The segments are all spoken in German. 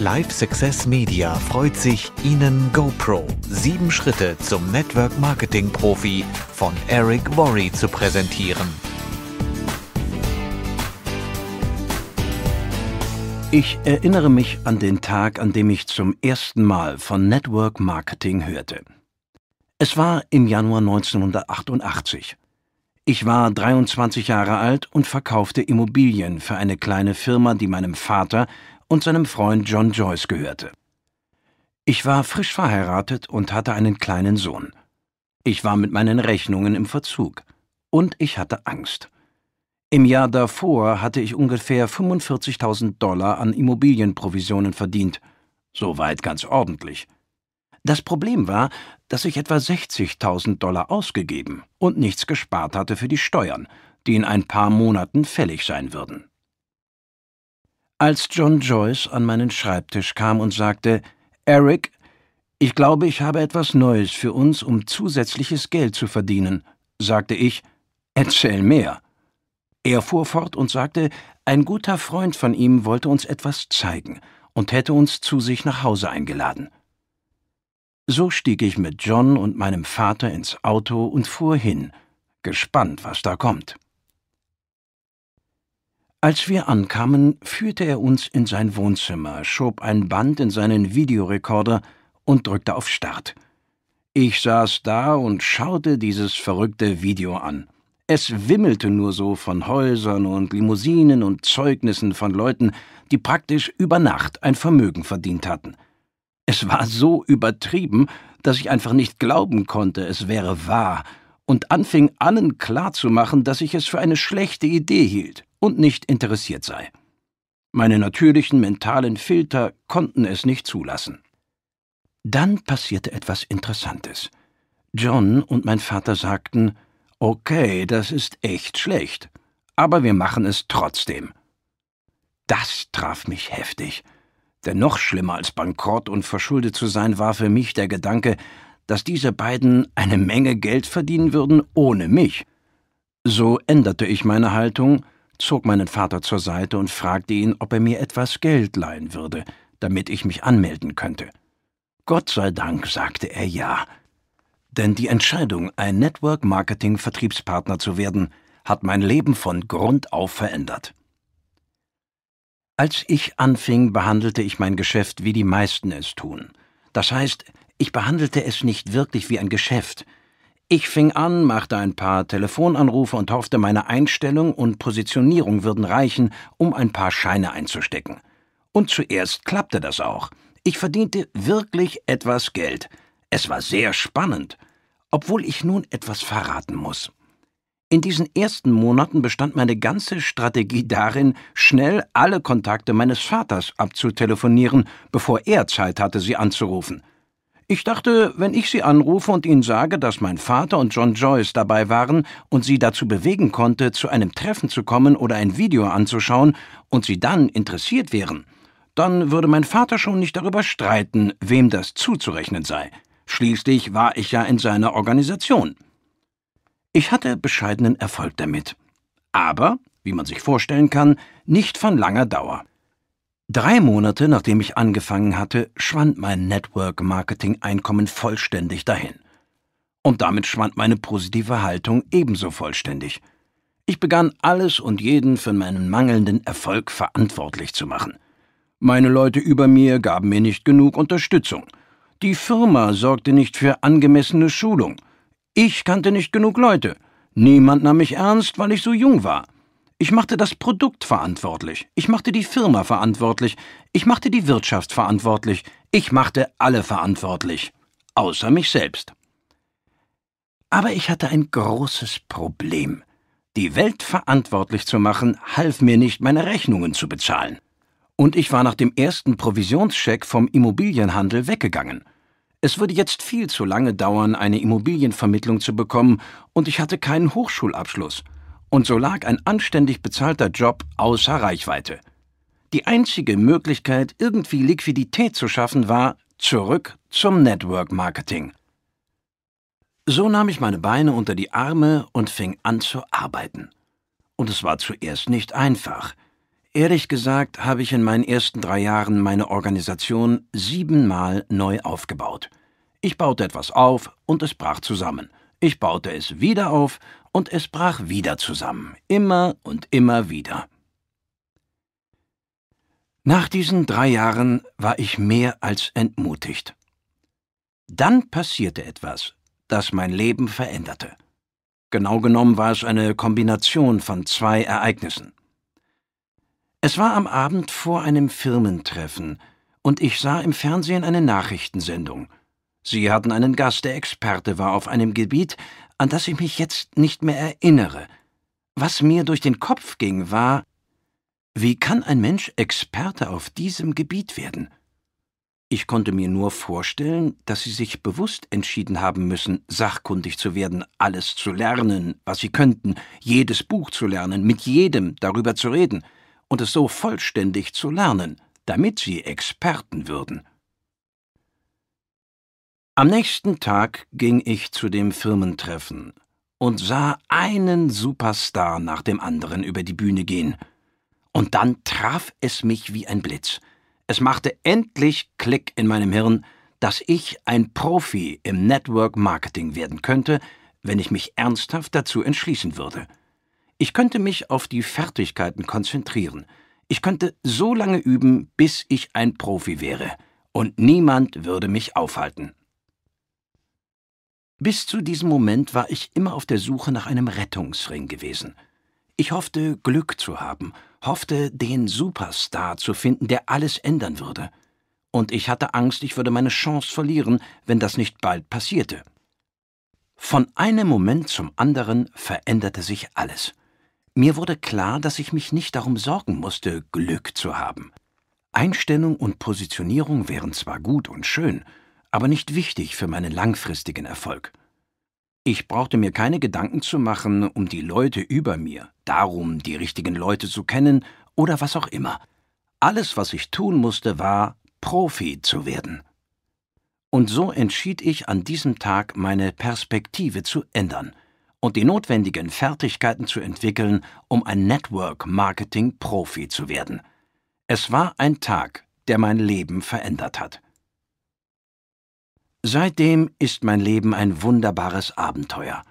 Live Success Media freut sich, Ihnen GoPro sieben Schritte zum Network Marketing Profi von Eric Worre zu präsentieren. Ich erinnere mich an den Tag, an dem ich zum ersten Mal von Network Marketing hörte. Es war im Januar 1988. Ich war 23 Jahre alt und verkaufte Immobilien für eine kleine Firma, die meinem Vater und seinem Freund John Joyce gehörte. Ich war frisch verheiratet und hatte einen kleinen Sohn. Ich war mit meinen Rechnungen im Verzug. Und ich hatte Angst. Im Jahr davor hatte ich ungefähr 45.000 Dollar an Immobilienprovisionen verdient. Soweit ganz ordentlich. Das Problem war, dass ich etwa 60.000 Dollar ausgegeben und nichts gespart hatte für die Steuern, die in ein paar Monaten fällig sein würden. Als John Joyce an meinen Schreibtisch kam und sagte, Eric, ich glaube, ich habe etwas Neues für uns, um zusätzliches Geld zu verdienen, sagte ich, erzähl mehr. Er fuhr fort und sagte, ein guter Freund von ihm wollte uns etwas zeigen und hätte uns zu sich nach Hause eingeladen. So stieg ich mit John und meinem Vater ins Auto und fuhr hin, gespannt, was da kommt. Als wir ankamen, führte er uns in sein Wohnzimmer, schob ein Band in seinen Videorekorder und drückte auf Start. Ich saß da und schaute dieses verrückte Video an. Es wimmelte nur so von Häusern und Limousinen und Zeugnissen von Leuten, die praktisch über Nacht ein Vermögen verdient hatten. Es war so übertrieben, dass ich einfach nicht glauben konnte, es wäre wahr, und anfing allen klarzumachen, dass ich es für eine schlechte Idee hielt und nicht interessiert sei. Meine natürlichen mentalen Filter konnten es nicht zulassen. Dann passierte etwas Interessantes. John und mein Vater sagten, Okay, das ist echt schlecht, aber wir machen es trotzdem. Das traf mich heftig. Denn noch schlimmer als bankrott und verschuldet zu sein war für mich der Gedanke, dass diese beiden eine Menge Geld verdienen würden ohne mich. So änderte ich meine Haltung zog meinen Vater zur Seite und fragte ihn, ob er mir etwas Geld leihen würde, damit ich mich anmelden könnte. Gott sei Dank sagte er ja. Denn die Entscheidung, ein Network-Marketing-Vertriebspartner zu werden, hat mein Leben von Grund auf verändert. Als ich anfing, behandelte ich mein Geschäft, wie die meisten es tun. Das heißt, ich behandelte es nicht wirklich wie ein Geschäft, ich fing an, machte ein paar Telefonanrufe und hoffte, meine Einstellung und Positionierung würden reichen, um ein paar Scheine einzustecken. Und zuerst klappte das auch. Ich verdiente wirklich etwas Geld. Es war sehr spannend, obwohl ich nun etwas verraten muss. In diesen ersten Monaten bestand meine ganze Strategie darin, schnell alle Kontakte meines Vaters abzutelefonieren, bevor er Zeit hatte, sie anzurufen. Ich dachte, wenn ich Sie anrufe und Ihnen sage, dass mein Vater und John Joyce dabei waren und Sie dazu bewegen konnte, zu einem Treffen zu kommen oder ein Video anzuschauen und Sie dann interessiert wären, dann würde mein Vater schon nicht darüber streiten, wem das zuzurechnen sei. Schließlich war ich ja in seiner Organisation. Ich hatte bescheidenen Erfolg damit. Aber, wie man sich vorstellen kann, nicht von langer Dauer. Drei Monate nachdem ich angefangen hatte, schwand mein Network-Marketing-Einkommen vollständig dahin. Und damit schwand meine positive Haltung ebenso vollständig. Ich begann alles und jeden für meinen mangelnden Erfolg verantwortlich zu machen. Meine Leute über mir gaben mir nicht genug Unterstützung. Die Firma sorgte nicht für angemessene Schulung. Ich kannte nicht genug Leute. Niemand nahm mich ernst, weil ich so jung war. Ich machte das Produkt verantwortlich. Ich machte die Firma verantwortlich. Ich machte die Wirtschaft verantwortlich. Ich machte alle verantwortlich. Außer mich selbst. Aber ich hatte ein großes Problem. Die Welt verantwortlich zu machen, half mir nicht, meine Rechnungen zu bezahlen. Und ich war nach dem ersten Provisionscheck vom Immobilienhandel weggegangen. Es würde jetzt viel zu lange dauern, eine Immobilienvermittlung zu bekommen, und ich hatte keinen Hochschulabschluss und so lag ein anständig bezahlter Job außer Reichweite. Die einzige Möglichkeit, irgendwie Liquidität zu schaffen, war zurück zum Network Marketing. So nahm ich meine Beine unter die Arme und fing an zu arbeiten. Und es war zuerst nicht einfach. Ehrlich gesagt habe ich in meinen ersten drei Jahren meine Organisation siebenmal neu aufgebaut. Ich baute etwas auf und es brach zusammen. Ich baute es wieder auf und es brach wieder zusammen. Immer und immer wieder. Nach diesen drei Jahren war ich mehr als entmutigt. Dann passierte etwas, das mein Leben veränderte. Genau genommen war es eine Kombination von zwei Ereignissen. Es war am Abend vor einem Firmentreffen, und ich sah im Fernsehen eine Nachrichtensendung. Sie hatten einen Gast, der Experte war auf einem Gebiet, an das ich mich jetzt nicht mehr erinnere. Was mir durch den Kopf ging, war, wie kann ein Mensch Experte auf diesem Gebiet werden? Ich konnte mir nur vorstellen, dass sie sich bewusst entschieden haben müssen, sachkundig zu werden, alles zu lernen, was sie könnten, jedes Buch zu lernen, mit jedem darüber zu reden und es so vollständig zu lernen, damit sie Experten würden. Am nächsten Tag ging ich zu dem Firmentreffen und sah einen Superstar nach dem anderen über die Bühne gehen. Und dann traf es mich wie ein Blitz. Es machte endlich Klick in meinem Hirn, dass ich ein Profi im Network Marketing werden könnte, wenn ich mich ernsthaft dazu entschließen würde. Ich könnte mich auf die Fertigkeiten konzentrieren. Ich könnte so lange üben, bis ich ein Profi wäre, und niemand würde mich aufhalten. Bis zu diesem Moment war ich immer auf der Suche nach einem Rettungsring gewesen. Ich hoffte, Glück zu haben, hoffte, den Superstar zu finden, der alles ändern würde. Und ich hatte Angst, ich würde meine Chance verlieren, wenn das nicht bald passierte. Von einem Moment zum anderen veränderte sich alles. Mir wurde klar, dass ich mich nicht darum sorgen musste, Glück zu haben. Einstellung und Positionierung wären zwar gut und schön, aber nicht wichtig für meinen langfristigen Erfolg. Ich brauchte mir keine Gedanken zu machen um die Leute über mir, darum, die richtigen Leute zu kennen oder was auch immer. Alles, was ich tun musste, war, Profi zu werden. Und so entschied ich an diesem Tag, meine Perspektive zu ändern und die notwendigen Fertigkeiten zu entwickeln, um ein Network-Marketing-Profi zu werden. Es war ein Tag, der mein Leben verändert hat. Seitdem ist mein Leben ein wunderbares Abenteuer.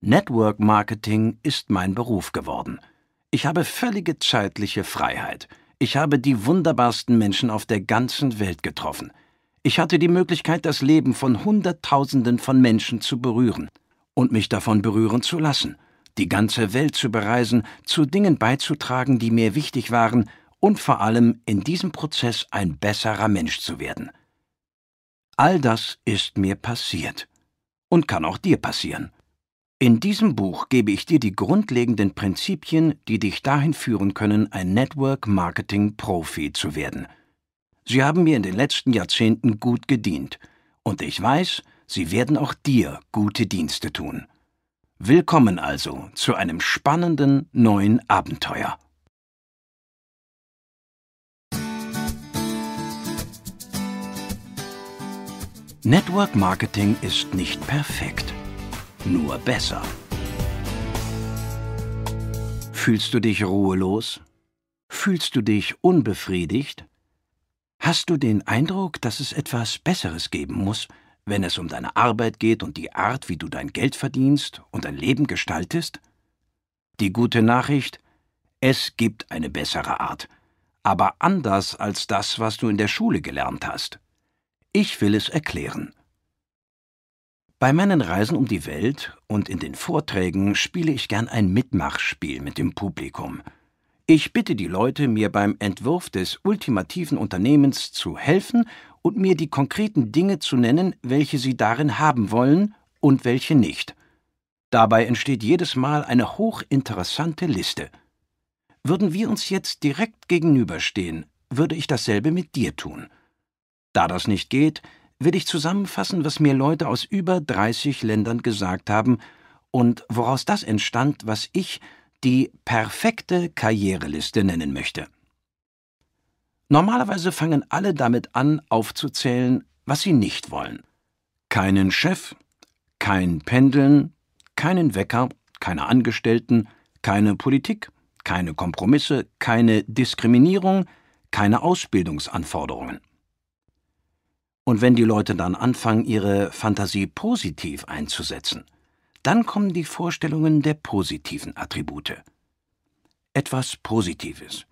Network Marketing ist mein Beruf geworden. Ich habe völlige zeitliche Freiheit. Ich habe die wunderbarsten Menschen auf der ganzen Welt getroffen. Ich hatte die Möglichkeit, das Leben von Hunderttausenden von Menschen zu berühren und mich davon berühren zu lassen, die ganze Welt zu bereisen, zu Dingen beizutragen, die mir wichtig waren und vor allem in diesem Prozess ein besserer Mensch zu werden. All das ist mir passiert und kann auch dir passieren. In diesem Buch gebe ich dir die grundlegenden Prinzipien, die dich dahin führen können, ein Network Marketing Profi zu werden. Sie haben mir in den letzten Jahrzehnten gut gedient, und ich weiß, sie werden auch dir gute Dienste tun. Willkommen also zu einem spannenden neuen Abenteuer. Network Marketing ist nicht perfekt, nur besser. Fühlst du dich ruhelos? Fühlst du dich unbefriedigt? Hast du den Eindruck, dass es etwas Besseres geben muss, wenn es um deine Arbeit geht und die Art, wie du dein Geld verdienst und dein Leben gestaltest? Die gute Nachricht, es gibt eine bessere Art, aber anders als das, was du in der Schule gelernt hast. Ich will es erklären. Bei meinen Reisen um die Welt und in den Vorträgen spiele ich gern ein Mitmachspiel mit dem Publikum. Ich bitte die Leute, mir beim Entwurf des ultimativen Unternehmens zu helfen und mir die konkreten Dinge zu nennen, welche sie darin haben wollen und welche nicht. Dabei entsteht jedes Mal eine hochinteressante Liste. Würden wir uns jetzt direkt gegenüberstehen, würde ich dasselbe mit dir tun. Da das nicht geht, will ich zusammenfassen, was mir Leute aus über 30 Ländern gesagt haben und woraus das entstand, was ich die perfekte Karriereliste nennen möchte. Normalerweise fangen alle damit an, aufzuzählen, was sie nicht wollen. Keinen Chef, kein Pendeln, keinen Wecker, keine Angestellten, keine Politik, keine Kompromisse, keine Diskriminierung, keine Ausbildungsanforderungen. Und wenn die Leute dann anfangen, ihre Fantasie positiv einzusetzen, dann kommen die Vorstellungen der positiven Attribute. Etwas Positives.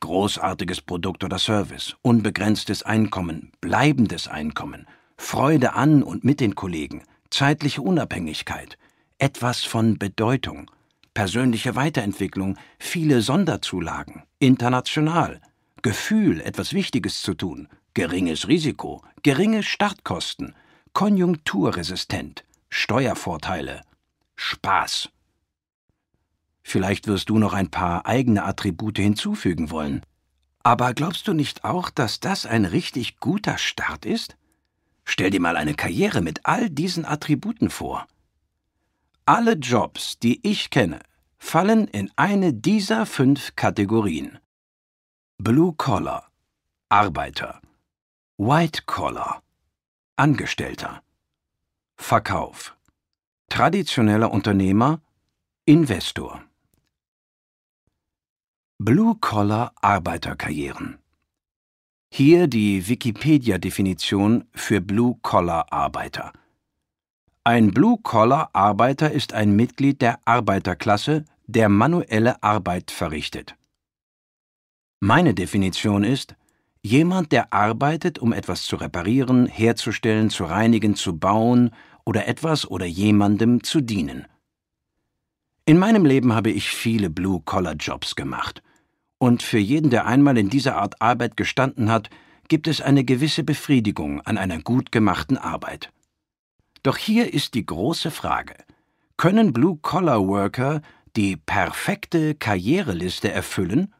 Großartiges Produkt oder Service, unbegrenztes Einkommen, bleibendes Einkommen, Freude an und mit den Kollegen, zeitliche Unabhängigkeit, etwas von Bedeutung, persönliche Weiterentwicklung, viele Sonderzulagen, international, Gefühl, etwas Wichtiges zu tun, geringes Risiko, geringe Startkosten, konjunkturresistent, Steuervorteile, Spaß. Vielleicht wirst du noch ein paar eigene Attribute hinzufügen wollen. Aber glaubst du nicht auch, dass das ein richtig guter Start ist? Stell dir mal eine Karriere mit all diesen Attributen vor. Alle Jobs, die ich kenne, fallen in eine dieser fünf Kategorien. Blue Collar. Arbeiter. White Collar. Angestellter. Verkauf. Traditioneller Unternehmer. Investor. Blue Collar Arbeiterkarrieren. Hier die Wikipedia-Definition für Blue Collar Arbeiter. Ein Blue-Collar-Arbeiter ist ein Mitglied der Arbeiterklasse, der manuelle Arbeit verrichtet. Meine Definition ist, jemand, der arbeitet, um etwas zu reparieren, herzustellen, zu reinigen, zu bauen oder etwas oder jemandem zu dienen. In meinem Leben habe ich viele Blue-Collar-Jobs gemacht. Und für jeden, der einmal in dieser Art Arbeit gestanden hat, gibt es eine gewisse Befriedigung an einer gut gemachten Arbeit. Doch hier ist die große Frage. Können Blue-Collar-Worker die perfekte Karriereliste erfüllen?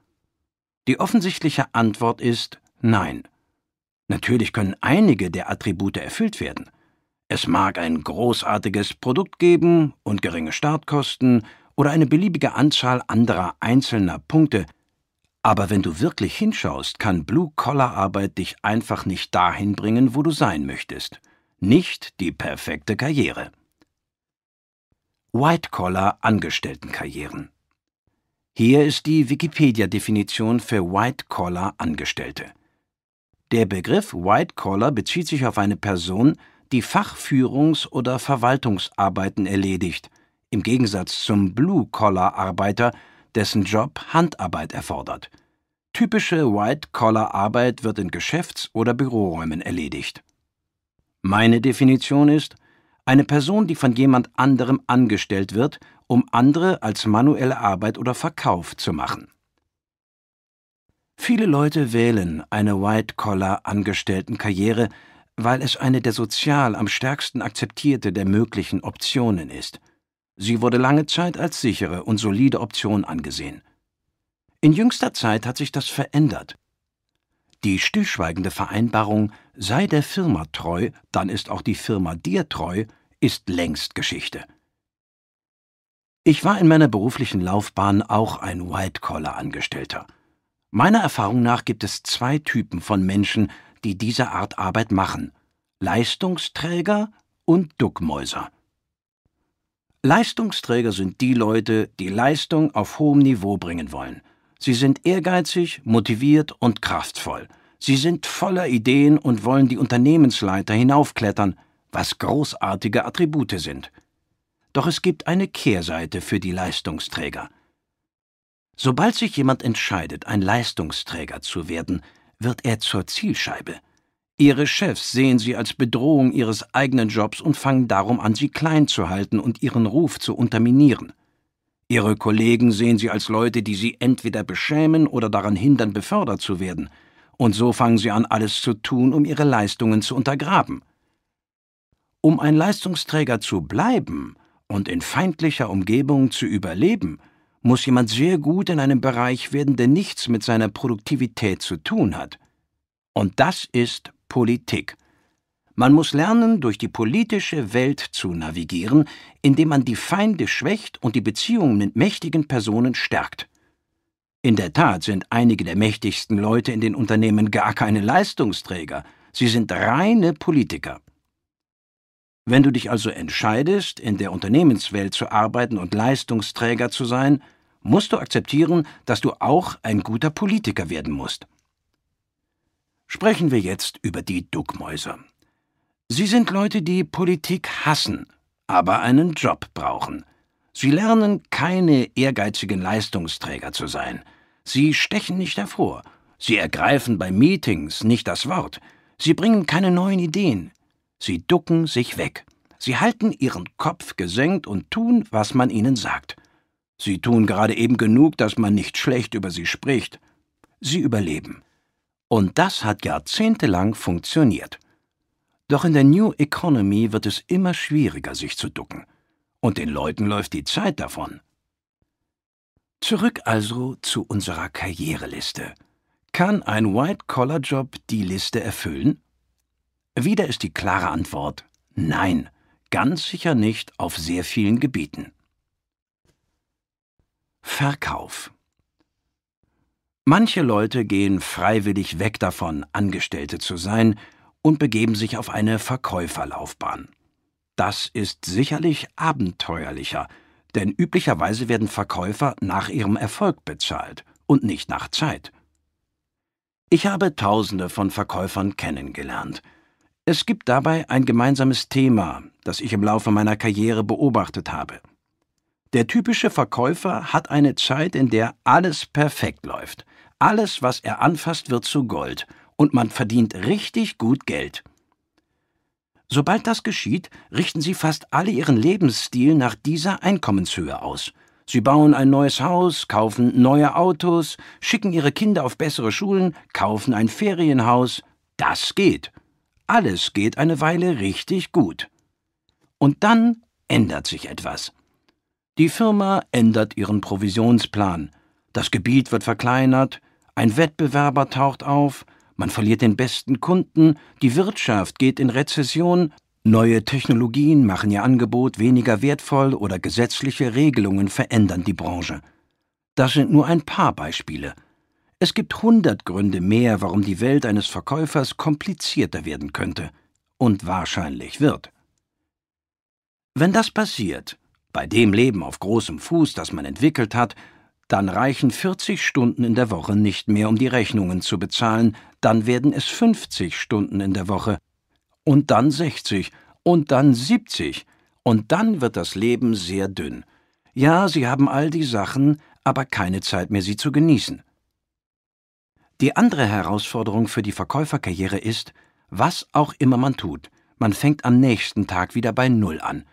Die offensichtliche Antwort ist nein. Natürlich können einige der Attribute erfüllt werden. Es mag ein großartiges Produkt geben und geringe Startkosten oder eine beliebige Anzahl anderer einzelner Punkte, aber wenn du wirklich hinschaust, kann Blue-Collar-Arbeit dich einfach nicht dahin bringen, wo du sein möchtest nicht die perfekte Karriere. White-Collar-Angestelltenkarrieren. Hier ist die Wikipedia-Definition für White-Collar-Angestellte. Der Begriff White-Collar bezieht sich auf eine Person, die Fachführungs- oder Verwaltungsarbeiten erledigt, im Gegensatz zum Blue-Collar-Arbeiter, dessen Job Handarbeit erfordert. Typische White-Collar-Arbeit wird in Geschäfts- oder Büroräumen erledigt. Meine Definition ist, eine Person, die von jemand anderem angestellt wird, um andere als manuelle Arbeit oder Verkauf zu machen. Viele Leute wählen eine White-Collar-Angestelltenkarriere, weil es eine der sozial am stärksten akzeptierte der möglichen Optionen ist. Sie wurde lange Zeit als sichere und solide Option angesehen. In jüngster Zeit hat sich das verändert. Die stillschweigende Vereinbarung sei der Firma treu, dann ist auch die Firma dir treu, ist längst Geschichte. Ich war in meiner beruflichen Laufbahn auch ein White-Collar-Angestellter. Meiner Erfahrung nach gibt es zwei Typen von Menschen, die diese Art Arbeit machen: Leistungsträger und Duckmäuser. Leistungsträger sind die Leute, die Leistung auf hohem Niveau bringen wollen. Sie sind ehrgeizig, motiviert und kraftvoll. Sie sind voller Ideen und wollen die Unternehmensleiter hinaufklettern, was großartige Attribute sind. Doch es gibt eine Kehrseite für die Leistungsträger. Sobald sich jemand entscheidet, ein Leistungsträger zu werden, wird er zur Zielscheibe. Ihre Chefs sehen sie als Bedrohung ihres eigenen Jobs und fangen darum an, sie klein zu halten und ihren Ruf zu unterminieren. Ihre Kollegen sehen sie als Leute, die sie entweder beschämen oder daran hindern, befördert zu werden, und so fangen sie an, alles zu tun, um ihre Leistungen zu untergraben. Um ein Leistungsträger zu bleiben und in feindlicher Umgebung zu überleben, muss jemand sehr gut in einem Bereich werden, der nichts mit seiner Produktivität zu tun hat. Und das ist Politik. Man muss lernen, durch die politische Welt zu navigieren, indem man die Feinde schwächt und die Beziehungen mit mächtigen Personen stärkt. In der Tat sind einige der mächtigsten Leute in den Unternehmen gar keine Leistungsträger, sie sind reine Politiker. Wenn du dich also entscheidest, in der Unternehmenswelt zu arbeiten und Leistungsträger zu sein, musst du akzeptieren, dass du auch ein guter Politiker werden musst. Sprechen wir jetzt über die Duckmäuser. Sie sind Leute, die Politik hassen, aber einen Job brauchen. Sie lernen, keine ehrgeizigen Leistungsträger zu sein. Sie stechen nicht hervor. Sie ergreifen bei Meetings nicht das Wort. Sie bringen keine neuen Ideen. Sie ducken sich weg. Sie halten ihren Kopf gesenkt und tun, was man ihnen sagt. Sie tun gerade eben genug, dass man nicht schlecht über sie spricht. Sie überleben. Und das hat jahrzehntelang funktioniert. Doch in der New Economy wird es immer schwieriger, sich zu ducken. Und den Leuten läuft die Zeit davon. Zurück also zu unserer Karriereliste. Kann ein White-Collar-Job die Liste erfüllen? Wieder ist die klare Antwort Nein, ganz sicher nicht auf sehr vielen Gebieten. Verkauf Manche Leute gehen freiwillig weg davon, Angestellte zu sein, und begeben sich auf eine Verkäuferlaufbahn. Das ist sicherlich abenteuerlicher, denn üblicherweise werden Verkäufer nach ihrem Erfolg bezahlt und nicht nach Zeit. Ich habe Tausende von Verkäufern kennengelernt. Es gibt dabei ein gemeinsames Thema, das ich im Laufe meiner Karriere beobachtet habe. Der typische Verkäufer hat eine Zeit, in der alles perfekt läuft. Alles, was er anfasst, wird zu Gold, und man verdient richtig gut Geld. Sobald das geschieht, richten sie fast alle ihren Lebensstil nach dieser Einkommenshöhe aus. Sie bauen ein neues Haus, kaufen neue Autos, schicken ihre Kinder auf bessere Schulen, kaufen ein Ferienhaus. Das geht. Alles geht eine Weile richtig gut. Und dann ändert sich etwas. Die Firma ändert ihren Provisionsplan. Das Gebiet wird verkleinert, ein Wettbewerber taucht auf, man verliert den besten Kunden, die Wirtschaft geht in Rezession, neue Technologien machen ihr Angebot weniger wertvoll oder gesetzliche Regelungen verändern die Branche. Das sind nur ein paar Beispiele. Es gibt hundert Gründe mehr, warum die Welt eines Verkäufers komplizierter werden könnte und wahrscheinlich wird. Wenn das passiert, bei dem Leben auf großem Fuß, das man entwickelt hat, dann reichen 40 Stunden in der Woche nicht mehr, um die Rechnungen zu bezahlen, dann werden es 50 Stunden in der Woche, und dann 60, und dann 70, und dann wird das Leben sehr dünn. Ja, Sie haben all die Sachen, aber keine Zeit mehr, sie zu genießen. Die andere Herausforderung für die Verkäuferkarriere ist, was auch immer man tut, man fängt am nächsten Tag wieder bei Null an.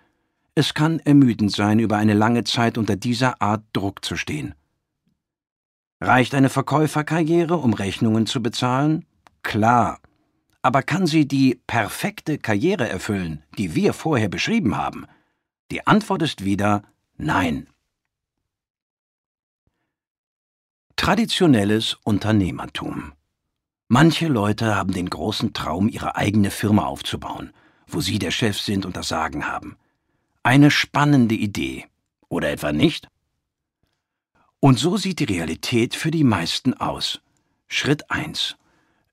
Es kann ermüdend sein, über eine lange Zeit unter dieser Art Druck zu stehen. Reicht eine Verkäuferkarriere, um Rechnungen zu bezahlen? Klar. Aber kann sie die perfekte Karriere erfüllen, die wir vorher beschrieben haben? Die Antwort ist wieder Nein. Traditionelles Unternehmertum. Manche Leute haben den großen Traum, ihre eigene Firma aufzubauen, wo sie der Chef sind und das Sagen haben. Eine spannende Idee. Oder etwa nicht? Und so sieht die Realität für die meisten aus. Schritt 1.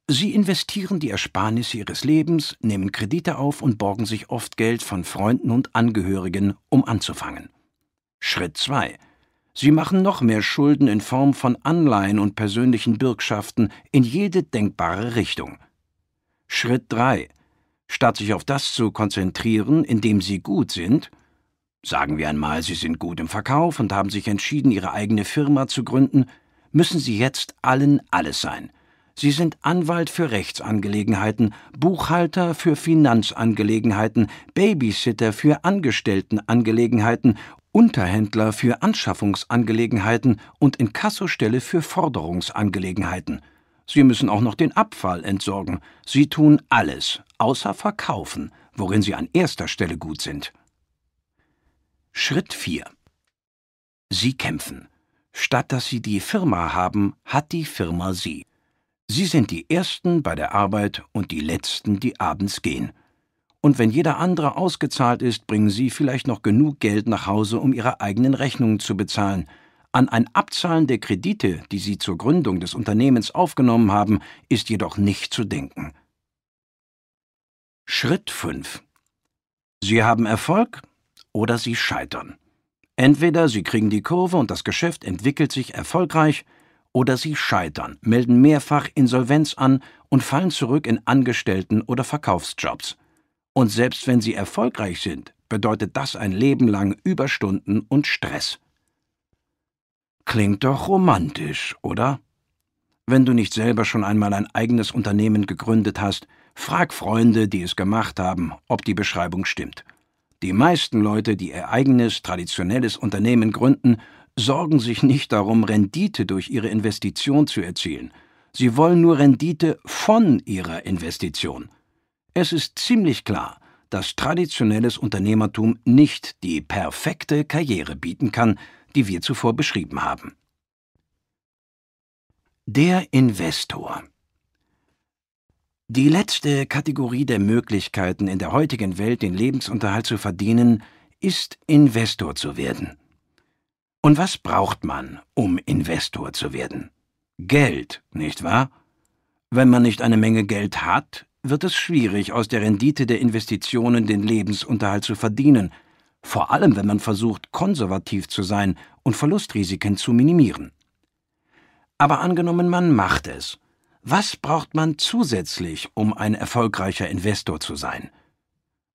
Sie investieren die Ersparnisse ihres Lebens, nehmen Kredite auf und borgen sich oft Geld von Freunden und Angehörigen, um anzufangen. Schritt 2. Sie machen noch mehr Schulden in Form von Anleihen und persönlichen Bürgschaften in jede denkbare Richtung. Schritt 3. Statt sich auf das zu konzentrieren, in dem Sie gut sind, Sagen wir einmal, Sie sind gut im Verkauf und haben sich entschieden, Ihre eigene Firma zu gründen, müssen Sie jetzt allen alles sein. Sie sind Anwalt für Rechtsangelegenheiten, Buchhalter für Finanzangelegenheiten, Babysitter für Angestelltenangelegenheiten, Unterhändler für Anschaffungsangelegenheiten und Inkassostelle für Forderungsangelegenheiten. Sie müssen auch noch den Abfall entsorgen. Sie tun alles, außer verkaufen, worin Sie an erster Stelle gut sind. Schritt 4 Sie kämpfen. Statt dass Sie die Firma haben, hat die Firma Sie. Sie sind die Ersten bei der Arbeit und die Letzten, die abends gehen. Und wenn jeder andere ausgezahlt ist, bringen Sie vielleicht noch genug Geld nach Hause, um Ihre eigenen Rechnungen zu bezahlen. An ein Abzahlen der Kredite, die Sie zur Gründung des Unternehmens aufgenommen haben, ist jedoch nicht zu denken. Schritt 5 Sie haben Erfolg, oder sie scheitern. Entweder Sie kriegen die Kurve und das Geschäft entwickelt sich erfolgreich, oder Sie scheitern, melden mehrfach Insolvenz an und fallen zurück in Angestellten- oder Verkaufsjobs. Und selbst wenn Sie erfolgreich sind, bedeutet das ein Leben lang Überstunden und Stress. Klingt doch romantisch, oder? Wenn du nicht selber schon einmal ein eigenes Unternehmen gegründet hast, frag Freunde, die es gemacht haben, ob die Beschreibung stimmt. Die meisten Leute, die ihr eigenes, traditionelles Unternehmen gründen, sorgen sich nicht darum, Rendite durch ihre Investition zu erzielen. Sie wollen nur Rendite von ihrer Investition. Es ist ziemlich klar, dass traditionelles Unternehmertum nicht die perfekte Karriere bieten kann, die wir zuvor beschrieben haben. Der Investor Die letzte Kategorie der Möglichkeiten in der heutigen Welt den Lebensunterhalt zu verdienen, ist Investor zu werden. Und was braucht man, um Investor zu werden? Geld, nicht wahr? Wenn man nicht eine Menge Geld hat, wird es schwierig, aus der Rendite der Investitionen den Lebensunterhalt zu verdienen, vor allem wenn man versucht, konservativ zu sein und Verlustrisiken zu minimieren. Aber angenommen, man macht es. Was braucht man zusätzlich, um ein erfolgreicher Investor zu sein?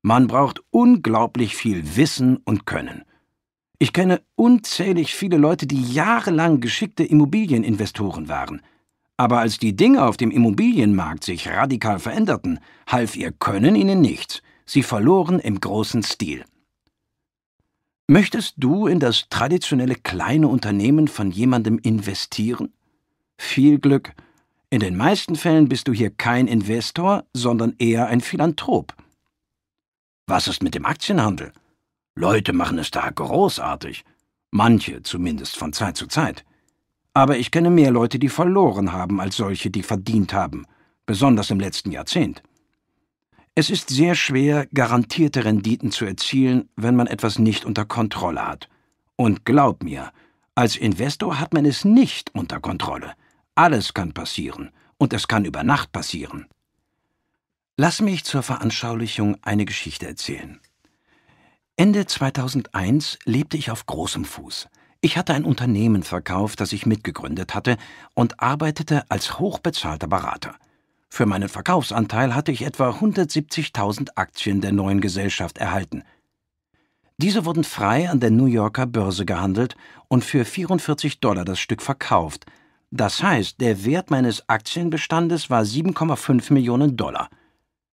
Man braucht unglaublich viel Wissen und Können. Ich kenne unzählig viele Leute, die jahrelang geschickte Immobilieninvestoren waren. Aber als die Dinge auf dem Immobilienmarkt sich radikal veränderten, half ihr Können ihnen nichts. Sie verloren im großen Stil. Möchtest du in das traditionelle kleine Unternehmen von jemandem investieren? Viel Glück. In den meisten Fällen bist du hier kein Investor, sondern eher ein Philanthrop. Was ist mit dem Aktienhandel? Leute machen es da großartig. Manche zumindest von Zeit zu Zeit. Aber ich kenne mehr Leute, die verloren haben, als solche, die verdient haben, besonders im letzten Jahrzehnt. Es ist sehr schwer, garantierte Renditen zu erzielen, wenn man etwas nicht unter Kontrolle hat. Und glaub mir, als Investor hat man es nicht unter Kontrolle. Alles kann passieren, und es kann über Nacht passieren. Lass mich zur Veranschaulichung eine Geschichte erzählen. Ende 2001 lebte ich auf großem Fuß. Ich hatte ein Unternehmen verkauft, das ich mitgegründet hatte, und arbeitete als hochbezahlter Berater. Für meinen Verkaufsanteil hatte ich etwa 170.000 Aktien der neuen Gesellschaft erhalten. Diese wurden frei an der New Yorker Börse gehandelt und für 44 Dollar das Stück verkauft. Das heißt, der Wert meines Aktienbestandes war 7,5 Millionen Dollar.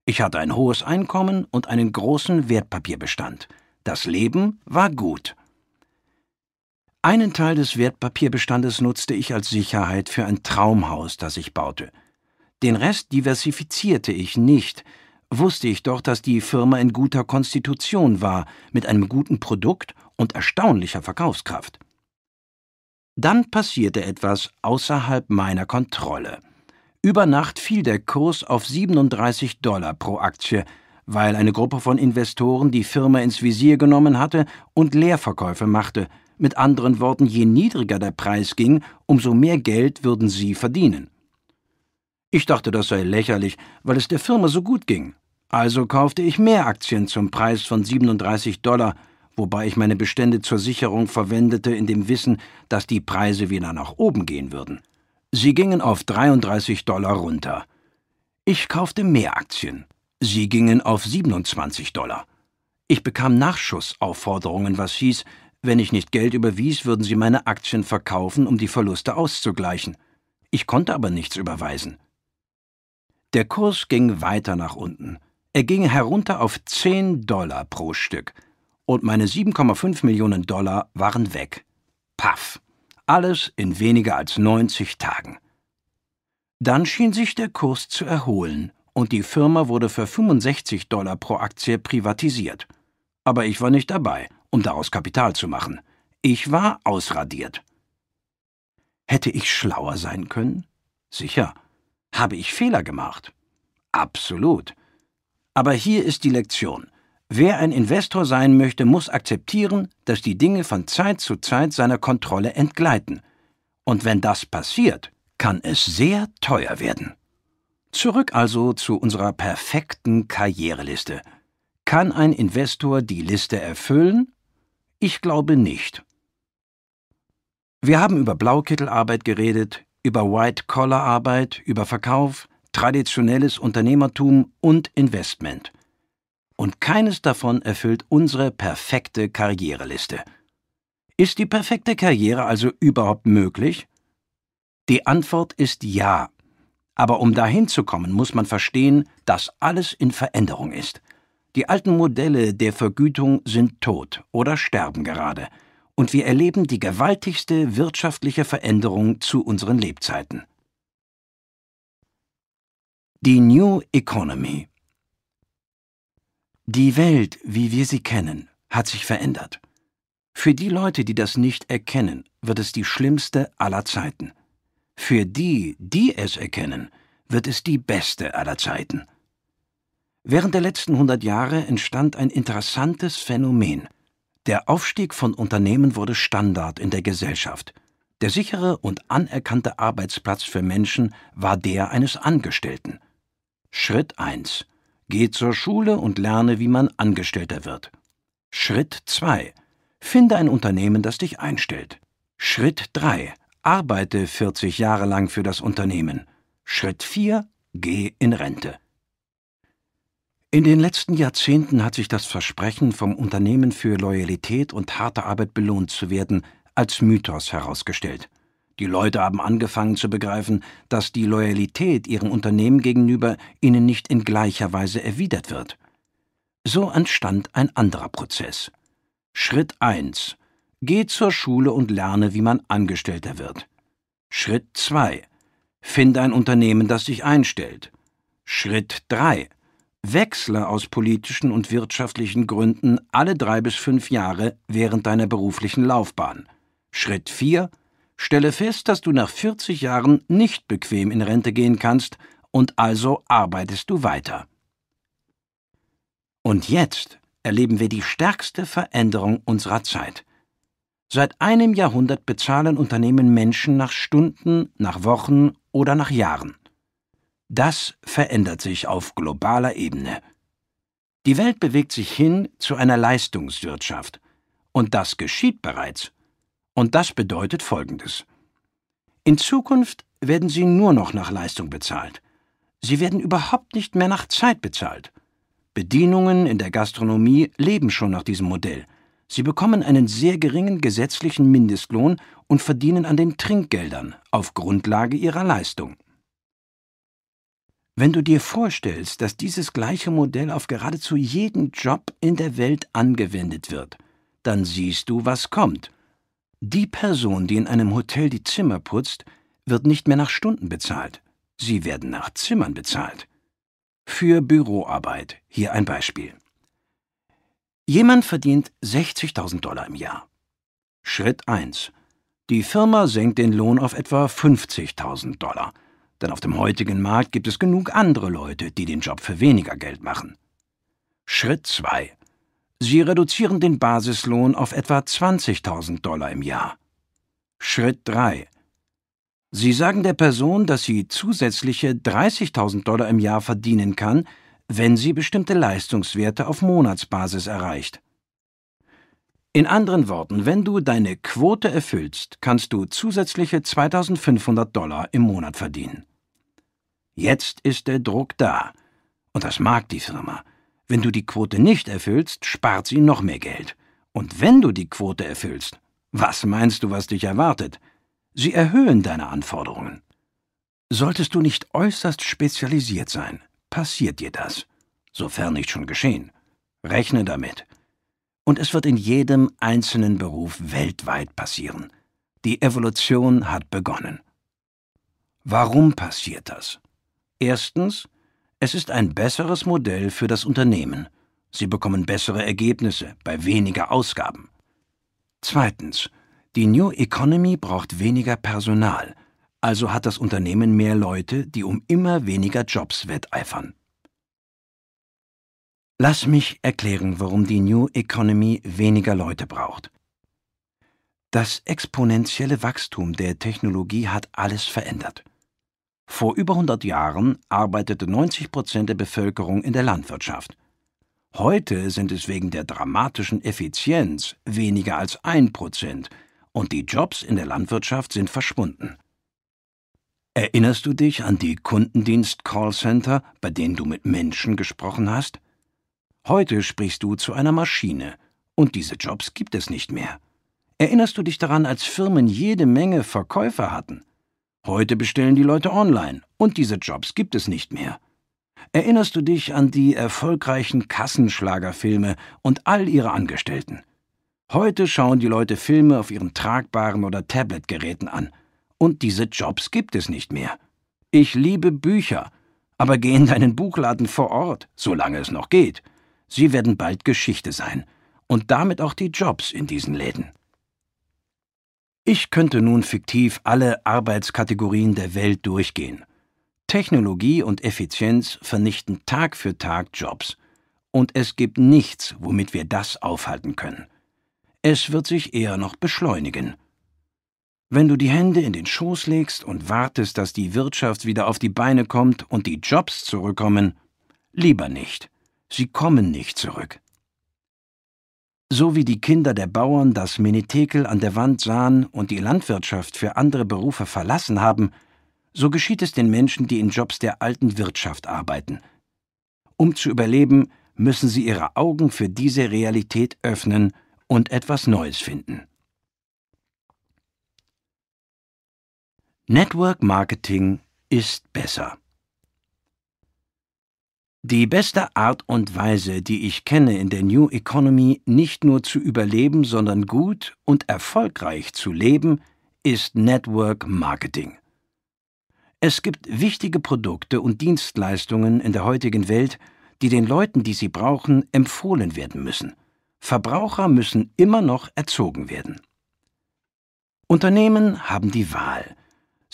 Ich hatte ein hohes Einkommen und einen großen Wertpapierbestand. Das Leben war gut. Einen Teil des Wertpapierbestandes nutzte ich als Sicherheit für ein Traumhaus, das ich baute. Den Rest diversifizierte ich nicht, wusste ich doch, dass die Firma in guter Konstitution war, mit einem guten Produkt und erstaunlicher Verkaufskraft. Dann passierte etwas außerhalb meiner Kontrolle. Über Nacht fiel der Kurs auf 37 Dollar pro Aktie, weil eine Gruppe von Investoren die Firma ins Visier genommen hatte und Leerverkäufe machte. Mit anderen Worten, je niedriger der Preis ging, umso mehr Geld würden sie verdienen. Ich dachte, das sei lächerlich, weil es der Firma so gut ging. Also kaufte ich mehr Aktien zum Preis von 37 Dollar, wobei ich meine Bestände zur Sicherung verwendete, in dem Wissen, dass die Preise wieder nach oben gehen würden. Sie gingen auf 33 Dollar runter. Ich kaufte mehr Aktien. Sie gingen auf 27 Dollar. Ich bekam Nachschussaufforderungen, was hieß, wenn ich nicht Geld überwies, würden sie meine Aktien verkaufen, um die Verluste auszugleichen. Ich konnte aber nichts überweisen. Der Kurs ging weiter nach unten. Er ging herunter auf 10 Dollar pro Stück. Und meine 7,5 Millionen Dollar waren weg. Paff. Alles in weniger als 90 Tagen. Dann schien sich der Kurs zu erholen und die Firma wurde für 65 Dollar pro Aktie privatisiert. Aber ich war nicht dabei, um daraus Kapital zu machen. Ich war ausradiert. Hätte ich schlauer sein können? Sicher. Habe ich Fehler gemacht? Absolut. Aber hier ist die Lektion. Wer ein Investor sein möchte, muss akzeptieren, dass die Dinge von Zeit zu Zeit seiner Kontrolle entgleiten. Und wenn das passiert, kann es sehr teuer werden. Zurück also zu unserer perfekten Karriereliste. Kann ein Investor die Liste erfüllen? Ich glaube nicht. Wir haben über Blaukittelarbeit geredet, über White-Collar-Arbeit, über Verkauf, traditionelles Unternehmertum und Investment. Und keines davon erfüllt unsere perfekte Karriereliste. Ist die perfekte Karriere also überhaupt möglich? Die Antwort ist ja. Aber um dahin zu kommen, muss man verstehen, dass alles in Veränderung ist. Die alten Modelle der Vergütung sind tot oder sterben gerade, und wir erleben die gewaltigste wirtschaftliche Veränderung zu unseren Lebzeiten. Die New Economy Die Welt, wie wir sie kennen, hat sich verändert. Für die Leute, die das nicht erkennen, wird es die schlimmste aller Zeiten. Für die, die es erkennen, wird es die beste aller Zeiten. Während der letzten hundert Jahre entstand ein interessantes Phänomen. Der Aufstieg von Unternehmen wurde Standard in der Gesellschaft. Der sichere und anerkannte Arbeitsplatz für Menschen war der eines Angestellten. Schritt 1. Geh zur Schule und lerne, wie man Angestellter wird. Schritt 2. Finde ein Unternehmen, das dich einstellt. Schritt 3. Arbeite 40 Jahre lang für das Unternehmen. Schritt 4. Geh in Rente. In den letzten Jahrzehnten hat sich das Versprechen, vom Unternehmen für Loyalität und harte Arbeit belohnt zu werden, als Mythos herausgestellt. Die Leute haben angefangen zu begreifen, dass die Loyalität ihrem Unternehmen gegenüber ihnen nicht in gleicher Weise erwidert wird. So entstand ein anderer Prozess. Schritt 1. Geh zur Schule und lerne, wie man Angestellter wird. Schritt 2. Finde ein Unternehmen, das dich einstellt. Schritt 3. Wechsle aus politischen und wirtschaftlichen Gründen alle drei bis fünf Jahre während deiner beruflichen Laufbahn. Schritt 4. Stelle fest, dass du nach 40 Jahren nicht bequem in Rente gehen kannst und also arbeitest du weiter. Und jetzt erleben wir die stärkste Veränderung unserer Zeit. Seit einem Jahrhundert bezahlen Unternehmen Menschen nach Stunden, nach Wochen oder nach Jahren. Das verändert sich auf globaler Ebene. Die Welt bewegt sich hin zu einer Leistungswirtschaft. Und das geschieht bereits. Und das bedeutet Folgendes. In Zukunft werden sie nur noch nach Leistung bezahlt. Sie werden überhaupt nicht mehr nach Zeit bezahlt. Bedienungen in der Gastronomie leben schon nach diesem Modell. Sie bekommen einen sehr geringen gesetzlichen Mindestlohn und verdienen an den Trinkgeldern auf Grundlage ihrer Leistung. Wenn du dir vorstellst, dass dieses gleiche Modell auf geradezu jeden Job in der Welt angewendet wird, dann siehst du, was kommt. Die Person, die in einem Hotel die Zimmer putzt, wird nicht mehr nach Stunden bezahlt. Sie werden nach Zimmern bezahlt. Für Büroarbeit, hier ein Beispiel. Jemand verdient 60.000 Dollar im Jahr. Schritt 1. Die Firma senkt den Lohn auf etwa 50.000 Dollar denn auf dem heutigen Markt gibt es genug andere Leute, die den Job für weniger Geld machen. Schritt 2. Sie reduzieren den Basislohn auf etwa 20.000 Dollar im Jahr. Schritt 3. Sie sagen der Person, dass sie zusätzliche 30.000 Dollar im Jahr verdienen kann, wenn sie bestimmte Leistungswerte auf Monatsbasis erreicht. In anderen Worten, wenn du deine Quote erfüllst, kannst du zusätzliche 2500 Dollar im Monat verdienen. Jetzt ist der Druck da. Und das mag die Firma. Wenn du die Quote nicht erfüllst, spart sie noch mehr Geld. Und wenn du die Quote erfüllst, was meinst du, was dich erwartet? Sie erhöhen deine Anforderungen. Solltest du nicht äußerst spezialisiert sein, passiert dir das. Sofern nicht schon geschehen. Rechne damit. Und es wird in jedem einzelnen Beruf weltweit passieren. Die Evolution hat begonnen. Warum passiert das? Erstens, es ist ein besseres Modell für das Unternehmen. Sie bekommen bessere Ergebnisse bei weniger Ausgaben. Zweitens, die New Economy braucht weniger Personal, also hat das Unternehmen mehr Leute, die um immer weniger Jobs wetteifern. Lass mich erklären, warum die New Economy weniger Leute braucht. Das exponentielle Wachstum der Technologie hat alles verändert. Vor über 100 Jahren arbeitete 90 Prozent der Bevölkerung in der Landwirtschaft. Heute sind es wegen der dramatischen Effizienz weniger als ein Prozent und die Jobs in der Landwirtschaft sind verschwunden. Erinnerst du dich an die Kundendienst-Callcenter, bei denen du mit Menschen gesprochen hast? Heute sprichst du zu einer Maschine und diese Jobs gibt es nicht mehr. Erinnerst du dich daran, als Firmen jede Menge Verkäufer hatten? Heute bestellen die Leute online und diese Jobs gibt es nicht mehr. Erinnerst du dich an die erfolgreichen Kassenschlagerfilme und all ihre Angestellten? Heute schauen die Leute Filme auf ihren tragbaren oder Tabletgeräten an. Und diese Jobs gibt es nicht mehr. Ich liebe Bücher, aber geh in deinen Buchladen vor Ort, solange es noch geht. Sie werden bald Geschichte sein. Und damit auch die Jobs in diesen Läden. Ich könnte nun fiktiv alle Arbeitskategorien der Welt durchgehen. Technologie und Effizienz vernichten Tag für Tag Jobs. Und es gibt nichts, womit wir das aufhalten können. Es wird sich eher noch beschleunigen. Wenn du die Hände in den Schoß legst und wartest, dass die Wirtschaft wieder auf die Beine kommt und die Jobs zurückkommen, lieber nicht. Sie kommen nicht zurück. So wie die Kinder der Bauern das Menetekel an der Wand sahen und die Landwirtschaft für andere Berufe verlassen haben, so geschieht es den Menschen, die in Jobs der alten Wirtschaft arbeiten. Um zu überleben, müssen sie ihre Augen für diese Realität öffnen und etwas Neues finden. Network Marketing ist besser. Die beste Art und Weise, die ich kenne in der New Economy nicht nur zu überleben, sondern gut und erfolgreich zu leben, ist Network Marketing. Es gibt wichtige Produkte und Dienstleistungen in der heutigen Welt, die den Leuten, die sie brauchen, empfohlen werden müssen. Verbraucher müssen immer noch erzogen werden. Unternehmen haben die Wahl.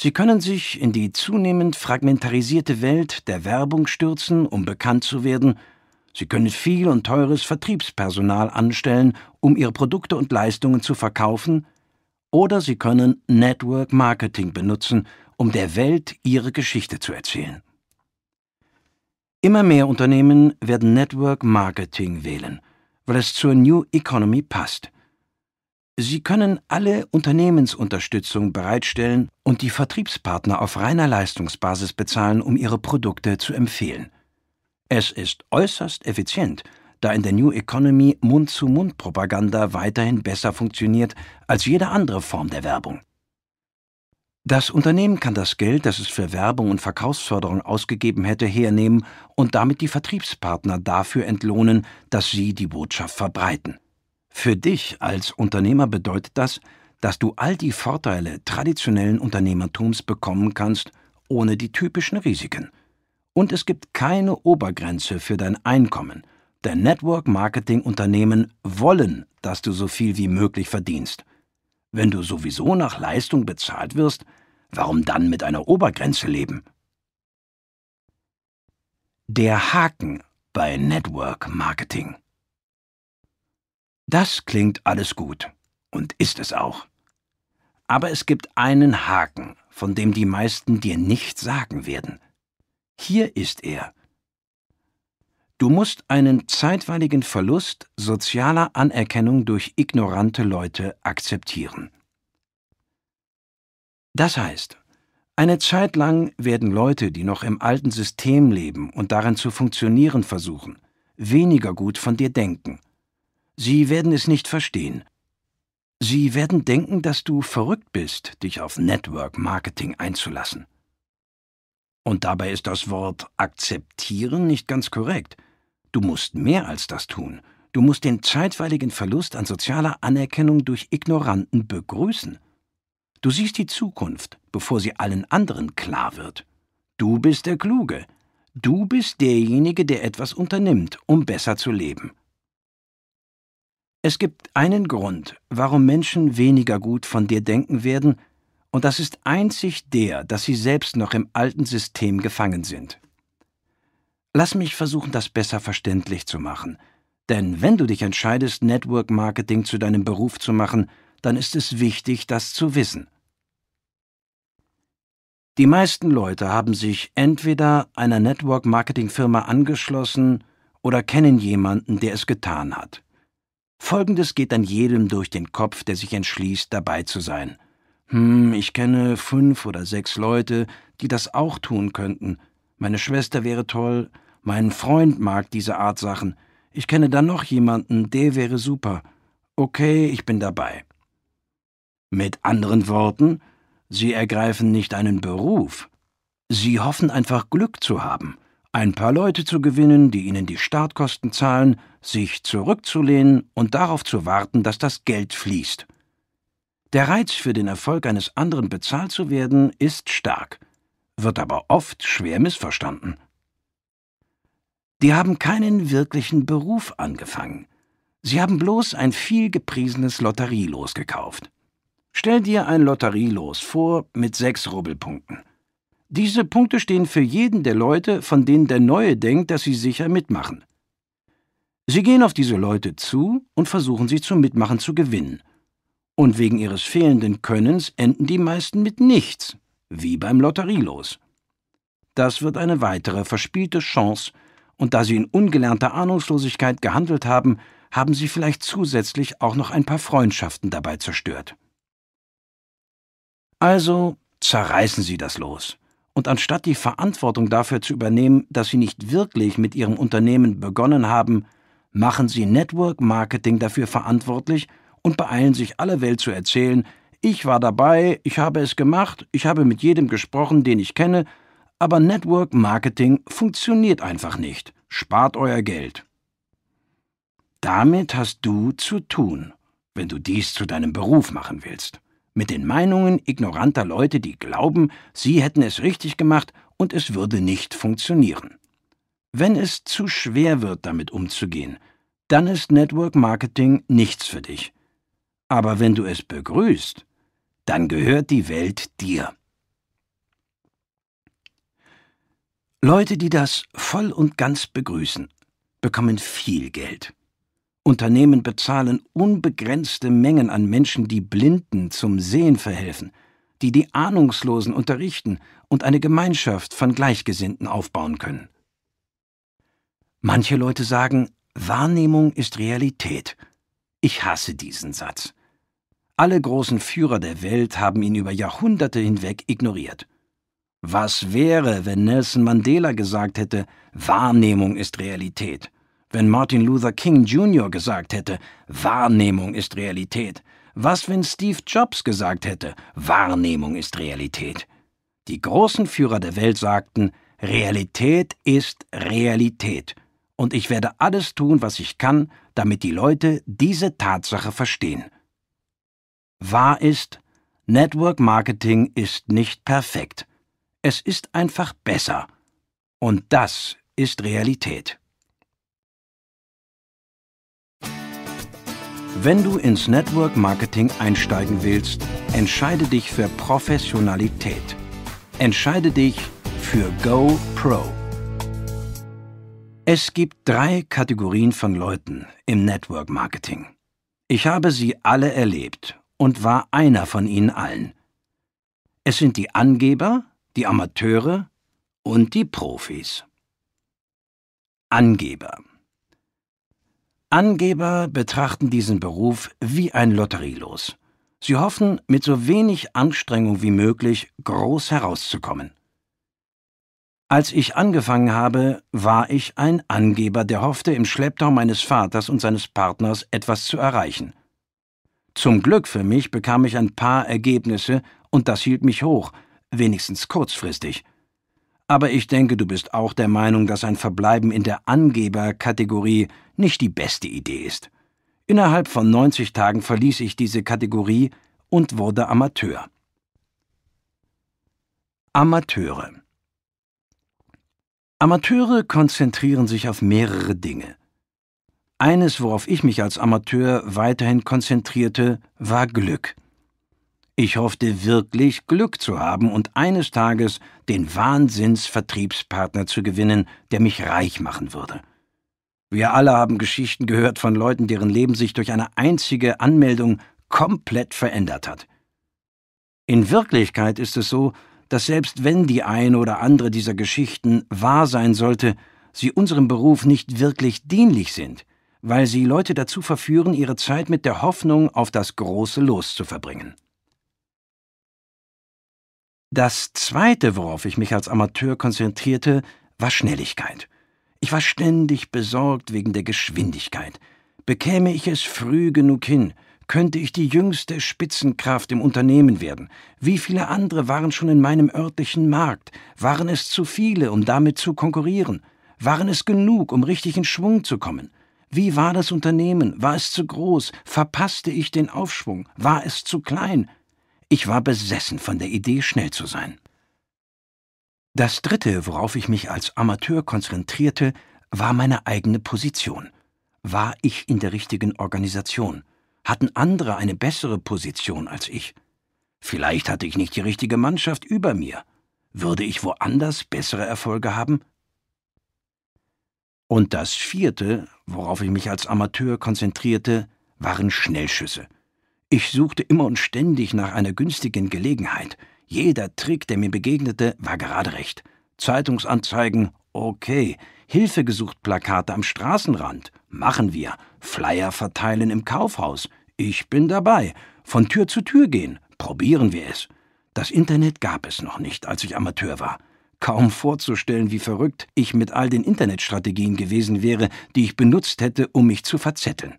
Sie können sich in die zunehmend fragmentarisierte Welt der Werbung stürzen, um bekannt zu werden, Sie können viel und teures Vertriebspersonal anstellen, um ihre Produkte und Leistungen zu verkaufen, oder Sie können Network Marketing benutzen, um der Welt ihre Geschichte zu erzählen. Immer mehr Unternehmen werden Network Marketing wählen, weil es zur New Economy passt. Sie können alle Unternehmensunterstützung bereitstellen und die Vertriebspartner auf reiner Leistungsbasis bezahlen, um ihre Produkte zu empfehlen. Es ist äußerst effizient, da in der New Economy Mund-zu-Mund-Propaganda weiterhin besser funktioniert als jede andere Form der Werbung. Das Unternehmen kann das Geld, das es für Werbung und Verkaufsförderung ausgegeben hätte, hernehmen und damit die Vertriebspartner dafür entlohnen, dass sie die Botschaft verbreiten. Für dich als Unternehmer bedeutet das, dass du all die Vorteile traditionellen Unternehmertums bekommen kannst, ohne die typischen Risiken. Und es gibt keine Obergrenze für dein Einkommen, denn Network-Marketing-Unternehmen wollen, dass du so viel wie möglich verdienst. Wenn du sowieso nach Leistung bezahlt wirst, warum dann mit einer Obergrenze leben? Der Haken bei Network Marketing. Das klingt alles gut und ist es auch. Aber es gibt einen Haken, von dem die meisten dir nicht sagen werden. Hier ist er. Du musst einen zeitweiligen Verlust sozialer Anerkennung durch ignorante Leute akzeptieren. Das heißt, eine Zeit lang werden Leute, die noch im alten System leben und darin zu funktionieren versuchen, weniger gut von dir denken. Sie werden es nicht verstehen. Sie werden denken, dass du verrückt bist, dich auf Network Marketing einzulassen. Und dabei ist das Wort akzeptieren nicht ganz korrekt. Du musst mehr als das tun. Du musst den zeitweiligen Verlust an sozialer Anerkennung durch Ignoranten begrüßen. Du siehst die Zukunft, bevor sie allen anderen klar wird. Du bist der Kluge. Du bist derjenige, der etwas unternimmt, um besser zu leben. Es gibt einen Grund, warum Menschen weniger gut von dir denken werden, und das ist einzig der, dass sie selbst noch im alten System gefangen sind. Lass mich versuchen, das besser verständlich zu machen. Denn wenn du dich entscheidest, Network Marketing zu deinem Beruf zu machen, dann ist es wichtig, das zu wissen. Die meisten Leute haben sich entweder einer Network Marketing Firma angeschlossen oder kennen jemanden, der es getan hat. Folgendes geht dann jedem durch den Kopf, der sich entschließt, dabei zu sein. Hm, ich kenne fünf oder sechs Leute, die das auch tun könnten. Meine Schwester wäre toll, mein Freund mag diese Art Sachen. Ich kenne dann noch jemanden, der wäre super. Okay, ich bin dabei. Mit anderen Worten, Sie ergreifen nicht einen Beruf. Sie hoffen einfach Glück zu haben, ein paar Leute zu gewinnen, die Ihnen die Startkosten zahlen, sich zurückzulehnen und darauf zu warten, dass das Geld fließt. Der Reiz für den Erfolg eines anderen bezahlt zu werden ist stark, wird aber oft schwer missverstanden. Die haben keinen wirklichen Beruf angefangen. Sie haben bloß ein viel gepriesenes Lotterielos gekauft. Stell dir ein Lotterielos vor mit sechs Rubbelpunkten. Diese Punkte stehen für jeden der Leute, von denen der Neue denkt, dass sie sicher mitmachen. Sie gehen auf diese Leute zu und versuchen sie zum Mitmachen zu gewinnen. Und wegen ihres fehlenden Könnens enden die meisten mit nichts, wie beim Lotterielos. Das wird eine weitere verspielte Chance, und da sie in ungelernter Ahnungslosigkeit gehandelt haben, haben sie vielleicht zusätzlich auch noch ein paar Freundschaften dabei zerstört. Also zerreißen Sie das los. Und anstatt die Verantwortung dafür zu übernehmen, dass Sie nicht wirklich mit Ihrem Unternehmen begonnen haben, machen Sie Network Marketing dafür verantwortlich und beeilen sich alle Welt zu erzählen, ich war dabei, ich habe es gemacht, ich habe mit jedem gesprochen, den ich kenne, aber Network Marketing funktioniert einfach nicht. Spart euer Geld. Damit hast du zu tun, wenn du dies zu deinem Beruf machen willst mit den Meinungen ignoranter Leute, die glauben, sie hätten es richtig gemacht und es würde nicht funktionieren. Wenn es zu schwer wird, damit umzugehen, dann ist Network Marketing nichts für dich. Aber wenn du es begrüßt, dann gehört die Welt dir. Leute, die das voll und ganz begrüßen, bekommen viel Geld. Unternehmen bezahlen unbegrenzte Mengen an Menschen, die Blinden zum Sehen verhelfen, die die Ahnungslosen unterrichten und eine Gemeinschaft von Gleichgesinnten aufbauen können. Manche Leute sagen, Wahrnehmung ist Realität. Ich hasse diesen Satz. Alle großen Führer der Welt haben ihn über Jahrhunderte hinweg ignoriert. Was wäre, wenn Nelson Mandela gesagt hätte, Wahrnehmung ist Realität? wenn Martin Luther King Jr. gesagt hätte, Wahrnehmung ist Realität? Was, wenn Steve Jobs gesagt hätte, Wahrnehmung ist Realität? Die großen Führer der Welt sagten, Realität ist Realität, und ich werde alles tun, was ich kann, damit die Leute diese Tatsache verstehen. Wahr ist, Network Marketing ist nicht perfekt. Es ist einfach besser. Und das ist Realität. Wenn du ins Network Marketing einsteigen willst, entscheide dich für Professionalität. Entscheide dich für Go Pro. Es gibt drei Kategorien von Leuten im Network Marketing. Ich habe sie alle erlebt und war einer von ihnen allen. Es sind die Angeber, die Amateure und die Profis. Angeber Angeber betrachten diesen Beruf wie ein Lotterielos. Sie hoffen, mit so wenig Anstrengung wie möglich groß herauszukommen. Als ich angefangen habe, war ich ein Angeber, der hoffte, im Schlepptau meines Vaters und seines Partners etwas zu erreichen. Zum Glück für mich bekam ich ein paar Ergebnisse, und das hielt mich hoch, wenigstens kurzfristig – aber ich denke, du bist auch der Meinung, dass ein Verbleiben in der Angeberkategorie nicht die beste Idee ist. Innerhalb von 90 Tagen verließ ich diese Kategorie und wurde Amateur. Amateure Amateure konzentrieren sich auf mehrere Dinge. Eines, worauf ich mich als Amateur weiterhin konzentrierte, war Glück. Ich hoffte wirklich, Glück zu haben und eines Tages den Wahnsinnsvertriebspartner zu gewinnen, der mich reich machen würde. Wir alle haben Geschichten gehört von Leuten, deren Leben sich durch eine einzige Anmeldung komplett verändert hat. In Wirklichkeit ist es so, dass selbst wenn die eine oder andere dieser Geschichten wahr sein sollte, sie unserem Beruf nicht wirklich dienlich sind, weil sie Leute dazu verführen, ihre Zeit mit der Hoffnung auf das große Los zu verbringen. Das Zweite, worauf ich mich als Amateur konzentrierte, war Schnelligkeit. Ich war ständig besorgt wegen der Geschwindigkeit. Bekäme ich es früh genug hin, könnte ich die jüngste Spitzenkraft im Unternehmen werden. Wie viele andere waren schon in meinem örtlichen Markt? Waren es zu viele, um damit zu konkurrieren? Waren es genug, um richtig in Schwung zu kommen? Wie war das Unternehmen? War es zu groß? Verpasste ich den Aufschwung? War es zu klein? Ich war besessen von der Idee, schnell zu sein. Das Dritte, worauf ich mich als Amateur konzentrierte, war meine eigene Position. War ich in der richtigen Organisation? Hatten andere eine bessere Position als ich? Vielleicht hatte ich nicht die richtige Mannschaft über mir. Würde ich woanders bessere Erfolge haben? Und das vierte, worauf ich mich als Amateur konzentrierte, waren Schnellschüsse. Ich suchte immer und ständig nach einer günstigen Gelegenheit. Jeder Trick, der mir begegnete, war gerade recht. Zeitungsanzeigen, okay. Hilfe gesucht Plakate am Straßenrand, machen wir. Flyer verteilen im Kaufhaus, ich bin dabei. Von Tür zu Tür gehen, probieren wir es. Das Internet gab es noch nicht, als ich Amateur war. Kaum vorzustellen, wie verrückt ich mit all den Internetstrategien gewesen wäre, die ich benutzt hätte, um mich zu verzetteln.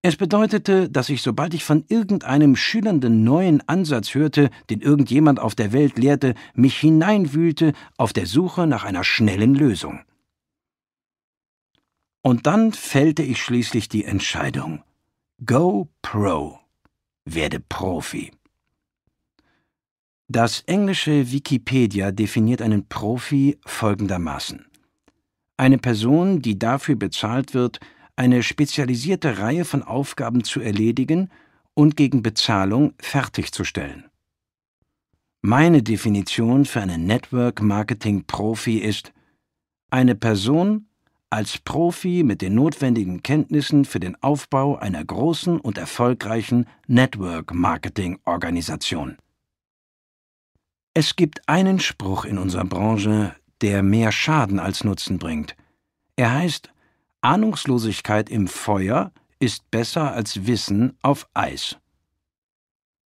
Es bedeutete, dass ich, sobald ich von irgendeinem schillernden neuen Ansatz hörte, den irgendjemand auf der Welt lehrte, mich hineinwühlte auf der Suche nach einer schnellen Lösung. Und dann fällte ich schließlich die Entscheidung. Go Pro. Werde Profi. Das englische Wikipedia definiert einen Profi folgendermaßen. Eine Person, die dafür bezahlt wird, eine spezialisierte Reihe von Aufgaben zu erledigen und gegen Bezahlung fertigzustellen. Meine Definition für einen Network Marketing Profi ist eine Person als Profi mit den notwendigen Kenntnissen für den Aufbau einer großen und erfolgreichen Network Marketing Organisation. Es gibt einen Spruch in unserer Branche, der mehr Schaden als Nutzen bringt. Er heißt Ahnungslosigkeit im Feuer ist besser als Wissen auf Eis.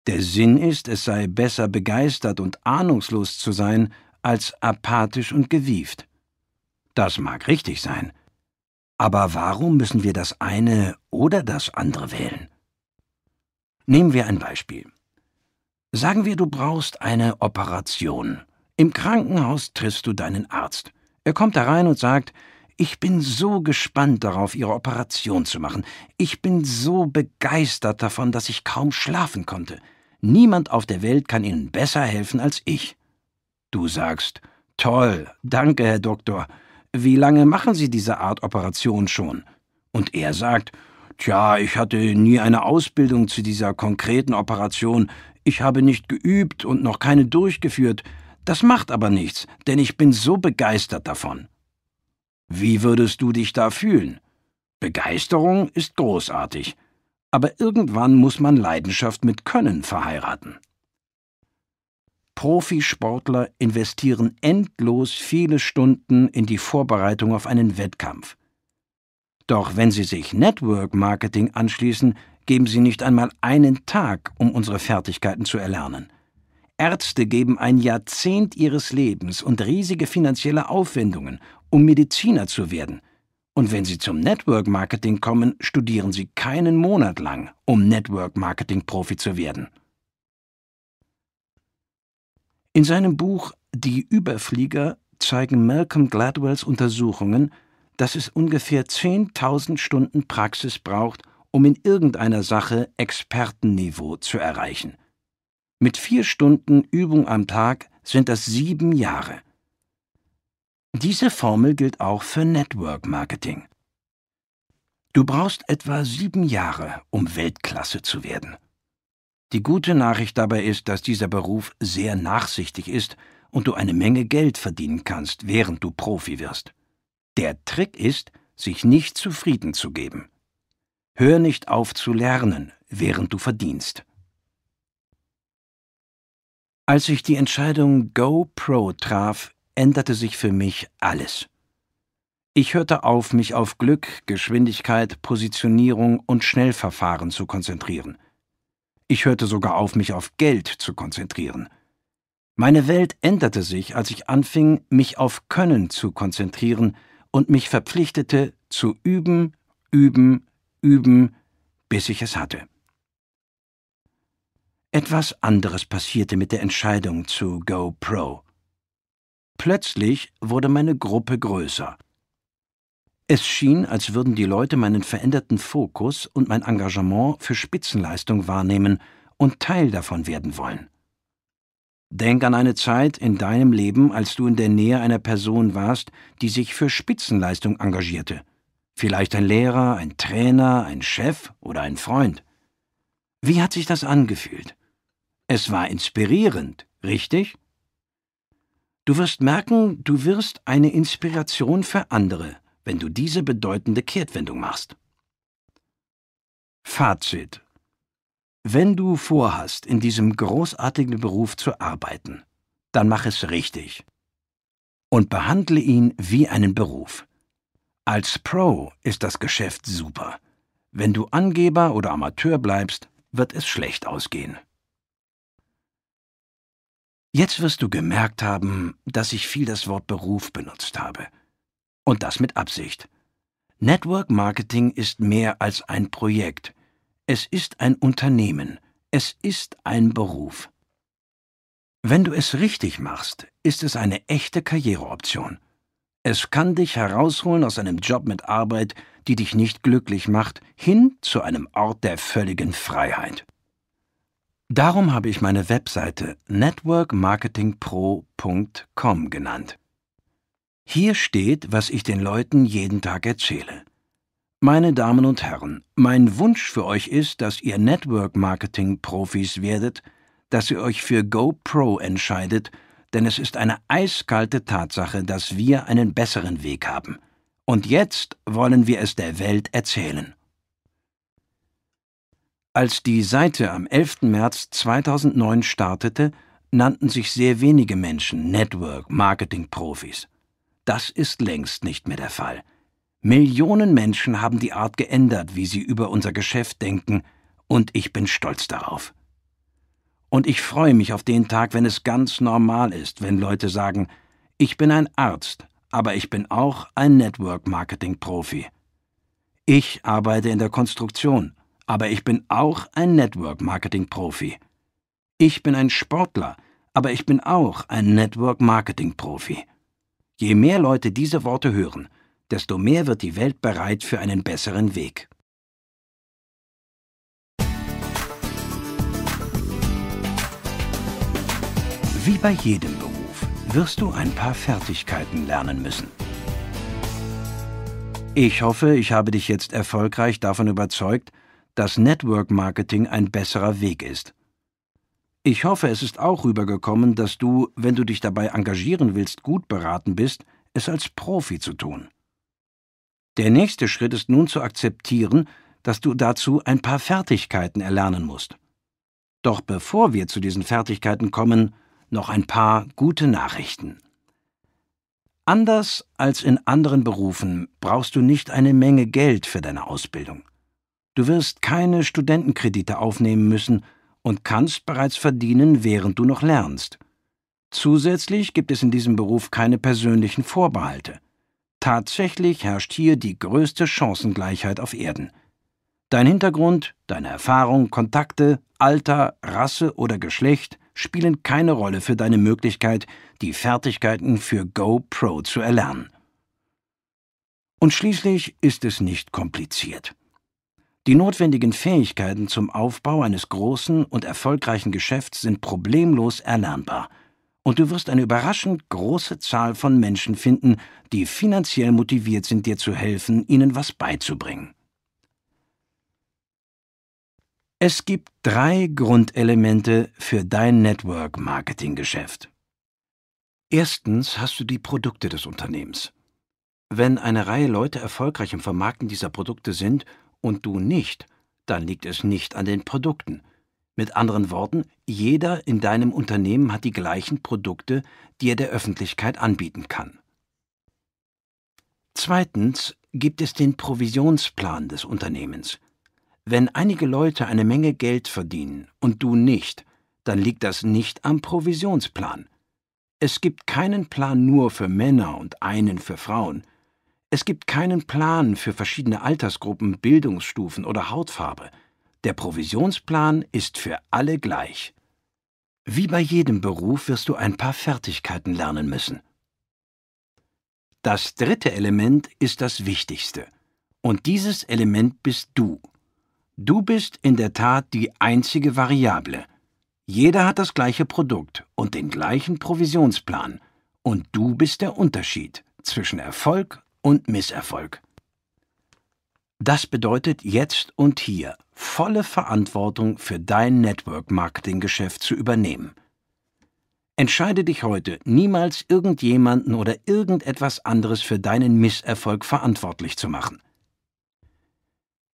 Der Sinn ist, es sei besser begeistert und ahnungslos zu sein, als apathisch und gewieft. Das mag richtig sein. Aber warum müssen wir das eine oder das andere wählen? Nehmen wir ein Beispiel. Sagen wir, du brauchst eine Operation. Im Krankenhaus triffst du deinen Arzt. Er kommt herein und sagt, ich bin so gespannt darauf, Ihre Operation zu machen. Ich bin so begeistert davon, dass ich kaum schlafen konnte. Niemand auf der Welt kann Ihnen besser helfen als ich. Du sagst, toll, danke, Herr Doktor. Wie lange machen Sie diese Art Operation schon? Und er sagt, Tja, ich hatte nie eine Ausbildung zu dieser konkreten Operation. Ich habe nicht geübt und noch keine durchgeführt. Das macht aber nichts, denn ich bin so begeistert davon. Wie würdest du dich da fühlen? Begeisterung ist großartig, aber irgendwann muss man Leidenschaft mit Können verheiraten. Profisportler investieren endlos viele Stunden in die Vorbereitung auf einen Wettkampf. Doch wenn sie sich Network Marketing anschließen, geben sie nicht einmal einen Tag, um unsere Fertigkeiten zu erlernen. Ärzte geben ein Jahrzehnt ihres Lebens und riesige finanzielle Aufwendungen, um Mediziner zu werden. Und wenn sie zum Network Marketing kommen, studieren sie keinen Monat lang, um Network Marketing Profi zu werden. In seinem Buch Die Überflieger zeigen Malcolm Gladwells Untersuchungen, dass es ungefähr 10.000 Stunden Praxis braucht, um in irgendeiner Sache Expertenniveau zu erreichen. Mit vier Stunden Übung am Tag sind das sieben Jahre. Diese Formel gilt auch für Network Marketing. Du brauchst etwa sieben Jahre, um Weltklasse zu werden. Die gute Nachricht dabei ist, dass dieser Beruf sehr nachsichtig ist und du eine Menge Geld verdienen kannst, während du Profi wirst. Der Trick ist, sich nicht zufrieden zu geben. Hör nicht auf zu lernen, während du verdienst. Als ich die Entscheidung Go Pro traf, änderte sich für mich alles. Ich hörte auf, mich auf Glück, Geschwindigkeit, Positionierung und Schnellverfahren zu konzentrieren. Ich hörte sogar auf, mich auf Geld zu konzentrieren. Meine Welt änderte sich, als ich anfing, mich auf Können zu konzentrieren und mich verpflichtete, zu üben, üben, üben, bis ich es hatte. Etwas anderes passierte mit der Entscheidung zu Go Pro. Plötzlich wurde meine Gruppe größer. Es schien, als würden die Leute meinen veränderten Fokus und mein Engagement für Spitzenleistung wahrnehmen und Teil davon werden wollen. Denk an eine Zeit in deinem Leben, als du in der Nähe einer Person warst, die sich für Spitzenleistung engagierte. Vielleicht ein Lehrer, ein Trainer, ein Chef oder ein Freund. Wie hat sich das angefühlt? Es war inspirierend, richtig? Du wirst merken, du wirst eine Inspiration für andere, wenn du diese bedeutende Kehrtwendung machst. Fazit Wenn du vorhast, in diesem großartigen Beruf zu arbeiten, dann mach es richtig. Und behandle ihn wie einen Beruf. Als Pro ist das Geschäft super. Wenn du Angeber oder Amateur bleibst, wird es schlecht ausgehen. Jetzt wirst du gemerkt haben, dass ich viel das Wort Beruf benutzt habe. Und das mit Absicht. Network Marketing ist mehr als ein Projekt. Es ist ein Unternehmen. Es ist ein Beruf. Wenn du es richtig machst, ist es eine echte Karriereoption. Es kann dich herausholen aus einem Job mit Arbeit, die dich nicht glücklich macht, hin zu einem Ort der völligen Freiheit. Darum habe ich meine Webseite networkmarketingpro.com genannt. Hier steht, was ich den Leuten jeden Tag erzähle. Meine Damen und Herren, mein Wunsch für euch ist, dass ihr Network Marketing Profis werdet, dass ihr euch für GoPro entscheidet, denn es ist eine eiskalte Tatsache, dass wir einen besseren Weg haben. Und jetzt wollen wir es der Welt erzählen. Als die Seite am 11. März 2009 startete, nannten sich sehr wenige Menschen Network-Marketing-Profis. Das ist längst nicht mehr der Fall. Millionen Menschen haben die Art geändert, wie sie über unser Geschäft denken, und ich bin stolz darauf. Und ich freue mich auf den Tag, wenn es ganz normal ist, wenn Leute sagen, ich bin ein Arzt, aber ich bin auch ein Network-Marketing-Profi. Ich arbeite in der Konstruktion, aber ich bin auch ein Network-Marketing-Profi. Ich bin ein Sportler, aber ich bin auch ein Network-Marketing-Profi. Je mehr Leute diese Worte hören, desto mehr wird die Welt bereit für einen besseren Weg. Wie bei jedem Beruf wirst du ein paar Fertigkeiten lernen müssen. Ich hoffe, ich habe dich jetzt erfolgreich davon überzeugt, dass Network Marketing ein besserer Weg ist. Ich hoffe, es ist auch rübergekommen, dass du, wenn du dich dabei engagieren willst, gut beraten bist, es als Profi zu tun. Der nächste Schritt ist nun zu akzeptieren, dass du dazu ein paar Fertigkeiten erlernen musst. Doch bevor wir zu diesen Fertigkeiten kommen, noch ein paar gute Nachrichten. Anders als in anderen Berufen brauchst du nicht eine Menge Geld für deine Ausbildung. Du wirst keine Studentenkredite aufnehmen müssen und kannst bereits verdienen, während du noch lernst. Zusätzlich gibt es in diesem Beruf keine persönlichen Vorbehalte. Tatsächlich herrscht hier die größte Chancengleichheit auf Erden. Dein Hintergrund, deine Erfahrung, Kontakte, Alter, Rasse oder Geschlecht spielen keine Rolle für deine Möglichkeit, die Fertigkeiten für GoPro zu erlernen. Und schließlich ist es nicht kompliziert. Die notwendigen Fähigkeiten zum Aufbau eines großen und erfolgreichen Geschäfts sind problemlos erlernbar, und du wirst eine überraschend große Zahl von Menschen finden, die finanziell motiviert sind, dir zu helfen, ihnen was beizubringen. Es gibt drei Grundelemente für dein Network-Marketing-Geschäft. Erstens hast du die Produkte des Unternehmens. Wenn eine Reihe Leute erfolgreich im Vermarkten dieser Produkte sind und du nicht, dann liegt es nicht an den Produkten. Mit anderen Worten, jeder in deinem Unternehmen hat die gleichen Produkte, die er der Öffentlichkeit anbieten kann. Zweitens gibt es den Provisionsplan des Unternehmens. Wenn einige Leute eine Menge Geld verdienen und du nicht, dann liegt das nicht am Provisionsplan. Es gibt keinen Plan nur für Männer und einen für Frauen. Es gibt keinen Plan für verschiedene Altersgruppen, Bildungsstufen oder Hautfarbe. Der Provisionsplan ist für alle gleich. Wie bei jedem Beruf wirst du ein paar Fertigkeiten lernen müssen. Das dritte Element ist das Wichtigste. Und dieses Element bist du. Du bist in der Tat die einzige Variable. Jeder hat das gleiche Produkt und den gleichen Provisionsplan. Und du bist der Unterschied zwischen Erfolg und Misserfolg. Das bedeutet jetzt und hier volle Verantwortung für dein Network-Marketing-Geschäft zu übernehmen. Entscheide dich heute, niemals irgendjemanden oder irgendetwas anderes für deinen Misserfolg verantwortlich zu machen.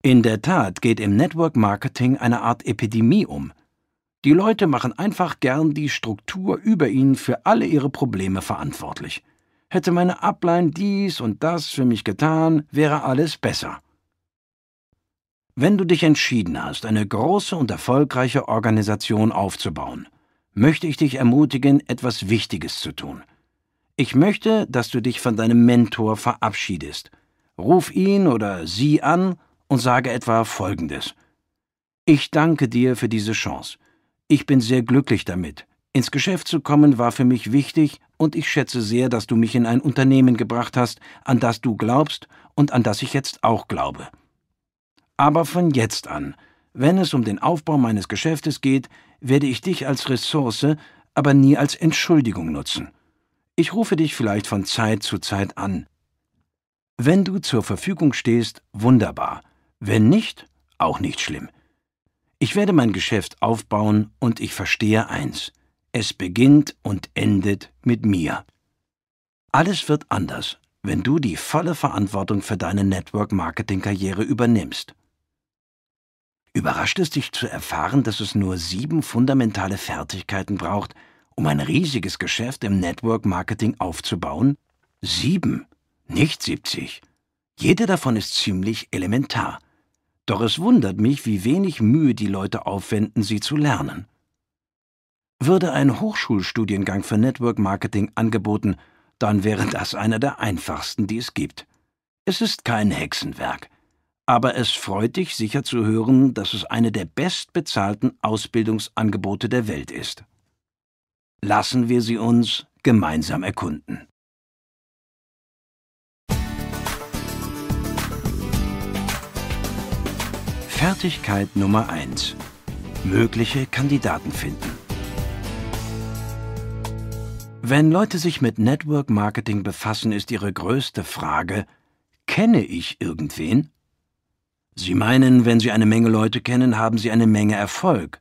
In der Tat geht im Network Marketing eine Art Epidemie um. Die Leute machen einfach gern die Struktur über ihnen für alle ihre Probleme verantwortlich. Hätte meine Upline dies und das für mich getan, wäre alles besser. Wenn du dich entschieden hast, eine große und erfolgreiche Organisation aufzubauen, möchte ich dich ermutigen, etwas Wichtiges zu tun. Ich möchte, dass du dich von deinem Mentor verabschiedest. Ruf ihn oder sie an und sage etwa Folgendes. Ich danke dir für diese Chance. Ich bin sehr glücklich damit. Ins Geschäft zu kommen war für mich wichtig und ich schätze sehr, dass du mich in ein Unternehmen gebracht hast, an das du glaubst und an das ich jetzt auch glaube. Aber von jetzt an, wenn es um den Aufbau meines Geschäftes geht, werde ich dich als Ressource, aber nie als Entschuldigung nutzen. Ich rufe dich vielleicht von Zeit zu Zeit an. Wenn du zur Verfügung stehst, wunderbar. Wenn nicht, auch nicht schlimm. Ich werde mein Geschäft aufbauen und ich verstehe eins. Es beginnt und endet mit mir. Alles wird anders, wenn du die volle Verantwortung für deine Network-Marketing-Karriere übernimmst. Überrascht es dich zu erfahren, dass es nur sieben fundamentale Fertigkeiten braucht, um ein riesiges Geschäft im Network Marketing aufzubauen? Sieben, nicht siebzig. Jede davon ist ziemlich elementar. Doch es wundert mich, wie wenig Mühe die Leute aufwenden, sie zu lernen. Würde ein Hochschulstudiengang für Network Marketing angeboten, dann wäre das einer der einfachsten, die es gibt. Es ist kein Hexenwerk aber es freut dich sicher zu hören, dass es eine der bestbezahlten Ausbildungsangebote der Welt ist. Lassen wir sie uns gemeinsam erkunden. Fertigkeit Nummer 1. Mögliche Kandidaten finden. Wenn Leute sich mit Network Marketing befassen, ist ihre größte Frage, kenne ich irgendwen? Sie meinen, wenn Sie eine Menge Leute kennen, haben Sie eine Menge Erfolg.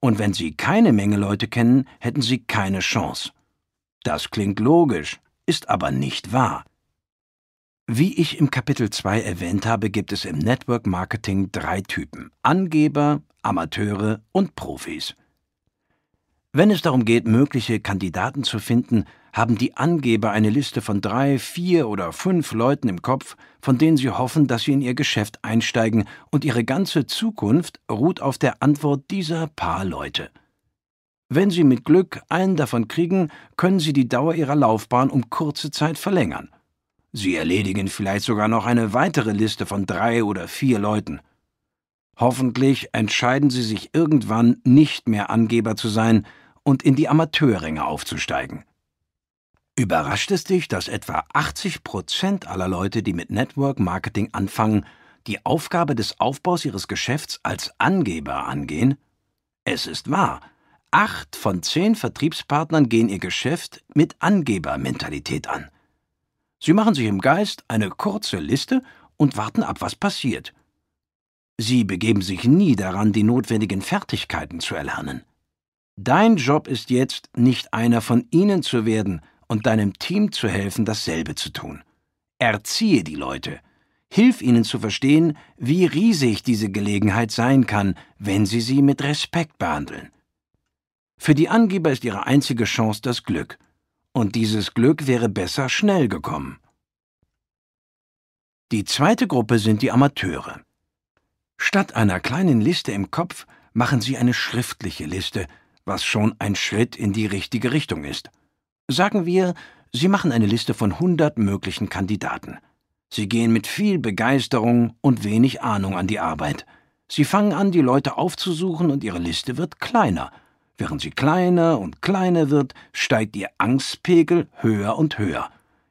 Und wenn Sie keine Menge Leute kennen, hätten Sie keine Chance. Das klingt logisch, ist aber nicht wahr. Wie ich im Kapitel 2 erwähnt habe, gibt es im Network Marketing drei Typen Angeber, Amateure und Profis. Wenn es darum geht, mögliche Kandidaten zu finden, haben die Angeber eine Liste von drei, vier oder fünf Leuten im Kopf, von denen sie hoffen, dass sie in ihr Geschäft einsteigen, und ihre ganze Zukunft ruht auf der Antwort dieser paar Leute. Wenn sie mit Glück einen davon kriegen, können sie die Dauer ihrer Laufbahn um kurze Zeit verlängern. Sie erledigen vielleicht sogar noch eine weitere Liste von drei oder vier Leuten. Hoffentlich entscheiden sie sich irgendwann nicht mehr Angeber zu sein und in die Amateurränge aufzusteigen. Überrascht es dich, dass etwa 80 Prozent aller Leute, die mit Network Marketing anfangen, die Aufgabe des Aufbaus ihres Geschäfts als Angeber angehen? Es ist wahr. Acht von zehn Vertriebspartnern gehen ihr Geschäft mit Angebermentalität an. Sie machen sich im Geist eine kurze Liste und warten ab, was passiert. Sie begeben sich nie daran, die notwendigen Fertigkeiten zu erlernen. Dein Job ist jetzt, nicht einer von ihnen zu werden und deinem Team zu helfen, dasselbe zu tun. Erziehe die Leute. Hilf ihnen zu verstehen, wie riesig diese Gelegenheit sein kann, wenn sie sie mit Respekt behandeln. Für die Angeber ist ihre einzige Chance das Glück. Und dieses Glück wäre besser schnell gekommen. Die zweite Gruppe sind die Amateure. Statt einer kleinen Liste im Kopf machen sie eine schriftliche Liste, was schon ein Schritt in die richtige Richtung ist. Sagen wir, Sie machen eine Liste von 100 möglichen Kandidaten. Sie gehen mit viel Begeisterung und wenig Ahnung an die Arbeit. Sie fangen an, die Leute aufzusuchen und ihre Liste wird kleiner. Während sie kleiner und kleiner wird, steigt ihr Angstpegel höher und höher.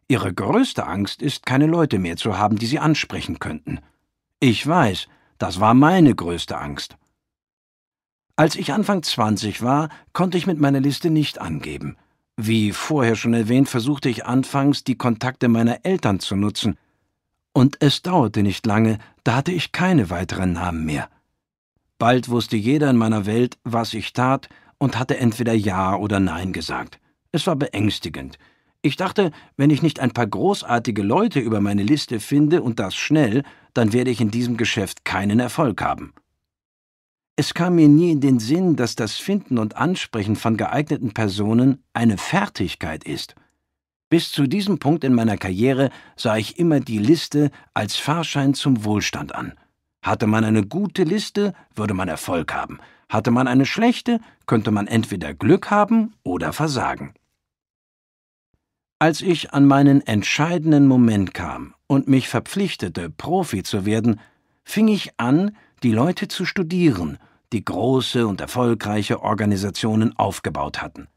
Ihre größte Angst ist, keine Leute mehr zu haben, die sie ansprechen könnten. Ich weiß, das war meine größte Angst. Als ich Anfang 20 war, konnte ich mit meiner Liste nicht angeben. Wie vorher schon erwähnt, versuchte ich anfangs, die Kontakte meiner Eltern zu nutzen. Und es dauerte nicht lange, da hatte ich keine weiteren Namen mehr. Bald wusste jeder in meiner Welt, was ich tat, und hatte entweder Ja oder Nein gesagt. Es war beängstigend. Ich dachte, wenn ich nicht ein paar großartige Leute über meine Liste finde und das schnell, dann werde ich in diesem Geschäft keinen Erfolg haben. Es kam mir nie in den Sinn, dass das Finden und Ansprechen von geeigneten Personen eine Fertigkeit ist. Bis zu diesem Punkt in meiner Karriere sah ich immer die Liste als Fahrschein zum Wohlstand an. Hatte man eine gute Liste, würde man Erfolg haben. Hatte man eine schlechte, könnte man entweder Glück haben oder versagen. Als ich an meinen entscheidenden Moment kam und mich verpflichtete, Profi zu werden, fing ich an, die Leute zu studieren, die große und erfolgreiche Organisationen aufgebaut hatten.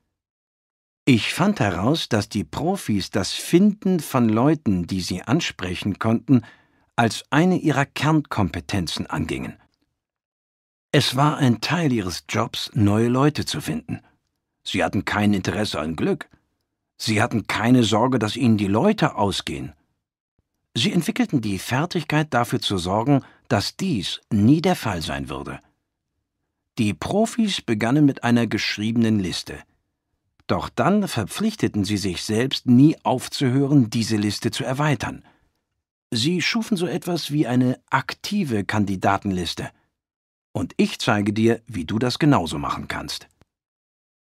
Ich fand heraus, dass die Profis das Finden von Leuten, die sie ansprechen konnten, als eine ihrer Kernkompetenzen angingen. Es war ein Teil ihres Jobs, neue Leute zu finden. Sie hatten kein Interesse an Glück. Sie hatten keine Sorge, dass ihnen die Leute ausgehen. Sie entwickelten die Fertigkeit dafür zu sorgen, dass dies nie der Fall sein würde. Die Profis begannen mit einer geschriebenen Liste. Doch dann verpflichteten sie sich selbst, nie aufzuhören, diese Liste zu erweitern. Sie schufen so etwas wie eine aktive Kandidatenliste. Und ich zeige dir, wie du das genauso machen kannst.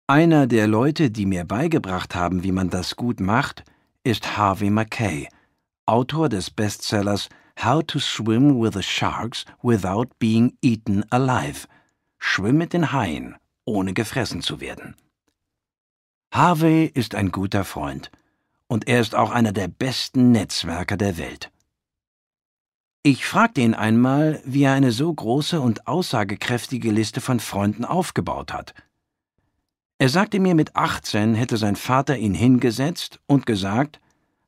Einer der Leute, die mir beigebracht haben, wie man das gut macht, ist Harvey Mackay, Autor des Bestsellers How to Swim with the Sharks Without Being Eaten Alive. Schwimm mit den Haien, ohne gefressen zu werden. Harvey ist ein guter Freund und er ist auch einer der besten Netzwerker der Welt. Ich fragte ihn einmal, wie er eine so große und aussagekräftige Liste von Freunden aufgebaut hat. Er sagte mir, mit 18 hätte sein Vater ihn hingesetzt und gesagt,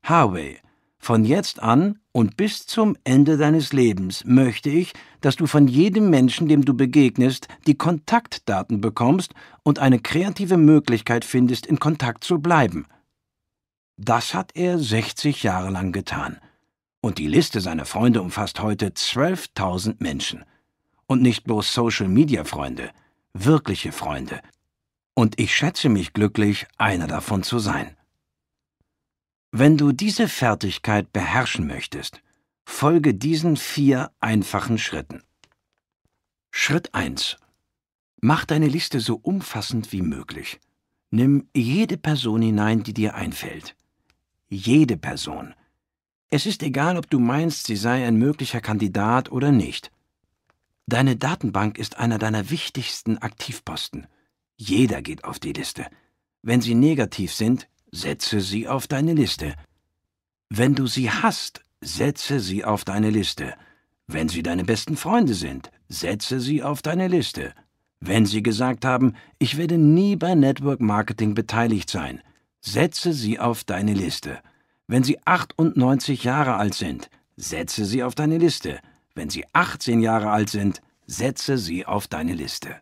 Harvey, von jetzt an und bis zum Ende deines Lebens möchte ich, dass du von jedem Menschen, dem du begegnest, die Kontaktdaten bekommst und eine kreative Möglichkeit findest, in Kontakt zu bleiben. Das hat er 60 Jahre lang getan. Und die Liste seiner Freunde umfasst heute 12.000 Menschen. Und nicht bloß Social-Media-Freunde, wirkliche Freunde. Und ich schätze mich glücklich, einer davon zu sein. Wenn du diese Fertigkeit beherrschen möchtest, folge diesen vier einfachen Schritten. Schritt 1. Mach deine Liste so umfassend wie möglich. Nimm jede Person hinein, die dir einfällt. Jede Person. Es ist egal, ob du meinst, sie sei ein möglicher Kandidat oder nicht. Deine Datenbank ist einer deiner wichtigsten Aktivposten. Jeder geht auf die Liste. Wenn sie negativ sind, setze sie auf deine Liste. Wenn du sie hast, setze sie auf deine Liste. Wenn sie deine besten Freunde sind, setze sie auf deine Liste. Wenn sie gesagt haben, ich werde nie bei Network Marketing beteiligt sein, setze sie auf deine Liste. Wenn sie 98 Jahre alt sind, setze sie auf deine Liste. Wenn sie 18 Jahre alt sind, setze sie auf deine Liste.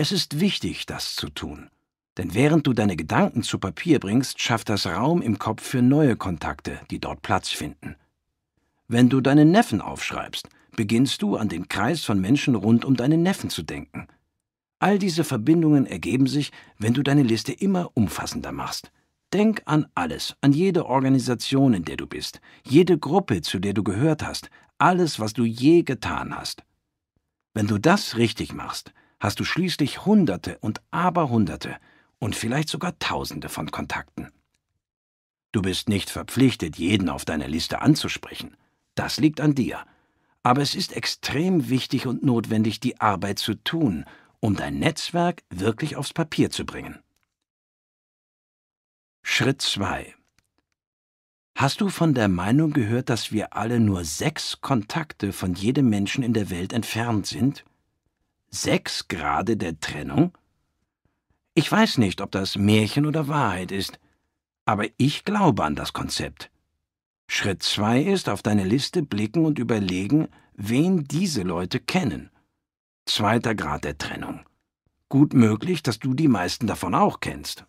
Es ist wichtig, das zu tun. Denn während du deine Gedanken zu Papier bringst, schafft das Raum im Kopf für neue Kontakte, die dort Platz finden. Wenn du deinen Neffen aufschreibst, beginnst du an den Kreis von Menschen rund um deinen Neffen zu denken. All diese Verbindungen ergeben sich, wenn du deine Liste immer umfassender machst. Denk an alles, an jede Organisation, in der du bist, jede Gruppe, zu der du gehört hast, alles, was du je getan hast. Wenn du das richtig machst, hast du schließlich Hunderte und Aberhunderte und vielleicht sogar Tausende von Kontakten. Du bist nicht verpflichtet, jeden auf deiner Liste anzusprechen. Das liegt an dir. Aber es ist extrem wichtig und notwendig, die Arbeit zu tun, um dein Netzwerk wirklich aufs Papier zu bringen. Schritt 2 Hast du von der Meinung gehört, dass wir alle nur sechs Kontakte von jedem Menschen in der Welt entfernt sind? Sechs Grade der Trennung? Ich weiß nicht, ob das Märchen oder Wahrheit ist, aber ich glaube an das Konzept. Schritt zwei ist auf deine Liste blicken und überlegen, wen diese Leute kennen. Zweiter Grad der Trennung. Gut möglich, dass du die meisten davon auch kennst.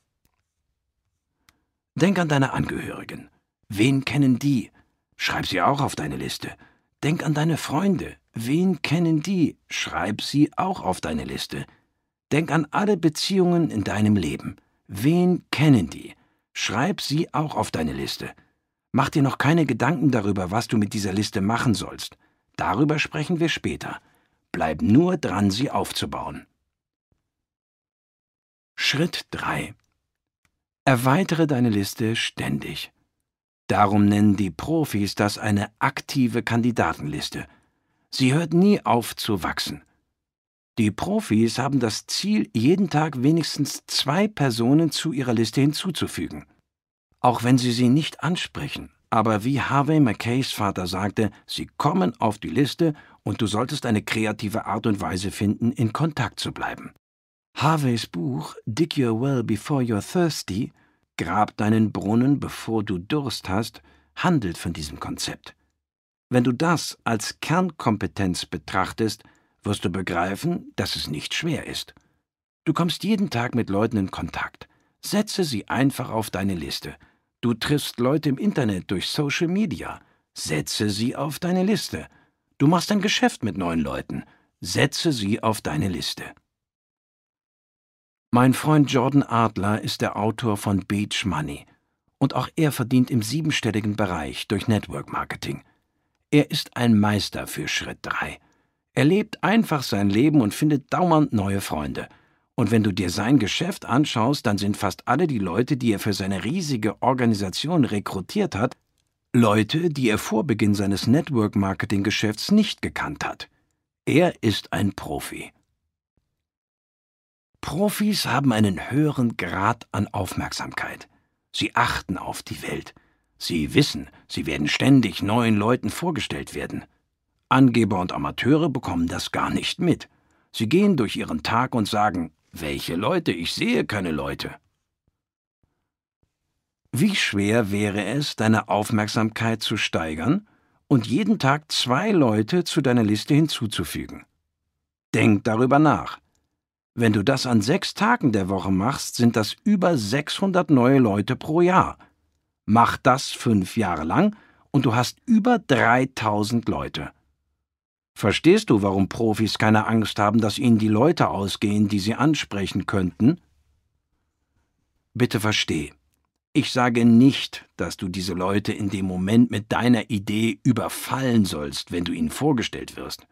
Denk an deine Angehörigen. Wen kennen die? Schreib sie auch auf deine Liste. Denk an deine Freunde. Wen kennen die? Schreib sie auch auf deine Liste. Denk an alle Beziehungen in deinem Leben. Wen kennen die? Schreib sie auch auf deine Liste. Mach dir noch keine Gedanken darüber, was du mit dieser Liste machen sollst. Darüber sprechen wir später. Bleib nur dran, sie aufzubauen. Schritt 3. Erweitere deine Liste ständig. Darum nennen die Profis das eine aktive Kandidatenliste. Sie hört nie auf zu wachsen. Die Profis haben das Ziel, jeden Tag wenigstens zwei Personen zu ihrer Liste hinzuzufügen. Auch wenn sie sie nicht ansprechen, aber wie Harvey McKays Vater sagte, sie kommen auf die Liste und du solltest eine kreative Art und Weise finden, in Kontakt zu bleiben. Harveys Buch Dig Your Well Before You're Thirsty Grab deinen Brunnen, bevor du Durst hast, handelt von diesem Konzept. Wenn du das als Kernkompetenz betrachtest, wirst du begreifen, dass es nicht schwer ist. Du kommst jeden Tag mit Leuten in Kontakt. Setze sie einfach auf deine Liste. Du triffst Leute im Internet durch Social Media. Setze sie auf deine Liste. Du machst ein Geschäft mit neuen Leuten. Setze sie auf deine Liste. Mein Freund Jordan Adler ist der Autor von Beach Money und auch er verdient im siebenstelligen Bereich durch Network Marketing. Er ist ein Meister für Schritt 3. Er lebt einfach sein Leben und findet dauernd neue Freunde. Und wenn du dir sein Geschäft anschaust, dann sind fast alle die Leute, die er für seine riesige Organisation rekrutiert hat, Leute, die er vor Beginn seines Network-Marketing-Geschäfts nicht gekannt hat. Er ist ein Profi. Profis haben einen höheren Grad an Aufmerksamkeit. Sie achten auf die Welt. Sie wissen, sie werden ständig neuen Leuten vorgestellt werden. Angeber und Amateure bekommen das gar nicht mit. Sie gehen durch ihren Tag und sagen, welche Leute? Ich sehe keine Leute. Wie schwer wäre es, deine Aufmerksamkeit zu steigern und jeden Tag zwei Leute zu deiner Liste hinzuzufügen? Denk darüber nach. Wenn du das an sechs Tagen der Woche machst, sind das über 600 neue Leute pro Jahr. Mach das fünf Jahre lang und du hast über 3000 Leute. Verstehst du, warum Profis keine Angst haben, dass ihnen die Leute ausgehen, die sie ansprechen könnten? Bitte versteh. Ich sage nicht, dass du diese Leute in dem Moment mit deiner Idee überfallen sollst, wenn du ihnen vorgestellt wirst.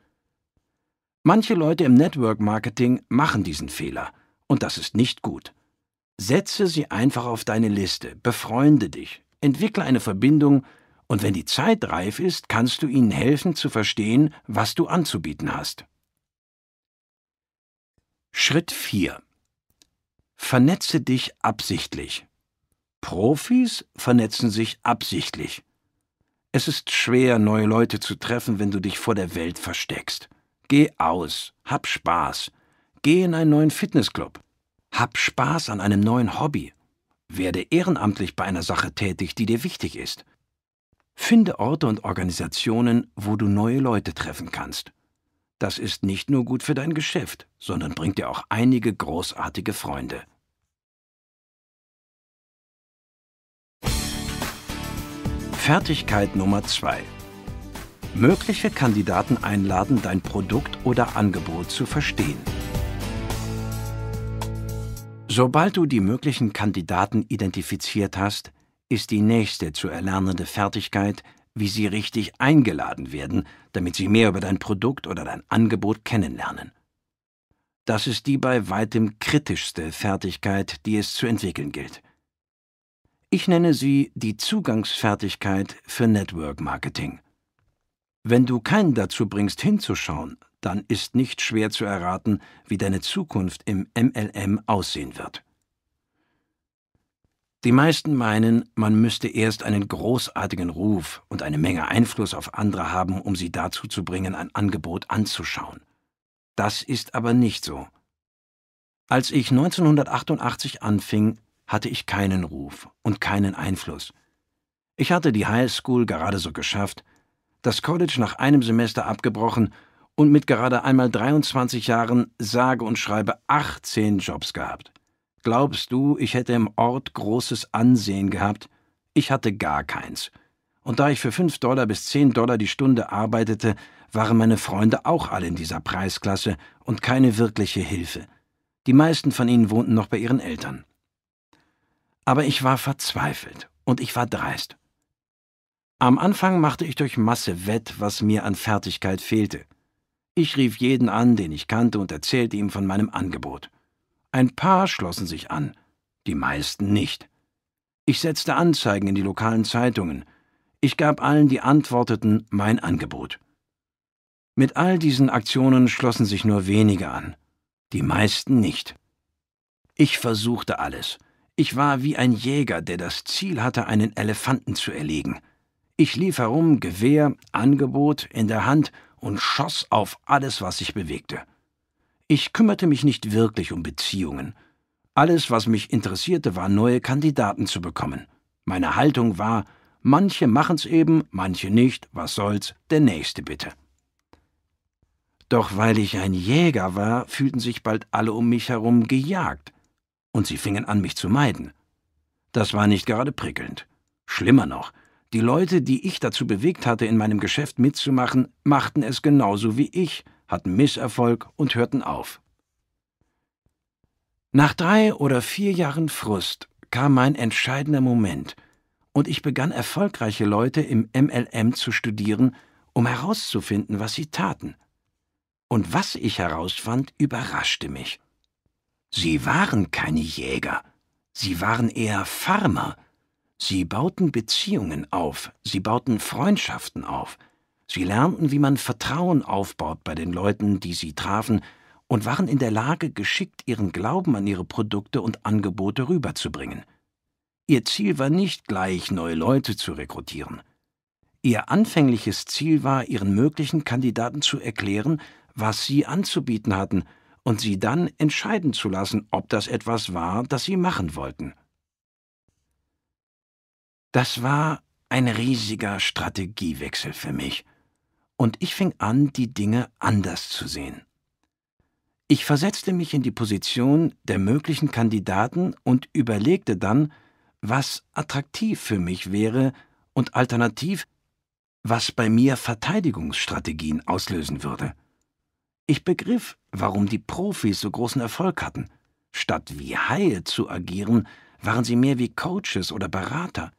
Manche Leute im Network Marketing machen diesen Fehler, und das ist nicht gut. Setze sie einfach auf deine Liste, befreunde dich, entwickle eine Verbindung und wenn die Zeit reif ist, kannst du ihnen helfen zu verstehen, was du anzubieten hast. Schritt 4. Vernetze dich absichtlich. Profis vernetzen sich absichtlich. Es ist schwer, neue Leute zu treffen, wenn du dich vor der Welt versteckst. Geh aus, hab Spaß. Geh in einen neuen Fitnessclub. Hab Spaß an einem neuen Hobby. Werde ehrenamtlich bei einer Sache tätig, die dir wichtig ist. Finde Orte und Organisationen, wo du neue Leute treffen kannst. Das ist nicht nur gut für dein Geschäft, sondern bringt dir auch einige großartige Freunde. Fertigkeit Nummer 2. Mögliche Kandidaten einladen, dein Produkt oder Angebot zu verstehen. Sobald du die möglichen Kandidaten identifiziert hast, ist die nächste zu erlernende Fertigkeit, wie sie richtig eingeladen werden, damit sie mehr über dein Produkt oder dein Angebot kennenlernen. Das ist die bei weitem kritischste Fertigkeit, die es zu entwickeln gilt. Ich nenne sie die Zugangsfertigkeit für Network Marketing. Wenn du keinen dazu bringst, hinzuschauen, dann ist nicht schwer zu erraten, wie deine Zukunft im MLM aussehen wird. Die meisten meinen, man müsste erst einen großartigen Ruf und eine Menge Einfluss auf andere haben, um sie dazu zu bringen, ein Angebot anzuschauen. Das ist aber nicht so. Als ich 1988 anfing, hatte ich keinen Ruf und keinen Einfluss. Ich hatte die High School gerade so geschafft, das College nach einem Semester abgebrochen und mit gerade einmal 23 Jahren sage und schreibe 18 Jobs gehabt. Glaubst du, ich hätte im Ort großes Ansehen gehabt? Ich hatte gar keins. Und da ich für 5 Dollar bis 10 Dollar die Stunde arbeitete, waren meine Freunde auch alle in dieser Preisklasse und keine wirkliche Hilfe. Die meisten von ihnen wohnten noch bei ihren Eltern. Aber ich war verzweifelt und ich war dreist. Am Anfang machte ich durch Masse wett, was mir an Fertigkeit fehlte. Ich rief jeden an, den ich kannte, und erzählte ihm von meinem Angebot. Ein paar schlossen sich an, die meisten nicht. Ich setzte Anzeigen in die lokalen Zeitungen. Ich gab allen, die antworteten, mein Angebot. Mit all diesen Aktionen schlossen sich nur wenige an, die meisten nicht. Ich versuchte alles. Ich war wie ein Jäger, der das Ziel hatte, einen Elefanten zu erlegen. Ich lief herum, Gewehr, Angebot in der Hand und schoss auf alles, was sich bewegte. Ich kümmerte mich nicht wirklich um Beziehungen. Alles, was mich interessierte, war neue Kandidaten zu bekommen. Meine Haltung war, manche machen's eben, manche nicht, was soll's, der nächste bitte. Doch weil ich ein Jäger war, fühlten sich bald alle um mich herum gejagt, und sie fingen an, mich zu meiden. Das war nicht gerade prickelnd. Schlimmer noch, die Leute, die ich dazu bewegt hatte, in meinem Geschäft mitzumachen, machten es genauso wie ich, hatten Misserfolg und hörten auf. Nach drei oder vier Jahren Frust kam mein entscheidender Moment, und ich begann erfolgreiche Leute im MLM zu studieren, um herauszufinden, was sie taten. Und was ich herausfand, überraschte mich. Sie waren keine Jäger, sie waren eher Farmer, Sie bauten Beziehungen auf, sie bauten Freundschaften auf, sie lernten, wie man Vertrauen aufbaut bei den Leuten, die sie trafen, und waren in der Lage, geschickt ihren Glauben an ihre Produkte und Angebote rüberzubringen. Ihr Ziel war nicht gleich, neue Leute zu rekrutieren. Ihr anfängliches Ziel war, ihren möglichen Kandidaten zu erklären, was sie anzubieten hatten, und sie dann entscheiden zu lassen, ob das etwas war, das sie machen wollten. Das war ein riesiger Strategiewechsel für mich, und ich fing an, die Dinge anders zu sehen. Ich versetzte mich in die Position der möglichen Kandidaten und überlegte dann, was attraktiv für mich wäre und alternativ, was bei mir Verteidigungsstrategien auslösen würde. Ich begriff, warum die Profis so großen Erfolg hatten. Statt wie Haie zu agieren, waren sie mehr wie Coaches oder Berater.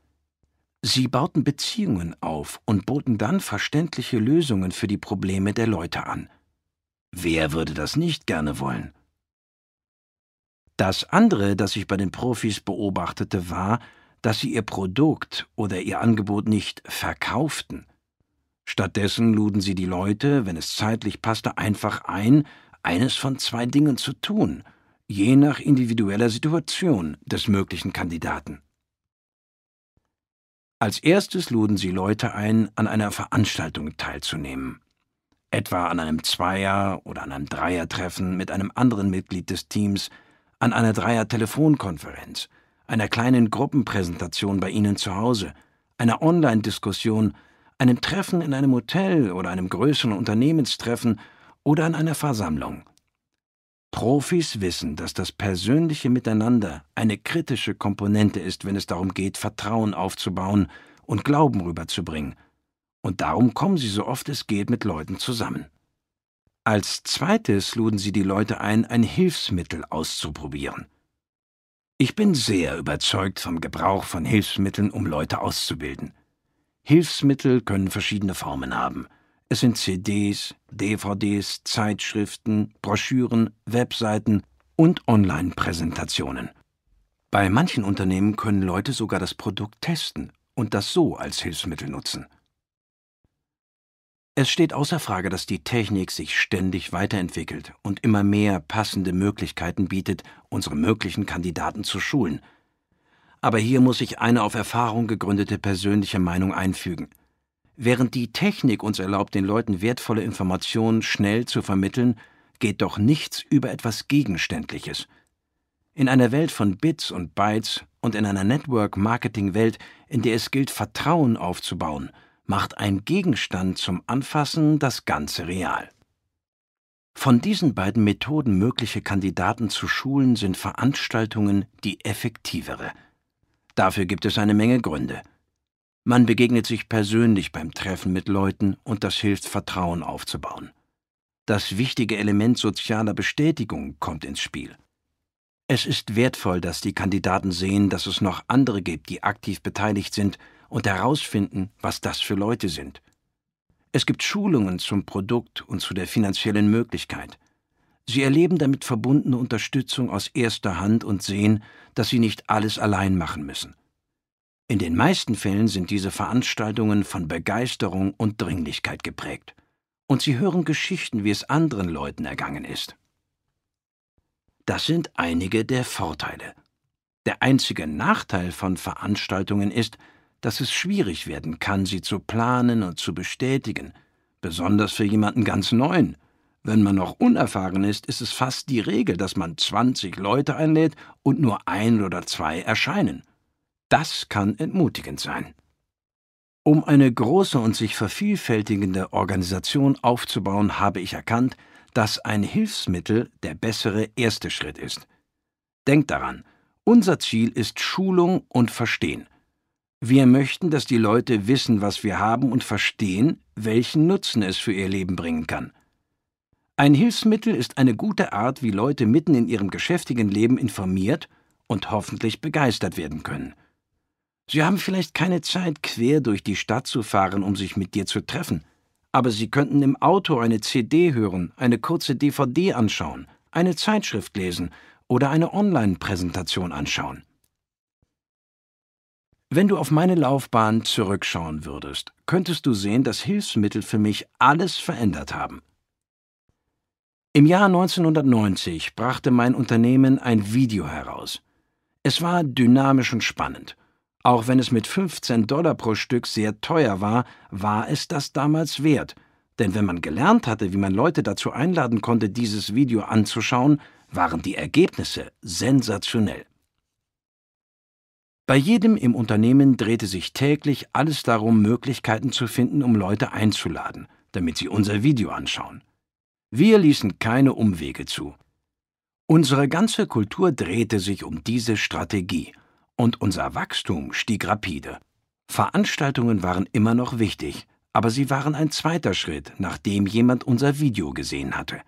Sie bauten Beziehungen auf und boten dann verständliche Lösungen für die Probleme der Leute an. Wer würde das nicht gerne wollen? Das andere, das ich bei den Profis beobachtete, war, dass sie ihr Produkt oder ihr Angebot nicht verkauften. Stattdessen luden sie die Leute, wenn es zeitlich passte, einfach ein, eines von zwei Dingen zu tun, je nach individueller Situation des möglichen Kandidaten. Als erstes luden sie Leute ein, an einer Veranstaltung teilzunehmen. Etwa an einem Zweier- oder an einem Dreiertreffen mit einem anderen Mitglied des Teams, an einer Dreier-Telefonkonferenz, einer kleinen Gruppenpräsentation bei Ihnen zu Hause, einer Online-Diskussion, einem Treffen in einem Hotel oder einem größeren Unternehmenstreffen oder an einer Versammlung. Profis wissen, dass das persönliche Miteinander eine kritische Komponente ist, wenn es darum geht, Vertrauen aufzubauen und Glauben rüberzubringen. Und darum kommen sie so oft es geht mit Leuten zusammen. Als zweites luden sie die Leute ein, ein Hilfsmittel auszuprobieren. Ich bin sehr überzeugt vom Gebrauch von Hilfsmitteln, um Leute auszubilden. Hilfsmittel können verschiedene Formen haben. Es sind CDs, DVDs, Zeitschriften, Broschüren, Webseiten und Online-Präsentationen. Bei manchen Unternehmen können Leute sogar das Produkt testen und das so als Hilfsmittel nutzen. Es steht außer Frage, dass die Technik sich ständig weiterentwickelt und immer mehr passende Möglichkeiten bietet, unsere möglichen Kandidaten zu schulen. Aber hier muss ich eine auf Erfahrung gegründete persönliche Meinung einfügen. Während die Technik uns erlaubt, den Leuten wertvolle Informationen schnell zu vermitteln, geht doch nichts über etwas Gegenständliches. In einer Welt von Bits und Bytes und in einer Network-Marketing-Welt, in der es gilt, Vertrauen aufzubauen – macht ein Gegenstand zum Anfassen das Ganze real. Von diesen beiden Methoden mögliche Kandidaten zu schulen sind Veranstaltungen die effektivere. Dafür gibt es eine Menge Gründe. Man begegnet sich persönlich beim Treffen mit Leuten und das hilft Vertrauen aufzubauen. Das wichtige Element sozialer Bestätigung kommt ins Spiel. Es ist wertvoll, dass die Kandidaten sehen, dass es noch andere gibt, die aktiv beteiligt sind und herausfinden, was das für Leute sind. Es gibt Schulungen zum Produkt und zu der finanziellen Möglichkeit. Sie erleben damit verbundene Unterstützung aus erster Hand und sehen, dass sie nicht alles allein machen müssen. In den meisten Fällen sind diese Veranstaltungen von Begeisterung und Dringlichkeit geprägt. Und sie hören Geschichten, wie es anderen Leuten ergangen ist. Das sind einige der Vorteile. Der einzige Nachteil von Veranstaltungen ist, dass es schwierig werden kann, sie zu planen und zu bestätigen, besonders für jemanden ganz Neuen. Wenn man noch unerfahren ist, ist es fast die Regel, dass man 20 Leute einlädt und nur ein oder zwei erscheinen. Das kann entmutigend sein. Um eine große und sich vervielfältigende Organisation aufzubauen, habe ich erkannt, dass ein Hilfsmittel der bessere erste Schritt ist. Denkt daran, unser Ziel ist Schulung und Verstehen. Wir möchten, dass die Leute wissen, was wir haben und verstehen, welchen Nutzen es für ihr Leben bringen kann. Ein Hilfsmittel ist eine gute Art, wie Leute mitten in ihrem geschäftigen Leben informiert und hoffentlich begeistert werden können. Sie haben vielleicht keine Zeit, quer durch die Stadt zu fahren, um sich mit dir zu treffen, aber Sie könnten im Auto eine CD hören, eine kurze DVD anschauen, eine Zeitschrift lesen oder eine Online-Präsentation anschauen. Wenn du auf meine Laufbahn zurückschauen würdest, könntest du sehen, dass Hilfsmittel für mich alles verändert haben. Im Jahr 1990 brachte mein Unternehmen ein Video heraus. Es war dynamisch und spannend. Auch wenn es mit 15 Dollar pro Stück sehr teuer war, war es das damals wert. Denn wenn man gelernt hatte, wie man Leute dazu einladen konnte, dieses Video anzuschauen, waren die Ergebnisse sensationell. Bei jedem im Unternehmen drehte sich täglich alles darum, Möglichkeiten zu finden, um Leute einzuladen, damit sie unser Video anschauen. Wir ließen keine Umwege zu. Unsere ganze Kultur drehte sich um diese Strategie und unser Wachstum stieg rapide. Veranstaltungen waren immer noch wichtig, aber sie waren ein zweiter Schritt, nachdem jemand unser Video gesehen hatte.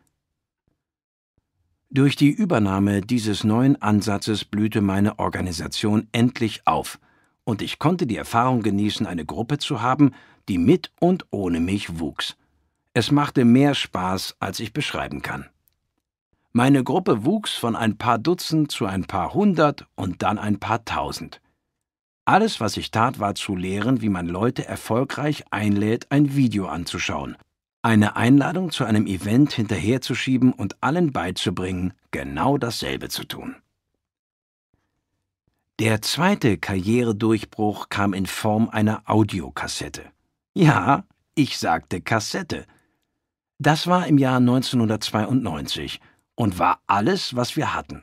Durch die Übernahme dieses neuen Ansatzes blühte meine Organisation endlich auf, und ich konnte die Erfahrung genießen, eine Gruppe zu haben, die mit und ohne mich wuchs. Es machte mehr Spaß, als ich beschreiben kann. Meine Gruppe wuchs von ein paar Dutzend zu ein paar hundert und dann ein paar tausend. Alles, was ich tat, war zu lehren, wie man Leute erfolgreich einlädt, ein Video anzuschauen eine Einladung zu einem Event hinterherzuschieben und allen beizubringen, genau dasselbe zu tun. Der zweite Karrieredurchbruch kam in Form einer Audiokassette. Ja, ich sagte Kassette. Das war im Jahr 1992 und war alles, was wir hatten.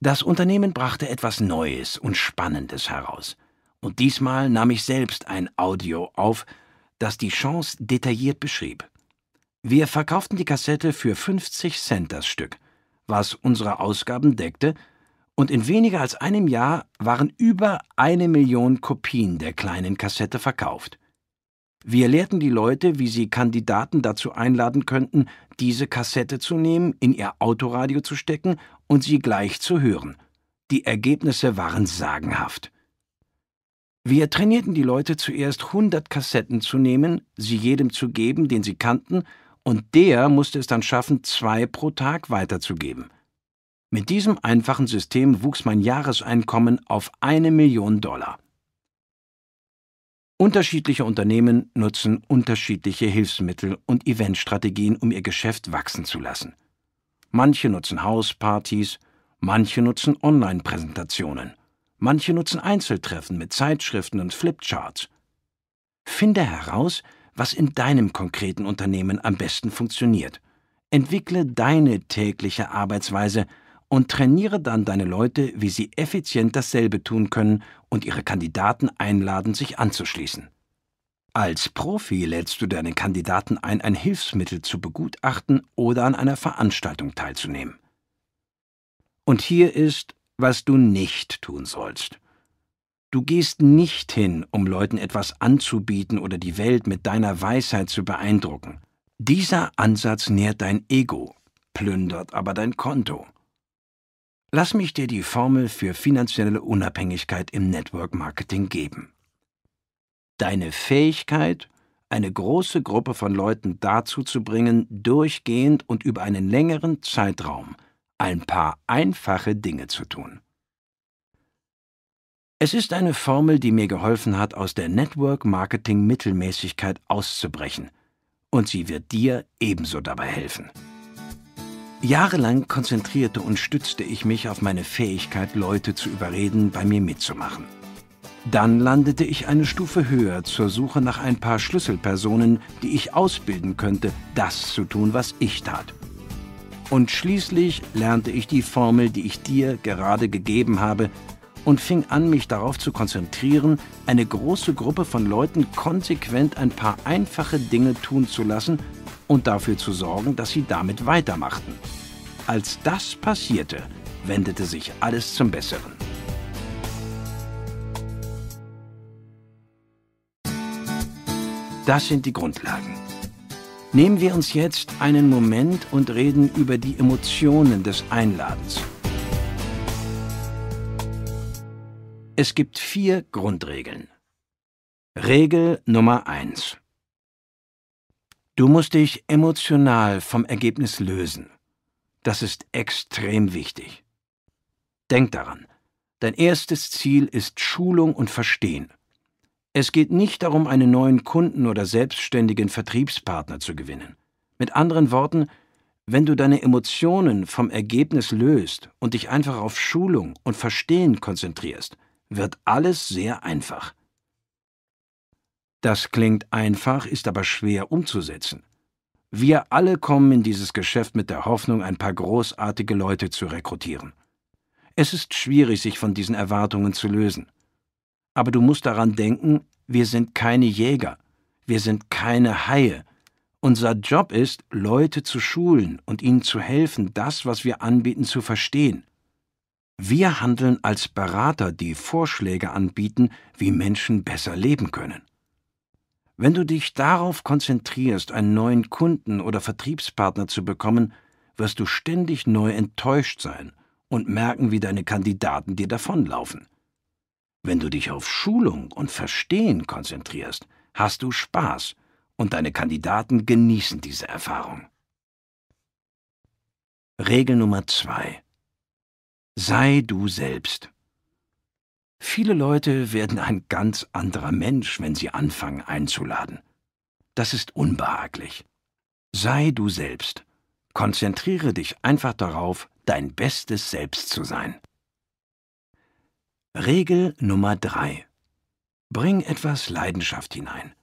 Das Unternehmen brachte etwas Neues und Spannendes heraus. Und diesmal nahm ich selbst ein Audio auf, das die Chance detailliert beschrieb. Wir verkauften die Kassette für 50 Cent das Stück, was unsere Ausgaben deckte, und in weniger als einem Jahr waren über eine Million Kopien der kleinen Kassette verkauft. Wir lehrten die Leute, wie sie Kandidaten dazu einladen könnten, diese Kassette zu nehmen, in ihr Autoradio zu stecken und sie gleich zu hören. Die Ergebnisse waren sagenhaft. Wir trainierten die Leute zuerst 100 Kassetten zu nehmen, sie jedem zu geben, den sie kannten, und der musste es dann schaffen, zwei pro Tag weiterzugeben. Mit diesem einfachen System wuchs mein Jahreseinkommen auf eine Million Dollar. Unterschiedliche Unternehmen nutzen unterschiedliche Hilfsmittel und Eventstrategien, um ihr Geschäft wachsen zu lassen. Manche nutzen Hauspartys, manche nutzen Online-Präsentationen, manche nutzen Einzeltreffen mit Zeitschriften und Flipcharts. Finde heraus, was in deinem konkreten Unternehmen am besten funktioniert. Entwickle deine tägliche Arbeitsweise und trainiere dann deine Leute, wie sie effizient dasselbe tun können und ihre Kandidaten einladen, sich anzuschließen. Als Profi lädst du deine Kandidaten ein, ein Hilfsmittel zu begutachten oder an einer Veranstaltung teilzunehmen. Und hier ist, was du nicht tun sollst. Du gehst nicht hin, um Leuten etwas anzubieten oder die Welt mit deiner Weisheit zu beeindrucken. Dieser Ansatz nährt dein Ego, plündert aber dein Konto. Lass mich dir die Formel für finanzielle Unabhängigkeit im Network Marketing geben. Deine Fähigkeit, eine große Gruppe von Leuten dazu zu bringen, durchgehend und über einen längeren Zeitraum ein paar einfache Dinge zu tun. Es ist eine Formel, die mir geholfen hat, aus der Network Marketing Mittelmäßigkeit auszubrechen, und sie wird dir ebenso dabei helfen. Jahrelang konzentrierte und stützte ich mich auf meine Fähigkeit, Leute zu überreden, bei mir mitzumachen. Dann landete ich eine Stufe höher zur Suche nach ein paar Schlüsselpersonen, die ich ausbilden könnte, das zu tun, was ich tat. Und schließlich lernte ich die Formel, die ich dir gerade gegeben habe, und fing an, mich darauf zu konzentrieren, eine große Gruppe von Leuten konsequent ein paar einfache Dinge tun zu lassen, und dafür zu sorgen, dass sie damit weitermachten. Als das passierte, wendete sich alles zum Besseren. Das sind die Grundlagen. Nehmen wir uns jetzt einen Moment und reden über die Emotionen des Einladens. Es gibt vier Grundregeln. Regel Nummer eins: Du musst dich emotional vom Ergebnis lösen. Das ist extrem wichtig. Denk daran, dein erstes Ziel ist Schulung und Verstehen. Es geht nicht darum, einen neuen Kunden oder selbstständigen Vertriebspartner zu gewinnen. Mit anderen Worten, wenn du deine Emotionen vom Ergebnis löst und dich einfach auf Schulung und Verstehen konzentrierst, wird alles sehr einfach. Das klingt einfach, ist aber schwer umzusetzen. Wir alle kommen in dieses Geschäft mit der Hoffnung, ein paar großartige Leute zu rekrutieren. Es ist schwierig, sich von diesen Erwartungen zu lösen. Aber du musst daran denken, wir sind keine Jäger, wir sind keine Haie. Unser Job ist, Leute zu schulen und ihnen zu helfen, das, was wir anbieten, zu verstehen. Wir handeln als Berater, die Vorschläge anbieten, wie Menschen besser leben können. Wenn du dich darauf konzentrierst, einen neuen Kunden oder Vertriebspartner zu bekommen, wirst du ständig neu enttäuscht sein und merken, wie deine Kandidaten dir davonlaufen. Wenn du dich auf Schulung und Verstehen konzentrierst, hast du Spaß und deine Kandidaten genießen diese Erfahrung. Regel Nummer zwei. Sei du selbst. Viele Leute werden ein ganz anderer Mensch, wenn sie anfangen einzuladen. Das ist unbehaglich. Sei du selbst. Konzentriere dich einfach darauf, dein bestes Selbst zu sein. Regel Nummer drei: Bring etwas Leidenschaft hinein.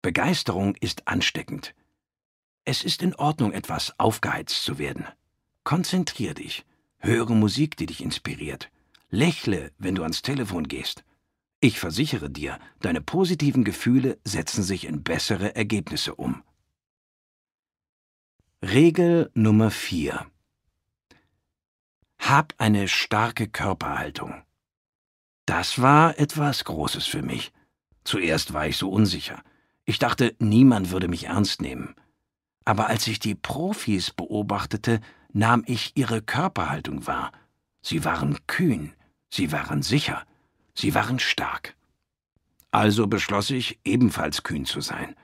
Begeisterung ist ansteckend. Es ist in Ordnung, etwas aufgeheizt zu werden. Konzentrier dich. Höre Musik, die dich inspiriert. Lächle, wenn du ans Telefon gehst. Ich versichere dir, deine positiven Gefühle setzen sich in bessere Ergebnisse um. Regel Nummer 4 Hab eine starke Körperhaltung. Das war etwas Großes für mich. Zuerst war ich so unsicher. Ich dachte, niemand würde mich ernst nehmen. Aber als ich die Profis beobachtete, nahm ich ihre Körperhaltung wahr. Sie waren kühn, Sie waren sicher, sie waren stark. Also beschloss ich, ebenfalls kühn zu sein.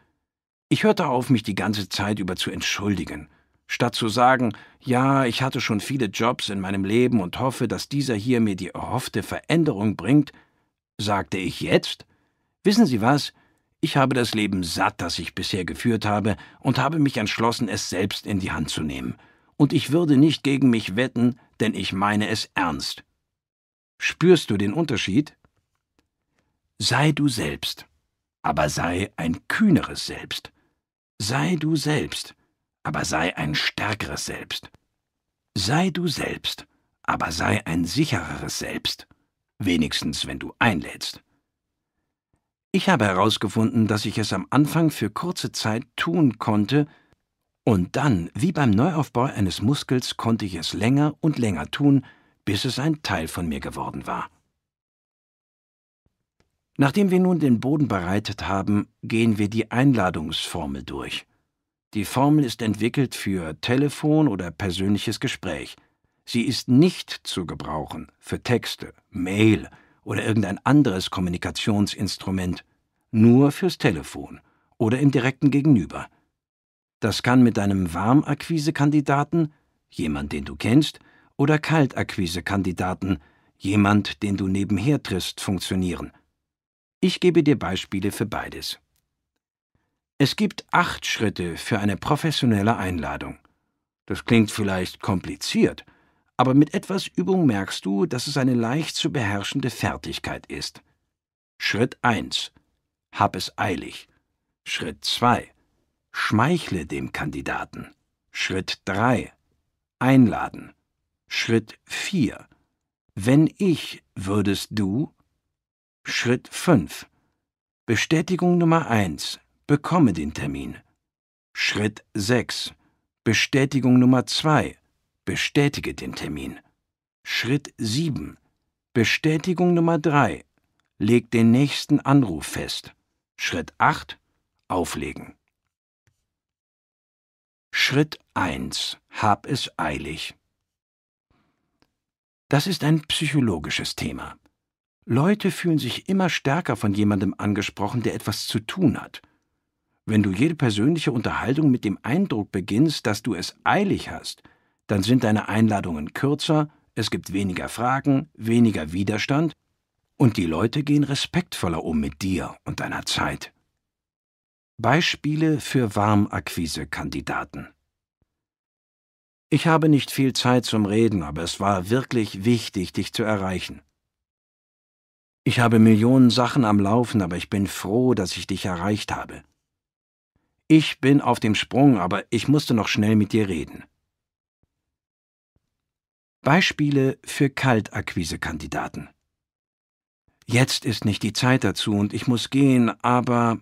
Ich hörte auf, mich die ganze Zeit über zu entschuldigen. Statt zu sagen, ja, ich hatte schon viele Jobs in meinem Leben und hoffe, dass dieser hier mir die erhoffte Veränderung bringt, sagte ich jetzt, wissen Sie was, ich habe das Leben satt, das ich bisher geführt habe, und habe mich entschlossen, es selbst in die Hand zu nehmen. Und ich würde nicht gegen mich wetten, denn ich meine es ernst. Spürst du den Unterschied? Sei du selbst, aber sei ein kühneres Selbst. Sei du selbst, aber sei ein stärkeres Selbst. Sei du selbst, aber sei ein sichereres Selbst, wenigstens wenn du einlädst. Ich habe herausgefunden, dass ich es am Anfang für kurze Zeit tun konnte, und dann, wie beim Neuaufbau eines Muskels, konnte ich es länger und länger tun, bis es ein Teil von mir geworden war. Nachdem wir nun den Boden bereitet haben, gehen wir die Einladungsformel durch. Die Formel ist entwickelt für Telefon oder persönliches Gespräch. Sie ist nicht zu gebrauchen für Texte, Mail oder irgendein anderes Kommunikationsinstrument, nur fürs Telefon oder im direkten Gegenüber. Das kann mit einem Warmakquise-Kandidaten, jemand, den du kennst, oder Kaltakquise-Kandidaten, jemand, den du nebenher triffst, funktionieren. Ich gebe dir Beispiele für beides. Es gibt acht Schritte für eine professionelle Einladung. Das klingt vielleicht kompliziert, aber mit etwas Übung merkst du, dass es eine leicht zu beherrschende Fertigkeit ist. Schritt 1. Hab es eilig. Schritt 2. Schmeichle dem Kandidaten. Schritt 3. Einladen. Schritt 4. Wenn ich, würdest du. Schritt 5. Bestätigung Nummer 1. Bekomme den Termin. Schritt 6. Bestätigung Nummer 2. Bestätige den Termin. Schritt 7. Bestätigung Nummer 3. Leg den nächsten Anruf fest. Schritt 8. Auflegen. Schritt 1. Hab es eilig. Das ist ein psychologisches Thema. Leute fühlen sich immer stärker von jemandem angesprochen, der etwas zu tun hat. Wenn du jede persönliche Unterhaltung mit dem Eindruck beginnst, dass du es eilig hast, dann sind deine Einladungen kürzer, es gibt weniger Fragen, weniger Widerstand und die Leute gehen respektvoller um mit dir und deiner Zeit. Beispiele für Warmakquise-Kandidaten Ich habe nicht viel Zeit zum Reden, aber es war wirklich wichtig, dich zu erreichen. Ich habe Millionen Sachen am Laufen, aber ich bin froh, dass ich dich erreicht habe. Ich bin auf dem Sprung, aber ich musste noch schnell mit dir reden. Beispiele für Kaltakquise-Kandidaten. Jetzt ist nicht die Zeit dazu und ich muss gehen, aber.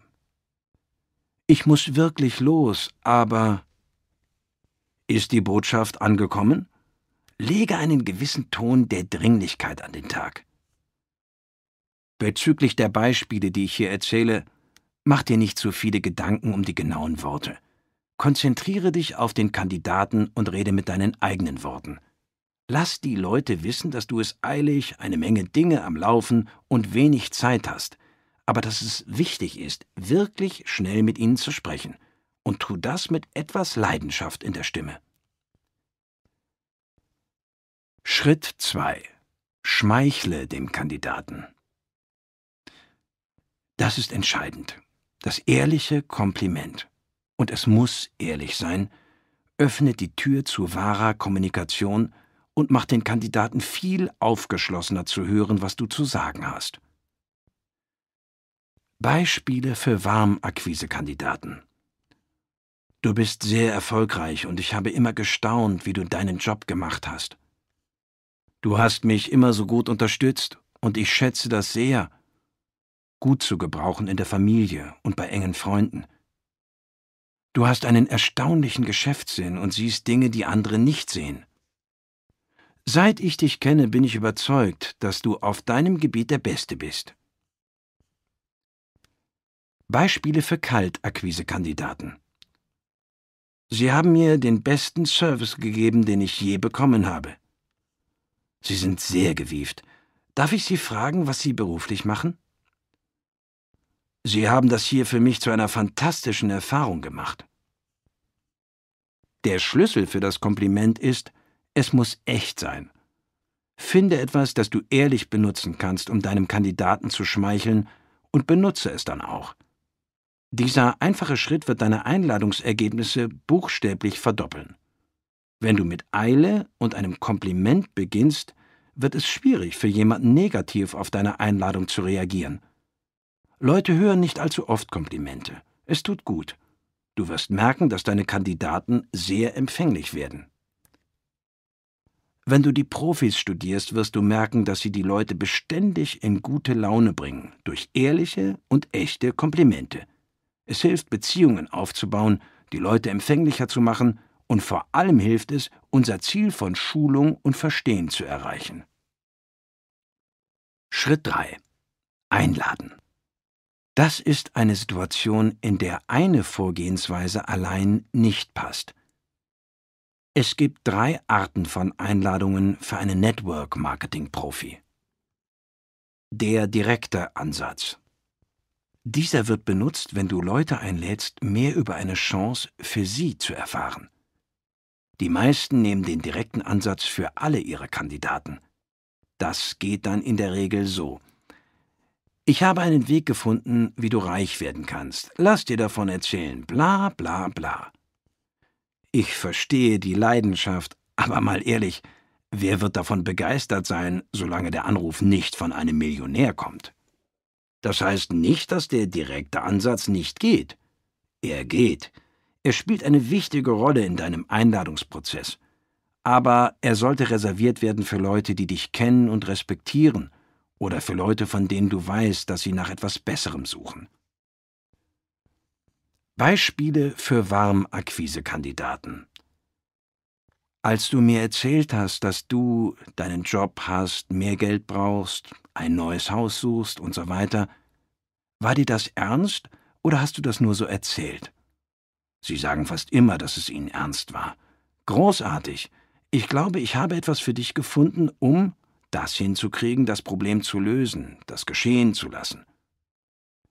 Ich muss wirklich los, aber. Ist die Botschaft angekommen? Lege einen gewissen Ton der Dringlichkeit an den Tag. Bezüglich der Beispiele, die ich hier erzähle, Mach dir nicht zu viele Gedanken um die genauen Worte. Konzentriere dich auf den Kandidaten und rede mit deinen eigenen Worten. Lass die Leute wissen, dass du es eilig, eine Menge Dinge am Laufen und wenig Zeit hast, aber dass es wichtig ist, wirklich schnell mit ihnen zu sprechen. Und tu das mit etwas Leidenschaft in der Stimme. Schritt 2. Schmeichle dem Kandidaten. Das ist entscheidend. Das ehrliche Kompliment, und es muss ehrlich sein, öffnet die Tür zu wahrer Kommunikation und macht den Kandidaten viel aufgeschlossener zu hören, was du zu sagen hast. Beispiele für Warmakquise-Kandidaten. Du bist sehr erfolgreich und ich habe immer gestaunt, wie du deinen Job gemacht hast. Du hast mich immer so gut unterstützt und ich schätze das sehr gut zu gebrauchen in der Familie und bei engen Freunden. Du hast einen erstaunlichen Geschäftssinn und siehst Dinge, die andere nicht sehen. Seit ich dich kenne, bin ich überzeugt, dass du auf deinem Gebiet der Beste bist. Beispiele für Kaltakquise-Kandidaten. Sie haben mir den besten Service gegeben, den ich je bekommen habe. Sie sind sehr gewieft. Darf ich Sie fragen, was Sie beruflich machen? Sie haben das hier für mich zu einer fantastischen Erfahrung gemacht. Der Schlüssel für das Kompliment ist, es muss echt sein. Finde etwas, das du ehrlich benutzen kannst, um deinem Kandidaten zu schmeicheln, und benutze es dann auch. Dieser einfache Schritt wird deine Einladungsergebnisse buchstäblich verdoppeln. Wenn du mit Eile und einem Kompliment beginnst, wird es schwierig für jemanden negativ auf deine Einladung zu reagieren. Leute hören nicht allzu oft Komplimente. Es tut gut. Du wirst merken, dass deine Kandidaten sehr empfänglich werden. Wenn du die Profis studierst, wirst du merken, dass sie die Leute beständig in gute Laune bringen, durch ehrliche und echte Komplimente. Es hilft, Beziehungen aufzubauen, die Leute empfänglicher zu machen und vor allem hilft es, unser Ziel von Schulung und Verstehen zu erreichen. Schritt 3. Einladen. Das ist eine Situation, in der eine Vorgehensweise allein nicht passt. Es gibt drei Arten von Einladungen für einen Network-Marketing-Profi. Der direkte Ansatz. Dieser wird benutzt, wenn du Leute einlädst, mehr über eine Chance für sie zu erfahren. Die meisten nehmen den direkten Ansatz für alle ihre Kandidaten. Das geht dann in der Regel so. Ich habe einen Weg gefunden, wie du reich werden kannst. Lass dir davon erzählen. Bla bla bla. Ich verstehe die Leidenschaft, aber mal ehrlich, wer wird davon begeistert sein, solange der Anruf nicht von einem Millionär kommt? Das heißt nicht, dass der direkte Ansatz nicht geht. Er geht. Er spielt eine wichtige Rolle in deinem Einladungsprozess. Aber er sollte reserviert werden für Leute, die dich kennen und respektieren – oder für Leute, von denen du weißt, dass sie nach etwas Besserem suchen. Beispiele für Warmakquise-Kandidaten. Als du mir erzählt hast, dass du deinen Job hast, mehr Geld brauchst, ein neues Haus suchst und so weiter, war dir das ernst oder hast du das nur so erzählt? Sie sagen fast immer, dass es ihnen ernst war. Großartig. Ich glaube, ich habe etwas für dich gefunden, um das hinzukriegen, das Problem zu lösen, das geschehen zu lassen.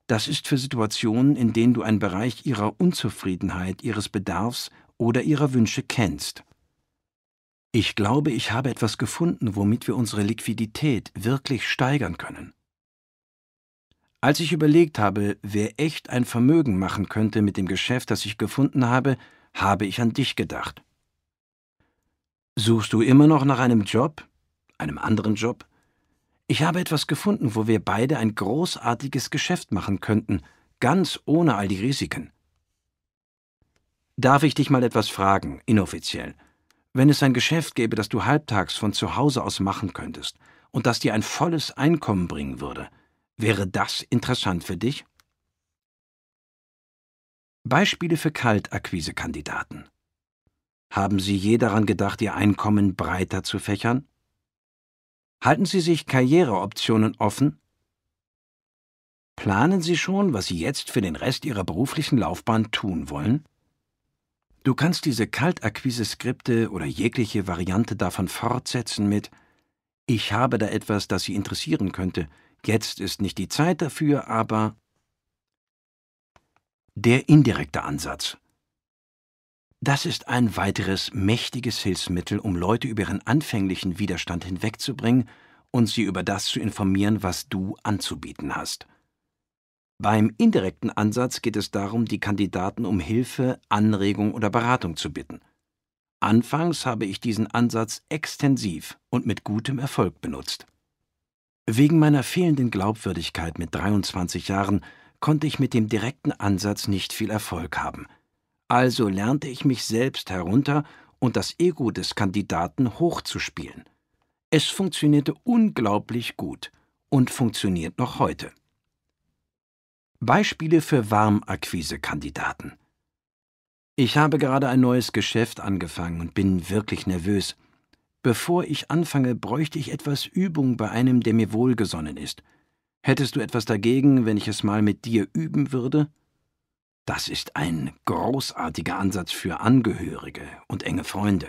Das ist für Situationen, in denen du einen Bereich ihrer Unzufriedenheit, ihres Bedarfs oder ihrer Wünsche kennst. Ich glaube, ich habe etwas gefunden, womit wir unsere Liquidität wirklich steigern können. Als ich überlegt habe, wer echt ein Vermögen machen könnte mit dem Geschäft, das ich gefunden habe, habe ich an dich gedacht. Suchst du immer noch nach einem Job? einem anderen Job. Ich habe etwas gefunden, wo wir beide ein großartiges Geschäft machen könnten, ganz ohne all die Risiken. Darf ich dich mal etwas fragen, inoffiziell? Wenn es ein Geschäft gäbe, das du halbtags von zu Hause aus machen könntest und das dir ein volles Einkommen bringen würde, wäre das interessant für dich? Beispiele für Kaltakquise-Kandidaten. Haben Sie je daran gedacht, Ihr Einkommen breiter zu fächern? Halten Sie sich Karriereoptionen offen? Planen Sie schon, was Sie jetzt für den Rest Ihrer beruflichen Laufbahn tun wollen? Du kannst diese Kaltakquise-Skripte oder jegliche Variante davon fortsetzen mit Ich habe da etwas, das Sie interessieren könnte. Jetzt ist nicht die Zeit dafür, aber der indirekte Ansatz. Das ist ein weiteres mächtiges Hilfsmittel, um Leute über ihren anfänglichen Widerstand hinwegzubringen und sie über das zu informieren, was du anzubieten hast. Beim indirekten Ansatz geht es darum, die Kandidaten um Hilfe, Anregung oder Beratung zu bitten. Anfangs habe ich diesen Ansatz extensiv und mit gutem Erfolg benutzt. Wegen meiner fehlenden Glaubwürdigkeit mit 23 Jahren konnte ich mit dem direkten Ansatz nicht viel Erfolg haben – also lernte ich mich selbst herunter und das Ego des Kandidaten hochzuspielen. Es funktionierte unglaublich gut und funktioniert noch heute. Beispiele für Warmakquise-Kandidaten. Ich habe gerade ein neues Geschäft angefangen und bin wirklich nervös. Bevor ich anfange, bräuchte ich etwas Übung bei einem, der mir wohlgesonnen ist. Hättest du etwas dagegen, wenn ich es mal mit dir üben würde? Das ist ein großartiger Ansatz für Angehörige und enge Freunde.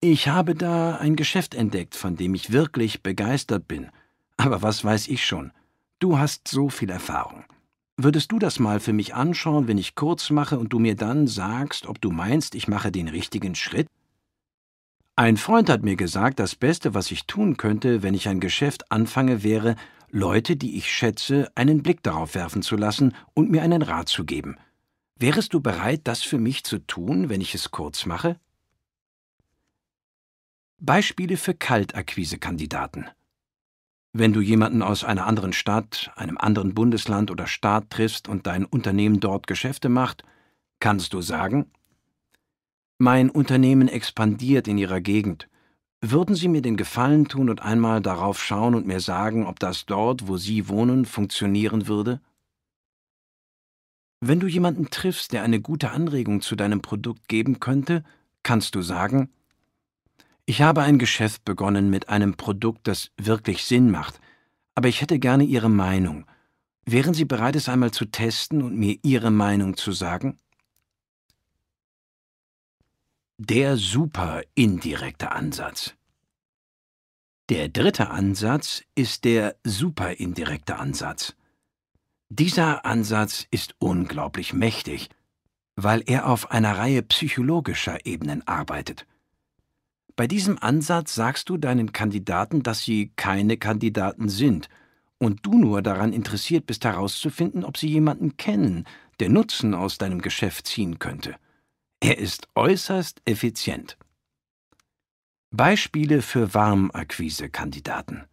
Ich habe da ein Geschäft entdeckt, von dem ich wirklich begeistert bin. Aber was weiß ich schon? Du hast so viel Erfahrung. Würdest du das mal für mich anschauen, wenn ich kurz mache und du mir dann sagst, ob du meinst, ich mache den richtigen Schritt? Ein Freund hat mir gesagt, das Beste, was ich tun könnte, wenn ich ein Geschäft anfange, wäre, Leute, die ich schätze, einen Blick darauf werfen zu lassen und mir einen Rat zu geben. Wärest du bereit, das für mich zu tun, wenn ich es kurz mache? Beispiele für Kaltakquise-Kandidaten. Wenn du jemanden aus einer anderen Stadt, einem anderen Bundesland oder Staat triffst und dein Unternehmen dort Geschäfte macht, kannst du sagen, mein Unternehmen expandiert in Ihrer Gegend. Würden Sie mir den Gefallen tun und einmal darauf schauen und mir sagen, ob das dort, wo Sie wohnen, funktionieren würde? Wenn du jemanden triffst, der eine gute Anregung zu deinem Produkt geben könnte, kannst du sagen, ich habe ein Geschäft begonnen mit einem Produkt, das wirklich Sinn macht, aber ich hätte gerne Ihre Meinung. Wären Sie bereit, es einmal zu testen und mir Ihre Meinung zu sagen? Der super indirekte Ansatz. Der dritte Ansatz ist der super indirekte Ansatz. Dieser Ansatz ist unglaublich mächtig, weil er auf einer Reihe psychologischer Ebenen arbeitet. Bei diesem Ansatz sagst du deinen Kandidaten, dass sie keine Kandidaten sind und du nur daran interessiert bist herauszufinden, ob sie jemanden kennen, der Nutzen aus deinem Geschäft ziehen könnte. Er ist äußerst effizient. Beispiele für Warmakquise-Kandidaten.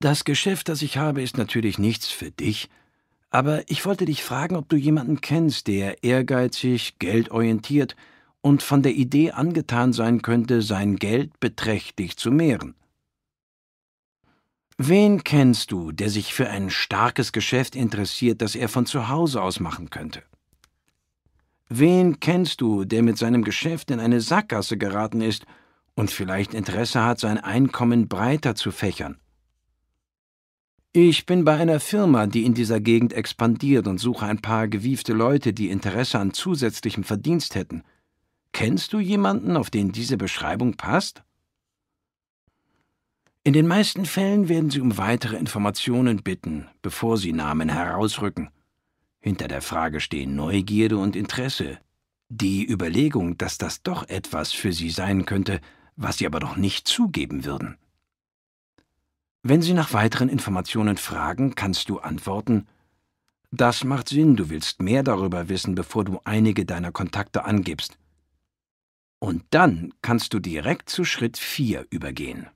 Das Geschäft, das ich habe, ist natürlich nichts für dich, aber ich wollte dich fragen, ob du jemanden kennst, der ehrgeizig, geldorientiert und von der Idee angetan sein könnte, sein Geld beträchtlich zu mehren. Wen kennst du, der sich für ein starkes Geschäft interessiert, das er von zu Hause aus machen könnte? Wen kennst du, der mit seinem Geschäft in eine Sackgasse geraten ist und vielleicht Interesse hat, sein Einkommen breiter zu fächern? Ich bin bei einer Firma, die in dieser Gegend expandiert und suche ein paar gewiefte Leute, die Interesse an zusätzlichem Verdienst hätten. Kennst du jemanden, auf den diese Beschreibung passt? In den meisten Fällen werden Sie um weitere Informationen bitten, bevor Sie Namen herausrücken. Hinter der Frage stehen Neugierde und Interesse, die Überlegung, dass das doch etwas für Sie sein könnte, was Sie aber doch nicht zugeben würden. Wenn Sie nach weiteren Informationen fragen, kannst du antworten, das macht Sinn, du willst mehr darüber wissen, bevor du einige deiner Kontakte angibst. Und dann kannst du direkt zu Schritt 4 übergehen.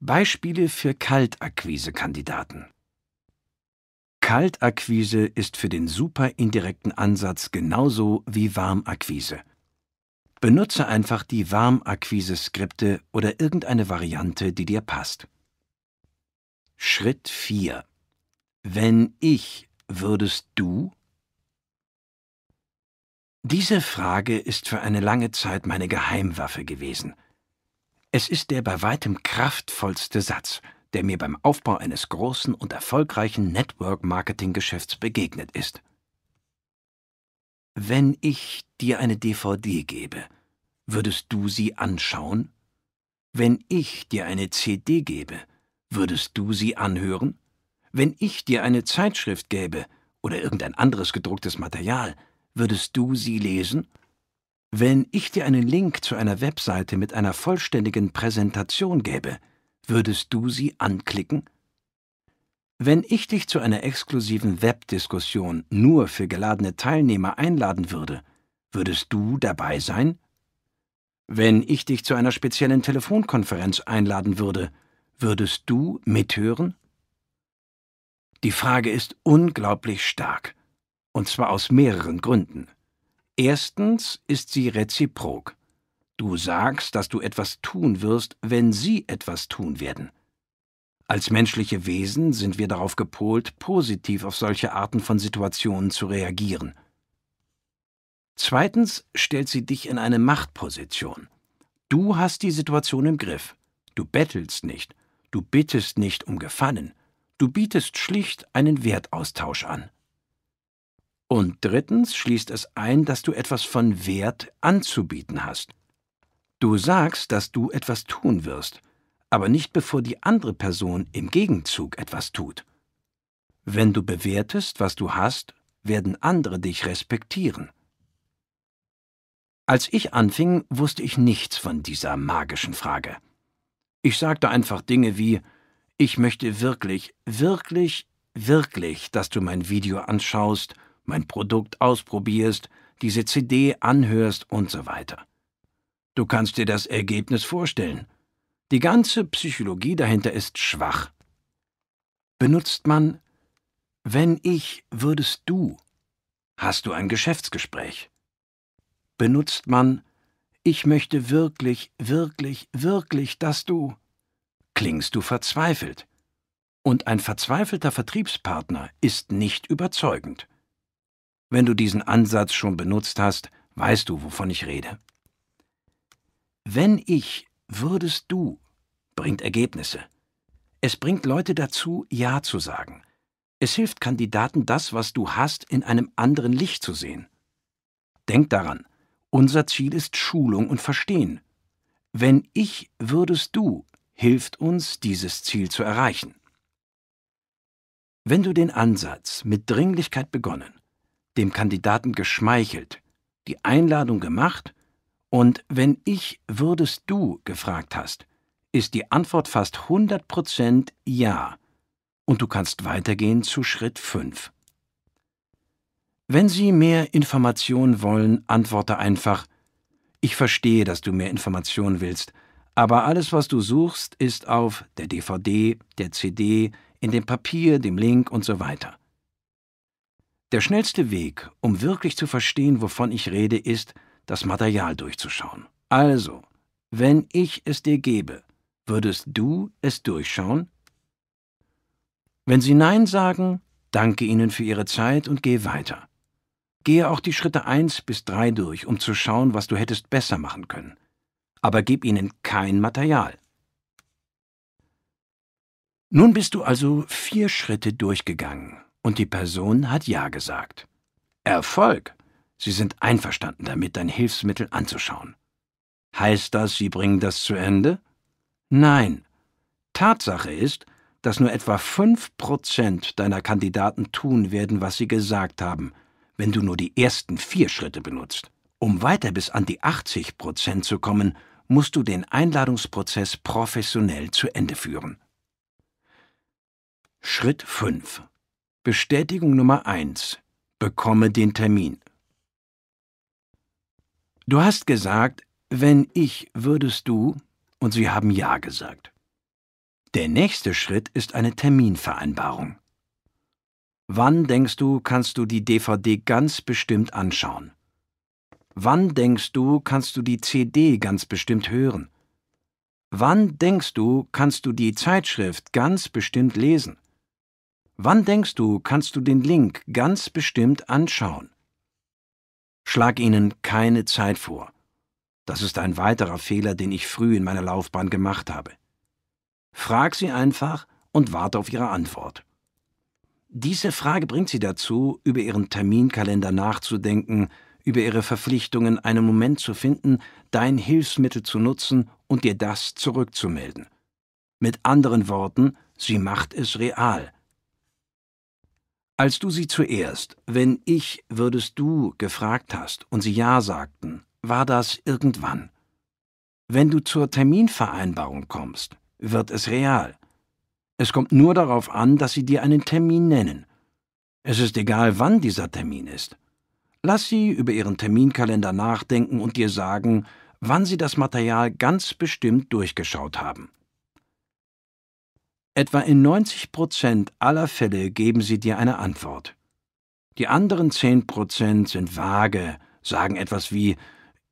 Beispiele für Kaltakquise-Kandidaten. Kaltakquise ist für den super indirekten Ansatz genauso wie Warmakquise. Benutze einfach die Warmakquise-Skripte oder irgendeine Variante, die dir passt. Schritt 4. Wenn ich, würdest du diese Frage ist für eine lange Zeit meine Geheimwaffe gewesen. Es ist der bei weitem kraftvollste Satz, der mir beim Aufbau eines großen und erfolgreichen Network-Marketing-Geschäfts begegnet ist. Wenn ich dir eine DVD gebe, würdest du sie anschauen? Wenn ich dir eine CD gebe, würdest du sie anhören? Wenn ich dir eine Zeitschrift gäbe oder irgendein anderes gedrucktes Material, Würdest du sie lesen? Wenn ich dir einen Link zu einer Webseite mit einer vollständigen Präsentation gäbe, würdest du sie anklicken? Wenn ich dich zu einer exklusiven Webdiskussion nur für geladene Teilnehmer einladen würde, würdest du dabei sein? Wenn ich dich zu einer speziellen Telefonkonferenz einladen würde, würdest du mithören? Die Frage ist unglaublich stark. Und zwar aus mehreren Gründen. Erstens ist sie reziprok. Du sagst, dass du etwas tun wirst, wenn sie etwas tun werden. Als menschliche Wesen sind wir darauf gepolt, positiv auf solche Arten von Situationen zu reagieren. Zweitens stellt sie dich in eine Machtposition. Du hast die Situation im Griff. Du bettelst nicht. Du bittest nicht um Gefallen. Du bietest schlicht einen Wertaustausch an. Und drittens schließt es ein, dass du etwas von Wert anzubieten hast. Du sagst, dass du etwas tun wirst, aber nicht bevor die andere Person im Gegenzug etwas tut. Wenn du bewertest, was du hast, werden andere dich respektieren. Als ich anfing, wusste ich nichts von dieser magischen Frage. Ich sagte einfach Dinge wie Ich möchte wirklich, wirklich, wirklich, dass du mein Video anschaust, mein Produkt ausprobierst, diese CD anhörst und so weiter. Du kannst dir das Ergebnis vorstellen. Die ganze Psychologie dahinter ist schwach. Benutzt man wenn ich würdest du, hast du ein Geschäftsgespräch. Benutzt man ich möchte wirklich, wirklich, wirklich, dass du, klingst du verzweifelt. Und ein verzweifelter Vertriebspartner ist nicht überzeugend. Wenn du diesen Ansatz schon benutzt hast, weißt du, wovon ich rede. Wenn ich, würdest du, bringt Ergebnisse. Es bringt Leute dazu, Ja zu sagen. Es hilft Kandidaten, das, was du hast, in einem anderen Licht zu sehen. Denk daran, unser Ziel ist Schulung und Verstehen. Wenn ich würdest du, hilft uns, dieses Ziel zu erreichen. Wenn du den Ansatz mit Dringlichkeit begonnen, dem Kandidaten geschmeichelt, die Einladung gemacht und wenn ich würdest du gefragt hast, ist die Antwort fast 100% Ja und du kannst weitergehen zu Schritt 5. Wenn Sie mehr Informationen wollen, antworte einfach Ich verstehe, dass du mehr Informationen willst, aber alles, was du suchst, ist auf der DVD, der CD, in dem Papier, dem Link und so weiter. Der schnellste Weg, um wirklich zu verstehen, wovon ich rede, ist, das Material durchzuschauen. Also, wenn ich es dir gebe, würdest du es durchschauen? Wenn Sie Nein sagen, danke Ihnen für Ihre Zeit und gehe weiter. Gehe auch die Schritte eins bis drei durch, um zu schauen, was du hättest besser machen können. Aber gib ihnen kein Material. Nun bist du also vier Schritte durchgegangen und die Person hat Ja gesagt. Erfolg! Sie sind einverstanden damit, dein Hilfsmittel anzuschauen. Heißt das, Sie bringen das zu Ende? Nein. Tatsache ist, dass nur etwa fünf Prozent deiner Kandidaten tun werden, was sie gesagt haben, wenn du nur die ersten vier Schritte benutzt. Um weiter bis an die 80 Prozent zu kommen, musst du den Einladungsprozess professionell zu Ende führen. Schritt 5 Bestätigung Nummer 1 Bekomme den Termin. Du hast gesagt, wenn ich würdest du, und sie haben Ja gesagt. Der nächste Schritt ist eine Terminvereinbarung. Wann denkst du, kannst du die DVD ganz bestimmt anschauen? Wann denkst du, kannst du die CD ganz bestimmt hören? Wann denkst du, kannst du die Zeitschrift ganz bestimmt lesen? Wann denkst du, kannst du den Link ganz bestimmt anschauen? Schlag ihnen keine Zeit vor. Das ist ein weiterer Fehler, den ich früh in meiner Laufbahn gemacht habe. Frag sie einfach und warte auf ihre Antwort. Diese Frage bringt sie dazu, über ihren Terminkalender nachzudenken, über ihre Verpflichtungen einen Moment zu finden, dein Hilfsmittel zu nutzen und dir das zurückzumelden. Mit anderen Worten, sie macht es real. Als du sie zuerst, wenn ich, würdest du, gefragt hast und sie Ja sagten, war das irgendwann. Wenn du zur Terminvereinbarung kommst, wird es real. Es kommt nur darauf an, dass Sie dir einen Termin nennen. Es ist egal, wann dieser Termin ist. Lass Sie über Ihren Terminkalender nachdenken und dir sagen, wann Sie das Material ganz bestimmt durchgeschaut haben. Etwa in 90 Prozent aller Fälle geben sie dir eine Antwort. Die anderen 10 Prozent sind vage, sagen etwas wie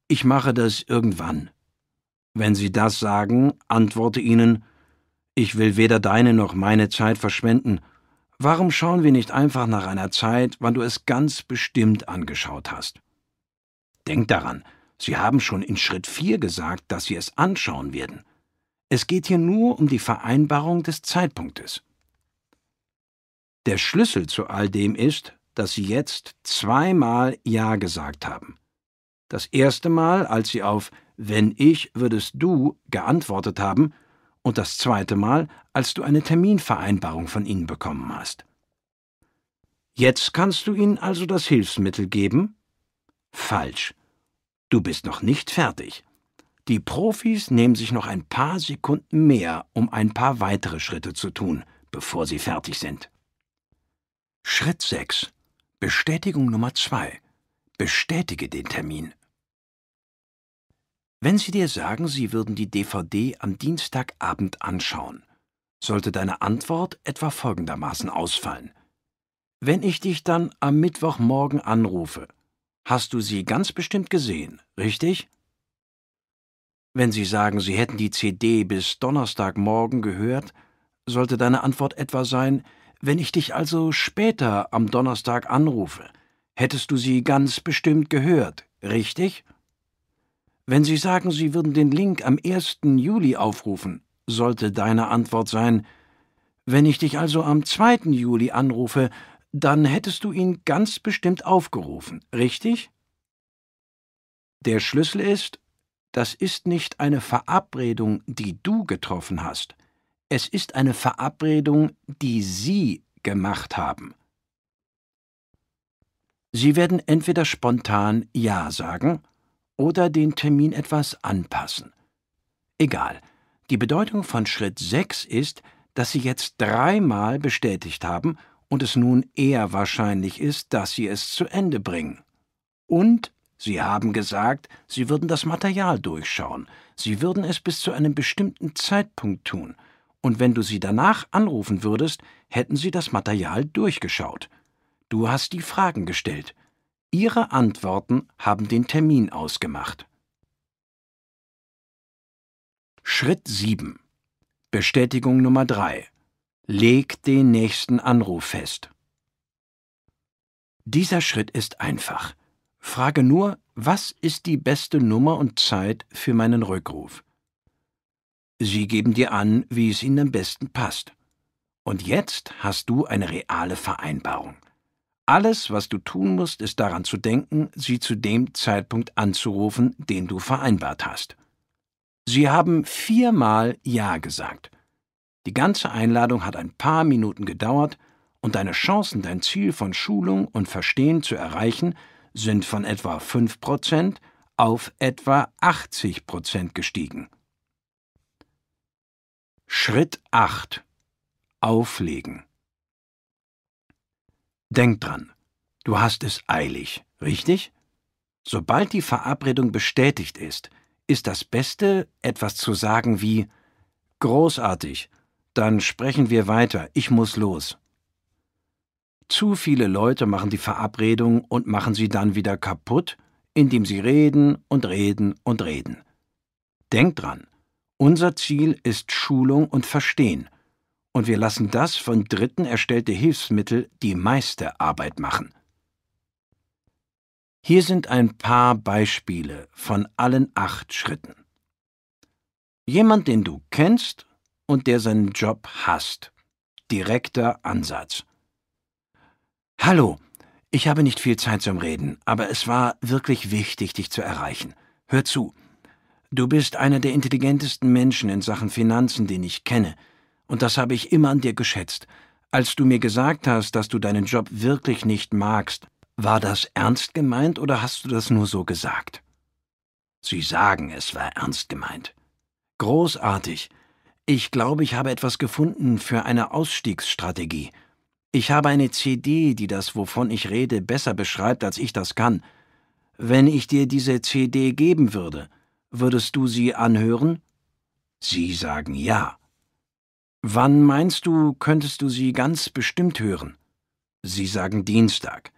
Ich mache das irgendwann. Wenn Sie das sagen, antworte ihnen Ich will weder deine noch meine Zeit verschwenden. Warum schauen wir nicht einfach nach einer Zeit, wann du es ganz bestimmt angeschaut hast? Denk daran, Sie haben schon in Schritt 4 gesagt, dass Sie es anschauen werden. Es geht hier nur um die Vereinbarung des Zeitpunktes. Der Schlüssel zu all dem ist, dass Sie jetzt zweimal Ja gesagt haben. Das erste Mal, als Sie auf wenn ich würdest du geantwortet haben und das zweite Mal, als du eine Terminvereinbarung von ihnen bekommen hast. Jetzt kannst du ihnen also das Hilfsmittel geben? Falsch. Du bist noch nicht fertig. Die Profis nehmen sich noch ein paar Sekunden mehr, um ein paar weitere Schritte zu tun, bevor sie fertig sind. Schritt 6. Bestätigung Nummer 2. Bestätige den Termin. Wenn sie dir sagen, sie würden die DVD am Dienstagabend anschauen, sollte deine Antwort etwa folgendermaßen ausfallen. Wenn ich dich dann am Mittwochmorgen anrufe, hast du sie ganz bestimmt gesehen, richtig? Wenn sie sagen, sie hätten die CD bis Donnerstagmorgen gehört, sollte deine Antwort etwa sein, wenn ich dich also später am Donnerstag anrufe, hättest du sie ganz bestimmt gehört, richtig? Wenn sie sagen, sie würden den Link am 1. Juli aufrufen, sollte deine Antwort sein, wenn ich dich also am 2. Juli anrufe, dann hättest du ihn ganz bestimmt aufgerufen, richtig? Der Schlüssel ist, das ist nicht eine Verabredung, die du getroffen hast. Es ist eine Verabredung, die Sie gemacht haben. Sie werden entweder spontan Ja sagen oder den Termin etwas anpassen. Egal. Die Bedeutung von Schritt 6 ist, dass Sie jetzt dreimal bestätigt haben und es nun eher wahrscheinlich ist, dass Sie es zu Ende bringen. Und Sie haben gesagt, Sie würden das Material durchschauen, Sie würden es bis zu einem bestimmten Zeitpunkt tun, und wenn du sie danach anrufen würdest, hätten sie das Material durchgeschaut. Du hast die Fragen gestellt. Ihre Antworten haben den Termin ausgemacht. Schritt 7 Bestätigung Nummer 3 Leg den nächsten Anruf fest. Dieser Schritt ist einfach. Frage nur, was ist die beste Nummer und Zeit für meinen Rückruf? Sie geben dir an, wie es ihnen am besten passt. Und jetzt hast du eine reale Vereinbarung. Alles, was du tun musst, ist daran zu denken, sie zu dem Zeitpunkt anzurufen, den du vereinbart hast. Sie haben viermal Ja gesagt. Die ganze Einladung hat ein paar Minuten gedauert und deine Chancen, dein Ziel von Schulung und Verstehen zu erreichen, sind von etwa 5% auf etwa 80% gestiegen. Schritt 8 Auflegen Denk dran, du hast es eilig, richtig? Sobald die Verabredung bestätigt ist, ist das Beste, etwas zu sagen wie Großartig, dann sprechen wir weiter, ich muss los. Zu viele Leute machen die Verabredung und machen sie dann wieder kaputt, indem sie reden und reden und reden. Denk dran, unser Ziel ist Schulung und Verstehen, und wir lassen das von Dritten erstellte Hilfsmittel die meiste Arbeit machen. Hier sind ein paar Beispiele von allen acht Schritten. Jemand, den du kennst und der seinen Job hasst. Direkter Ansatz. Hallo, ich habe nicht viel Zeit zum Reden, aber es war wirklich wichtig, dich zu erreichen. Hör zu. Du bist einer der intelligentesten Menschen in Sachen Finanzen, den ich kenne, und das habe ich immer an dir geschätzt. Als du mir gesagt hast, dass du deinen Job wirklich nicht magst, war das ernst gemeint oder hast du das nur so gesagt? Sie sagen, es war ernst gemeint. Großartig. Ich glaube, ich habe etwas gefunden für eine Ausstiegsstrategie. Ich habe eine CD, die das, wovon ich rede, besser beschreibt, als ich das kann. Wenn ich dir diese CD geben würde, würdest du sie anhören? Sie sagen ja. Wann meinst du, könntest du sie ganz bestimmt hören? Sie sagen Dienstag.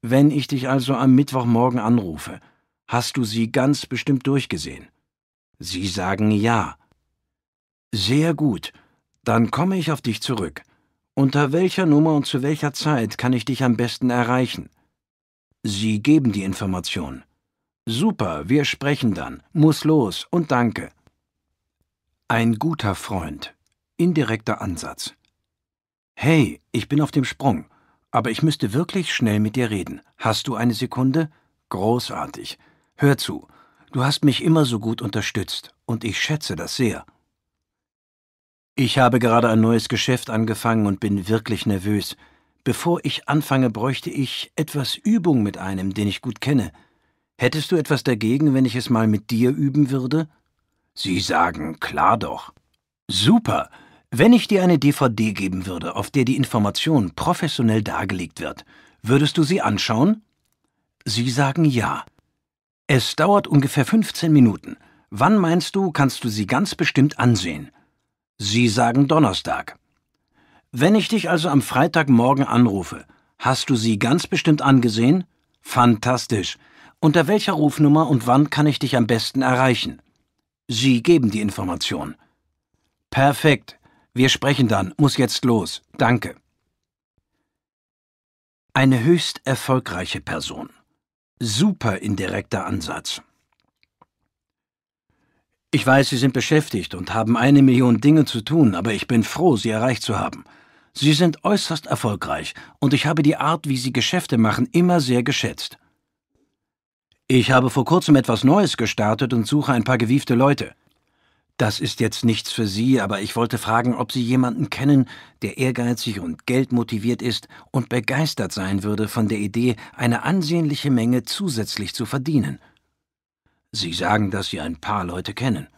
Wenn ich dich also am Mittwochmorgen anrufe, hast du sie ganz bestimmt durchgesehen? Sie sagen ja. Sehr gut, dann komme ich auf dich zurück. Unter welcher Nummer und zu welcher Zeit kann ich dich am besten erreichen? Sie geben die Information. Super, wir sprechen dann. Muss los und danke. Ein guter Freund. Indirekter Ansatz. Hey, ich bin auf dem Sprung, aber ich müsste wirklich schnell mit dir reden. Hast du eine Sekunde? Großartig. Hör zu, du hast mich immer so gut unterstützt, und ich schätze das sehr. Ich habe gerade ein neues Geschäft angefangen und bin wirklich nervös. Bevor ich anfange, bräuchte ich etwas Übung mit einem, den ich gut kenne. Hättest du etwas dagegen, wenn ich es mal mit dir üben würde? Sie sagen, klar doch. Super. Wenn ich dir eine DVD geben würde, auf der die Information professionell dargelegt wird, würdest du sie anschauen? Sie sagen ja. Es dauert ungefähr 15 Minuten. Wann meinst du, kannst du sie ganz bestimmt ansehen? Sie sagen Donnerstag. Wenn ich dich also am Freitagmorgen anrufe, hast du sie ganz bestimmt angesehen? Fantastisch. Unter welcher Rufnummer und wann kann ich dich am besten erreichen? Sie geben die Information. Perfekt. Wir sprechen dann. Muss jetzt los. Danke. Eine höchst erfolgreiche Person. Super indirekter Ansatz. Ich weiß, Sie sind beschäftigt und haben eine Million Dinge zu tun, aber ich bin froh, Sie erreicht zu haben. Sie sind äußerst erfolgreich, und ich habe die Art, wie Sie Geschäfte machen, immer sehr geschätzt. Ich habe vor kurzem etwas Neues gestartet und suche ein paar gewiefte Leute. Das ist jetzt nichts für Sie, aber ich wollte fragen, ob Sie jemanden kennen, der ehrgeizig und geldmotiviert ist und begeistert sein würde von der Idee, eine ansehnliche Menge zusätzlich zu verdienen. Sie sagen, dass Sie ein paar Leute kennen.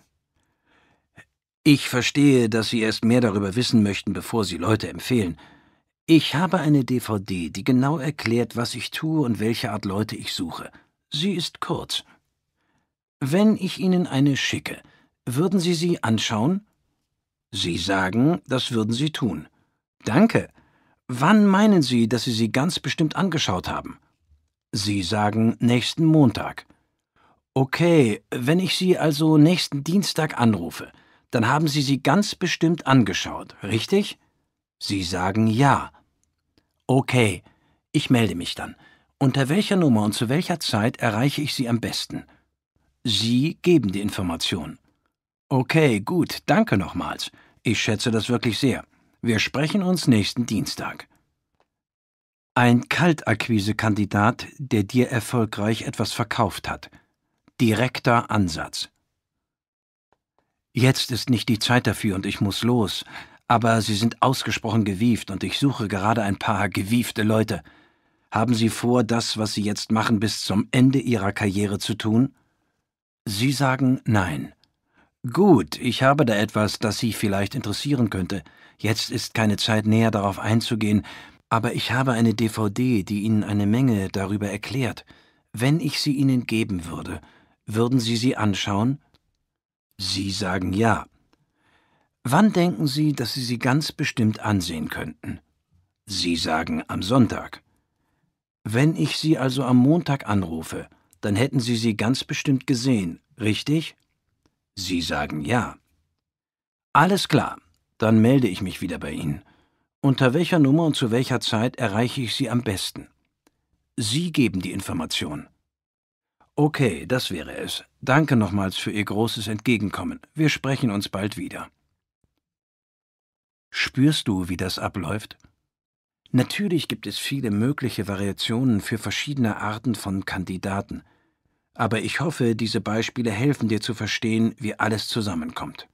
Ich verstehe, dass Sie erst mehr darüber wissen möchten, bevor Sie Leute empfehlen. Ich habe eine DVD, die genau erklärt, was ich tue und welche Art Leute ich suche. Sie ist kurz. Wenn ich Ihnen eine schicke, würden Sie sie anschauen? Sie sagen, das würden Sie tun. Danke. Wann meinen Sie, dass Sie sie ganz bestimmt angeschaut haben? Sie sagen nächsten Montag. Okay, wenn ich Sie also nächsten Dienstag anrufe, dann haben Sie sie ganz bestimmt angeschaut, richtig? Sie sagen ja. Okay, ich melde mich dann. Unter welcher Nummer und zu welcher Zeit erreiche ich Sie am besten? Sie geben die Information. Okay, gut, danke nochmals. Ich schätze das wirklich sehr. Wir sprechen uns nächsten Dienstag. Ein Kaltakquise-Kandidat, der dir erfolgreich etwas verkauft hat. Direkter Ansatz. Jetzt ist nicht die Zeit dafür und ich muss los, aber Sie sind ausgesprochen gewieft und ich suche gerade ein paar gewiefte Leute. Haben Sie vor, das, was Sie jetzt machen, bis zum Ende Ihrer Karriere zu tun? Sie sagen nein. Gut, ich habe da etwas, das Sie vielleicht interessieren könnte. Jetzt ist keine Zeit näher darauf einzugehen, aber ich habe eine DVD, die Ihnen eine Menge darüber erklärt. Wenn ich sie Ihnen geben würde, würden Sie sie anschauen? Sie sagen ja. Wann denken Sie, dass Sie sie ganz bestimmt ansehen könnten? Sie sagen am Sonntag. Wenn ich Sie also am Montag anrufe, dann hätten Sie sie ganz bestimmt gesehen, richtig? Sie sagen ja. Alles klar, dann melde ich mich wieder bei Ihnen. Unter welcher Nummer und zu welcher Zeit erreiche ich Sie am besten? Sie geben die Information. Okay, das wäre es. Danke nochmals für Ihr großes Entgegenkommen. Wir sprechen uns bald wieder. Spürst du, wie das abläuft? Natürlich gibt es viele mögliche Variationen für verschiedene Arten von Kandidaten, aber ich hoffe, diese Beispiele helfen dir zu verstehen, wie alles zusammenkommt.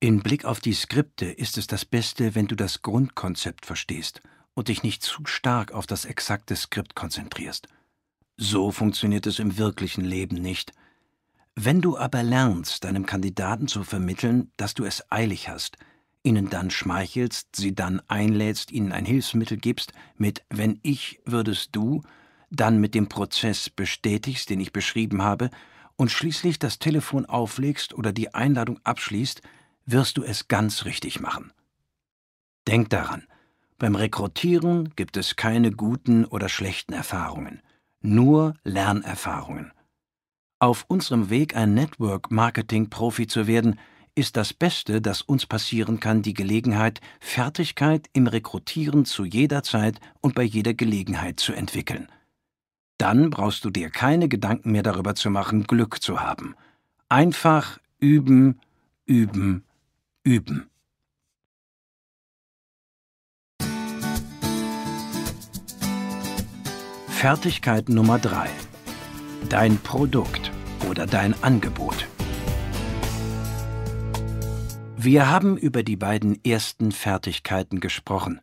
In Blick auf die Skripte ist es das Beste, wenn du das Grundkonzept verstehst und dich nicht zu stark auf das exakte Skript konzentrierst. So funktioniert es im wirklichen Leben nicht. Wenn du aber lernst, deinem Kandidaten zu vermitteln, dass du es eilig hast, ihnen dann schmeichelst, sie dann einlädst, ihnen ein Hilfsmittel gibst, mit wenn ich würdest du, dann mit dem Prozess bestätigst, den ich beschrieben habe, und schließlich das Telefon auflegst oder die Einladung abschließt, wirst du es ganz richtig machen. Denk daran, beim Rekrutieren gibt es keine guten oder schlechten Erfahrungen nur Lernerfahrungen. Auf unserem Weg, ein Network-Marketing-Profi zu werden, ist das Beste, das uns passieren kann, die Gelegenheit, Fertigkeit im Rekrutieren zu jeder Zeit und bei jeder Gelegenheit zu entwickeln. Dann brauchst du dir keine Gedanken mehr darüber zu machen, Glück zu haben. Einfach üben, üben, üben. Fertigkeit Nummer 3. Dein Produkt oder dein Angebot. Wir haben über die beiden ersten Fertigkeiten gesprochen.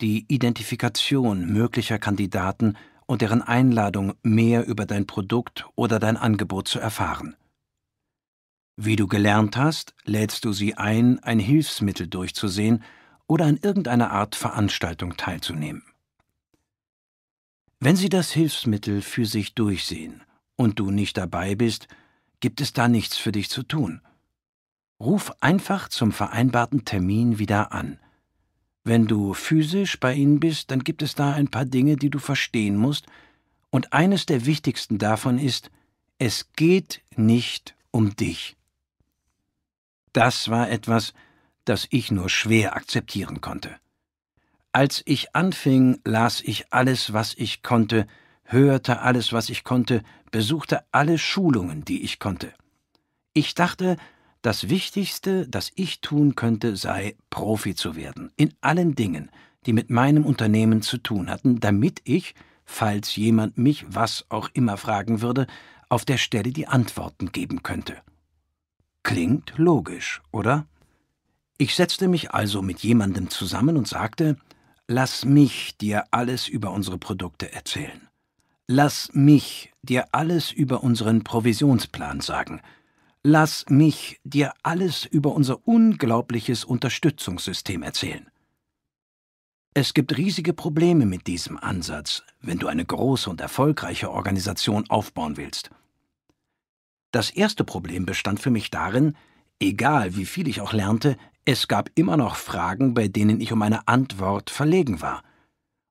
die Identifikation möglicher Kandidaten und deren Einladung, mehr über dein Produkt oder dein Angebot zu erfahren. Wie du gelernt hast, lädst du sie ein, ein Hilfsmittel durchzusehen oder an irgendeiner Art Veranstaltung teilzunehmen. Wenn sie das Hilfsmittel für sich durchsehen und du nicht dabei bist, gibt es da nichts für dich zu tun. Ruf einfach zum vereinbarten Termin wieder an. Wenn du physisch bei ihnen bist, dann gibt es da ein paar Dinge, die du verstehen musst, und eines der wichtigsten davon ist, es geht nicht um dich. Das war etwas, das ich nur schwer akzeptieren konnte. Als ich anfing, las ich alles, was ich konnte, hörte alles, was ich konnte, besuchte alle Schulungen, die ich konnte. Ich dachte, das Wichtigste, das ich tun könnte, sei, Profi zu werden, in allen Dingen, die mit meinem Unternehmen zu tun hatten, damit ich, falls jemand mich was auch immer fragen würde, auf der Stelle die Antworten geben könnte. Klingt logisch, oder? Ich setzte mich also mit jemandem zusammen und sagte, Lass mich dir alles über unsere Produkte erzählen. Lass mich dir alles über unseren Provisionsplan sagen. Lass mich dir alles über unser unglaubliches Unterstützungssystem erzählen. Es gibt riesige Probleme mit diesem Ansatz, wenn du eine große und erfolgreiche Organisation aufbauen willst. Das erste Problem bestand für mich darin, egal wie viel ich auch lernte, es gab immer noch Fragen, bei denen ich um eine Antwort verlegen war.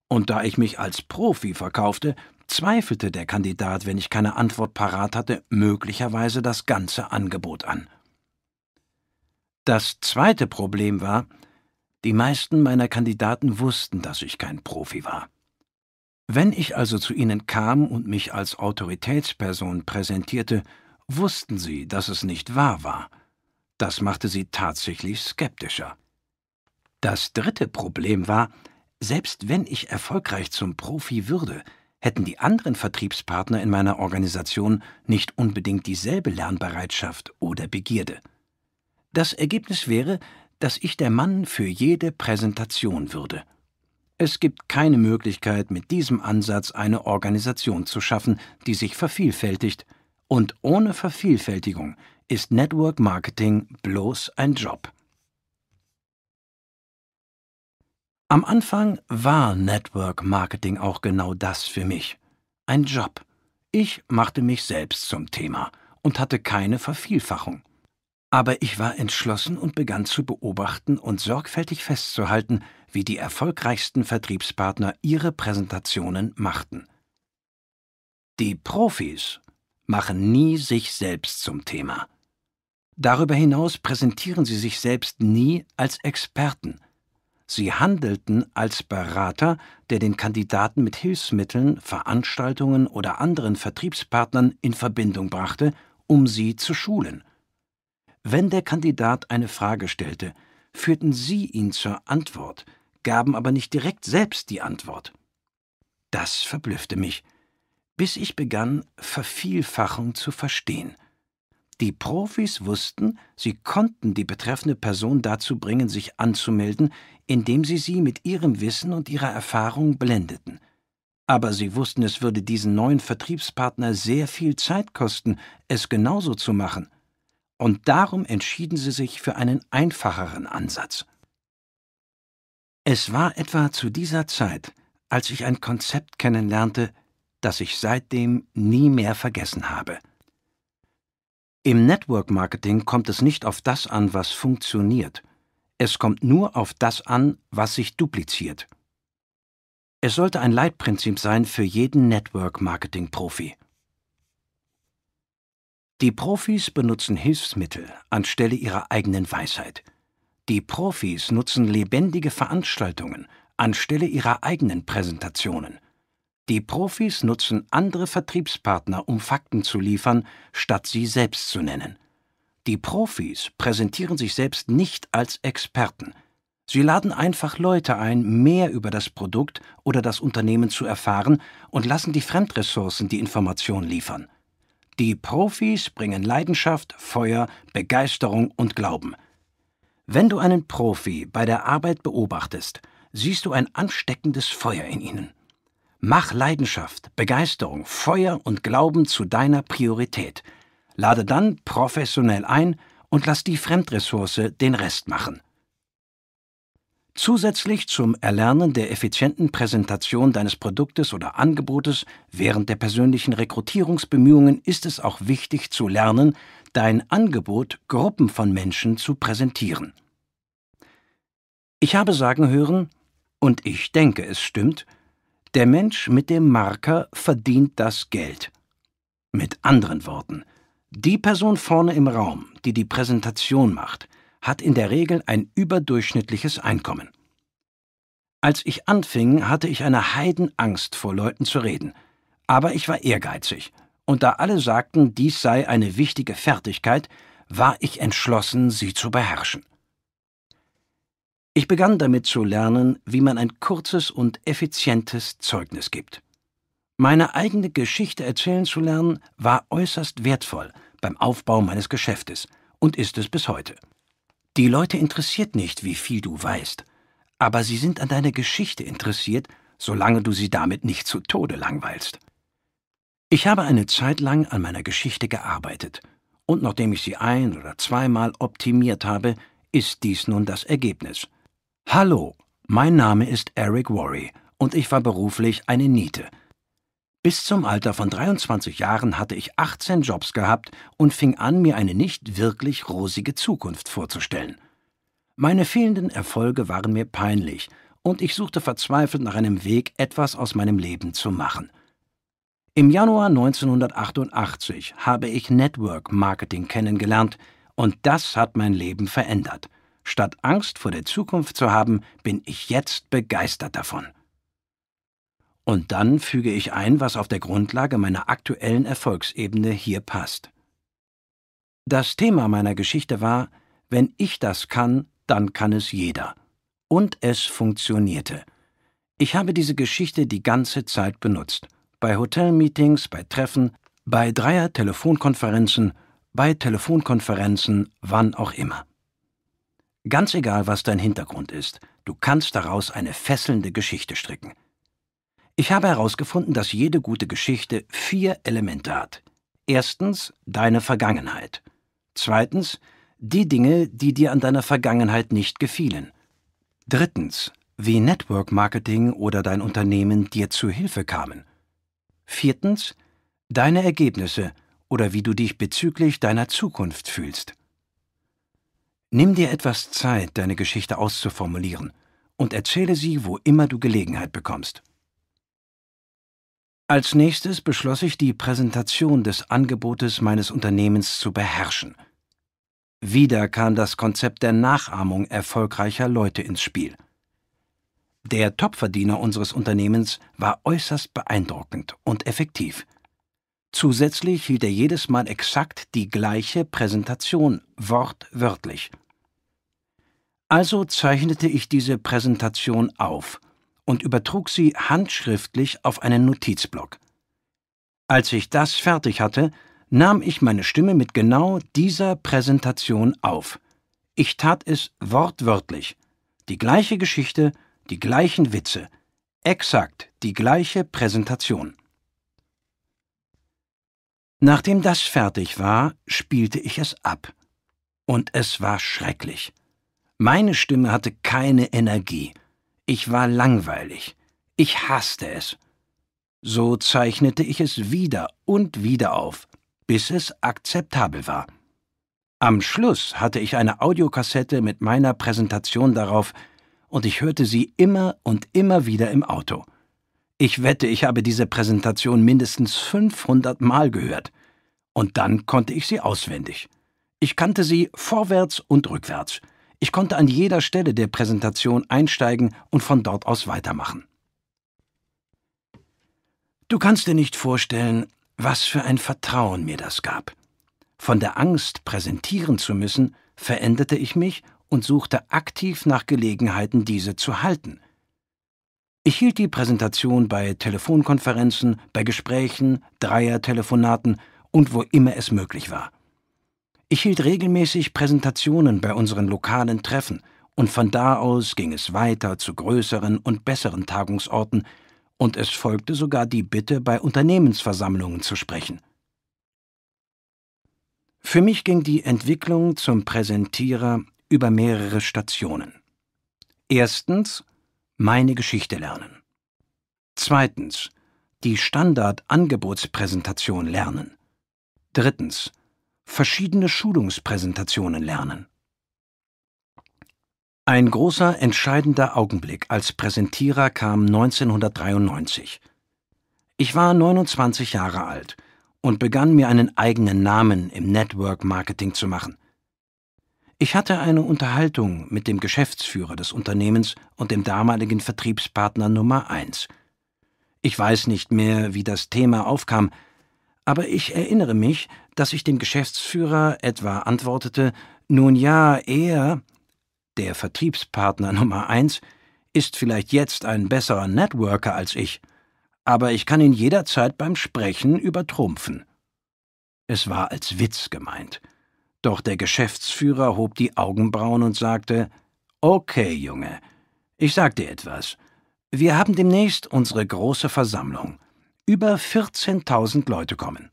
Und da ich mich als Profi verkaufte, zweifelte der Kandidat, wenn ich keine Antwort parat hatte, möglicherweise das ganze Angebot an. Das zweite Problem war, die meisten meiner Kandidaten wussten, dass ich kein Profi war. Wenn ich also zu ihnen kam und mich als Autoritätsperson präsentierte, wussten sie, dass es nicht wahr war. Das machte sie tatsächlich skeptischer. Das dritte Problem war, selbst wenn ich erfolgreich zum Profi würde, hätten die anderen Vertriebspartner in meiner Organisation nicht unbedingt dieselbe Lernbereitschaft oder Begierde. Das Ergebnis wäre, dass ich der Mann für jede Präsentation würde. Es gibt keine Möglichkeit, mit diesem Ansatz eine Organisation zu schaffen, die sich vervielfältigt, und ohne Vervielfältigung ist Network Marketing bloß ein Job. Am Anfang war Network Marketing auch genau das für mich. Ein Job. Ich machte mich selbst zum Thema und hatte keine Vervielfachung. Aber ich war entschlossen und begann zu beobachten und sorgfältig festzuhalten, wie die erfolgreichsten Vertriebspartner ihre Präsentationen machten. Die Profis machen nie sich selbst zum Thema. Darüber hinaus präsentieren sie sich selbst nie als Experten. Sie handelten als Berater, der den Kandidaten mit Hilfsmitteln, Veranstaltungen oder anderen Vertriebspartnern in Verbindung brachte, um sie zu schulen. Wenn der Kandidat eine Frage stellte, führten sie ihn zur Antwort, gaben aber nicht direkt selbst die Antwort. Das verblüffte mich bis ich begann, Vervielfachung zu verstehen. Die Profis wussten, sie konnten die betreffende Person dazu bringen, sich anzumelden, indem sie sie mit ihrem Wissen und ihrer Erfahrung blendeten. Aber sie wussten, es würde diesen neuen Vertriebspartner sehr viel Zeit kosten, es genauso zu machen. Und darum entschieden sie sich für einen einfacheren Ansatz. Es war etwa zu dieser Zeit, als ich ein Konzept kennenlernte, das ich seitdem nie mehr vergessen habe. Im Network Marketing kommt es nicht auf das an, was funktioniert. Es kommt nur auf das an, was sich dupliziert. Es sollte ein Leitprinzip sein für jeden Network Marketing Profi. Die Profis benutzen Hilfsmittel anstelle ihrer eigenen Weisheit. Die Profis nutzen lebendige Veranstaltungen anstelle ihrer eigenen Präsentationen. Die Profis nutzen andere Vertriebspartner, um Fakten zu liefern, statt sie selbst zu nennen. Die Profis präsentieren sich selbst nicht als Experten. Sie laden einfach Leute ein, mehr über das Produkt oder das Unternehmen zu erfahren und lassen die Fremdressourcen die Information liefern. Die Profis bringen Leidenschaft, Feuer, Begeisterung und Glauben. Wenn du einen Profi bei der Arbeit beobachtest, siehst du ein ansteckendes Feuer in ihnen. Mach Leidenschaft, Begeisterung, Feuer und Glauben zu deiner Priorität. Lade dann professionell ein und lass die Fremdressource den Rest machen. Zusätzlich zum Erlernen der effizienten Präsentation deines Produktes oder Angebotes während der persönlichen Rekrutierungsbemühungen ist es auch wichtig zu lernen, dein Angebot Gruppen von Menschen zu präsentieren. Ich habe sagen hören, und ich denke, es stimmt, der Mensch mit dem Marker verdient das Geld. Mit anderen Worten, die Person vorne im Raum, die die Präsentation macht, hat in der Regel ein überdurchschnittliches Einkommen. Als ich anfing, hatte ich eine Heidenangst vor Leuten zu reden, aber ich war ehrgeizig, und da alle sagten, dies sei eine wichtige Fertigkeit, war ich entschlossen, sie zu beherrschen. Ich begann damit zu lernen, wie man ein kurzes und effizientes Zeugnis gibt. Meine eigene Geschichte erzählen zu lernen, war äußerst wertvoll beim Aufbau meines Geschäftes und ist es bis heute. Die Leute interessiert nicht, wie viel du weißt, aber sie sind an deiner Geschichte interessiert, solange du sie damit nicht zu Tode langweilst. Ich habe eine Zeit lang an meiner Geschichte gearbeitet, und nachdem ich sie ein oder zweimal optimiert habe, ist dies nun das Ergebnis. Hallo, mein Name ist Eric Worry und ich war beruflich eine Niete. Bis zum Alter von 23 Jahren hatte ich 18 Jobs gehabt und fing an, mir eine nicht wirklich rosige Zukunft vorzustellen. Meine fehlenden Erfolge waren mir peinlich, und ich suchte verzweifelt nach einem Weg, etwas aus meinem Leben zu machen. Im Januar 1988 habe ich Network Marketing kennengelernt, und das hat mein Leben verändert. Statt Angst vor der Zukunft zu haben, bin ich jetzt begeistert davon. Und dann füge ich ein, was auf der Grundlage meiner aktuellen Erfolgsebene hier passt. Das Thema meiner Geschichte war, wenn ich das kann, dann kann es jeder. Und es funktionierte. Ich habe diese Geschichte die ganze Zeit benutzt. Bei Hotelmeetings, bei Treffen, bei Dreier-Telefonkonferenzen, bei Telefonkonferenzen, wann auch immer. Ganz egal, was dein Hintergrund ist, du kannst daraus eine fesselnde Geschichte stricken. Ich habe herausgefunden, dass jede gute Geschichte vier Elemente hat. Erstens deine Vergangenheit. Zweitens die Dinge, die dir an deiner Vergangenheit nicht gefielen. Drittens, wie Network Marketing oder dein Unternehmen dir zu Hilfe kamen. Viertens, deine Ergebnisse oder wie du dich bezüglich deiner Zukunft fühlst. Nimm dir etwas Zeit, deine Geschichte auszuformulieren und erzähle sie, wo immer du Gelegenheit bekommst. Als nächstes beschloss ich, die Präsentation des Angebotes meines Unternehmens zu beherrschen – wieder kam das Konzept der Nachahmung erfolgreicher Leute ins Spiel. Der Topverdiener unseres Unternehmens war äußerst beeindruckend und effektiv. Zusätzlich hielt er jedes Mal exakt die gleiche Präsentation, wortwörtlich. Also zeichnete ich diese Präsentation auf und übertrug sie handschriftlich auf einen Notizblock. Als ich das fertig hatte, nahm ich meine Stimme mit genau dieser Präsentation auf. Ich tat es wortwörtlich. Die gleiche Geschichte, die gleichen Witze, exakt die gleiche Präsentation. Nachdem das fertig war, spielte ich es ab. Und es war schrecklich. Meine Stimme hatte keine Energie. Ich war langweilig. Ich hasste es. So zeichnete ich es wieder und wieder auf bis es akzeptabel war. Am Schluss hatte ich eine Audiokassette mit meiner Präsentation darauf, und ich hörte sie immer und immer wieder im Auto. Ich wette, ich habe diese Präsentation mindestens 500 Mal gehört. Und dann konnte ich sie auswendig. Ich kannte sie vorwärts und rückwärts. Ich konnte an jeder Stelle der Präsentation einsteigen und von dort aus weitermachen. Du kannst dir nicht vorstellen, was für ein Vertrauen mir das gab. Von der Angst, präsentieren zu müssen, veränderte ich mich und suchte aktiv nach Gelegenheiten, diese zu halten. Ich hielt die Präsentation bei Telefonkonferenzen, bei Gesprächen, Dreier-Telefonaten und wo immer es möglich war. Ich hielt regelmäßig Präsentationen bei unseren lokalen Treffen und von da aus ging es weiter zu größeren und besseren Tagungsorten, und es folgte sogar die Bitte, bei Unternehmensversammlungen zu sprechen. Für mich ging die Entwicklung zum Präsentierer über mehrere Stationen. Erstens meine Geschichte lernen. Zweitens die Standard-Angebotspräsentation lernen. Drittens verschiedene Schulungspräsentationen lernen. Ein großer, entscheidender Augenblick als Präsentierer kam 1993. Ich war 29 Jahre alt und begann mir einen eigenen Namen im Network Marketing zu machen. Ich hatte eine Unterhaltung mit dem Geschäftsführer des Unternehmens und dem damaligen Vertriebspartner Nummer eins. Ich weiß nicht mehr, wie das Thema aufkam, aber ich erinnere mich, dass ich dem Geschäftsführer etwa antwortete, nun ja, er, der Vertriebspartner Nummer eins ist vielleicht jetzt ein besserer Networker als ich, aber ich kann ihn jederzeit beim Sprechen übertrumpfen. Es war als Witz gemeint, doch der Geschäftsführer hob die Augenbrauen und sagte Okay, Junge, ich sag dir etwas. Wir haben demnächst unsere große Versammlung. Über 14.000 Leute kommen.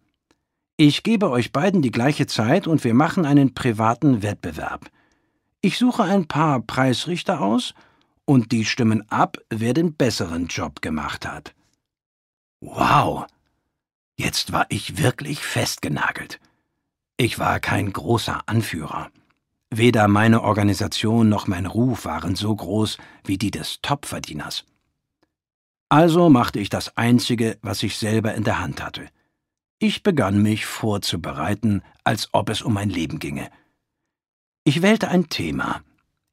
Ich gebe euch beiden die gleiche Zeit und wir machen einen privaten Wettbewerb. Ich suche ein paar Preisrichter aus und die stimmen ab, wer den besseren Job gemacht hat. Wow! Jetzt war ich wirklich festgenagelt. Ich war kein großer Anführer. Weder meine Organisation noch mein Ruf waren so groß wie die des Topverdieners. Also machte ich das Einzige, was ich selber in der Hand hatte. Ich begann mich vorzubereiten, als ob es um mein Leben ginge. Ich wählte ein Thema.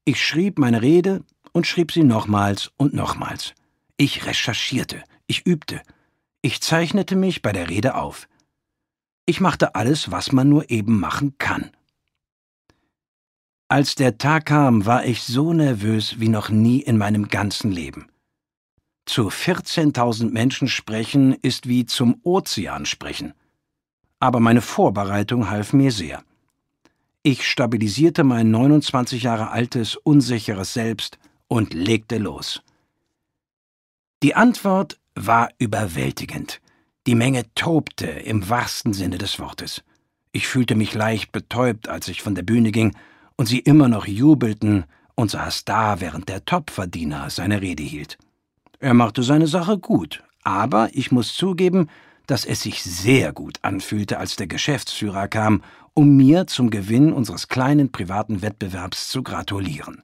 Ich schrieb meine Rede und schrieb sie nochmals und nochmals. Ich recherchierte, ich übte. Ich zeichnete mich bei der Rede auf. Ich machte alles, was man nur eben machen kann. Als der Tag kam, war ich so nervös wie noch nie in meinem ganzen Leben. Zu 14.000 Menschen sprechen ist wie zum Ozean sprechen. Aber meine Vorbereitung half mir sehr. Ich stabilisierte mein 29 Jahre altes, unsicheres Selbst und legte los. Die Antwort war überwältigend. Die Menge tobte im wahrsten Sinne des Wortes. Ich fühlte mich leicht betäubt, als ich von der Bühne ging, und sie immer noch jubelten und saß da, während der Topverdiener seine Rede hielt. Er machte seine Sache gut, aber ich muss zugeben, dass es sich sehr gut anfühlte, als der Geschäftsführer kam, um mir zum Gewinn unseres kleinen privaten Wettbewerbs zu gratulieren.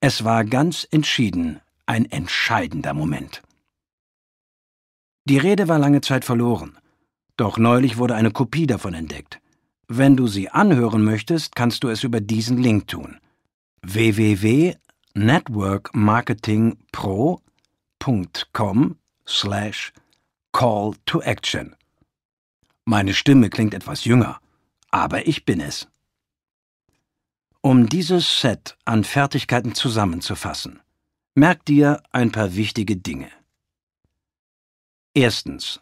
Es war ganz entschieden ein entscheidender Moment. Die Rede war lange Zeit verloren, doch neulich wurde eine Kopie davon entdeckt. Wenn du sie anhören möchtest, kannst du es über diesen Link tun: www.networkmarketingpro.com slash Call to Action. Meine Stimme klingt etwas jünger, aber ich bin es. Um dieses Set an Fertigkeiten zusammenzufassen, merk dir ein paar wichtige Dinge. Erstens.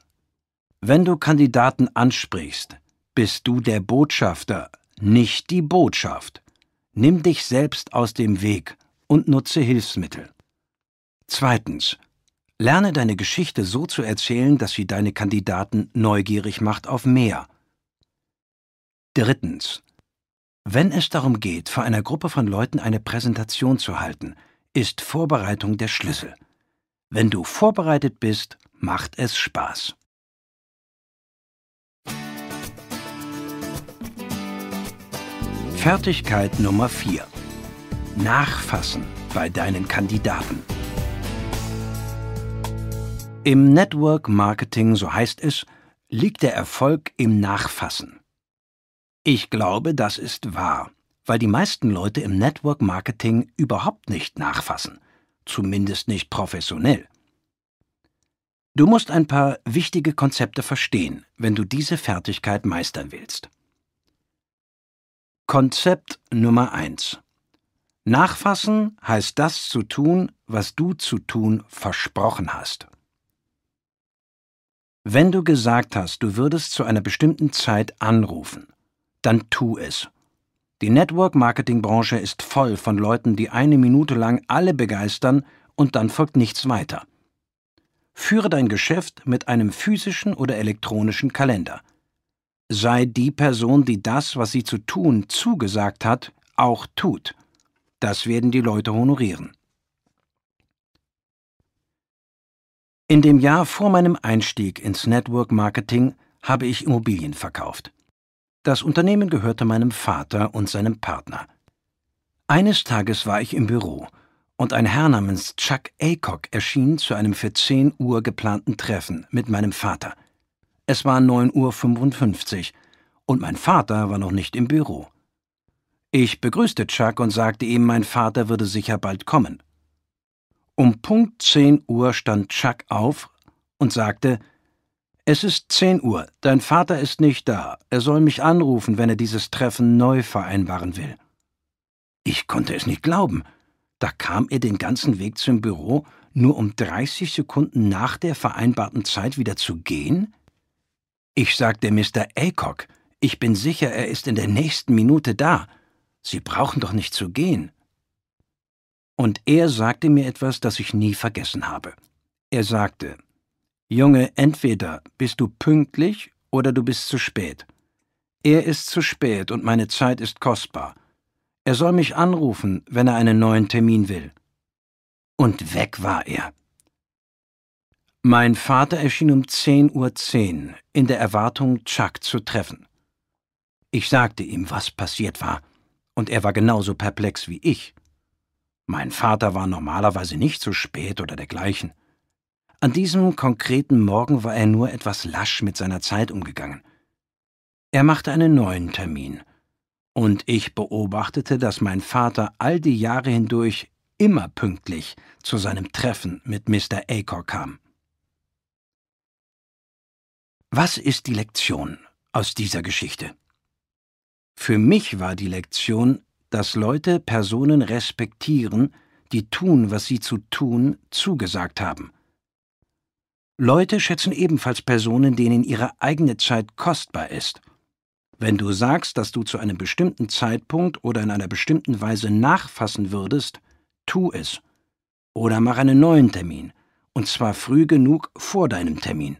Wenn du Kandidaten ansprichst, bist du der Botschafter, nicht die Botschaft. Nimm dich selbst aus dem Weg und nutze Hilfsmittel. Zweitens. Lerne deine Geschichte so zu erzählen, dass sie deine Kandidaten neugierig macht auf mehr. Drittens. Wenn es darum geht, vor einer Gruppe von Leuten eine Präsentation zu halten, ist Vorbereitung der Schlüssel. Wenn du vorbereitet bist, macht es Spaß. Fertigkeit Nummer 4. Nachfassen bei deinen Kandidaten. Im Network Marketing, so heißt es, liegt der Erfolg im Nachfassen. Ich glaube, das ist wahr, weil die meisten Leute im Network Marketing überhaupt nicht nachfassen, zumindest nicht professionell. Du musst ein paar wichtige Konzepte verstehen, wenn du diese Fertigkeit meistern willst. Konzept Nummer 1 Nachfassen heißt das zu tun, was du zu tun versprochen hast. Wenn du gesagt hast, du würdest zu einer bestimmten Zeit anrufen, dann tu es. Die Network-Marketing-Branche ist voll von Leuten, die eine Minute lang alle begeistern und dann folgt nichts weiter. Führe dein Geschäft mit einem physischen oder elektronischen Kalender. Sei die Person, die das, was sie zu tun zugesagt hat, auch tut. Das werden die Leute honorieren. In dem Jahr vor meinem Einstieg ins Network Marketing habe ich Immobilien verkauft. Das Unternehmen gehörte meinem Vater und seinem Partner. Eines Tages war ich im Büro und ein Herr namens Chuck Aycock erschien zu einem für 10 Uhr geplanten Treffen mit meinem Vater. Es war 9.55 Uhr und mein Vater war noch nicht im Büro. Ich begrüßte Chuck und sagte ihm, mein Vater würde sicher bald kommen. Um Punkt 10 Uhr stand Chuck auf und sagte, es ist 10 Uhr, dein Vater ist nicht da, er soll mich anrufen, wenn er dieses Treffen neu vereinbaren will. Ich konnte es nicht glauben. Da kam er den ganzen Weg zum Büro, nur um 30 Sekunden nach der vereinbarten Zeit wieder zu gehen? Ich sagte Mr. Aycock, ich bin sicher, er ist in der nächsten Minute da. Sie brauchen doch nicht zu gehen. Und er sagte mir etwas, das ich nie vergessen habe. Er sagte, Junge, entweder bist du pünktlich oder du bist zu spät. Er ist zu spät und meine Zeit ist kostbar. Er soll mich anrufen, wenn er einen neuen Termin will. Und weg war er. Mein Vater erschien um 10.10 Uhr .10 in der Erwartung, Chuck zu treffen. Ich sagte ihm, was passiert war, und er war genauso perplex wie ich. Mein Vater war normalerweise nicht so spät oder dergleichen. An diesem konkreten Morgen war er nur etwas lasch mit seiner Zeit umgegangen. Er machte einen neuen Termin – und ich beobachtete, dass mein Vater all die Jahre hindurch immer pünktlich zu seinem Treffen mit Mr. Acor kam. Was ist die Lektion aus dieser Geschichte? Für mich war die Lektion, dass Leute Personen respektieren, die tun, was sie zu tun zugesagt haben. Leute schätzen ebenfalls Personen, denen ihre eigene Zeit kostbar ist – wenn du sagst, dass du zu einem bestimmten Zeitpunkt oder in einer bestimmten Weise nachfassen würdest, tu es. Oder mach einen neuen Termin, und zwar früh genug vor deinem Termin.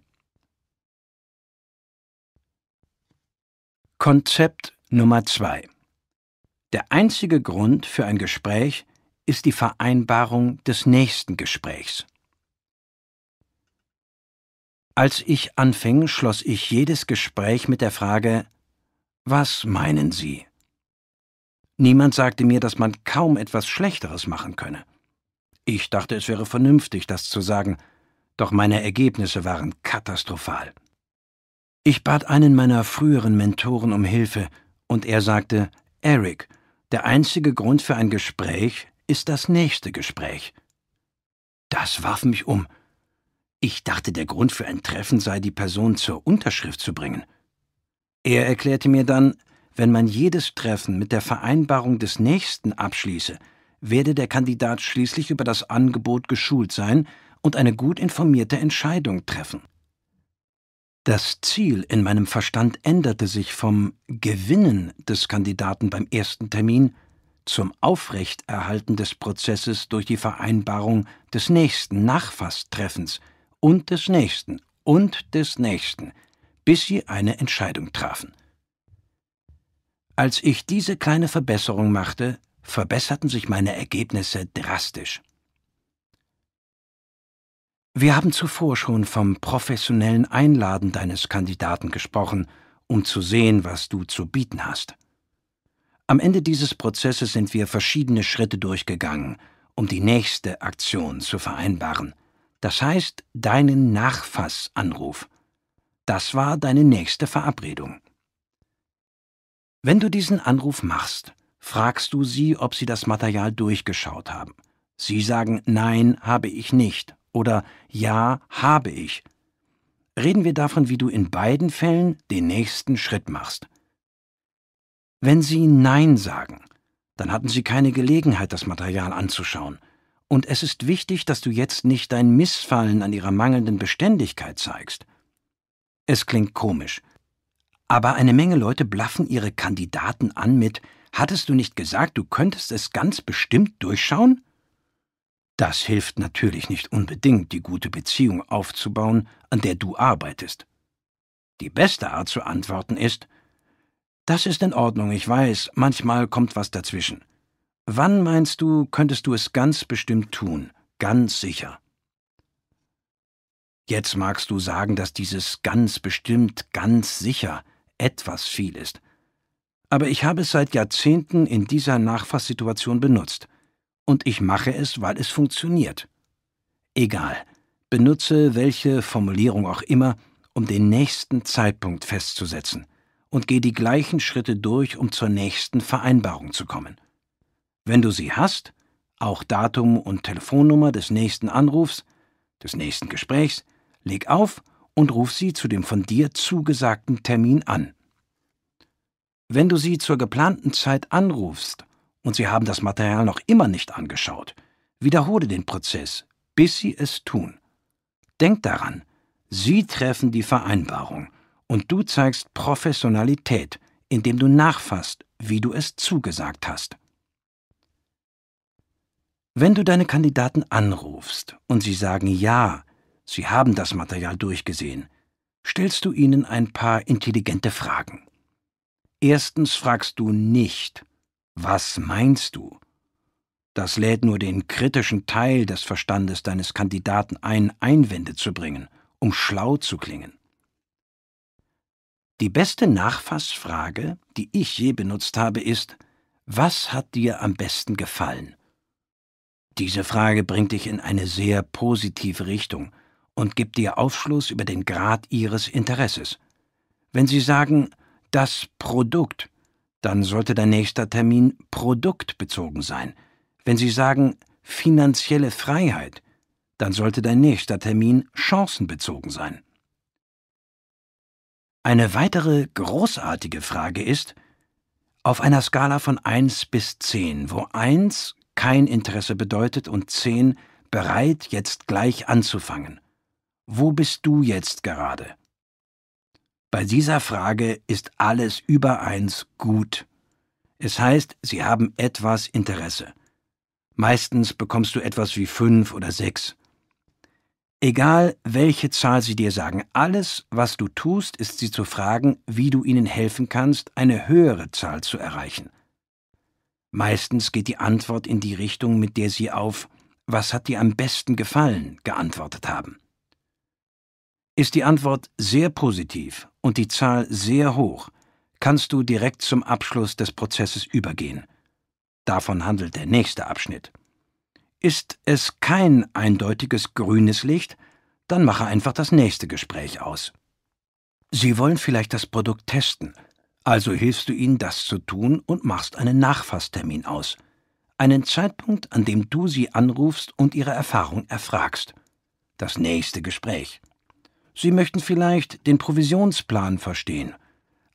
Konzept Nummer zwei: Der einzige Grund für ein Gespräch ist die Vereinbarung des nächsten Gesprächs. Als ich anfing, schloss ich jedes Gespräch mit der Frage was meinen Sie? Niemand sagte mir, dass man kaum etwas Schlechteres machen könne. Ich dachte, es wäre vernünftig, das zu sagen, doch meine Ergebnisse waren katastrophal. Ich bat einen meiner früheren Mentoren um Hilfe, und er sagte, Eric, der einzige Grund für ein Gespräch ist das nächste Gespräch. Das warf mich um. Ich dachte, der Grund für ein Treffen sei, die Person zur Unterschrift zu bringen. Er erklärte mir dann, wenn man jedes Treffen mit der Vereinbarung des nächsten abschließe, werde der Kandidat schließlich über das Angebot geschult sein und eine gut informierte Entscheidung treffen. Das Ziel in meinem Verstand änderte sich vom Gewinnen des Kandidaten beim ersten Termin zum Aufrechterhalten des Prozesses durch die Vereinbarung des nächsten Nachfasstreffens und des nächsten und des nächsten – bis sie eine Entscheidung trafen. Als ich diese kleine Verbesserung machte, verbesserten sich meine Ergebnisse drastisch. Wir haben zuvor schon vom professionellen Einladen deines Kandidaten gesprochen, um zu sehen, was du zu bieten hast. Am Ende dieses Prozesses sind wir verschiedene Schritte durchgegangen, um die nächste Aktion zu vereinbaren. Das heißt, deinen Nachfassanruf. Das war deine nächste Verabredung. Wenn du diesen Anruf machst, fragst du sie, ob sie das Material durchgeschaut haben. Sie sagen Nein, habe ich nicht oder Ja, habe ich. Reden wir davon, wie du in beiden Fällen den nächsten Schritt machst. Wenn sie Nein sagen, dann hatten sie keine Gelegenheit, das Material anzuschauen. Und es ist wichtig, dass du jetzt nicht dein Missfallen an ihrer mangelnden Beständigkeit zeigst. Es klingt komisch. Aber eine Menge Leute blaffen ihre Kandidaten an mit Hattest du nicht gesagt, du könntest es ganz bestimmt durchschauen? Das hilft natürlich nicht unbedingt, die gute Beziehung aufzubauen, an der du arbeitest. Die beste Art zu antworten ist Das ist in Ordnung, ich weiß, manchmal kommt was dazwischen. Wann meinst du, könntest du es ganz bestimmt tun, ganz sicher? Jetzt magst du sagen, dass dieses ganz bestimmt, ganz sicher etwas viel ist. Aber ich habe es seit Jahrzehnten in dieser Nachfasssituation benutzt. Und ich mache es, weil es funktioniert. Egal, benutze welche Formulierung auch immer, um den nächsten Zeitpunkt festzusetzen und geh die gleichen Schritte durch, um zur nächsten Vereinbarung zu kommen. Wenn du sie hast, auch Datum und Telefonnummer des nächsten Anrufs, des nächsten Gesprächs, leg auf und ruf sie zu dem von dir zugesagten Termin an. Wenn du sie zur geplanten Zeit anrufst und sie haben das Material noch immer nicht angeschaut, wiederhole den Prozess, bis sie es tun. Denk daran, sie treffen die Vereinbarung und du zeigst Professionalität, indem du nachfasst, wie du es zugesagt hast. Wenn du deine Kandidaten anrufst und sie sagen Ja, sie haben das Material durchgesehen, stellst du ihnen ein paar intelligente Fragen. Erstens fragst du nicht, was meinst du? Das lädt nur den kritischen Teil des Verstandes deines Kandidaten ein, Einwände zu bringen, um schlau zu klingen. Die beste Nachfassfrage, die ich je benutzt habe, ist, was hat dir am besten gefallen? Diese Frage bringt dich in eine sehr positive Richtung und gibt dir Aufschluss über den Grad ihres Interesses. Wenn sie sagen, das Produkt, dann sollte dein nächster Termin produktbezogen sein. Wenn Sie sagen finanzielle Freiheit, dann sollte dein nächster Termin chancenbezogen sein. Eine weitere großartige Frage ist, auf einer Skala von 1 bis 10, wo 1 kein Interesse bedeutet und 10 bereit, jetzt gleich anzufangen. Wo bist du jetzt gerade? Bei dieser Frage ist alles über eins gut. Es heißt, sie haben etwas Interesse. Meistens bekommst du etwas wie fünf oder sechs. Egal, welche Zahl sie dir sagen, alles, was du tust, ist sie zu fragen, wie du ihnen helfen kannst, eine höhere Zahl zu erreichen. Meistens geht die Antwort in die Richtung, mit der sie auf Was hat dir am besten gefallen geantwortet haben. Ist die Antwort sehr positiv und die Zahl sehr hoch, kannst du direkt zum Abschluss des Prozesses übergehen. Davon handelt der nächste Abschnitt. Ist es kein eindeutiges grünes Licht, dann mache einfach das nächste Gespräch aus. Sie wollen vielleicht das Produkt testen, also hilfst du ihnen, das zu tun und machst einen Nachfasstermin aus. Einen Zeitpunkt, an dem du sie anrufst und ihre Erfahrung erfragst. Das nächste Gespräch. Sie möchten vielleicht den Provisionsplan verstehen.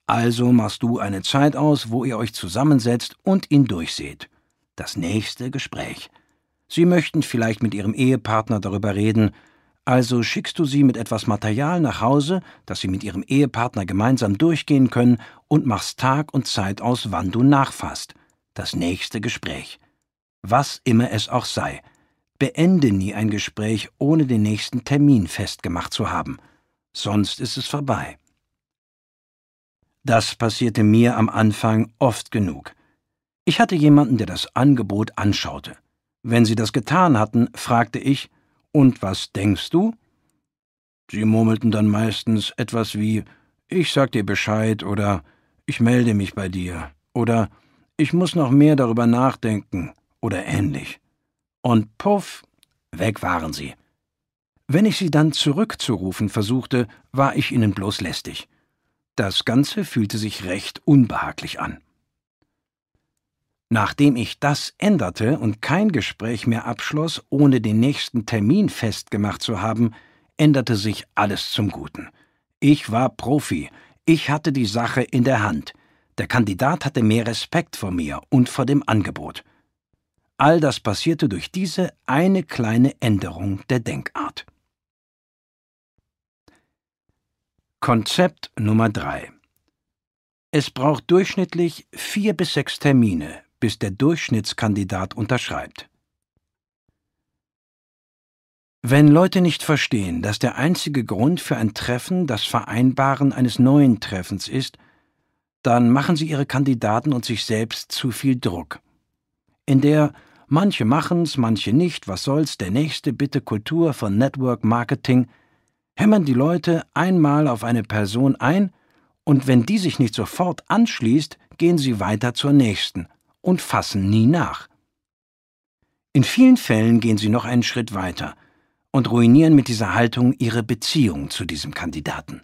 Also machst du eine Zeit aus, wo ihr euch zusammensetzt und ihn durchseht. Das nächste Gespräch. Sie möchten vielleicht mit Ihrem Ehepartner darüber reden, also schickst du sie mit etwas Material nach Hause, das sie mit ihrem Ehepartner gemeinsam durchgehen können, und machst Tag und Zeit aus, wann du nachfasst. Das nächste Gespräch. Was immer es auch sei. Beende nie ein Gespräch, ohne den nächsten Termin festgemacht zu haben sonst ist es vorbei. Das passierte mir am Anfang oft genug. Ich hatte jemanden, der das Angebot anschaute. Wenn sie das getan hatten, fragte ich, und was denkst du? Sie murmelten dann meistens etwas wie Ich sag dir Bescheid oder Ich melde mich bei dir oder Ich muss noch mehr darüber nachdenken oder ähnlich. Und puff, weg waren sie. Wenn ich sie dann zurückzurufen versuchte, war ich ihnen bloß lästig. Das Ganze fühlte sich recht unbehaglich an. Nachdem ich das änderte und kein Gespräch mehr abschloss, ohne den nächsten Termin festgemacht zu haben, änderte sich alles zum Guten. Ich war Profi, ich hatte die Sache in der Hand. Der Kandidat hatte mehr Respekt vor mir und vor dem Angebot. All das passierte durch diese eine kleine Änderung der Denkart. Konzept Nummer 3 Es braucht durchschnittlich vier bis sechs Termine, bis der Durchschnittskandidat unterschreibt. Wenn Leute nicht verstehen, dass der einzige Grund für ein Treffen das Vereinbaren eines neuen Treffens ist, dann machen sie ihre Kandidaten und sich selbst zu viel Druck. In der manche machen's, manche nicht, was soll's, der nächste bitte Kultur von Network Marketing hämmern die Leute einmal auf eine Person ein, und wenn die sich nicht sofort anschließt, gehen sie weiter zur nächsten und fassen nie nach. In vielen Fällen gehen sie noch einen Schritt weiter – und ruinieren mit dieser Haltung ihre Beziehung zu diesem Kandidaten.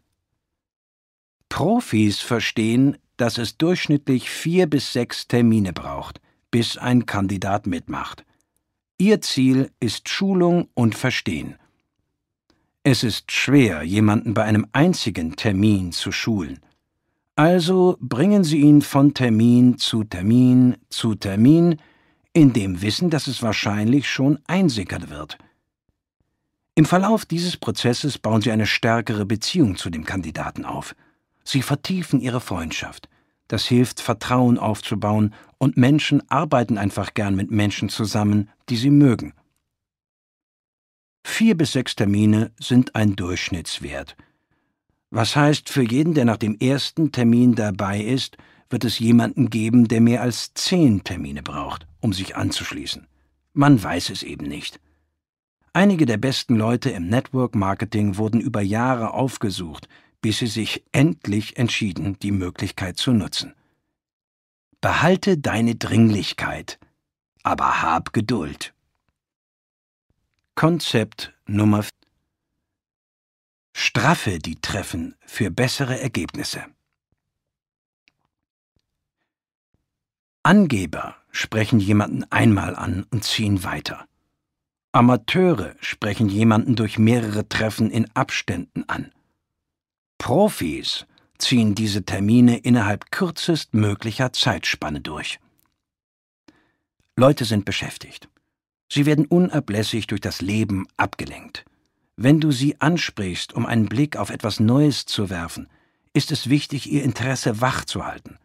Profis verstehen, dass es durchschnittlich vier bis sechs Termine braucht, bis ein Kandidat mitmacht. Ihr Ziel ist Schulung und Verstehen. Es ist schwer, jemanden bei einem einzigen Termin zu schulen. Also bringen Sie ihn von Termin zu Termin zu Termin, in dem Wissen, dass es wahrscheinlich schon einsickern wird. Im Verlauf dieses Prozesses bauen Sie eine stärkere Beziehung zu dem Kandidaten auf. Sie vertiefen Ihre Freundschaft. Das hilft, Vertrauen aufzubauen, und Menschen arbeiten einfach gern mit Menschen zusammen, die sie mögen. Vier bis sechs Termine sind ein Durchschnittswert. Was heißt, für jeden, der nach dem ersten Termin dabei ist, wird es jemanden geben, der mehr als zehn Termine braucht, um sich anzuschließen. Man weiß es eben nicht. Einige der besten Leute im Network Marketing wurden über Jahre aufgesucht, bis sie sich endlich entschieden, die Möglichkeit zu nutzen. Behalte deine Dringlichkeit, aber hab Geduld. Konzept Nummer 4 Straffe die Treffen für bessere Ergebnisse. Angeber sprechen jemanden einmal an und ziehen weiter. Amateure sprechen jemanden durch mehrere Treffen in Abständen an. Profis ziehen diese Termine innerhalb kürzestmöglicher Zeitspanne durch. Leute sind beschäftigt. Sie werden unablässig durch das Leben abgelenkt. Wenn du sie ansprichst, um einen Blick auf etwas Neues zu werfen, ist es wichtig, ihr Interesse wach zu halten.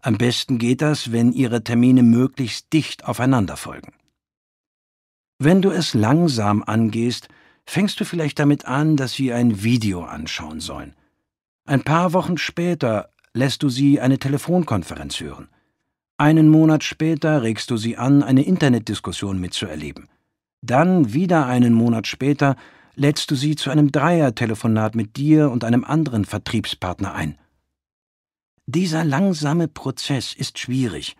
Am besten geht das, wenn ihre Termine möglichst dicht aufeinander folgen. Wenn du es langsam angehst, fängst du vielleicht damit an, dass sie ein Video anschauen sollen. Ein paar Wochen später lässt du sie eine Telefonkonferenz hören. Einen Monat später regst du sie an, eine Internetdiskussion mitzuerleben. Dann wieder einen Monat später lädst du sie zu einem Dreier-Telefonat mit dir und einem anderen Vertriebspartner ein. Dieser langsame Prozess ist schwierig,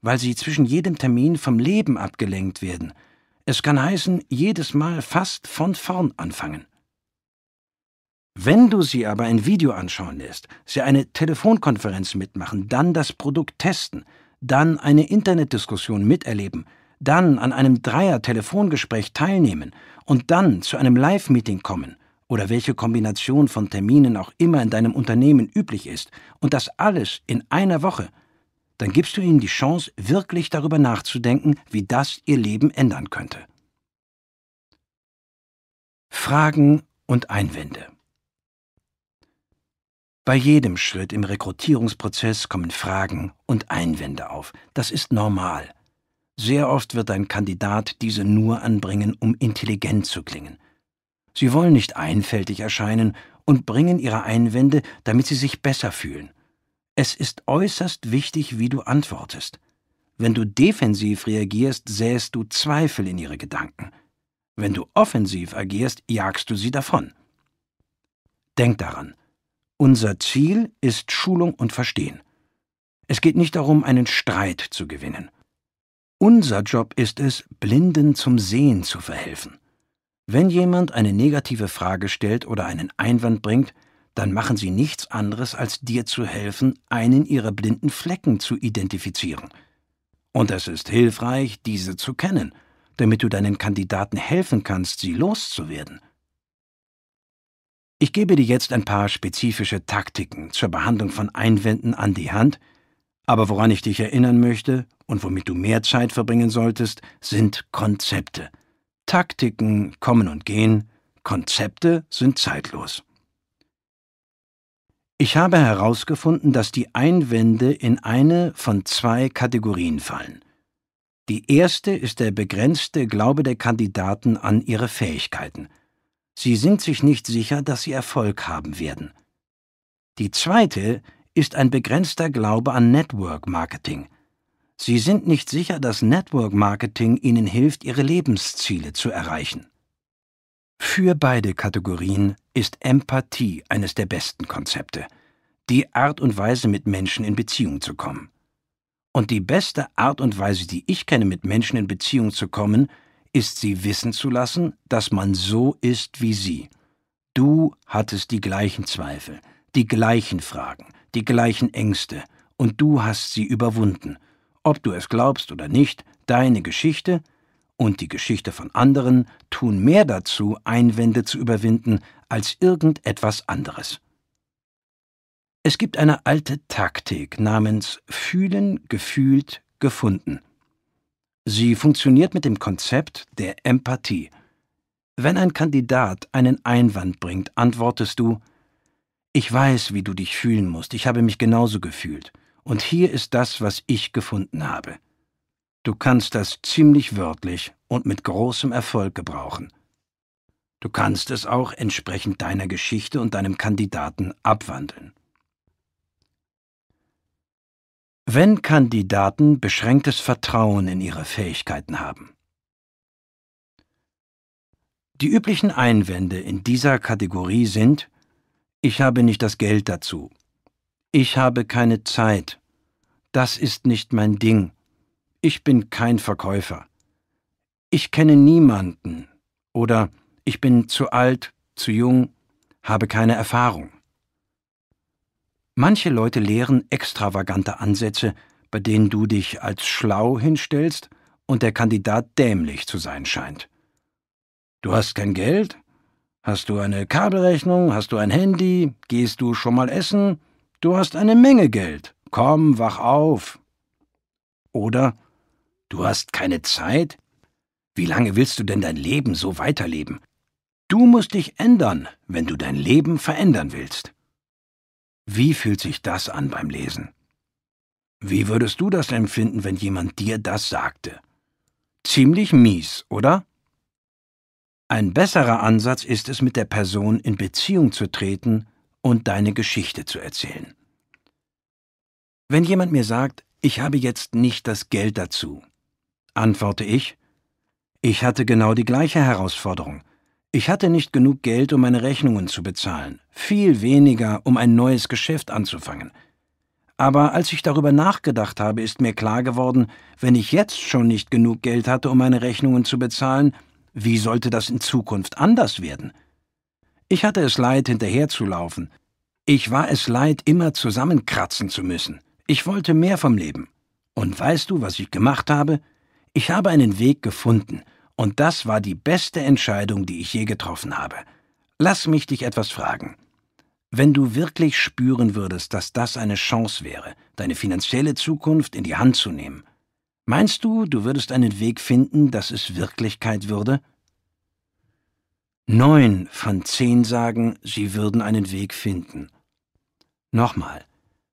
weil sie zwischen jedem Termin vom Leben abgelenkt werden – es kann heißen, jedes Mal fast von vorn anfangen. Wenn du sie aber ein Video anschauen lässt, sie eine Telefonkonferenz mitmachen, dann das Produkt testen, dann eine Internetdiskussion miterleben, dann an einem Dreier-Telefongespräch teilnehmen und dann zu einem Live-Meeting kommen oder welche Kombination von Terminen auch immer in deinem Unternehmen üblich ist und das alles in einer Woche, dann gibst du ihnen die Chance, wirklich darüber nachzudenken, wie das ihr Leben ändern könnte. Fragen und Einwände Bei jedem Schritt im Rekrutierungsprozess kommen Fragen und Einwände auf. Das ist normal. Sehr oft wird ein Kandidat diese nur anbringen, um intelligent zu klingen. Sie wollen nicht einfältig erscheinen und bringen ihre Einwände, damit sie sich besser fühlen. Es ist äußerst wichtig, wie du antwortest. Wenn du defensiv reagierst, sähst du Zweifel in ihre Gedanken. Wenn du offensiv agierst, jagst du sie davon. Denk daran, unser Ziel ist Schulung und Verstehen. Es geht nicht darum, einen Streit zu gewinnen. Unser Job ist es, Blinden zum Sehen zu verhelfen. Wenn jemand eine negative Frage stellt oder einen Einwand bringt, dann machen sie nichts anderes, als dir zu helfen, einen ihrer blinden Flecken zu identifizieren. Und es ist hilfreich, diese zu kennen, damit du deinen Kandidaten helfen kannst, sie loszuwerden. Ich gebe dir jetzt ein paar spezifische Taktiken zur Behandlung von Einwänden an die Hand, aber woran ich dich erinnern möchte und womit du mehr Zeit verbringen solltest, sind Konzepte. Taktiken kommen und gehen, Konzepte sind zeitlos. Ich habe herausgefunden, dass die Einwände in eine von zwei Kategorien fallen. Die erste ist der begrenzte Glaube der Kandidaten an ihre Fähigkeiten. Sie sind sich nicht sicher, dass sie Erfolg haben werden. Die zweite ist ein begrenzter Glaube an Network Marketing. Sie sind nicht sicher, dass Network Marketing ihnen hilft, ihre Lebensziele zu erreichen. Für beide Kategorien ist Empathie eines der besten Konzepte, die Art und Weise, mit Menschen in Beziehung zu kommen. Und die beste Art und Weise, die ich kenne, mit Menschen in Beziehung zu kommen, ist sie wissen zu lassen, dass man so ist wie sie. Du hattest die gleichen Zweifel, die gleichen Fragen, die gleichen Ängste, und du hast sie überwunden. Ob du es glaubst oder nicht, deine Geschichte und die Geschichte von anderen tun mehr dazu, Einwände zu überwinden, als irgendetwas anderes. Es gibt eine alte Taktik namens Fühlen, gefühlt, gefunden. Sie funktioniert mit dem Konzept der Empathie. Wenn ein Kandidat einen Einwand bringt, antwortest du Ich weiß, wie du dich fühlen musst, ich habe mich genauso gefühlt, und hier ist das, was ich gefunden habe. Du kannst das ziemlich wörtlich und mit großem Erfolg gebrauchen. Du kannst es auch entsprechend deiner Geschichte und deinem Kandidaten abwandeln. Wenn Kandidaten beschränktes Vertrauen in ihre Fähigkeiten haben. Die üblichen Einwände in dieser Kategorie sind Ich habe nicht das Geld dazu. Ich habe keine Zeit. Das ist nicht mein Ding. Ich bin kein Verkäufer. Ich kenne niemanden oder ich bin zu alt, zu jung, habe keine Erfahrung. Manche Leute lehren extravagante Ansätze, bei denen du dich als schlau hinstellst und der Kandidat dämlich zu sein scheint. Du hast kein Geld? Hast du eine Kabelrechnung? Hast du ein Handy? Gehst du schon mal essen? Du hast eine Menge Geld. Komm, wach auf. Oder Du hast keine Zeit? Wie lange willst du denn dein Leben so weiterleben? Du musst dich ändern, wenn du dein Leben verändern willst. Wie fühlt sich das an beim Lesen? Wie würdest du das empfinden, wenn jemand dir das sagte? Ziemlich mies, oder? Ein besserer Ansatz ist es, mit der Person in Beziehung zu treten und deine Geschichte zu erzählen. Wenn jemand mir sagt, ich habe jetzt nicht das Geld dazu, antworte ich. Ich hatte genau die gleiche Herausforderung. Ich hatte nicht genug Geld, um meine Rechnungen zu bezahlen, viel weniger, um ein neues Geschäft anzufangen. Aber als ich darüber nachgedacht habe, ist mir klar geworden, wenn ich jetzt schon nicht genug Geld hatte, um meine Rechnungen zu bezahlen, wie sollte das in Zukunft anders werden? Ich hatte es leid, hinterherzulaufen. Ich war es leid, immer zusammenkratzen zu müssen. Ich wollte mehr vom Leben. Und weißt du, was ich gemacht habe? Ich habe einen Weg gefunden, und das war die beste Entscheidung, die ich je getroffen habe. Lass mich dich etwas fragen. Wenn du wirklich spüren würdest, dass das eine Chance wäre, deine finanzielle Zukunft in die Hand zu nehmen, meinst du, du würdest einen Weg finden, dass es Wirklichkeit würde? Neun von zehn sagen, sie würden einen Weg finden. Nochmal,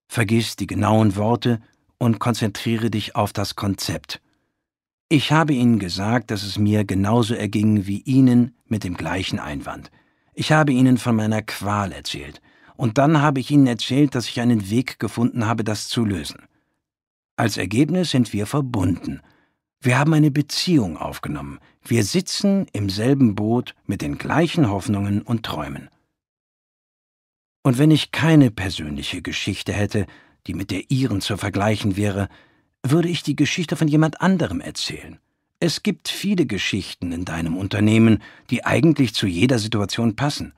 vergiss die genauen Worte und konzentriere dich auf das Konzept. Ich habe Ihnen gesagt, dass es mir genauso erging wie Ihnen mit dem gleichen Einwand. Ich habe Ihnen von meiner Qual erzählt, und dann habe ich Ihnen erzählt, dass ich einen Weg gefunden habe, das zu lösen. Als Ergebnis sind wir verbunden. Wir haben eine Beziehung aufgenommen. Wir sitzen im selben Boot mit den gleichen Hoffnungen und Träumen. Und wenn ich keine persönliche Geschichte hätte, die mit der Ihren zu vergleichen wäre, würde ich die Geschichte von jemand anderem erzählen. Es gibt viele Geschichten in deinem Unternehmen, die eigentlich zu jeder Situation passen.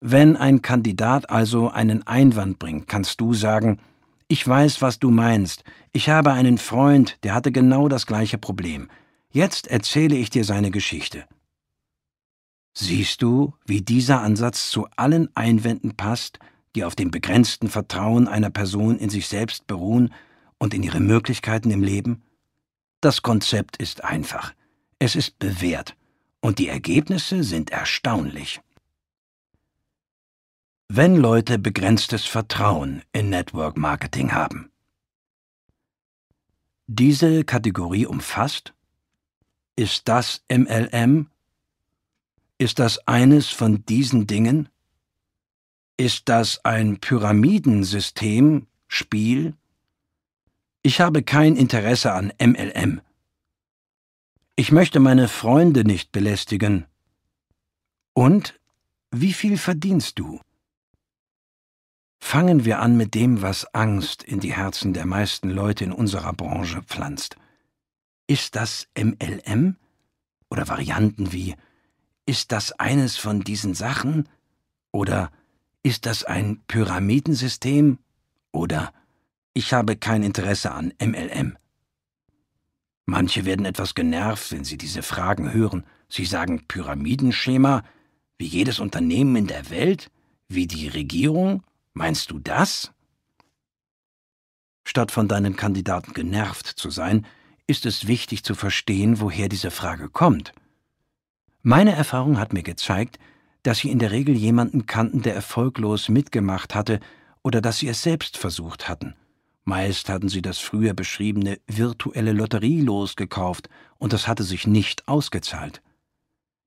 Wenn ein Kandidat also einen Einwand bringt, kannst du sagen, ich weiß, was du meinst, ich habe einen Freund, der hatte genau das gleiche Problem. Jetzt erzähle ich dir seine Geschichte. Siehst du, wie dieser Ansatz zu allen Einwänden passt, die auf dem begrenzten Vertrauen einer Person in sich selbst beruhen und in ihre Möglichkeiten im Leben? Das Konzept ist einfach. Es ist bewährt. Und die Ergebnisse sind erstaunlich. wenn Leute begrenztes Vertrauen in Network Marketing haben. Diese Kategorie umfasst Ist das MLM? Ist das eines von diesen Dingen? Ist das ein Pyramidensystem, Spiel? Ich habe kein Interesse an MLM. Ich möchte meine Freunde nicht belästigen. Und wie viel verdienst du? Fangen wir an mit dem, was Angst in die Herzen der meisten Leute in unserer Branche pflanzt. Ist das MLM? Oder Varianten wie Ist das eines von diesen Sachen? Oder Ist das ein Pyramidensystem? Oder Ich habe kein Interesse an MLM. Manche werden etwas genervt, wenn sie diese Fragen hören. Sie sagen Pyramidenschema, wie jedes Unternehmen in der Welt, wie die Regierung, Meinst du das? Statt von deinen Kandidaten genervt zu sein, ist es wichtig zu verstehen, woher diese Frage kommt. Meine Erfahrung hat mir gezeigt, dass sie in der Regel jemanden kannten, der erfolglos mitgemacht hatte oder dass sie es selbst versucht hatten. Meist hatten sie das früher beschriebene virtuelle Lotterielos gekauft und das hatte sich nicht ausgezahlt.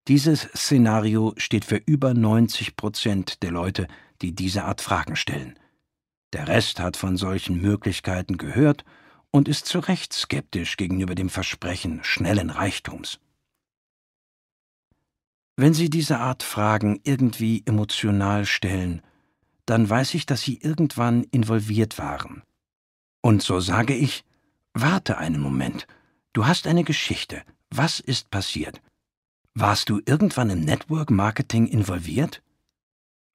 Dieses Szenario steht für über 90 Prozent der Leute, die diese Art Fragen stellen. Der Rest hat von solchen Möglichkeiten gehört und ist zu Recht skeptisch gegenüber dem Versprechen schnellen Reichtums. Wenn Sie diese Art Fragen irgendwie emotional stellen, dann weiß ich, dass Sie irgendwann involviert waren. Und so sage ich, warte einen Moment, du hast eine Geschichte, was ist passiert? Warst du irgendwann im Network Marketing involviert?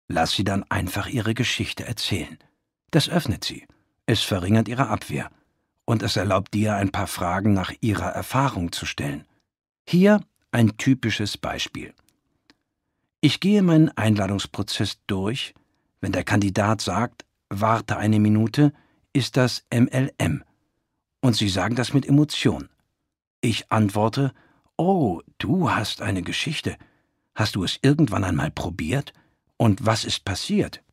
Lass sie dann einfach ihre Geschichte erzählen. Das öffnet sie, es verringert ihre Abwehr und es erlaubt dir, ein paar Fragen nach ihrer Erfahrung zu stellen. Hier ein typisches Beispiel. Ich gehe meinen Einladungsprozess durch. Wenn der Kandidat sagt, warte eine Minute, ist das MLM. Und Sie sagen das mit Emotion. Ich antworte, oh, du hast eine Geschichte. Hast du es irgendwann einmal probiert? Und was ist passiert?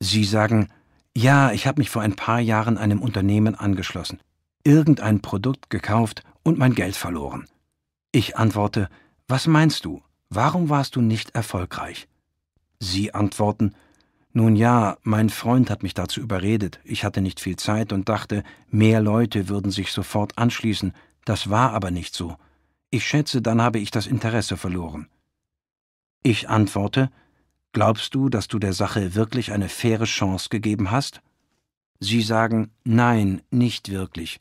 Sie sagen, ja, ich habe mich vor ein paar Jahren einem Unternehmen angeschlossen, irgendein Produkt gekauft und mein Geld verloren. Ich antworte, was meinst du? Warum warst du nicht erfolgreich? Sie antworten, nun ja, mein Freund hat mich dazu überredet, ich hatte nicht viel Zeit und dachte, mehr Leute würden sich sofort anschließen, das war aber nicht so. Ich schätze, dann habe ich das Interesse verloren. Ich antworte, Glaubst du, dass du der Sache wirklich eine faire Chance gegeben hast? Sie sagen Nein, nicht wirklich.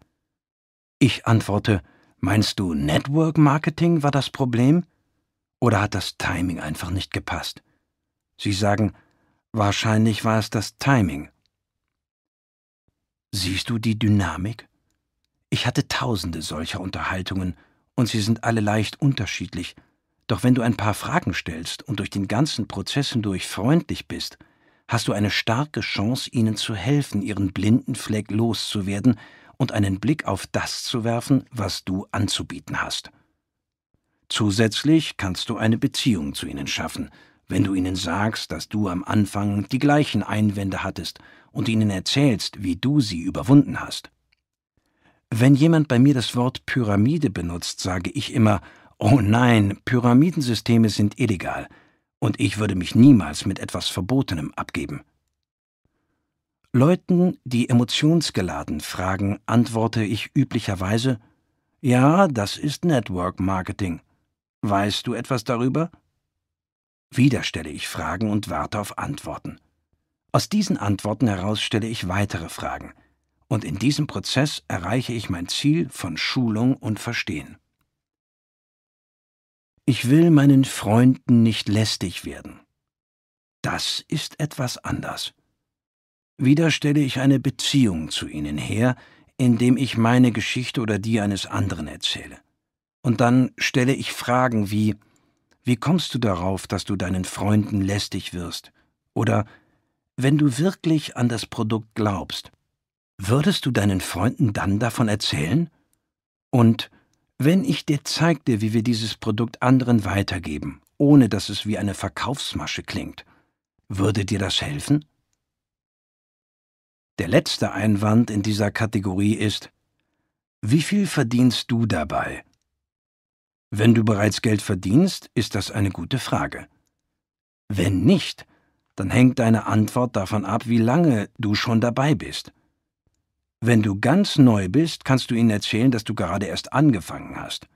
Ich antworte Meinst du, Network Marketing war das Problem? Oder hat das Timing einfach nicht gepasst? Sie sagen Wahrscheinlich war es das Timing. Siehst du die Dynamik? Ich hatte tausende solcher Unterhaltungen, und sie sind alle leicht unterschiedlich, doch wenn du ein paar Fragen stellst und durch den ganzen Prozess hindurch freundlich bist, hast du eine starke Chance, ihnen zu helfen, ihren blinden Fleck loszuwerden und einen Blick auf das zu werfen, was du anzubieten hast. Zusätzlich kannst du eine Beziehung zu ihnen schaffen, wenn du ihnen sagst, dass du am Anfang die gleichen Einwände hattest und ihnen erzählst, wie du sie überwunden hast. Wenn jemand bei mir das Wort Pyramide benutzt, sage ich immer, Oh nein, Pyramidensysteme sind illegal, und ich würde mich niemals mit etwas Verbotenem abgeben. Leuten, die emotionsgeladen fragen, antworte ich üblicherweise Ja, das ist Network Marketing. Weißt du etwas darüber? Wieder stelle ich Fragen und warte auf Antworten. Aus diesen Antworten heraus stelle ich weitere Fragen, und in diesem Prozess erreiche ich mein Ziel von Schulung und Verstehen. Ich will meinen Freunden nicht lästig werden. Das ist etwas anders. Wieder stelle ich eine Beziehung zu ihnen her, indem ich meine Geschichte oder die eines anderen erzähle. Und dann stelle ich Fragen wie Wie kommst du darauf, dass du deinen Freunden lästig wirst? Oder Wenn du wirklich an das Produkt glaubst, würdest du deinen Freunden dann davon erzählen? Und wenn ich dir zeigte, wie wir dieses Produkt anderen weitergeben, ohne dass es wie eine Verkaufsmasche klingt, Würde dir das helfen? Der letzte Einwand in dieser Kategorie ist, wie viel verdienst du dabei? Wenn du bereits Geld verdienst, ist das eine gute Frage. Wenn nicht, dann hängt deine Antwort davon ab, wie lange du schon dabei bist. Wenn du ganz neu bist, kannst du ihnen erzählen, dass du gerade erst angefangen hast.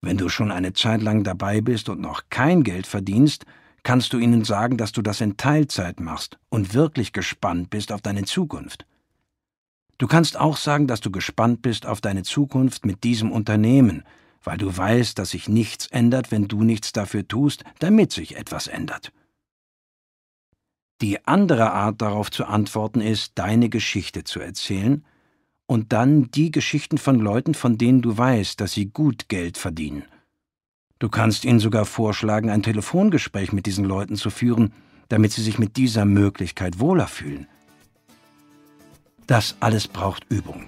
Wenn du schon eine Zeit lang dabei bist und noch kein Geld verdienst, kannst du ihnen sagen, dass du das in Teilzeit machst und wirklich gespannt bist auf deine Zukunft. Du kannst auch sagen, dass du gespannt bist auf deine Zukunft mit diesem Unternehmen, weil du weißt, dass sich nichts ändert, wenn du nichts dafür tust, damit sich etwas ändert. Die andere Art darauf zu antworten ist, deine Geschichte zu erzählen und dann die Geschichten von Leuten, von denen du weißt, dass sie gut Geld verdienen. Du kannst ihnen sogar vorschlagen, ein Telefongespräch mit diesen Leuten zu führen, damit sie sich mit dieser Möglichkeit wohler fühlen. Das alles braucht Übung.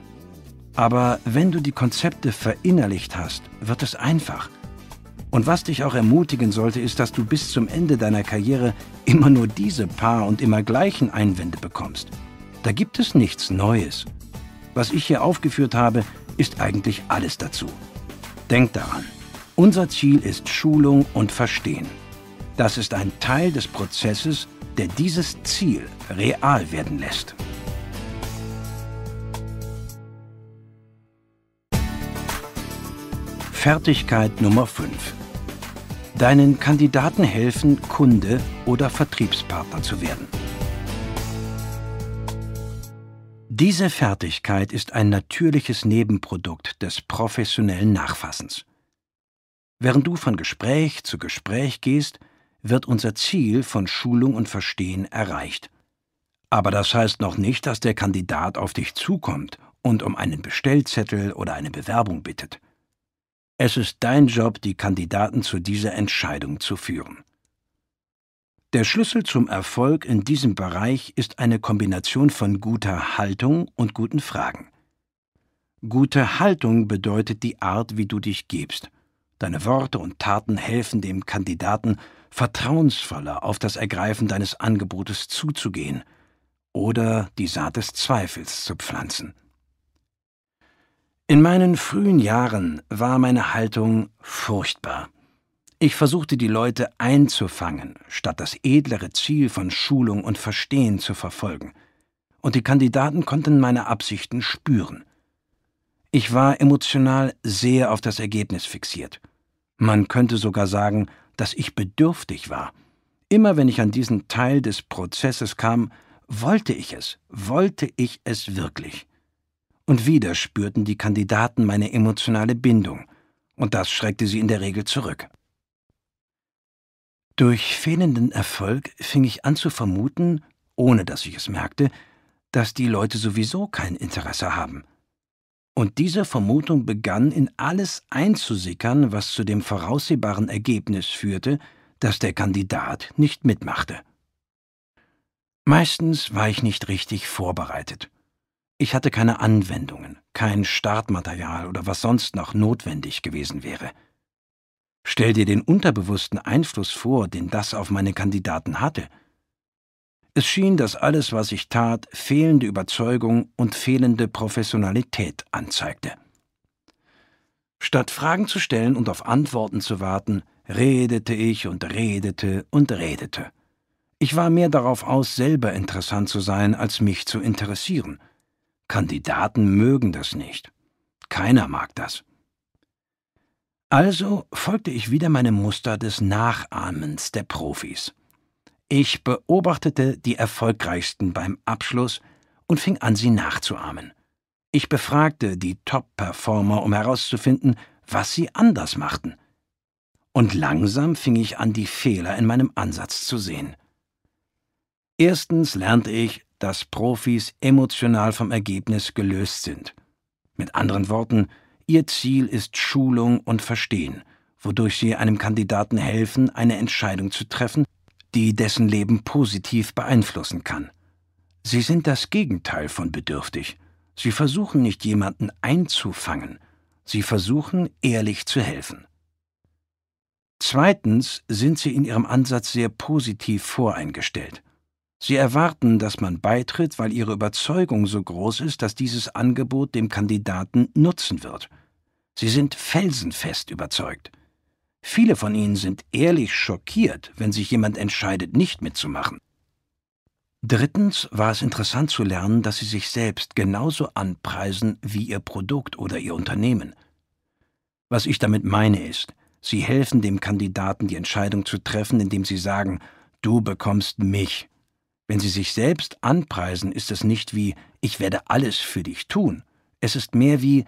Aber wenn du die Konzepte verinnerlicht hast, wird es einfach. Und was dich auch ermutigen sollte, ist, dass du bis zum Ende deiner Karriere immer nur diese paar und immer gleichen Einwände bekommst. Da gibt es nichts Neues. Was ich hier aufgeführt habe, ist eigentlich alles dazu. Denk daran, unser Ziel ist Schulung und Verstehen. Das ist ein Teil des Prozesses, der dieses Ziel real werden lässt. Fertigkeit Nummer 5. Deinen Kandidaten helfen, Kunde oder Vertriebspartner zu werden. Diese Fertigkeit ist ein natürliches Nebenprodukt des professionellen Nachfassens. Während du von Gespräch zu Gespräch gehst, wird unser Ziel von Schulung und Verstehen erreicht. Aber das heißt noch nicht, dass der Kandidat auf dich zukommt und um einen Bestellzettel oder eine Bewerbung bittet. Es ist dein Job, die Kandidaten zu dieser Entscheidung zu führen. Der Schlüssel zum Erfolg in diesem Bereich ist eine Kombination von guter Haltung und guten Fragen. Gute Haltung bedeutet die Art, wie du dich gibst. Deine Worte und Taten helfen dem Kandidaten, vertrauensvoller auf das Ergreifen deines Angebotes zuzugehen oder die Saat des Zweifels zu pflanzen. In meinen frühen Jahren war meine Haltung furchtbar. Ich versuchte die Leute einzufangen, statt das edlere Ziel von Schulung und Verstehen zu verfolgen, und die Kandidaten konnten meine Absichten spüren. Ich war emotional sehr auf das Ergebnis fixiert. Man könnte sogar sagen, dass ich bedürftig war. Immer wenn ich an diesen Teil des Prozesses kam, wollte ich es, wollte ich es wirklich. Und wieder spürten die Kandidaten meine emotionale Bindung, und das schreckte sie in der Regel zurück. Durch fehlenden Erfolg fing ich an zu vermuten, ohne dass ich es merkte, dass die Leute sowieso kein Interesse haben. Und diese Vermutung begann in alles einzusickern, was zu dem voraussehbaren Ergebnis führte, dass der Kandidat nicht mitmachte. Meistens war ich nicht richtig vorbereitet. Ich hatte keine Anwendungen, kein Startmaterial oder was sonst noch notwendig gewesen wäre. Stell dir den unterbewussten Einfluss vor, den das auf meine Kandidaten hatte. Es schien, dass alles, was ich tat, fehlende Überzeugung und fehlende Professionalität anzeigte. Statt Fragen zu stellen und auf Antworten zu warten, redete ich und redete und redete. Ich war mehr darauf aus, selber interessant zu sein, als mich zu interessieren – Kandidaten mögen das nicht. Keiner mag das. Also folgte ich wieder meinem Muster des Nachahmens der Profis. Ich beobachtete die Erfolgreichsten beim Abschluss und fing an, sie nachzuahmen. Ich befragte die Top-Performer, um herauszufinden, was sie anders machten. Und langsam fing ich an, die Fehler in meinem Ansatz zu sehen. Erstens lernte ich, dass Profis emotional vom Ergebnis gelöst sind. Mit anderen Worten, ihr Ziel ist Schulung und Verstehen, wodurch sie einem Kandidaten helfen, eine Entscheidung zu treffen, die dessen Leben positiv beeinflussen kann. Sie sind das Gegenteil von bedürftig. Sie versuchen nicht jemanden einzufangen, sie versuchen ehrlich zu helfen. Zweitens sind sie in ihrem Ansatz sehr positiv voreingestellt. Sie erwarten, dass man beitritt, weil ihre Überzeugung so groß ist, dass dieses Angebot dem Kandidaten nutzen wird. Sie sind felsenfest überzeugt. Viele von ihnen sind ehrlich schockiert, wenn sich jemand entscheidet, nicht mitzumachen. Drittens war es interessant zu lernen, dass sie sich selbst genauso anpreisen wie ihr Produkt oder ihr Unternehmen. Was ich damit meine ist, sie helfen dem Kandidaten die Entscheidung zu treffen, indem sie sagen, du bekommst mich. Wenn sie sich selbst anpreisen, ist es nicht wie ich werde alles für dich tun. Es ist mehr wie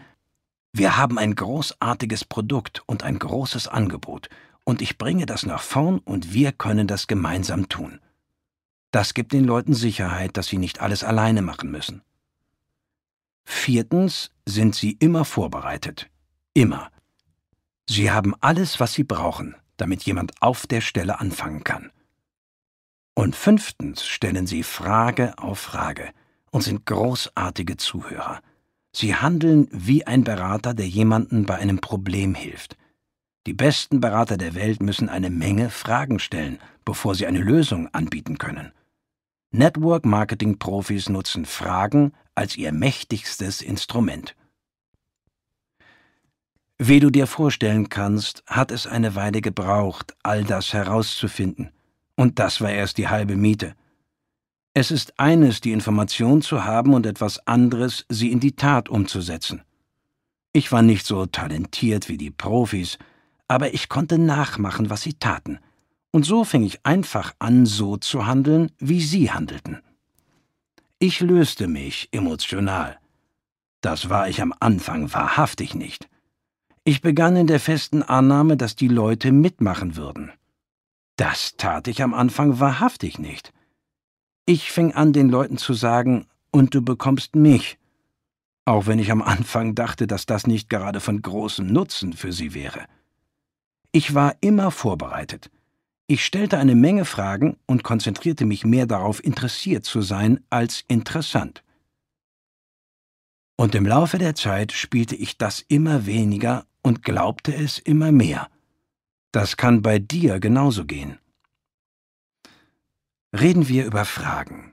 wir haben ein großartiges Produkt und ein großes Angebot, und ich bringe das nach vorn und wir können das gemeinsam tun. Das gibt den Leuten Sicherheit, dass sie nicht alles alleine machen müssen. Viertens sind sie immer vorbereitet. Immer. Sie haben alles, was sie brauchen, damit jemand auf der Stelle anfangen kann. Und fünftens stellen sie Frage auf Frage und sind großartige Zuhörer. Sie handeln wie ein Berater, der jemanden bei einem Problem hilft. Die besten Berater der Welt müssen eine Menge Fragen stellen, bevor sie eine Lösung anbieten können. Network-Marketing-Profis nutzen Fragen als ihr mächtigstes Instrument. Wie du dir vorstellen kannst, hat es eine Weile gebraucht, all das herauszufinden. Und das war erst die halbe Miete. Es ist eines, die Information zu haben und etwas anderes, sie in die Tat umzusetzen. Ich war nicht so talentiert wie die Profis, aber ich konnte nachmachen, was sie taten und so fing ich einfach an, so zu handeln, wie sie handelten. Ich löste mich emotional. Das war ich am Anfang wahrhaftig nicht. Ich begann in der festen Annahme, dass die Leute mitmachen würden. Das tat ich am Anfang wahrhaftig nicht. Ich fing an, den Leuten zu sagen, und du bekommst mich, auch wenn ich am Anfang dachte, dass das nicht gerade von großem Nutzen für sie wäre. Ich war immer vorbereitet. Ich stellte eine Menge Fragen und konzentrierte mich mehr darauf, interessiert zu sein als interessant. Und im Laufe der Zeit spielte ich das immer weniger und glaubte es immer mehr. Das kann bei dir genauso gehen. Reden wir über Fragen.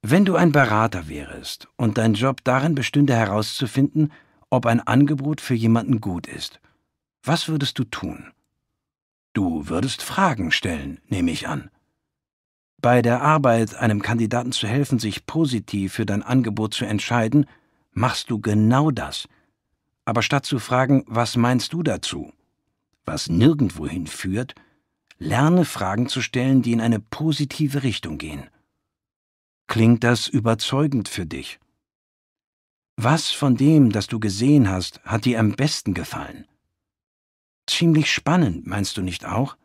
Wenn du ein Berater wärest und dein Job darin bestünde herauszufinden, ob ein Angebot für jemanden gut ist, was würdest du tun? Du würdest Fragen stellen, nehme ich an. Bei der Arbeit, einem Kandidaten zu helfen, sich positiv für dein Angebot zu entscheiden, machst du genau das. Aber statt zu fragen, was meinst du dazu, was nirgendwohin führt, lerne Fragen zu stellen, die in eine positive Richtung gehen. Klingt das überzeugend für dich? Was von dem, das du gesehen hast, hat dir am besten gefallen? Ziemlich spannend, meinst du nicht auch?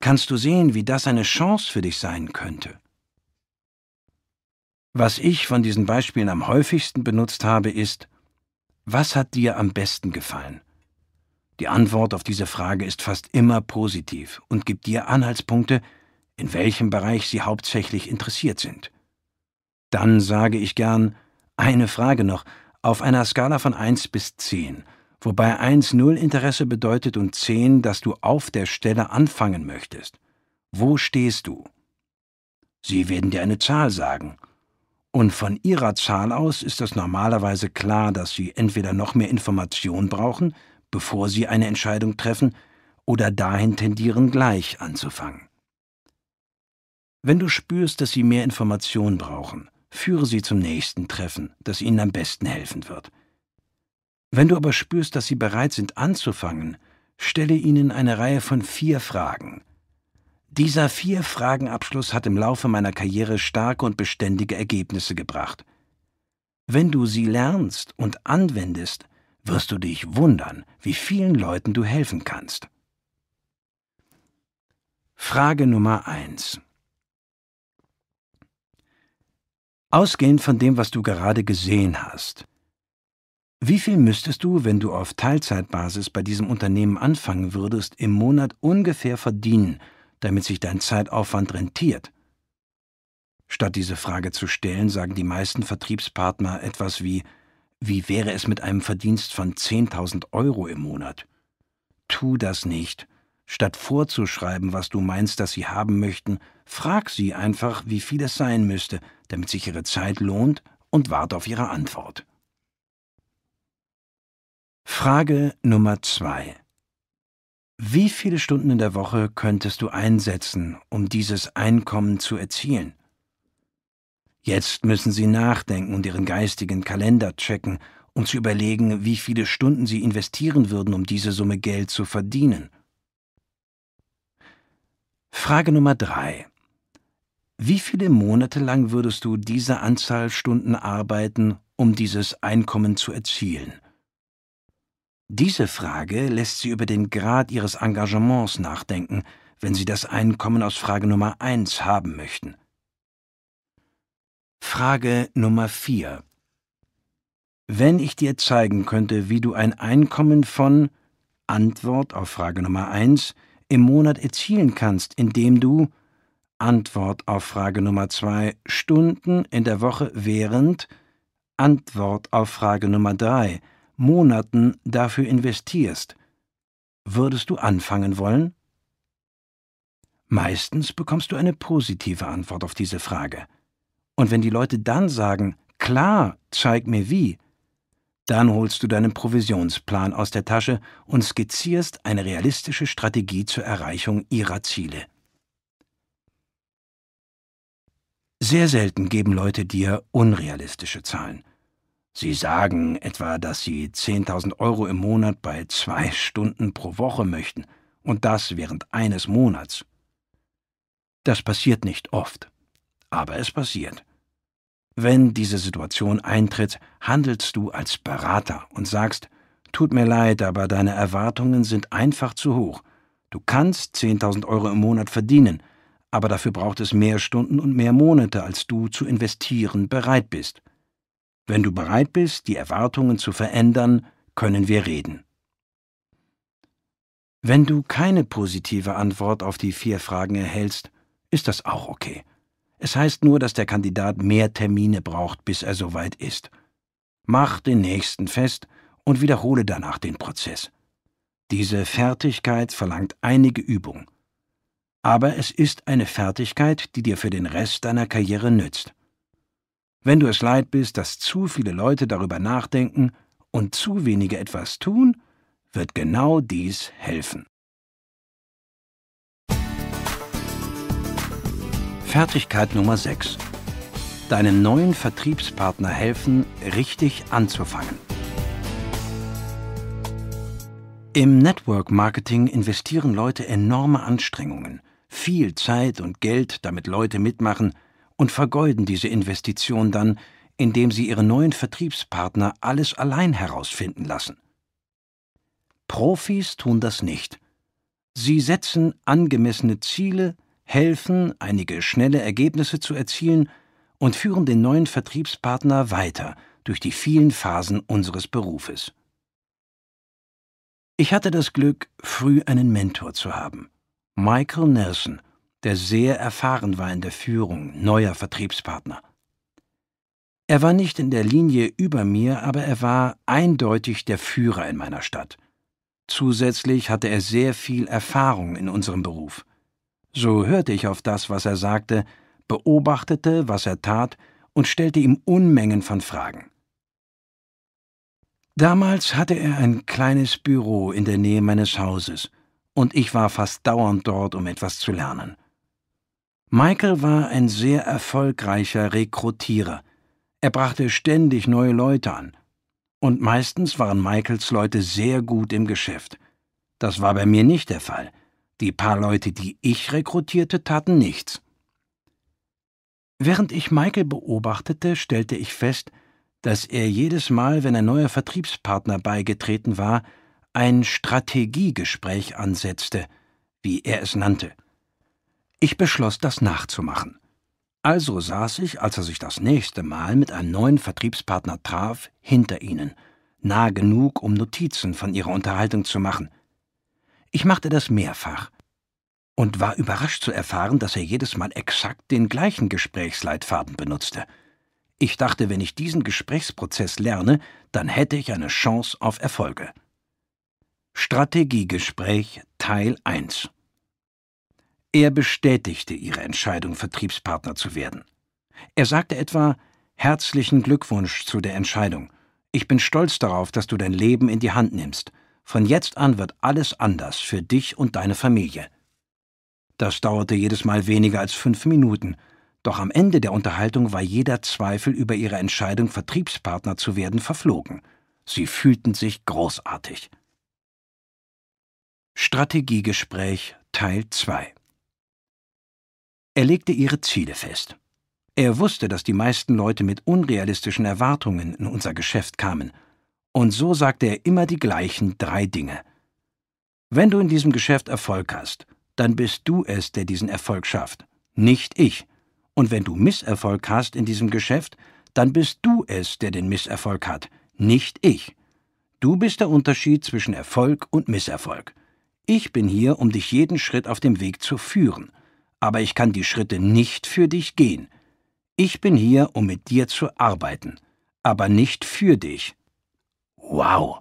Kannst du sehen, wie das eine Chance für dich sein könnte? Was ich von diesen Beispielen am häufigsten benutzt habe, ist, was hat dir am besten gefallen? Die Antwort auf diese Frage ist fast immer positiv und gibt dir Anhaltspunkte, in welchem Bereich sie hauptsächlich interessiert sind. Dann sage ich gern, eine Frage noch, auf einer Skala von 1 bis 10, wobei 1 null Interesse bedeutet und 10, dass du auf der Stelle anfangen möchtest. Wo stehst du? Sie werden dir eine Zahl sagen. Und von ihrer Zahl aus ist es normalerweise klar, dass sie entweder noch mehr Information brauchen, bevor sie eine Entscheidung treffen, oder dahin tendieren, gleich anzufangen. Wenn du spürst, dass sie mehr Information brauchen, führe sie zum nächsten Treffen, das ihnen am besten helfen wird. Wenn du aber spürst, dass sie bereit sind anzufangen, stelle ihnen eine Reihe von vier Fragen. Dieser Vier-Fragen-Abschluss hat im Laufe meiner Karriere starke und beständige Ergebnisse gebracht. Wenn du sie lernst und anwendest, wirst du dich wundern, wie vielen Leuten du helfen kannst. Frage Nummer 1 Ausgehend von dem, was du gerade gesehen hast, wie viel müsstest du, wenn du auf Teilzeitbasis bei diesem Unternehmen anfangen würdest, im Monat ungefähr verdienen, damit sich dein Zeitaufwand rentiert? Statt diese Frage zu stellen, sagen die meisten Vertriebspartner etwas wie Wie wäre es mit einem Verdienst von 10.000 Euro im Monat? Tu das nicht. Statt vorzuschreiben, was du meinst, dass sie haben möchten, frag sie einfach, wie viel es sein müsste, damit sich ihre Zeit lohnt, und warte auf ihre Antwort. Frage Nummer zwei. Wie viele Stunden in der Woche könntest du einsetzen, um dieses Einkommen zu erzielen? Jetzt müssen Sie nachdenken und Ihren geistigen Kalender checken, um zu überlegen, wie viele Stunden Sie investieren würden, um diese Summe Geld zu verdienen. Frage Nummer drei. Wie viele Monate lang würdest du diese Anzahl Stunden arbeiten, um dieses Einkommen zu erzielen? Diese Frage lässt Sie über den Grad Ihres Engagements nachdenken, wenn Sie das Einkommen aus Frage Nummer eins haben möchten. Frage Nummer vier. Wenn ich dir zeigen könnte, wie du ein Einkommen von Antwort auf Frage Nummer eins im Monat erzielen kannst, indem du Antwort auf Frage Nummer zwei Stunden in der Woche während Antwort auf Frage Nummer drei Monaten dafür investierst, würdest du anfangen wollen? Meistens bekommst du eine positive Antwort auf diese Frage. Und wenn die Leute dann sagen, klar, zeig mir wie, dann holst du deinen Provisionsplan aus der Tasche und skizzierst eine realistische Strategie zur Erreichung ihrer Ziele. Sehr selten geben Leute dir unrealistische Zahlen. Sie sagen etwa, dass sie 10.000 Euro im Monat bei zwei Stunden pro Woche möchten, und das während eines Monats. Das passiert nicht oft, aber es passiert. Wenn diese Situation eintritt, handelst du als Berater und sagst, tut mir leid, aber deine Erwartungen sind einfach zu hoch. Du kannst 10.000 Euro im Monat verdienen, aber dafür braucht es mehr Stunden und mehr Monate, als du zu investieren bereit bist. Wenn du bereit bist, die Erwartungen zu verändern, können wir reden. Wenn du keine positive Antwort auf die vier Fragen erhältst, ist das auch okay. Es heißt nur, dass der Kandidat mehr Termine braucht, bis er soweit ist. Mach den nächsten fest und wiederhole danach den Prozess. Diese Fertigkeit verlangt einige Übung. Aber es ist eine Fertigkeit, die dir für den Rest deiner Karriere nützt. Wenn du es leid bist, dass zu viele Leute darüber nachdenken und zu wenige etwas tun, wird genau dies helfen. Fertigkeit Nummer 6. Deinem neuen Vertriebspartner helfen, richtig anzufangen. Im Network Marketing investieren Leute enorme Anstrengungen, viel Zeit und Geld, damit Leute mitmachen und vergeuden diese Investition dann, indem sie ihre neuen Vertriebspartner alles allein herausfinden lassen. Profis tun das nicht. Sie setzen angemessene Ziele, helfen, einige schnelle Ergebnisse zu erzielen und führen den neuen Vertriebspartner weiter durch die vielen Phasen unseres Berufes. Ich hatte das Glück, früh einen Mentor zu haben. Michael Nelson, der sehr erfahren war in der Führung neuer Vertriebspartner. Er war nicht in der Linie über mir, aber er war eindeutig der Führer in meiner Stadt. Zusätzlich hatte er sehr viel Erfahrung in unserem Beruf. So hörte ich auf das, was er sagte, beobachtete, was er tat und stellte ihm Unmengen von Fragen. Damals hatte er ein kleines Büro in der Nähe meines Hauses, und ich war fast dauernd dort, um etwas zu lernen. Michael war ein sehr erfolgreicher Rekrutierer. Er brachte ständig neue Leute an. Und meistens waren Michaels Leute sehr gut im Geschäft. Das war bei mir nicht der Fall. Die paar Leute, die ich rekrutierte, taten nichts. Während ich Michael beobachtete, stellte ich fest, dass er jedes Mal, wenn ein neuer Vertriebspartner beigetreten war, ein Strategiegespräch ansetzte, wie er es nannte. Ich beschloss, das nachzumachen. Also saß ich, als er sich das nächste Mal mit einem neuen Vertriebspartner traf, hinter ihnen, nah genug, um Notizen von ihrer Unterhaltung zu machen. Ich machte das mehrfach und war überrascht zu erfahren, dass er jedes Mal exakt den gleichen Gesprächsleitfaden benutzte. Ich dachte, wenn ich diesen Gesprächsprozess lerne, dann hätte ich eine Chance auf Erfolge. Strategiegespräch Teil 1 Er bestätigte ihre Entscheidung, Vertriebspartner zu werden. Er sagte etwa Herzlichen Glückwunsch zu der Entscheidung. Ich bin stolz darauf, dass du dein Leben in die Hand nimmst. Von jetzt an wird alles anders für dich und deine Familie. Das dauerte jedes Mal weniger als fünf Minuten, doch am Ende der Unterhaltung war jeder Zweifel über ihre Entscheidung, Vertriebspartner zu werden, verflogen. Sie fühlten sich großartig. Strategiegespräch Teil 2 Er legte ihre Ziele fest. Er wusste, dass die meisten Leute mit unrealistischen Erwartungen in unser Geschäft kamen, und so sagte er immer die gleichen drei Dinge. Wenn du in diesem Geschäft Erfolg hast, dann bist du es, der diesen Erfolg schafft, nicht ich. Und wenn du Misserfolg hast in diesem Geschäft, dann bist du es, der den Misserfolg hat, nicht ich. Du bist der Unterschied zwischen Erfolg und Misserfolg. Ich bin hier, um dich jeden Schritt auf dem Weg zu führen, aber ich kann die Schritte nicht für dich gehen. Ich bin hier, um mit dir zu arbeiten, aber nicht für dich. Wow,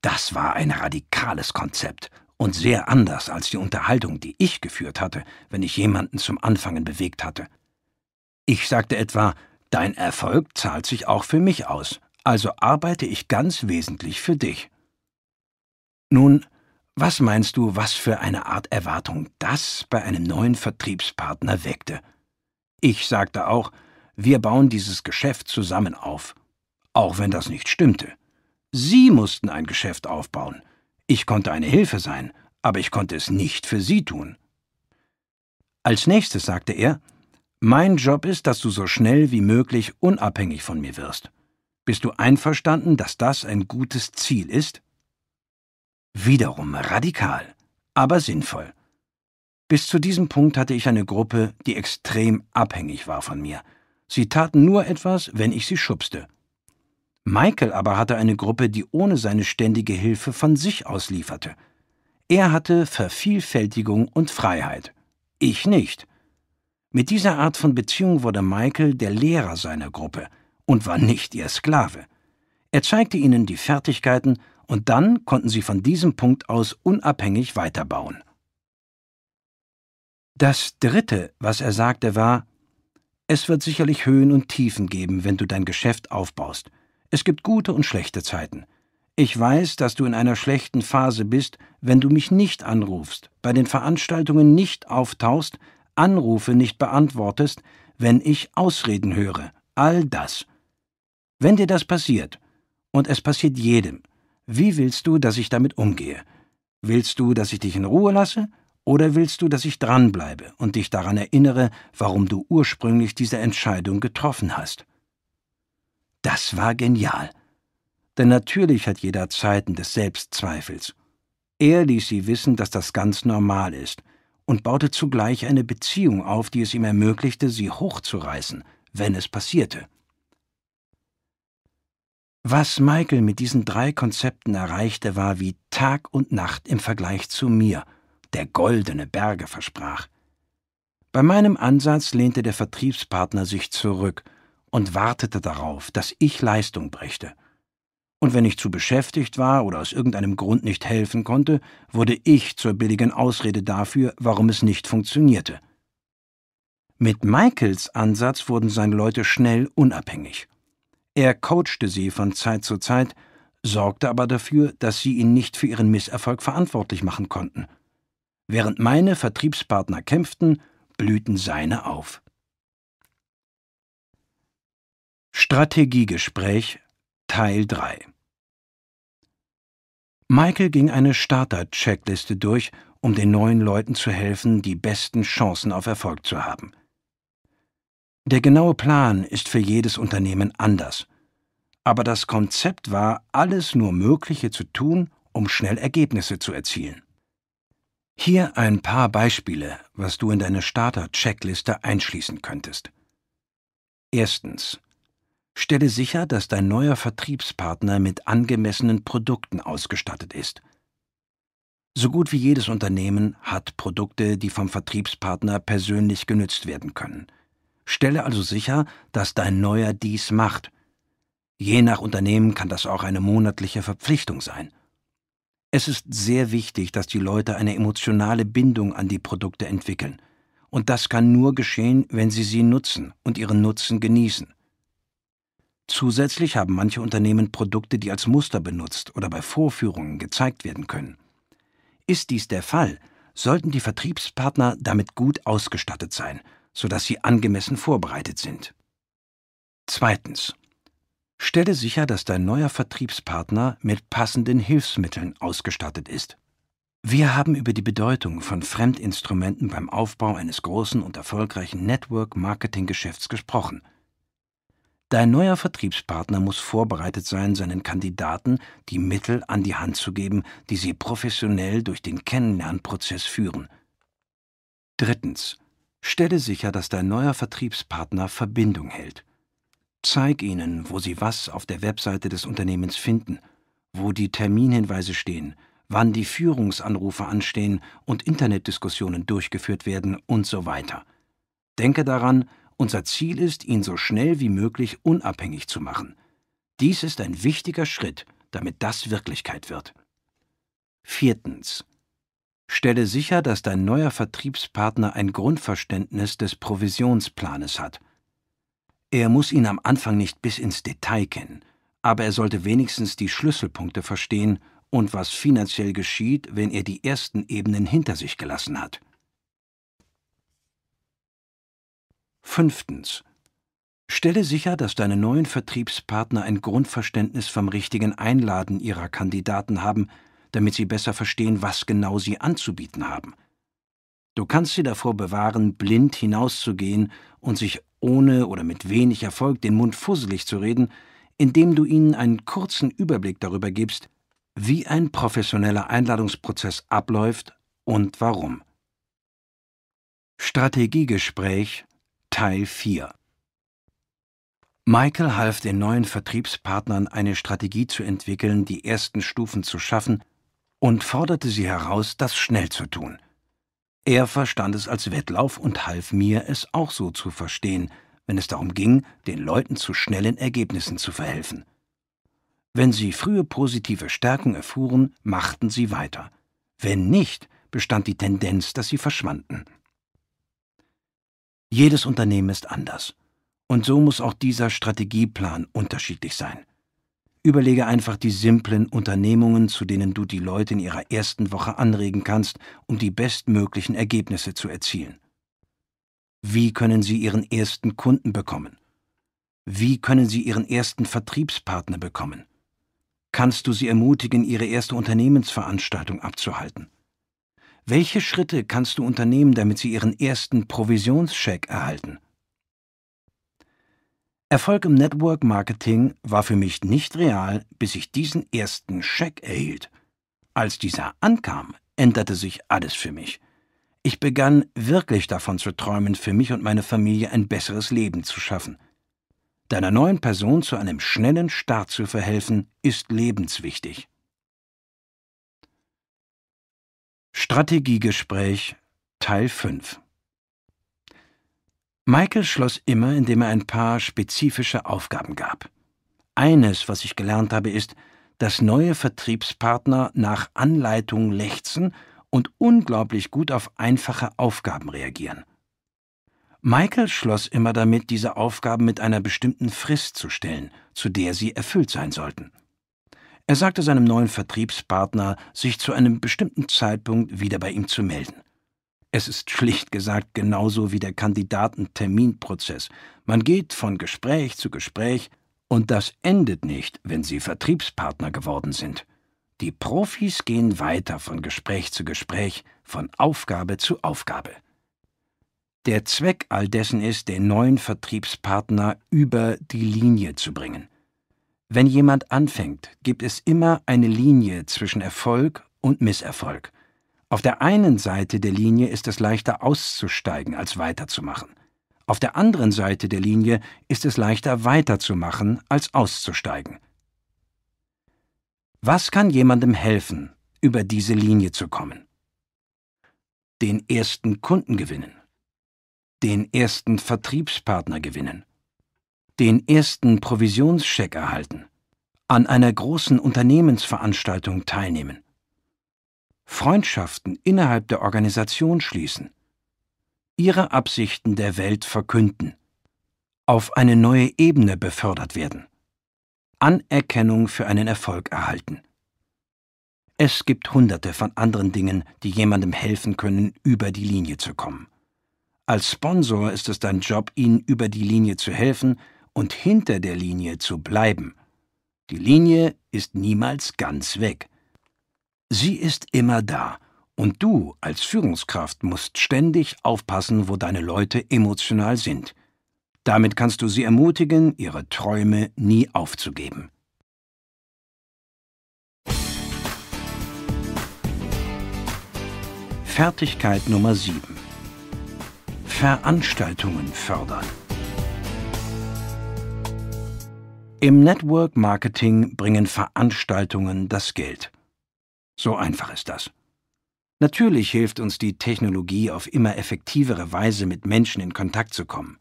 das war ein radikales Konzept und sehr anders als die Unterhaltung, die ich geführt hatte, wenn ich jemanden zum Anfangen bewegt hatte. Ich sagte etwa, dein Erfolg zahlt sich auch für mich aus, also arbeite ich ganz wesentlich für dich. Nun, was meinst du, was für eine Art Erwartung das bei einem neuen Vertriebspartner weckte? Ich sagte auch, wir bauen dieses Geschäft zusammen auf, auch wenn das nicht stimmte. Sie mussten ein Geschäft aufbauen, ich konnte eine Hilfe sein, aber ich konnte es nicht für Sie tun. Als nächstes sagte er, mein Job ist, dass du so schnell wie möglich unabhängig von mir wirst. Bist du einverstanden, dass das ein gutes Ziel ist? Wiederum radikal, aber sinnvoll. Bis zu diesem Punkt hatte ich eine Gruppe, die extrem abhängig war von mir. Sie taten nur etwas, wenn ich sie schubste. Michael aber hatte eine Gruppe, die ohne seine ständige Hilfe von sich aus lieferte. Er hatte Vervielfältigung und Freiheit. Ich nicht. Mit dieser Art von Beziehung wurde Michael der Lehrer seiner Gruppe und war nicht ihr Sklave. Er zeigte ihnen die Fertigkeiten und dann konnten sie von diesem Punkt aus unabhängig weiterbauen. Das Dritte, was er sagte, war, es wird sicherlich Höhen und Tiefen geben, wenn du dein Geschäft aufbaust. Es gibt gute und schlechte Zeiten. Ich weiß, dass du in einer schlechten Phase bist, wenn du mich nicht anrufst, bei den Veranstaltungen nicht auftauchst, Anrufe nicht beantwortest, wenn ich Ausreden höre. All das. Wenn dir das passiert, und es passiert jedem, wie willst du, dass ich damit umgehe? Willst du, dass ich dich in Ruhe lasse, oder willst du, dass ich dranbleibe und dich daran erinnere, warum du ursprünglich diese Entscheidung getroffen hast? Das war genial. Denn natürlich hat jeder Zeiten des Selbstzweifels. Er ließ sie wissen, dass das ganz normal ist und baute zugleich eine Beziehung auf, die es ihm ermöglichte, sie hochzureißen, wenn es passierte. Was Michael mit diesen drei Konzepten erreichte, war wie Tag und Nacht im Vergleich zu mir, der goldene Berge versprach. Bei meinem Ansatz lehnte der Vertriebspartner sich zurück und wartete darauf, dass ich Leistung brächte. Und wenn ich zu beschäftigt war oder aus irgendeinem Grund nicht helfen konnte, wurde ich zur billigen Ausrede dafür, warum es nicht funktionierte. Mit Michaels Ansatz wurden seine Leute schnell unabhängig. Er coachte sie von Zeit zu Zeit, sorgte aber dafür, dass sie ihn nicht für ihren Misserfolg verantwortlich machen konnten. Während meine Vertriebspartner kämpften, blühten seine auf. Strategiegespräch Teil 3 Michael ging eine Starter-Checkliste durch, um den neuen Leuten zu helfen, die besten Chancen auf Erfolg zu haben. Der genaue Plan ist für jedes Unternehmen anders, aber das Konzept war, alles nur Mögliche zu tun, um schnell Ergebnisse zu erzielen. Hier ein paar Beispiele, was du in deine Starter-Checkliste einschließen könntest. Erstens Stelle sicher, dass dein neuer Vertriebspartner mit angemessenen Produkten ausgestattet ist. So gut wie jedes Unternehmen hat Produkte, die vom Vertriebspartner persönlich genützt werden können. Stelle also sicher, dass dein neuer dies macht. Je nach Unternehmen kann das auch eine monatliche Verpflichtung sein. Es ist sehr wichtig, dass die Leute eine emotionale Bindung an die Produkte entwickeln. Und das kann nur geschehen, wenn sie sie nutzen und ihren Nutzen genießen. Zusätzlich haben manche Unternehmen Produkte, die als Muster benutzt oder bei Vorführungen gezeigt werden können. Ist dies der Fall, sollten die Vertriebspartner damit gut ausgestattet sein, sodass sie angemessen vorbereitet sind. Zweitens. Stelle sicher, dass dein neuer Vertriebspartner mit passenden Hilfsmitteln ausgestattet ist. Wir haben über die Bedeutung von Fremdinstrumenten beim Aufbau eines großen und erfolgreichen Network-Marketing-Geschäfts gesprochen. Dein neuer Vertriebspartner muss vorbereitet sein, seinen Kandidaten die Mittel an die Hand zu geben, die sie professionell durch den Kennenlernprozess führen. Drittens. Stelle sicher, dass dein neuer Vertriebspartner Verbindung hält. Zeig ihnen, wo sie was auf der Webseite des Unternehmens finden, wo die Terminhinweise stehen, wann die Führungsanrufe anstehen und Internetdiskussionen durchgeführt werden und so weiter. Denke daran, unser Ziel ist, ihn so schnell wie möglich unabhängig zu machen. Dies ist ein wichtiger Schritt, damit das Wirklichkeit wird. Viertens. Stelle sicher, dass dein neuer Vertriebspartner ein Grundverständnis des Provisionsplanes hat. Er muss ihn am Anfang nicht bis ins Detail kennen, aber er sollte wenigstens die Schlüsselpunkte verstehen und was finanziell geschieht, wenn er die ersten Ebenen hinter sich gelassen hat. Fünftens. Stelle sicher, dass deine neuen Vertriebspartner ein Grundverständnis vom richtigen Einladen ihrer Kandidaten haben, damit sie besser verstehen, was genau sie anzubieten haben. Du kannst sie davor bewahren, blind hinauszugehen und sich ohne oder mit wenig Erfolg den Mund fusselig zu reden, indem du ihnen einen kurzen Überblick darüber gibst, wie ein professioneller Einladungsprozess abläuft und warum. Strategiegespräch Teil 4 Michael half den neuen Vertriebspartnern, eine Strategie zu entwickeln, die ersten Stufen zu schaffen, und forderte sie heraus, das schnell zu tun. Er verstand es als Wettlauf und half mir, es auch so zu verstehen, wenn es darum ging, den Leuten zu schnellen Ergebnissen zu verhelfen. Wenn sie frühe positive Stärkung erfuhren, machten sie weiter. Wenn nicht, bestand die Tendenz, dass sie verschwanden. Jedes Unternehmen ist anders. Und so muss auch dieser Strategieplan unterschiedlich sein. Überlege einfach die simplen Unternehmungen, zu denen du die Leute in ihrer ersten Woche anregen kannst, um die bestmöglichen Ergebnisse zu erzielen. Wie können sie ihren ersten Kunden bekommen? Wie können sie ihren ersten Vertriebspartner bekommen? Kannst du sie ermutigen, ihre erste Unternehmensveranstaltung abzuhalten? Welche Schritte kannst du unternehmen, damit sie ihren ersten Provisionscheck erhalten? Erfolg im Network Marketing war für mich nicht real, bis ich diesen ersten Scheck erhielt. Als dieser ankam, änderte sich alles für mich. Ich begann wirklich davon zu träumen, für mich und meine Familie ein besseres Leben zu schaffen. Deiner neuen Person zu einem schnellen Start zu verhelfen, ist lebenswichtig. Strategiegespräch Teil 5 Michael schloss immer, indem er ein paar spezifische Aufgaben gab. Eines, was ich gelernt habe, ist, dass neue Vertriebspartner nach Anleitung lechzen und unglaublich gut auf einfache Aufgaben reagieren. Michael schloss immer damit, diese Aufgaben mit einer bestimmten Frist zu stellen, zu der sie erfüllt sein sollten. Er sagte seinem neuen Vertriebspartner, sich zu einem bestimmten Zeitpunkt wieder bei ihm zu melden. Es ist schlicht gesagt genauso wie der Kandidatenterminprozess. Man geht von Gespräch zu Gespräch, und das endet nicht, wenn Sie Vertriebspartner geworden sind. Die Profis gehen weiter von Gespräch zu Gespräch, von Aufgabe zu Aufgabe. Der Zweck all dessen ist, den neuen Vertriebspartner über die Linie zu bringen. Wenn jemand anfängt, gibt es immer eine Linie zwischen Erfolg und Misserfolg. Auf der einen Seite der Linie ist es leichter auszusteigen als weiterzumachen. Auf der anderen Seite der Linie ist es leichter weiterzumachen als auszusteigen. Was kann jemandem helfen, über diese Linie zu kommen? Den ersten Kunden gewinnen. Den ersten Vertriebspartner gewinnen den ersten Provisionscheck erhalten, an einer großen Unternehmensveranstaltung teilnehmen, Freundschaften innerhalb der Organisation schließen, ihre Absichten der Welt verkünden, auf eine neue Ebene befördert werden, Anerkennung für einen Erfolg erhalten. Es gibt hunderte von anderen Dingen, die jemandem helfen können, über die Linie zu kommen. Als Sponsor ist es dein Job, ihnen über die Linie zu helfen und hinter der Linie zu bleiben. Die Linie ist niemals ganz weg. Sie ist immer da, und du als Führungskraft musst ständig aufpassen, wo deine Leute emotional sind. Damit kannst du sie ermutigen, ihre Träume nie aufzugeben. Fertigkeit Nummer 7 Veranstaltungen fördern. Im Network Marketing bringen Veranstaltungen das Geld. So einfach ist das. Natürlich hilft uns die Technologie auf immer effektivere Weise mit Menschen in Kontakt zu kommen.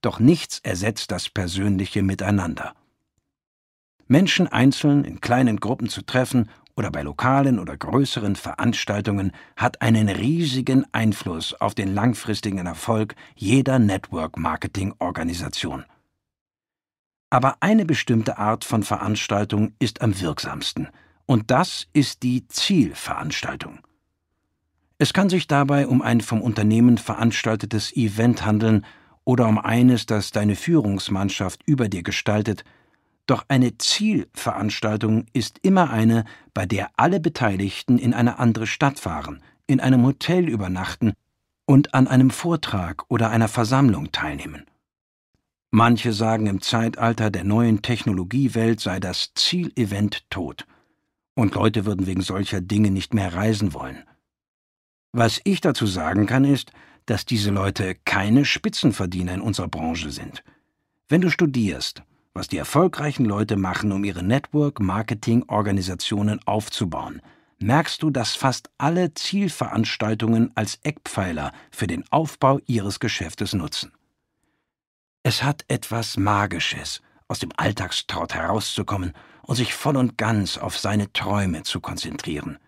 Doch nichts ersetzt das persönliche Miteinander. Menschen einzeln in kleinen Gruppen zu treffen oder bei lokalen oder größeren Veranstaltungen hat einen riesigen Einfluss auf den langfristigen Erfolg jeder Network-Marketing-Organisation. Aber eine bestimmte Art von Veranstaltung ist am wirksamsten, und das ist die Zielveranstaltung. Es kann sich dabei um ein vom Unternehmen veranstaltetes Event handeln oder um eines, das deine Führungsmannschaft über dir gestaltet, doch eine Zielveranstaltung ist immer eine, bei der alle Beteiligten in eine andere Stadt fahren, in einem Hotel übernachten und an einem Vortrag oder einer Versammlung teilnehmen. Manche sagen, im Zeitalter der neuen Technologiewelt sei das Zielevent tot, und Leute würden wegen solcher Dinge nicht mehr reisen wollen. Was ich dazu sagen kann, ist, dass diese Leute keine Spitzenverdiener in unserer Branche sind. Wenn du studierst, was die erfolgreichen Leute machen, um ihre Network-Marketing-Organisationen aufzubauen, merkst du, dass fast alle Zielveranstaltungen als Eckpfeiler für den Aufbau ihres Geschäftes nutzen. Es hat etwas Magisches, aus dem Alltagstrott herauszukommen und sich voll und ganz auf seine Träume zu konzentrieren.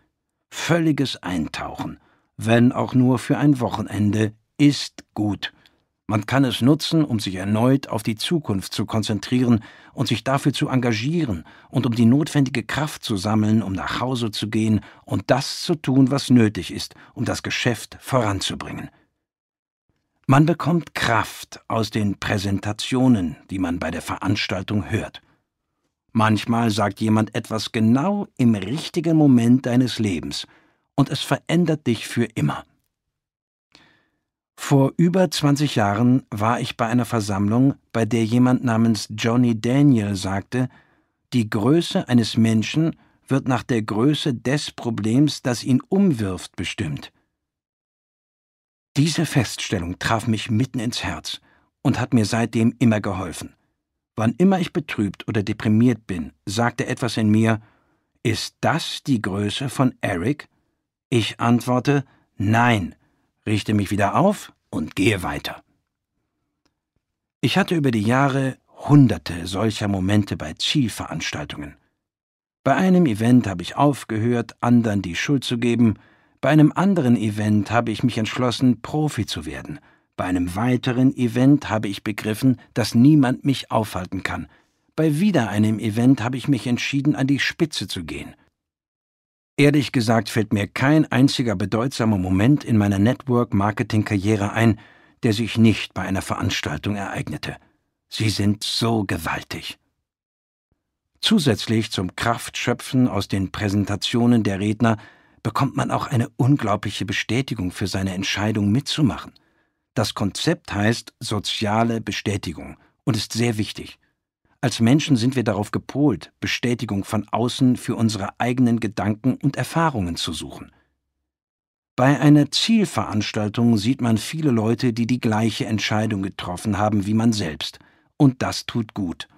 Völliges Eintauchen, wenn auch nur für ein Wochenende, ist gut man kann es nutzen, um sich erneut auf die Zukunft zu konzentrieren und sich dafür zu engagieren und um die notwendige Kraft zu sammeln, um nach Hause zu gehen und das zu tun, was nötig ist, um das Geschäft voranzubringen. Man bekommt Kraft aus den Präsentationen, die man bei der Veranstaltung hört. Manchmal sagt jemand etwas genau im richtigen Moment deines Lebens, und es verändert dich für immer. Vor über 20 Jahren war ich bei einer Versammlung, bei der jemand namens Johnny Daniel sagte, die Größe eines Menschen wird nach der Größe des Problems, das ihn umwirft, bestimmt. Diese Feststellung traf mich mitten ins Herz und hat mir seitdem immer geholfen. Wann immer ich betrübt oder deprimiert bin, sagte etwas in mir, ist das die Größe von Eric? Ich antworte, nein, richte mich wieder auf und gehe weiter. Ich hatte über die Jahre hunderte solcher Momente bei Zielveranstaltungen. Bei einem Event habe ich aufgehört, anderen die Schuld zu geben, bei einem anderen Event habe ich mich entschlossen, Profi zu werden, bei einem weiteren Event habe ich begriffen, dass niemand mich aufhalten kann, bei wieder einem Event habe ich mich entschieden, an die Spitze zu gehen. Ehrlich gesagt fällt mir kein einziger bedeutsamer Moment in meiner Network-Marketing-Karriere ein, der sich nicht bei einer Veranstaltung ereignete. Sie sind so gewaltig. Zusätzlich zum Kraftschöpfen aus den Präsentationen der Redner bekommt man auch eine unglaubliche Bestätigung für seine Entscheidung mitzumachen. Das Konzept heißt soziale Bestätigung und ist sehr wichtig. Als Menschen sind wir darauf gepolt, Bestätigung von außen für unsere eigenen Gedanken und Erfahrungen zu suchen. Bei einer Zielveranstaltung sieht man viele Leute, die die gleiche Entscheidung getroffen haben wie man selbst, und das tut gut.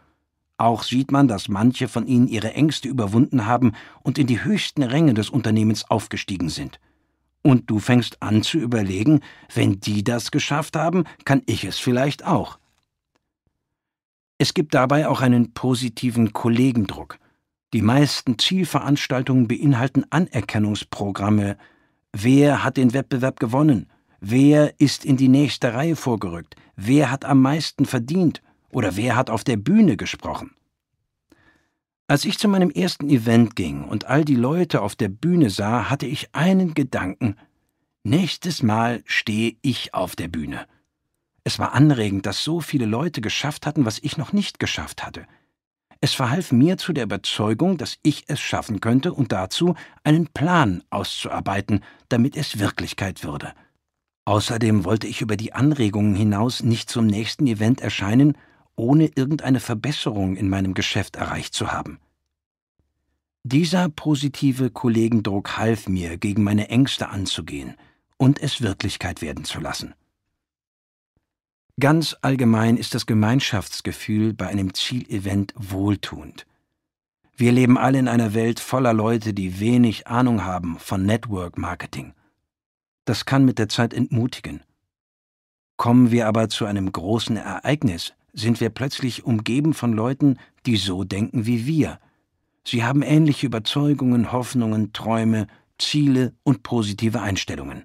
Auch sieht man, dass manche von ihnen ihre Ängste überwunden haben und in die höchsten Ränge des Unternehmens aufgestiegen sind. Und du fängst an zu überlegen, wenn die das geschafft haben, kann ich es vielleicht auch. Es gibt dabei auch einen positiven Kollegendruck. Die meisten Zielveranstaltungen beinhalten Anerkennungsprogramme. Wer hat den Wettbewerb gewonnen? Wer ist in die nächste Reihe vorgerückt? Wer hat am meisten verdient? Oder wer hat auf der Bühne gesprochen? Als ich zu meinem ersten Event ging und all die Leute auf der Bühne sah, hatte ich einen Gedanken. Nächstes Mal stehe ich auf der Bühne. Es war anregend, dass so viele Leute geschafft hatten, was ich noch nicht geschafft hatte. Es verhalf mir zu der Überzeugung, dass ich es schaffen könnte und dazu, einen Plan auszuarbeiten, damit es Wirklichkeit würde. Außerdem wollte ich über die Anregungen hinaus nicht zum nächsten Event erscheinen, ohne irgendeine Verbesserung in meinem Geschäft erreicht zu haben. Dieser positive Kollegendruck half mir, gegen meine Ängste anzugehen und es Wirklichkeit werden zu lassen. Ganz allgemein ist das Gemeinschaftsgefühl bei einem Zielevent wohltuend. Wir leben alle in einer Welt voller Leute, die wenig Ahnung haben von Network Marketing. Das kann mit der Zeit entmutigen. Kommen wir aber zu einem großen Ereignis, sind wir plötzlich umgeben von Leuten, die so denken wie wir. Sie haben ähnliche Überzeugungen, Hoffnungen, Träume, Ziele und positive Einstellungen.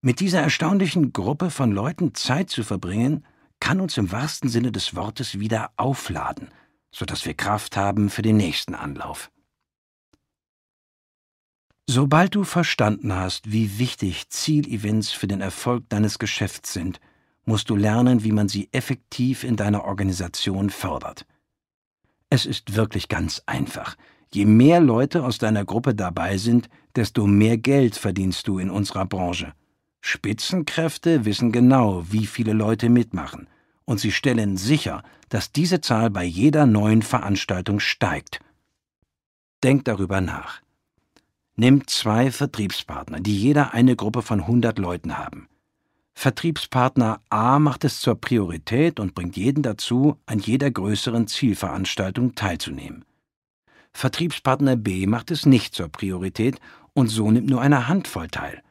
Mit dieser erstaunlichen Gruppe von Leuten Zeit zu verbringen, kann uns im wahrsten Sinne des Wortes wieder aufladen, sodass wir Kraft haben für den nächsten Anlauf. Sobald du verstanden hast, wie wichtig Zielevents für den Erfolg deines Geschäfts sind, musst du lernen, wie man sie effektiv in deiner Organisation fördert. Es ist wirklich ganz einfach. Je mehr Leute aus deiner Gruppe dabei sind, desto mehr Geld verdienst du in unserer Branche. Spitzenkräfte wissen genau, wie viele Leute mitmachen, und sie stellen sicher, dass diese Zahl bei jeder neuen Veranstaltung steigt. Denk darüber nach. Nimm zwei Vertriebspartner, die jeder eine Gruppe von 100 Leuten haben. Vertriebspartner A macht es zur Priorität und bringt jeden dazu, an jeder größeren Zielveranstaltung teilzunehmen. Vertriebspartner B macht es nicht zur Priorität und so nimmt nur eine Handvoll teil.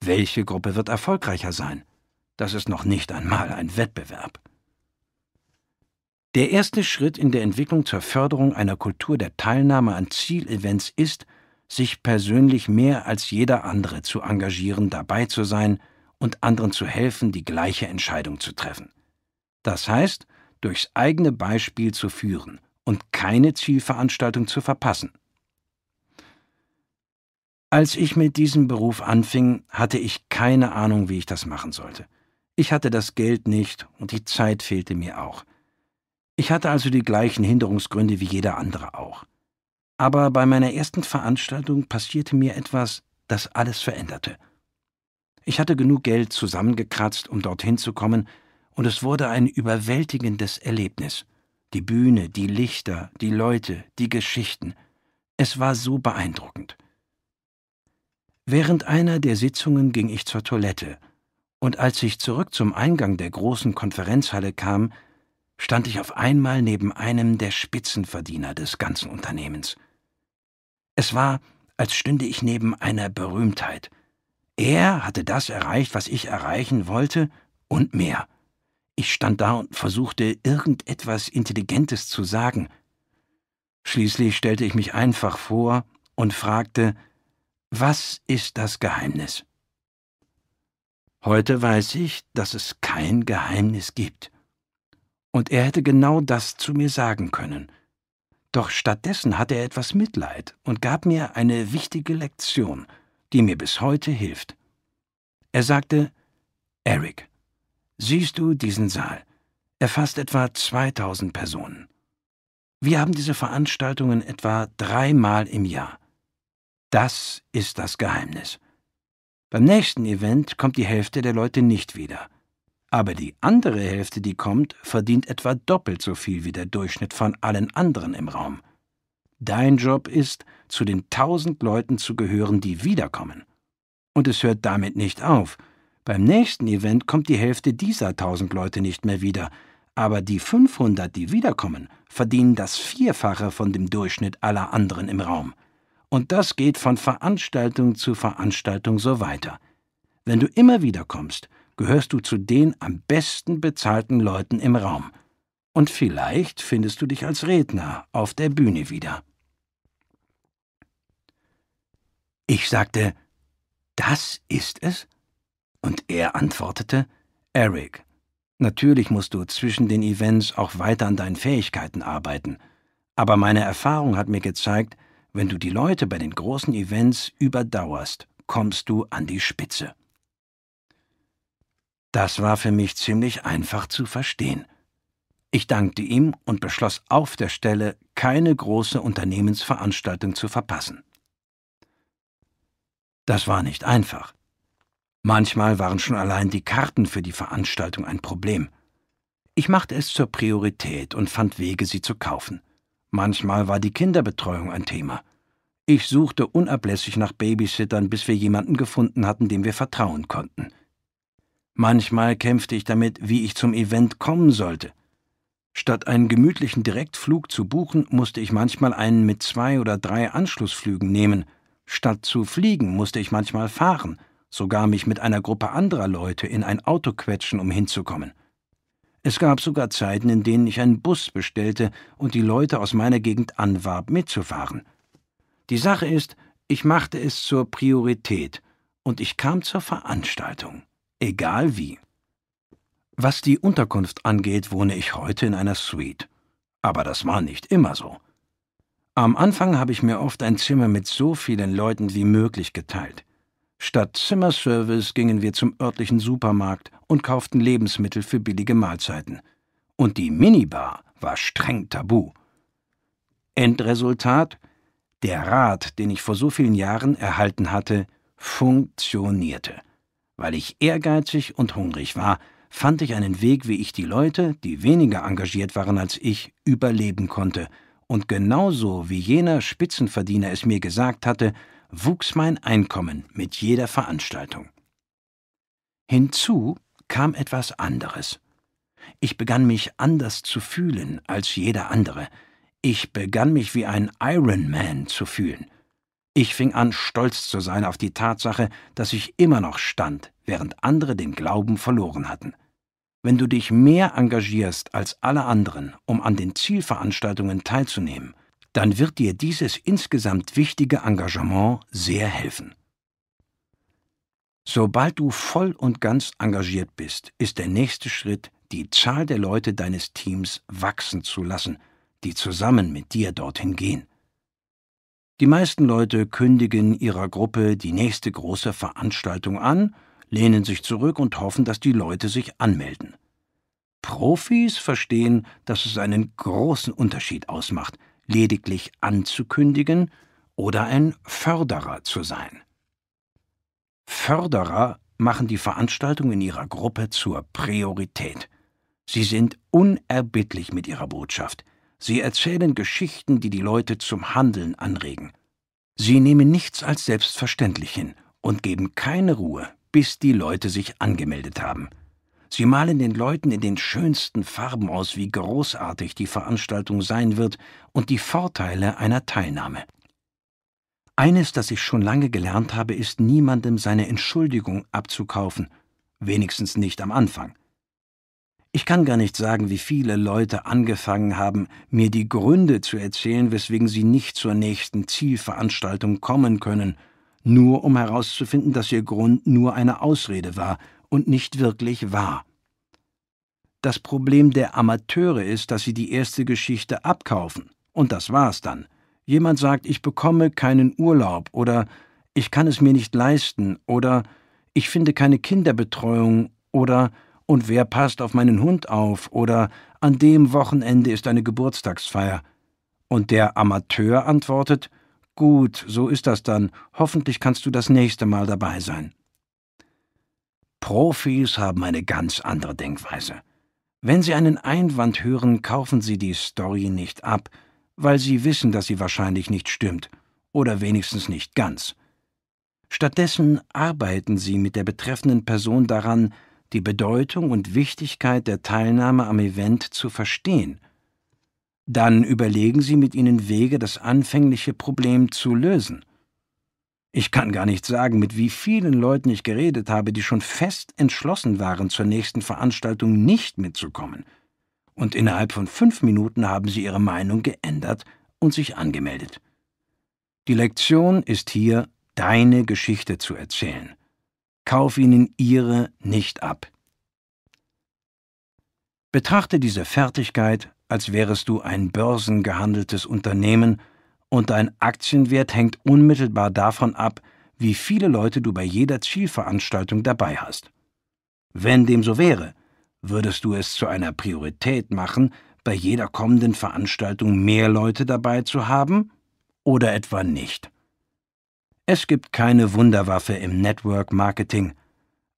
Welche Gruppe wird erfolgreicher sein? Das ist noch nicht einmal ein Wettbewerb. Der erste Schritt in der Entwicklung zur Förderung einer Kultur der Teilnahme an Zielevents ist, sich persönlich mehr als jeder andere zu engagieren, dabei zu sein und anderen zu helfen, die gleiche Entscheidung zu treffen. Das heißt, durchs eigene Beispiel zu führen und keine Zielveranstaltung zu verpassen. Als ich mit diesem Beruf anfing, hatte ich keine Ahnung, wie ich das machen sollte. Ich hatte das Geld nicht und die Zeit fehlte mir auch. Ich hatte also die gleichen Hinderungsgründe wie jeder andere auch. Aber bei meiner ersten Veranstaltung passierte mir etwas, das alles veränderte. Ich hatte genug Geld zusammengekratzt, um dorthin zu kommen, und es wurde ein überwältigendes Erlebnis. Die Bühne, die Lichter, die Leute, die Geschichten. Es war so beeindruckend. Während einer der Sitzungen ging ich zur Toilette, und als ich zurück zum Eingang der großen Konferenzhalle kam, stand ich auf einmal neben einem der Spitzenverdiener des ganzen Unternehmens. Es war, als stünde ich neben einer Berühmtheit. Er hatte das erreicht, was ich erreichen wollte, und mehr. Ich stand da und versuchte, irgendetwas Intelligentes zu sagen. Schließlich stellte ich mich einfach vor und fragte, was ist das Geheimnis? Heute weiß ich, dass es kein Geheimnis gibt. Und er hätte genau das zu mir sagen können. Doch stattdessen hatte er etwas Mitleid und gab mir eine wichtige Lektion, die mir bis heute hilft. Er sagte, Eric, siehst du diesen Saal? Er fasst etwa 2000 Personen. Wir haben diese Veranstaltungen etwa dreimal im Jahr. Das ist das Geheimnis. Beim nächsten Event kommt die Hälfte der Leute nicht wieder. Aber die andere Hälfte, die kommt, verdient etwa doppelt so viel wie der Durchschnitt von allen anderen im Raum. Dein Job ist, zu den tausend Leuten zu gehören, die wiederkommen. Und es hört damit nicht auf. Beim nächsten Event kommt die Hälfte dieser tausend Leute nicht mehr wieder, aber die 500, die wiederkommen, verdienen das Vierfache von dem Durchschnitt aller anderen im Raum. Und das geht von Veranstaltung zu Veranstaltung so weiter. Wenn du immer wieder kommst, gehörst du zu den am besten bezahlten Leuten im Raum. Und vielleicht findest du dich als Redner auf der Bühne wieder. Ich sagte, das ist es? Und er antwortete, Eric, natürlich musst du zwischen den Events auch weiter an deinen Fähigkeiten arbeiten, aber meine Erfahrung hat mir gezeigt, wenn du die Leute bei den großen Events überdauerst, kommst du an die Spitze. Das war für mich ziemlich einfach zu verstehen. Ich dankte ihm und beschloss auf der Stelle, keine große Unternehmensveranstaltung zu verpassen. Das war nicht einfach. Manchmal waren schon allein die Karten für die Veranstaltung ein Problem. Ich machte es zur Priorität und fand Wege, sie zu kaufen. Manchmal war die Kinderbetreuung ein Thema. Ich suchte unablässig nach Babysittern, bis wir jemanden gefunden hatten, dem wir vertrauen konnten. Manchmal kämpfte ich damit, wie ich zum Event kommen sollte. Statt einen gemütlichen Direktflug zu buchen, musste ich manchmal einen mit zwei oder drei Anschlussflügen nehmen. Statt zu fliegen, musste ich manchmal fahren, sogar mich mit einer Gruppe anderer Leute in ein Auto quetschen, um hinzukommen. Es gab sogar Zeiten, in denen ich einen Bus bestellte und die Leute aus meiner Gegend anwarb, mitzufahren. Die Sache ist, ich machte es zur Priorität und ich kam zur Veranstaltung, egal wie. Was die Unterkunft angeht, wohne ich heute in einer Suite. Aber das war nicht immer so. Am Anfang habe ich mir oft ein Zimmer mit so vielen Leuten wie möglich geteilt. Statt Zimmerservice gingen wir zum örtlichen Supermarkt und kauften Lebensmittel für billige Mahlzeiten. Und die Minibar war streng tabu. Endresultat der Rat, den ich vor so vielen Jahren erhalten hatte, funktionierte. Weil ich ehrgeizig und hungrig war, fand ich einen Weg, wie ich die Leute, die weniger engagiert waren als ich, überleben konnte, und genauso wie jener Spitzenverdiener es mir gesagt hatte, wuchs mein Einkommen mit jeder Veranstaltung. Hinzu kam etwas anderes. Ich begann mich anders zu fühlen als jeder andere, ich begann mich wie ein Iron Man zu fühlen. Ich fing an, stolz zu sein auf die Tatsache, dass ich immer noch stand, während andere den Glauben verloren hatten. Wenn du dich mehr engagierst als alle anderen, um an den Zielveranstaltungen teilzunehmen, dann wird dir dieses insgesamt wichtige Engagement sehr helfen. Sobald du voll und ganz engagiert bist, ist der nächste Schritt, die Zahl der Leute deines Teams wachsen zu lassen, die zusammen mit dir dorthin gehen. Die meisten Leute kündigen ihrer Gruppe die nächste große Veranstaltung an, lehnen sich zurück und hoffen, dass die Leute sich anmelden. Profis verstehen, dass es einen großen Unterschied ausmacht, lediglich anzukündigen oder ein Förderer zu sein. Förderer machen die Veranstaltung in ihrer Gruppe zur Priorität. Sie sind unerbittlich mit ihrer Botschaft. Sie erzählen Geschichten, die die Leute zum Handeln anregen. Sie nehmen nichts als selbstverständlich hin und geben keine Ruhe, bis die Leute sich angemeldet haben. Sie malen den Leuten in den schönsten Farben aus, wie großartig die Veranstaltung sein wird und die Vorteile einer Teilnahme. Eines, das ich schon lange gelernt habe, ist niemandem seine Entschuldigung abzukaufen, wenigstens nicht am Anfang. Ich kann gar nicht sagen, wie viele Leute angefangen haben, mir die Gründe zu erzählen, weswegen sie nicht zur nächsten Zielveranstaltung kommen können, nur um herauszufinden, dass ihr Grund nur eine Ausrede war und nicht wirklich wahr. Das Problem der Amateure ist, dass sie die erste Geschichte abkaufen. Und das war's dann. Jemand sagt, ich bekomme keinen Urlaub oder ich kann es mir nicht leisten oder ich finde keine Kinderbetreuung oder und wer passt auf meinen Hund auf? Oder an dem Wochenende ist eine Geburtstagsfeier. Und der Amateur antwortet, Gut, so ist das dann. Hoffentlich kannst du das nächste Mal dabei sein. Profis haben eine ganz andere Denkweise. Wenn sie einen Einwand hören, kaufen sie die Story nicht ab, weil sie wissen, dass sie wahrscheinlich nicht stimmt, oder wenigstens nicht ganz. Stattdessen arbeiten sie mit der betreffenden Person daran, die Bedeutung und Wichtigkeit der Teilnahme am Event zu verstehen. Dann überlegen Sie mit ihnen Wege, das anfängliche Problem zu lösen. Ich kann gar nicht sagen, mit wie vielen Leuten ich geredet habe, die schon fest entschlossen waren, zur nächsten Veranstaltung nicht mitzukommen. Und innerhalb von fünf Minuten haben sie ihre Meinung geändert und sich angemeldet. Die Lektion ist hier, deine Geschichte zu erzählen. Kauf ihnen ihre nicht ab. Betrachte diese Fertigkeit, als wärest du ein börsengehandeltes Unternehmen und dein Aktienwert hängt unmittelbar davon ab, wie viele Leute du bei jeder Zielveranstaltung dabei hast. Wenn dem so wäre, würdest du es zu einer Priorität machen, bei jeder kommenden Veranstaltung mehr Leute dabei zu haben oder etwa nicht? Es gibt keine Wunderwaffe im Network Marketing,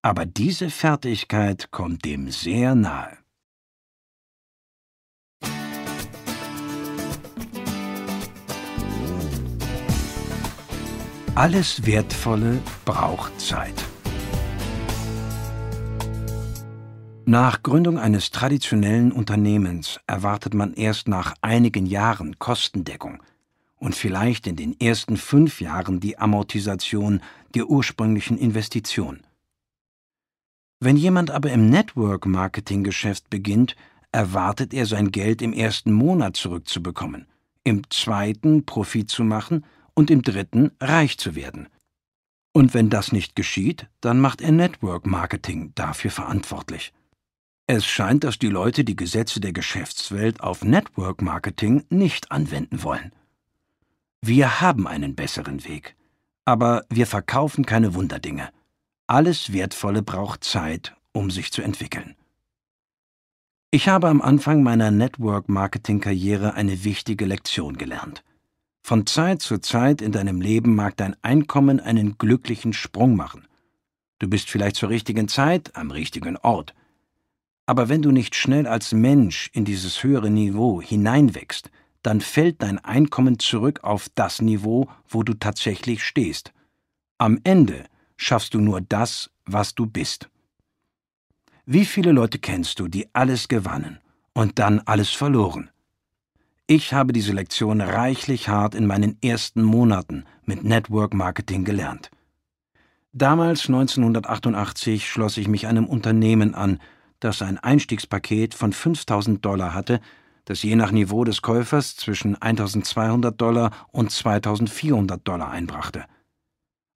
aber diese Fertigkeit kommt dem sehr nahe. Alles Wertvolle braucht Zeit. Nach Gründung eines traditionellen Unternehmens erwartet man erst nach einigen Jahren Kostendeckung und vielleicht in den ersten fünf Jahren die Amortisation der ursprünglichen Investition. Wenn jemand aber im Network-Marketing-Geschäft beginnt, erwartet er sein Geld im ersten Monat zurückzubekommen, im zweiten Profit zu machen und im dritten reich zu werden. Und wenn das nicht geschieht, dann macht er Network Marketing dafür verantwortlich. Es scheint, dass die Leute die Gesetze der Geschäftswelt auf Network Marketing nicht anwenden wollen. Wir haben einen besseren Weg, aber wir verkaufen keine Wunderdinge. Alles Wertvolle braucht Zeit, um sich zu entwickeln. Ich habe am Anfang meiner Network Marketing Karriere eine wichtige Lektion gelernt. Von Zeit zu Zeit in deinem Leben mag dein Einkommen einen glücklichen Sprung machen. Du bist vielleicht zur richtigen Zeit am richtigen Ort. Aber wenn du nicht schnell als Mensch in dieses höhere Niveau hineinwächst, dann fällt dein Einkommen zurück auf das Niveau, wo du tatsächlich stehst. Am Ende schaffst du nur das, was du bist. Wie viele Leute kennst du, die alles gewannen und dann alles verloren? Ich habe diese Lektion reichlich hart in meinen ersten Monaten mit Network Marketing gelernt. Damals 1988 schloss ich mich einem Unternehmen an, das ein Einstiegspaket von 5000 Dollar hatte, das je nach Niveau des Käufers zwischen 1200 Dollar und 2400 Dollar einbrachte.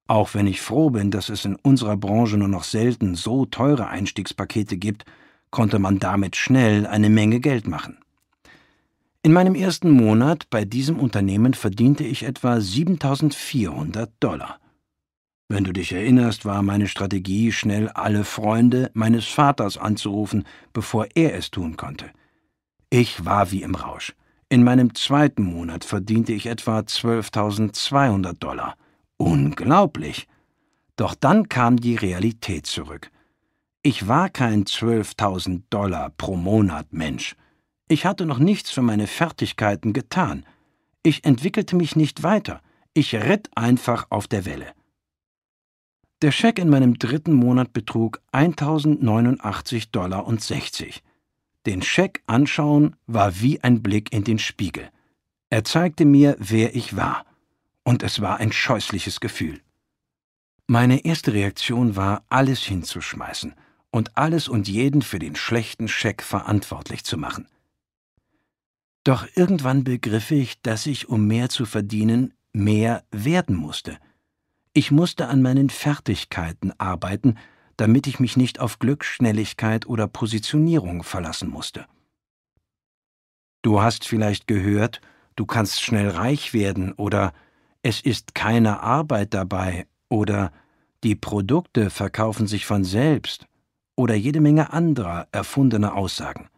Auch wenn ich froh bin, dass es in unserer Branche nur noch selten so teure Einstiegspakete gibt, konnte man damit schnell eine Menge Geld machen. In meinem ersten Monat bei diesem Unternehmen verdiente ich etwa 7400 Dollar. Wenn du dich erinnerst, war meine Strategie, schnell alle Freunde meines Vaters anzurufen, bevor er es tun konnte. Ich war wie im Rausch. In meinem zweiten Monat verdiente ich etwa 12.200 Dollar. Unglaublich! Doch dann kam die Realität zurück. Ich war kein 12.000 Dollar pro Monat Mensch. Ich hatte noch nichts für meine Fertigkeiten getan. Ich entwickelte mich nicht weiter. Ich ritt einfach auf der Welle. Der Scheck in meinem dritten Monat betrug 1089 Dollar und 60. Den Scheck anschauen war wie ein Blick in den Spiegel. Er zeigte mir, wer ich war. Und es war ein scheußliches Gefühl. Meine erste Reaktion war, alles hinzuschmeißen und alles und jeden für den schlechten Scheck verantwortlich zu machen. Doch irgendwann begriff ich, dass ich, um mehr zu verdienen, mehr werden musste. Ich musste an meinen Fertigkeiten arbeiten, damit ich mich nicht auf Glück, Schnelligkeit oder Positionierung verlassen musste. Du hast vielleicht gehört, du kannst schnell reich werden oder es ist keine Arbeit dabei oder die Produkte verkaufen sich von selbst oder jede Menge anderer erfundener Aussagen.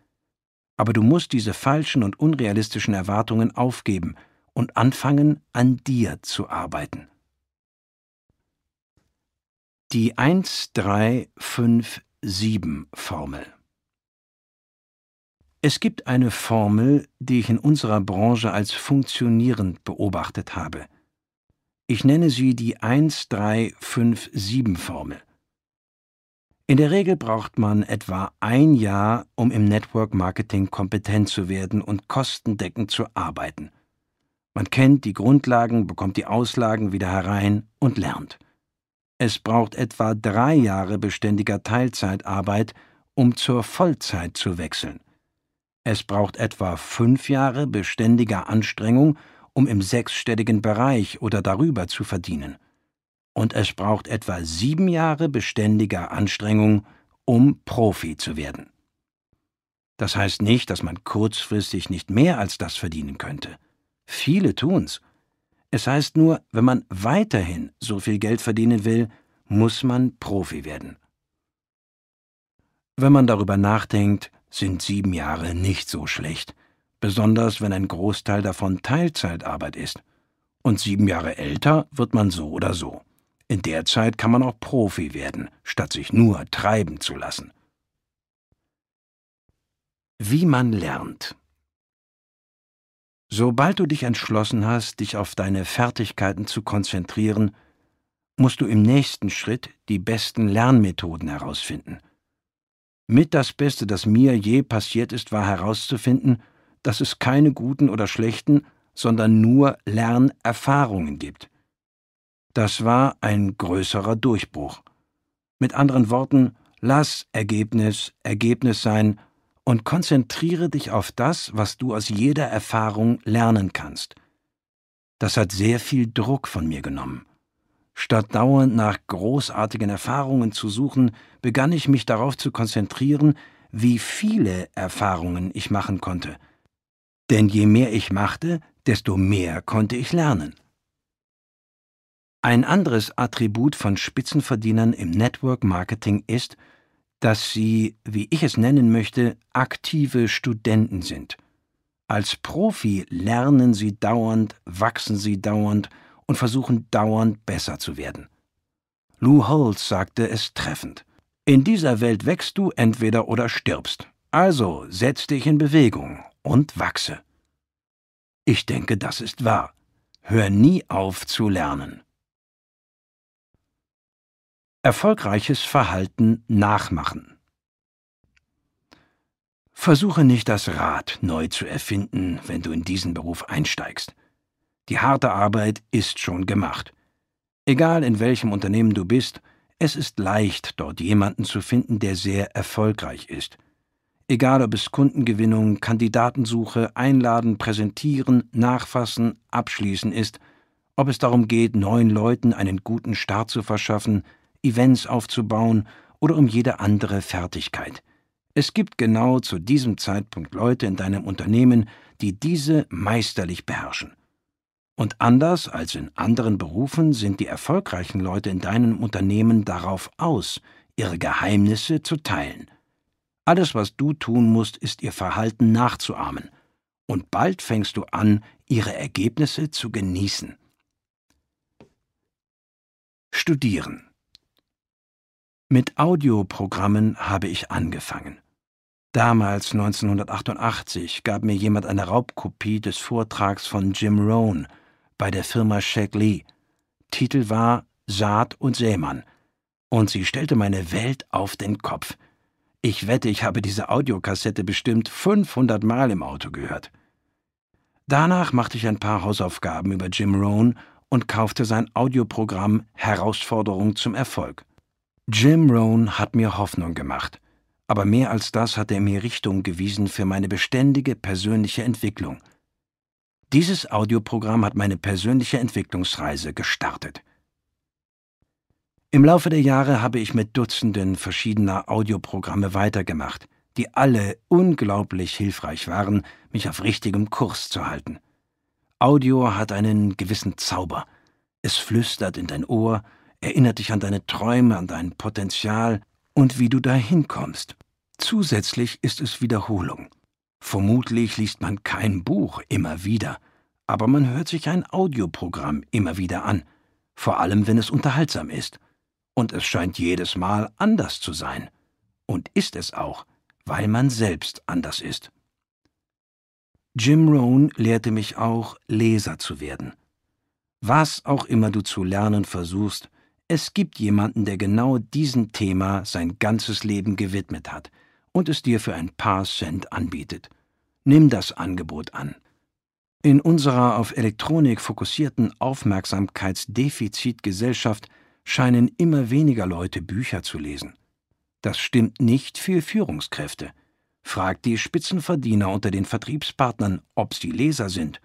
Aber du musst diese falschen und unrealistischen Erwartungen aufgeben und anfangen, an dir zu arbeiten. Die 1-3-5-7-Formel Es gibt eine Formel, die ich in unserer Branche als funktionierend beobachtet habe. Ich nenne sie die 1-3-5-7-Formel. In der Regel braucht man etwa ein Jahr, um im Network Marketing kompetent zu werden und kostendeckend zu arbeiten. Man kennt die Grundlagen, bekommt die Auslagen wieder herein und lernt. Es braucht etwa drei Jahre beständiger Teilzeitarbeit, um zur Vollzeit zu wechseln. Es braucht etwa fünf Jahre beständiger Anstrengung, um im sechsstelligen Bereich oder darüber zu verdienen. Und es braucht etwa sieben Jahre beständiger Anstrengung, um Profi zu werden. Das heißt nicht, dass man kurzfristig nicht mehr als das verdienen könnte. Viele tun's. Es heißt nur, wenn man weiterhin so viel Geld verdienen will, muss man Profi werden. Wenn man darüber nachdenkt, sind sieben Jahre nicht so schlecht, besonders wenn ein Großteil davon Teilzeitarbeit ist. Und sieben Jahre älter wird man so oder so. In der Zeit kann man auch Profi werden, statt sich nur treiben zu lassen. Wie man lernt. Sobald du dich entschlossen hast, dich auf deine Fertigkeiten zu konzentrieren, musst du im nächsten Schritt die besten Lernmethoden herausfinden. Mit das Beste, das mir je passiert ist, war herauszufinden, dass es keine guten oder schlechten, sondern nur Lernerfahrungen gibt. Das war ein größerer Durchbruch. Mit anderen Worten, lass Ergebnis Ergebnis sein und konzentriere dich auf das, was du aus jeder Erfahrung lernen kannst. Das hat sehr viel Druck von mir genommen. Statt dauernd nach großartigen Erfahrungen zu suchen, begann ich mich darauf zu konzentrieren, wie viele Erfahrungen ich machen konnte. Denn je mehr ich machte, desto mehr konnte ich lernen. Ein anderes Attribut von Spitzenverdienern im Network Marketing ist, dass sie, wie ich es nennen möchte, aktive Studenten sind. Als Profi lernen sie dauernd, wachsen sie dauernd und versuchen dauernd besser zu werden. Lou Holtz sagte es treffend. In dieser Welt wächst du entweder oder stirbst. Also setz dich in Bewegung und wachse. Ich denke, das ist wahr. Hör nie auf zu lernen. Erfolgreiches Verhalten nachmachen. Versuche nicht das Rad neu zu erfinden, wenn du in diesen Beruf einsteigst. Die harte Arbeit ist schon gemacht. Egal in welchem Unternehmen du bist, es ist leicht, dort jemanden zu finden, der sehr erfolgreich ist. Egal ob es Kundengewinnung, Kandidatensuche, Einladen, Präsentieren, Nachfassen, Abschließen ist, ob es darum geht, neuen Leuten einen guten Start zu verschaffen, Events aufzubauen oder um jede andere Fertigkeit. Es gibt genau zu diesem Zeitpunkt Leute in deinem Unternehmen, die diese meisterlich beherrschen. Und anders als in anderen Berufen sind die erfolgreichen Leute in deinem Unternehmen darauf aus, ihre Geheimnisse zu teilen. Alles, was du tun musst, ist ihr Verhalten nachzuahmen. Und bald fängst du an, ihre Ergebnisse zu genießen. Studieren mit Audioprogrammen habe ich angefangen. Damals, 1988, gab mir jemand eine Raubkopie des Vortrags von Jim Rohn bei der Firma Shaq Lee. Titel war Saat und Sämann. Und sie stellte meine Welt auf den Kopf. Ich wette, ich habe diese Audiokassette bestimmt 500 Mal im Auto gehört. Danach machte ich ein paar Hausaufgaben über Jim Rohn und kaufte sein Audioprogramm Herausforderung zum Erfolg. Jim Rohn hat mir Hoffnung gemacht, aber mehr als das hat er mir Richtung gewiesen für meine beständige persönliche Entwicklung. Dieses Audioprogramm hat meine persönliche Entwicklungsreise gestartet. Im Laufe der Jahre habe ich mit Dutzenden verschiedener Audioprogramme weitergemacht, die alle unglaublich hilfreich waren, mich auf richtigem Kurs zu halten. Audio hat einen gewissen Zauber. Es flüstert in dein Ohr, erinnert dich an deine Träume, an dein Potenzial und wie du dahin kommst. Zusätzlich ist es Wiederholung. Vermutlich liest man kein Buch immer wieder, aber man hört sich ein Audioprogramm immer wieder an, vor allem wenn es unterhaltsam ist. Und es scheint jedes Mal anders zu sein. Und ist es auch, weil man selbst anders ist. Jim Rohn lehrte mich auch, Leser zu werden. Was auch immer du zu lernen versuchst, es gibt jemanden, der genau diesem Thema sein ganzes Leben gewidmet hat und es dir für ein paar Cent anbietet. Nimm das Angebot an. In unserer auf Elektronik fokussierten Aufmerksamkeitsdefizitgesellschaft scheinen immer weniger Leute Bücher zu lesen. Das stimmt nicht für Führungskräfte. Frag die Spitzenverdiener unter den Vertriebspartnern, ob sie Leser sind.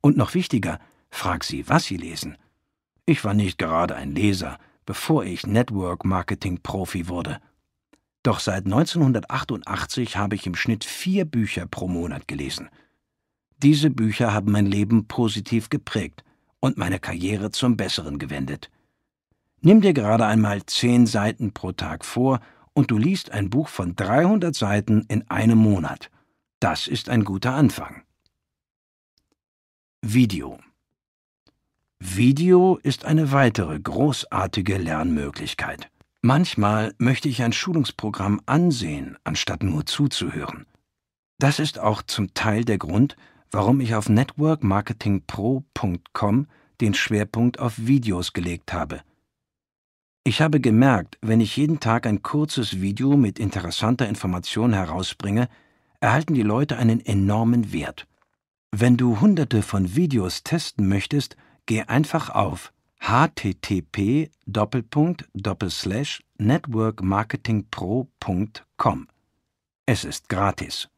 Und noch wichtiger, frag sie, was sie lesen. Ich war nicht gerade ein Leser, bevor ich Network Marketing Profi wurde. Doch seit 1988 habe ich im Schnitt vier Bücher pro Monat gelesen. Diese Bücher haben mein Leben positiv geprägt und meine Karriere zum Besseren gewendet. Nimm dir gerade einmal zehn Seiten pro Tag vor und du liest ein Buch von 300 Seiten in einem Monat. Das ist ein guter Anfang. Video Video ist eine weitere großartige Lernmöglichkeit. Manchmal möchte ich ein Schulungsprogramm ansehen, anstatt nur zuzuhören. Das ist auch zum Teil der Grund, warum ich auf networkmarketingpro.com den Schwerpunkt auf Videos gelegt habe. Ich habe gemerkt, wenn ich jeden Tag ein kurzes Video mit interessanter Information herausbringe, erhalten die Leute einen enormen Wert. Wenn du hunderte von Videos testen möchtest, geh einfach auf http networkmarketingpro.com. Es ist gratis.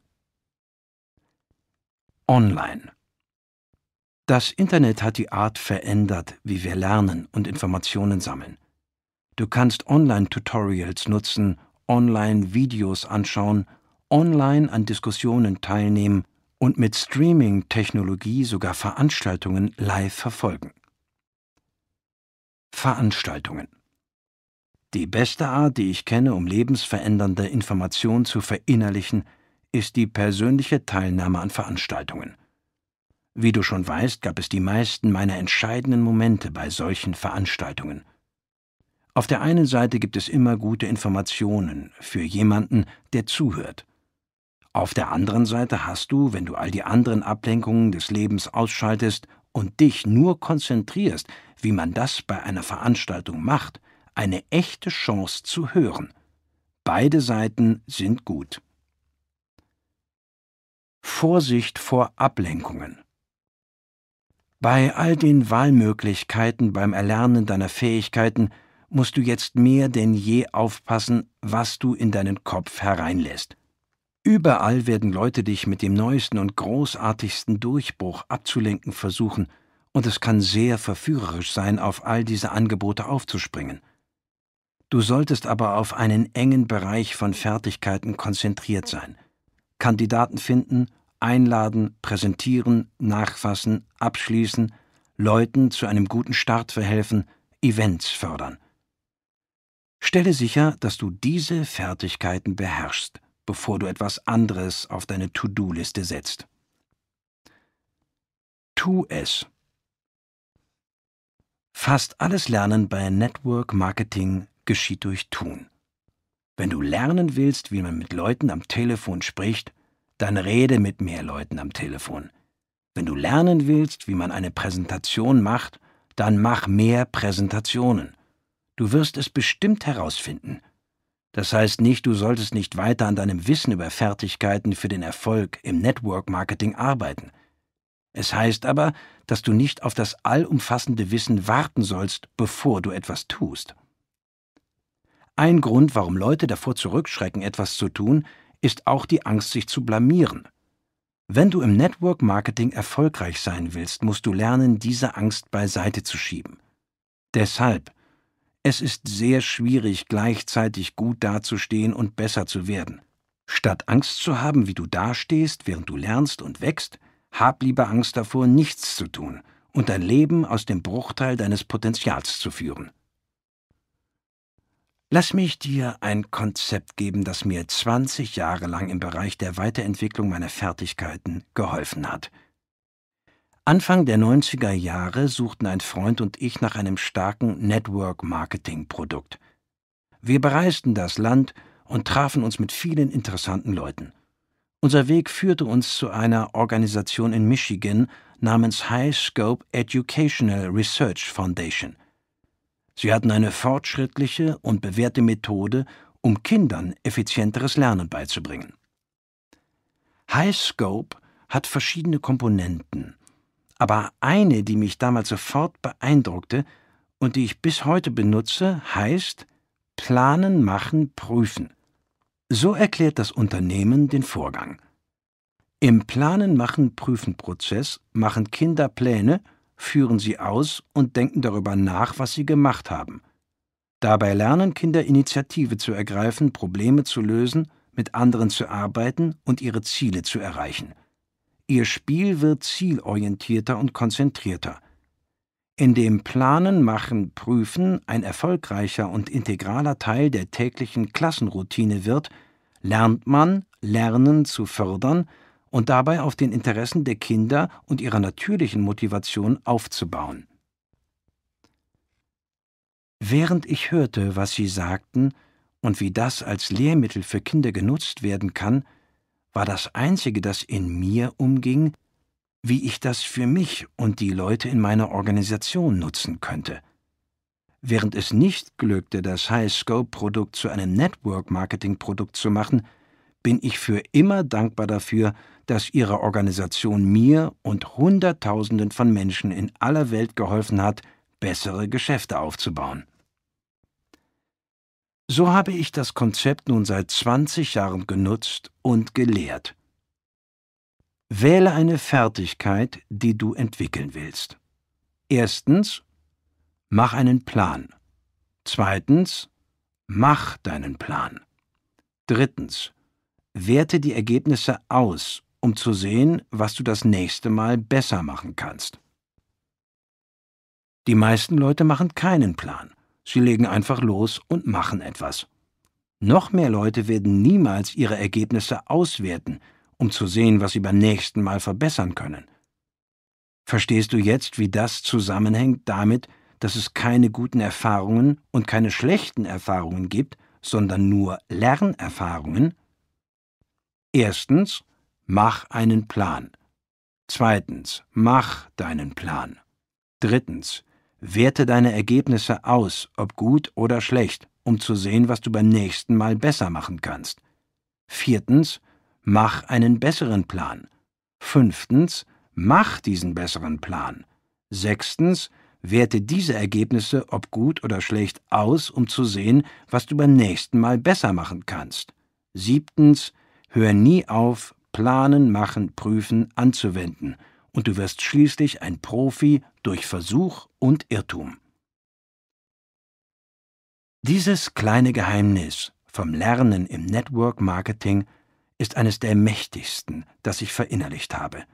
Online. Das Internet hat die Art verändert, wie wir lernen und Informationen sammeln. Du kannst Online-Tutorials nutzen, Online-Videos anschauen, online an Diskussionen teilnehmen und mit Streaming-Technologie sogar Veranstaltungen live verfolgen. Veranstaltungen Die beste Art, die ich kenne, um lebensverändernde Informationen zu verinnerlichen, ist die persönliche Teilnahme an Veranstaltungen. Wie du schon weißt, gab es die meisten meiner entscheidenden Momente bei solchen Veranstaltungen. Auf der einen Seite gibt es immer gute Informationen für jemanden, der zuhört. Auf der anderen Seite hast du, wenn du all die anderen Ablenkungen des Lebens ausschaltest und dich nur konzentrierst, wie man das bei einer Veranstaltung macht, eine echte Chance zu hören. Beide Seiten sind gut. Vorsicht vor Ablenkungen. Bei all den Wahlmöglichkeiten beim Erlernen deiner Fähigkeiten musst du jetzt mehr denn je aufpassen, was du in deinen Kopf hereinlässt. Überall werden Leute dich mit dem neuesten und großartigsten Durchbruch abzulenken versuchen, und es kann sehr verführerisch sein, auf all diese Angebote aufzuspringen. Du solltest aber auf einen engen Bereich von Fertigkeiten konzentriert sein. Kandidaten finden, einladen, präsentieren, nachfassen, abschließen, Leuten zu einem guten Start verhelfen, Events fördern. Stelle sicher, dass du diese Fertigkeiten beherrschst, bevor du etwas anderes auf deine To-Do-Liste setzt. Tu es. Fast alles Lernen bei Network Marketing geschieht durch Tun. Wenn du lernen willst, wie man mit Leuten am Telefon spricht, dann rede mit mehr Leuten am Telefon. Wenn du lernen willst, wie man eine Präsentation macht, dann mach mehr Präsentationen. Du wirst es bestimmt herausfinden. Das heißt nicht, du solltest nicht weiter an deinem Wissen über Fertigkeiten für den Erfolg im Network Marketing arbeiten. Es heißt aber, dass du nicht auf das allumfassende Wissen warten sollst, bevor du etwas tust. Ein Grund, warum Leute davor zurückschrecken, etwas zu tun, ist auch die Angst, sich zu blamieren. Wenn du im Network Marketing erfolgreich sein willst, musst du lernen, diese Angst beiseite zu schieben. Deshalb, es ist sehr schwierig, gleichzeitig gut dazustehen und besser zu werden. Statt Angst zu haben, wie du dastehst, während du lernst und wächst, hab lieber Angst davor, nichts zu tun und dein Leben aus dem Bruchteil deines Potenzials zu führen. Lass mich dir ein Konzept geben, das mir 20 Jahre lang im Bereich der Weiterentwicklung meiner Fertigkeiten geholfen hat. Anfang der 90er Jahre suchten ein Freund und ich nach einem starken Network-Marketing-Produkt. Wir bereisten das Land und trafen uns mit vielen interessanten Leuten. Unser Weg führte uns zu einer Organisation in Michigan namens High Scope Educational Research Foundation – Sie hatten eine fortschrittliche und bewährte Methode, um Kindern effizienteres Lernen beizubringen. HighScope hat verschiedene Komponenten, aber eine, die mich damals sofort beeindruckte und die ich bis heute benutze, heißt Planen, Machen, Prüfen. So erklärt das Unternehmen den Vorgang. Im Planen machen Prüfen Prozess machen Kinder Pläne, führen sie aus und denken darüber nach, was sie gemacht haben. Dabei lernen Kinder Initiative zu ergreifen, Probleme zu lösen, mit anderen zu arbeiten und ihre Ziele zu erreichen. Ihr Spiel wird zielorientierter und konzentrierter. In dem Planen, Machen, Prüfen ein erfolgreicher und integraler Teil der täglichen Klassenroutine wird, lernt man, Lernen zu fördern und dabei auf den Interessen der Kinder und ihrer natürlichen Motivation aufzubauen. Während ich hörte, was Sie sagten und wie das als Lehrmittel für Kinder genutzt werden kann, war das Einzige, das in mir umging, wie ich das für mich und die Leute in meiner Organisation nutzen könnte. Während es nicht glückte, das High-Scope-Produkt zu einem Network-Marketing-Produkt zu machen, bin ich für immer dankbar dafür, dass Ihre Organisation mir und Hunderttausenden von Menschen in aller Welt geholfen hat, bessere Geschäfte aufzubauen. So habe ich das Konzept nun seit 20 Jahren genutzt und gelehrt. Wähle eine Fertigkeit, die du entwickeln willst. Erstens, mach einen Plan. Zweitens, mach deinen Plan. Drittens, werte die Ergebnisse aus, um zu sehen, was du das nächste Mal besser machen kannst. Die meisten Leute machen keinen Plan. Sie legen einfach los und machen etwas. Noch mehr Leute werden niemals ihre Ergebnisse auswerten, um zu sehen, was sie beim nächsten Mal verbessern können. Verstehst du jetzt, wie das zusammenhängt damit, dass es keine guten Erfahrungen und keine schlechten Erfahrungen gibt, sondern nur Lernerfahrungen? Erstens, mach einen Plan. Zweitens, mach deinen Plan. Drittens, werte deine Ergebnisse aus, ob gut oder schlecht, um zu sehen, was du beim nächsten Mal besser machen kannst. Viertens, mach einen besseren Plan. Fünftens, mach diesen besseren Plan. Sechstens, werte diese Ergebnisse, ob gut oder schlecht, aus, um zu sehen, was du beim nächsten Mal besser machen kannst. Siebtens, Hör nie auf, planen, machen, prüfen, anzuwenden, und du wirst schließlich ein Profi durch Versuch und Irrtum. Dieses kleine Geheimnis vom Lernen im Network Marketing ist eines der mächtigsten, das ich verinnerlicht habe.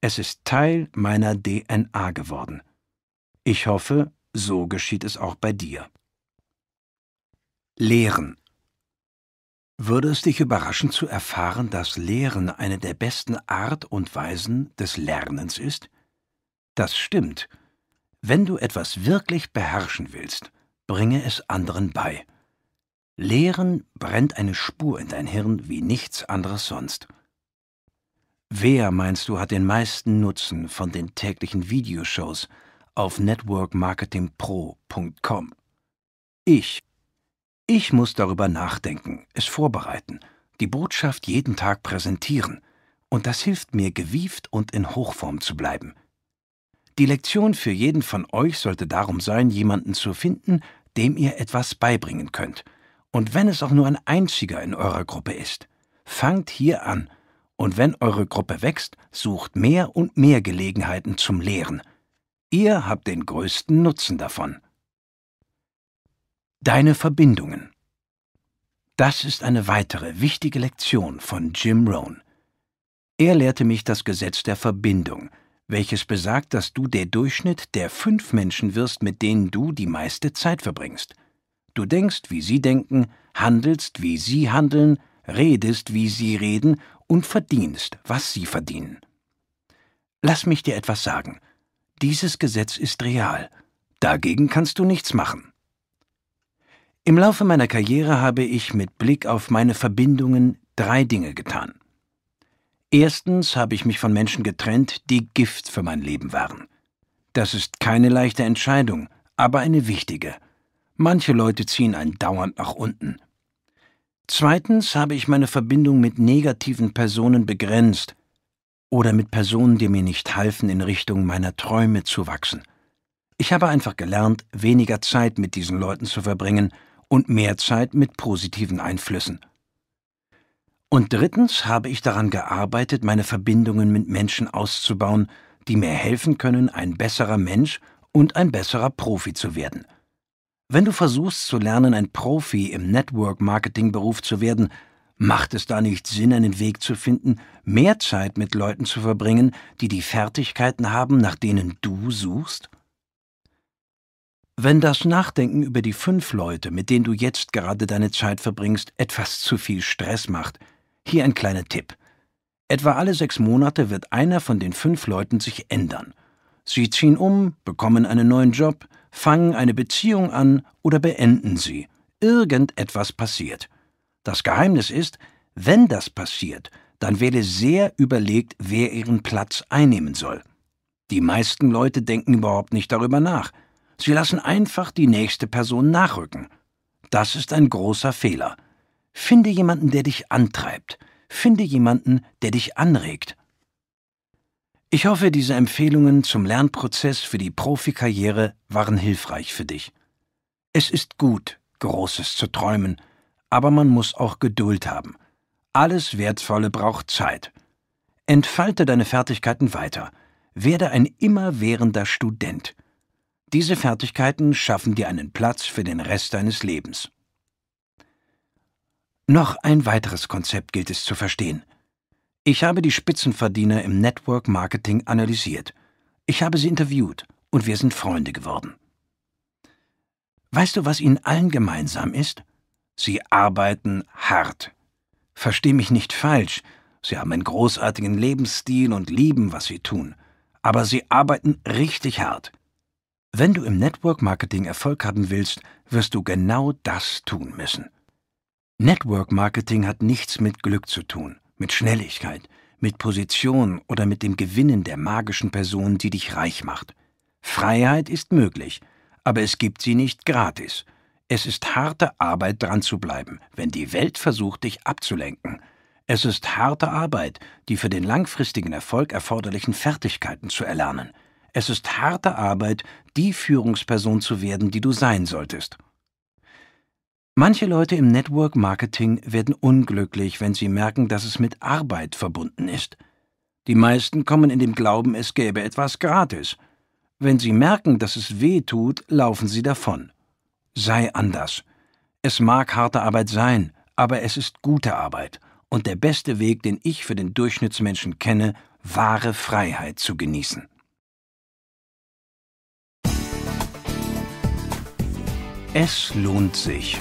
Es ist Teil meiner DNA geworden. Ich hoffe, so geschieht es auch bei dir. Lehren würde es dich überraschen zu erfahren, dass Lehren eine der besten Art und Weisen des Lernens ist? Das stimmt. Wenn du etwas wirklich beherrschen willst, bringe es anderen bei. Lehren brennt eine Spur in dein Hirn wie nichts anderes sonst. Wer, meinst du, hat den meisten Nutzen von den täglichen Videoshows auf networkmarketingpro.com? Ich ich muss darüber nachdenken, es vorbereiten, die Botschaft jeden Tag präsentieren, und das hilft mir, gewieft und in Hochform zu bleiben. Die Lektion für jeden von euch sollte darum sein, jemanden zu finden, dem ihr etwas beibringen könnt. Und wenn es auch nur ein einziger in eurer Gruppe ist, fangt hier an, und wenn eure Gruppe wächst, sucht mehr und mehr Gelegenheiten zum Lehren. Ihr habt den größten Nutzen davon. Deine Verbindungen. Das ist eine weitere wichtige Lektion von Jim Rohn. Er lehrte mich das Gesetz der Verbindung, welches besagt, dass du der Durchschnitt der fünf Menschen wirst, mit denen du die meiste Zeit verbringst. Du denkst, wie sie denken, handelst, wie sie handeln, redest, wie sie reden und verdienst, was sie verdienen. Lass mich dir etwas sagen. Dieses Gesetz ist real. Dagegen kannst du nichts machen. Im Laufe meiner Karriere habe ich mit Blick auf meine Verbindungen drei Dinge getan. Erstens habe ich mich von Menschen getrennt, die Gift für mein Leben waren. Das ist keine leichte Entscheidung, aber eine wichtige. Manche Leute ziehen einen dauernd nach unten. Zweitens habe ich meine Verbindung mit negativen Personen begrenzt oder mit Personen, die mir nicht halfen, in Richtung meiner Träume zu wachsen. Ich habe einfach gelernt, weniger Zeit mit diesen Leuten zu verbringen und mehr Zeit mit positiven Einflüssen. Und drittens habe ich daran gearbeitet, meine Verbindungen mit Menschen auszubauen, die mir helfen können, ein besserer Mensch und ein besserer Profi zu werden. Wenn du versuchst zu lernen, ein Profi im Network-Marketing-Beruf zu werden, macht es da nicht Sinn, einen Weg zu finden, mehr Zeit mit Leuten zu verbringen, die die Fertigkeiten haben, nach denen du suchst? Wenn das Nachdenken über die fünf Leute, mit denen du jetzt gerade deine Zeit verbringst, etwas zu viel Stress macht, hier ein kleiner Tipp. Etwa alle sechs Monate wird einer von den fünf Leuten sich ändern. Sie ziehen um, bekommen einen neuen Job, fangen eine Beziehung an oder beenden sie. Irgendetwas passiert. Das Geheimnis ist, wenn das passiert, dann wähle sehr überlegt, wer ihren Platz einnehmen soll. Die meisten Leute denken überhaupt nicht darüber nach. Sie lassen einfach die nächste Person nachrücken. Das ist ein großer Fehler. Finde jemanden, der dich antreibt. Finde jemanden, der dich anregt. Ich hoffe, diese Empfehlungen zum Lernprozess für die Profikarriere waren hilfreich für dich. Es ist gut, Großes zu träumen, aber man muss auch Geduld haben. Alles Wertvolle braucht Zeit. Entfalte deine Fertigkeiten weiter. Werde ein immerwährender Student. Diese Fertigkeiten schaffen dir einen Platz für den Rest deines Lebens. Noch ein weiteres Konzept gilt es zu verstehen. Ich habe die Spitzenverdiener im Network Marketing analysiert. Ich habe sie interviewt und wir sind Freunde geworden. Weißt du, was ihnen allen gemeinsam ist? Sie arbeiten hart. Versteh mich nicht falsch, sie haben einen großartigen Lebensstil und lieben, was sie tun. Aber sie arbeiten richtig hart. Wenn du im Network Marketing Erfolg haben willst, wirst du genau das tun müssen. Network Marketing hat nichts mit Glück zu tun, mit Schnelligkeit, mit Position oder mit dem Gewinnen der magischen Person, die dich reich macht. Freiheit ist möglich, aber es gibt sie nicht gratis. Es ist harte Arbeit, dran zu bleiben, wenn die Welt versucht, dich abzulenken. Es ist harte Arbeit, die für den langfristigen Erfolg erforderlichen Fertigkeiten zu erlernen. Es ist harte Arbeit, die Führungsperson zu werden, die du sein solltest. Manche Leute im Network Marketing werden unglücklich, wenn sie merken, dass es mit Arbeit verbunden ist. Die meisten kommen in dem Glauben, es gäbe etwas gratis. Wenn sie merken, dass es weh tut, laufen sie davon. Sei anders. Es mag harte Arbeit sein, aber es ist gute Arbeit und der beste Weg, den ich für den Durchschnittsmenschen kenne, wahre Freiheit zu genießen. Es lohnt sich.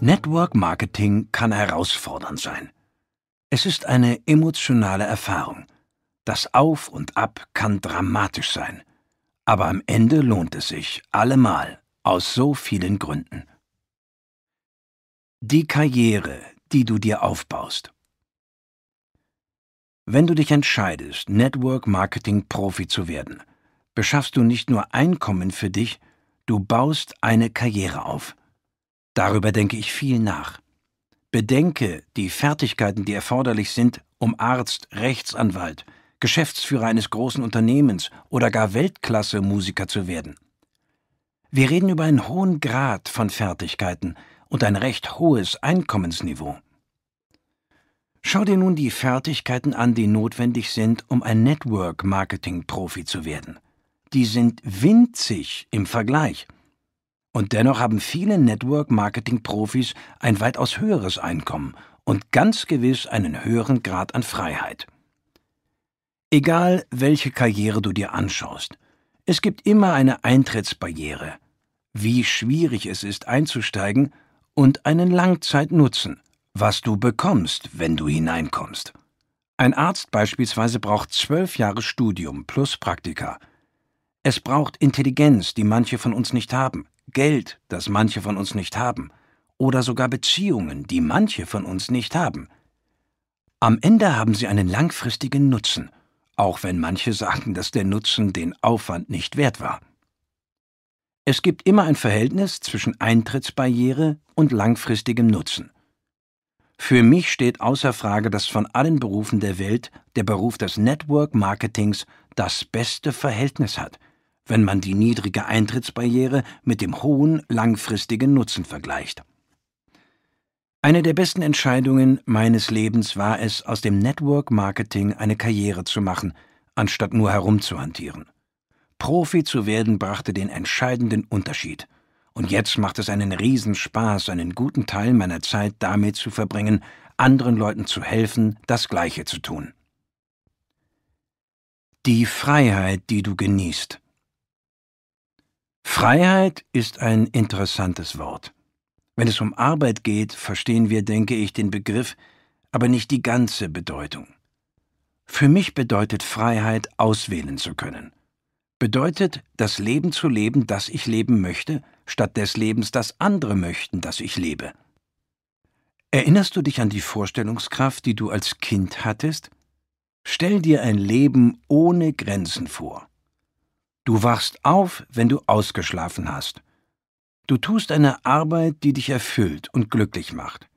Network Marketing kann herausfordernd sein. Es ist eine emotionale Erfahrung. Das Auf und Ab kann dramatisch sein. Aber am Ende lohnt es sich, allemal, aus so vielen Gründen. Die Karriere, die du dir aufbaust. Wenn du dich entscheidest, Network Marketing Profi zu werden, beschaffst du nicht nur Einkommen für dich, du baust eine Karriere auf. Darüber denke ich viel nach. Bedenke die Fertigkeiten, die erforderlich sind, um Arzt, Rechtsanwalt, Geschäftsführer eines großen Unternehmens oder gar Weltklasse-Musiker zu werden. Wir reden über einen hohen Grad von Fertigkeiten und ein recht hohes Einkommensniveau. Schau dir nun die Fertigkeiten an, die notwendig sind, um ein Network-Marketing-Profi zu werden die sind winzig im Vergleich. Und dennoch haben viele Network-Marketing-Profis ein weitaus höheres Einkommen und ganz gewiss einen höheren Grad an Freiheit. Egal, welche Karriere du dir anschaust, es gibt immer eine Eintrittsbarriere, wie schwierig es ist einzusteigen und einen Langzeitnutzen, was du bekommst, wenn du hineinkommst. Ein Arzt beispielsweise braucht zwölf Jahre Studium plus Praktika – es braucht Intelligenz, die manche von uns nicht haben, Geld, das manche von uns nicht haben, oder sogar Beziehungen, die manche von uns nicht haben. Am Ende haben sie einen langfristigen Nutzen, auch wenn manche sagen, dass der Nutzen den Aufwand nicht wert war. Es gibt immer ein Verhältnis zwischen Eintrittsbarriere und langfristigem Nutzen. Für mich steht außer Frage, dass von allen Berufen der Welt der Beruf des Network Marketings das beste Verhältnis hat – wenn man die niedrige Eintrittsbarriere mit dem hohen langfristigen Nutzen vergleicht. Eine der besten Entscheidungen meines Lebens war es, aus dem Network Marketing eine Karriere zu machen, anstatt nur herumzuhantieren. Profi zu werden brachte den entscheidenden Unterschied. Und jetzt macht es einen Riesenspaß, einen guten Teil meiner Zeit damit zu verbringen, anderen Leuten zu helfen, das Gleiche zu tun. Die Freiheit, die du genießt. Freiheit ist ein interessantes Wort. Wenn es um Arbeit geht, verstehen wir, denke ich, den Begriff, aber nicht die ganze Bedeutung. Für mich bedeutet Freiheit, auswählen zu können. Bedeutet, das Leben zu leben, das ich leben möchte, statt des Lebens, das andere möchten, das ich lebe. Erinnerst du dich an die Vorstellungskraft, die du als Kind hattest? Stell dir ein Leben ohne Grenzen vor. Du wachst auf, wenn du ausgeschlafen hast. Du tust eine Arbeit, die dich erfüllt und glücklich macht.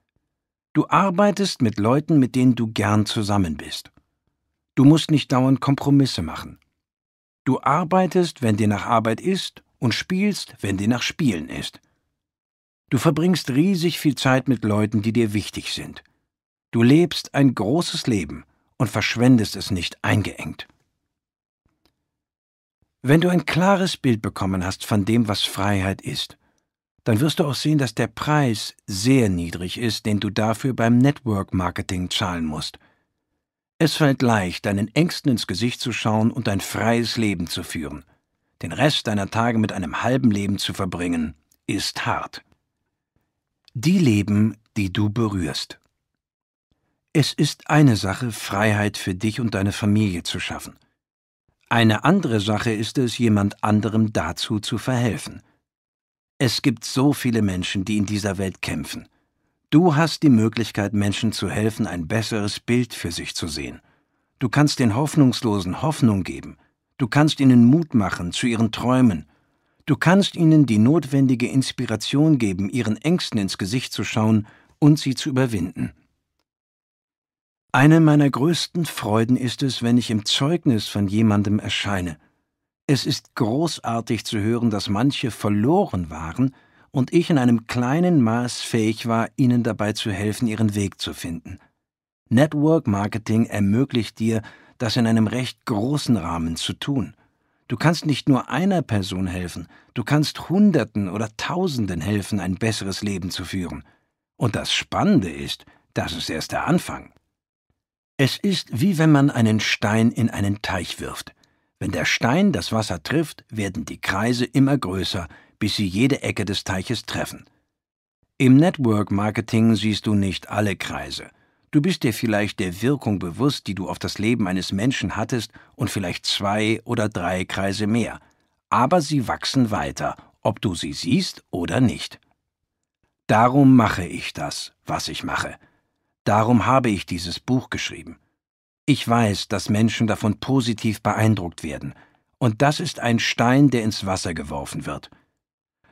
Du arbeitest mit Leuten, mit denen du gern zusammen bist. Du musst nicht dauernd Kompromisse machen. Du arbeitest, wenn dir nach Arbeit ist, und spielst, wenn dir nach Spielen ist. Du verbringst riesig viel Zeit mit Leuten, die dir wichtig sind. Du lebst ein großes Leben und verschwendest es nicht eingeengt. Wenn du ein klares Bild bekommen hast von dem, was Freiheit ist, dann wirst du auch sehen, dass der Preis sehr niedrig ist, den du dafür beim Network Marketing zahlen musst. Es fällt leicht, deinen Ängsten ins Gesicht zu schauen und ein freies Leben zu führen. Den Rest deiner Tage mit einem halben Leben zu verbringen, ist hart. Die Leben, die du berührst. Es ist eine Sache, Freiheit für dich und deine Familie zu schaffen. Eine andere Sache ist es, jemand anderem dazu zu verhelfen. Es gibt so viele Menschen, die in dieser Welt kämpfen. Du hast die Möglichkeit, Menschen zu helfen, ein besseres Bild für sich zu sehen. Du kannst den Hoffnungslosen Hoffnung geben. Du kannst ihnen Mut machen zu ihren Träumen. Du kannst ihnen die notwendige Inspiration geben, ihren Ängsten ins Gesicht zu schauen und sie zu überwinden. Eine meiner größten Freuden ist es, wenn ich im Zeugnis von jemandem erscheine. Es ist großartig zu hören, dass manche verloren waren und ich in einem kleinen Maß fähig war, ihnen dabei zu helfen, ihren Weg zu finden. Network Marketing ermöglicht dir, das in einem recht großen Rahmen zu tun. Du kannst nicht nur einer Person helfen, du kannst Hunderten oder Tausenden helfen, ein besseres Leben zu führen. Und das Spannende ist, das ist erst der Anfang. Es ist wie wenn man einen Stein in einen Teich wirft. Wenn der Stein das Wasser trifft, werden die Kreise immer größer, bis sie jede Ecke des Teiches treffen. Im Network Marketing siehst du nicht alle Kreise. Du bist dir vielleicht der Wirkung bewusst, die du auf das Leben eines Menschen hattest, und vielleicht zwei oder drei Kreise mehr. Aber sie wachsen weiter, ob du sie siehst oder nicht. Darum mache ich das, was ich mache. Darum habe ich dieses Buch geschrieben. Ich weiß, dass Menschen davon positiv beeindruckt werden, und das ist ein Stein, der ins Wasser geworfen wird.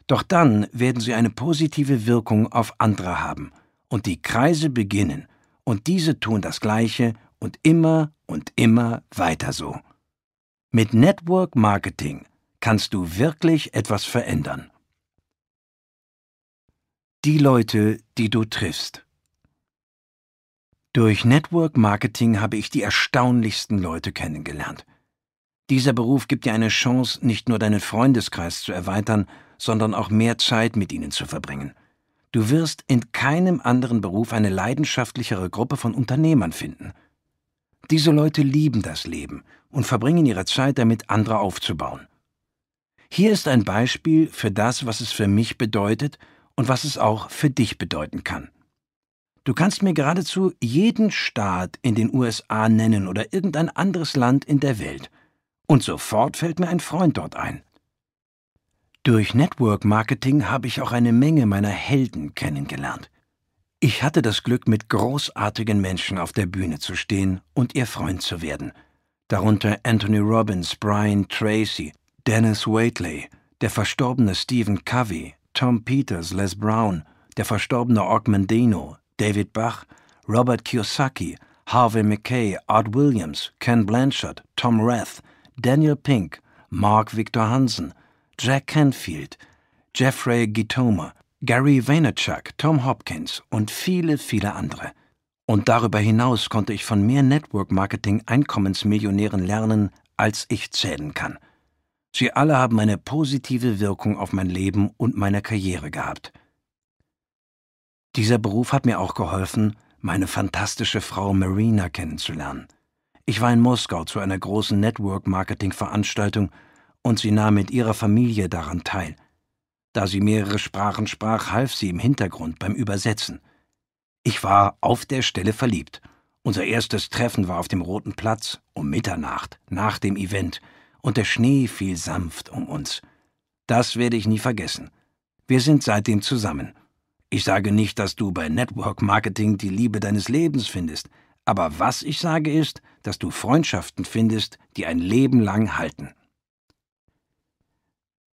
Doch dann werden sie eine positive Wirkung auf andere haben, und die Kreise beginnen, und diese tun das Gleiche und immer und immer weiter so. Mit Network Marketing kannst du wirklich etwas verändern. Die Leute, die du triffst. Durch Network Marketing habe ich die erstaunlichsten Leute kennengelernt. Dieser Beruf gibt dir eine Chance, nicht nur deinen Freundeskreis zu erweitern, sondern auch mehr Zeit mit ihnen zu verbringen. Du wirst in keinem anderen Beruf eine leidenschaftlichere Gruppe von Unternehmern finden. Diese Leute lieben das Leben und verbringen ihre Zeit damit, andere aufzubauen. Hier ist ein Beispiel für das, was es für mich bedeutet und was es auch für dich bedeuten kann. Du kannst mir geradezu jeden Staat in den USA nennen oder irgendein anderes Land in der Welt. Und sofort fällt mir ein Freund dort ein. Durch Network Marketing habe ich auch eine Menge meiner Helden kennengelernt. Ich hatte das Glück, mit großartigen Menschen auf der Bühne zu stehen und ihr Freund zu werden. Darunter Anthony Robbins, Brian Tracy, Dennis Waitley, der verstorbene Stephen Covey, Tom Peters, Les Brown, der verstorbene Og Mandino, David Bach, Robert Kiyosaki, Harvey Mackay, Art Williams, Ken Blanchard, Tom Rath, Daniel Pink, Mark Victor Hansen, Jack Canfield, Jeffrey Gitoma, Gary Vaynerchuk, Tom Hopkins und viele, viele andere. Und darüber hinaus konnte ich von mehr Network-Marketing-Einkommensmillionären lernen, als ich zählen kann. Sie alle haben eine positive Wirkung auf mein Leben und meine Karriere gehabt. Dieser Beruf hat mir auch geholfen, meine fantastische Frau Marina kennenzulernen. Ich war in Moskau zu einer großen Network-Marketing-Veranstaltung und sie nahm mit ihrer Familie daran teil. Da sie mehrere Sprachen sprach, half sie im Hintergrund beim Übersetzen. Ich war auf der Stelle verliebt. Unser erstes Treffen war auf dem Roten Platz um Mitternacht, nach dem Event, und der Schnee fiel sanft um uns. Das werde ich nie vergessen. Wir sind seitdem zusammen. Ich sage nicht, dass du bei Network Marketing die Liebe deines Lebens findest, aber was ich sage ist, dass du Freundschaften findest, die ein Leben lang halten.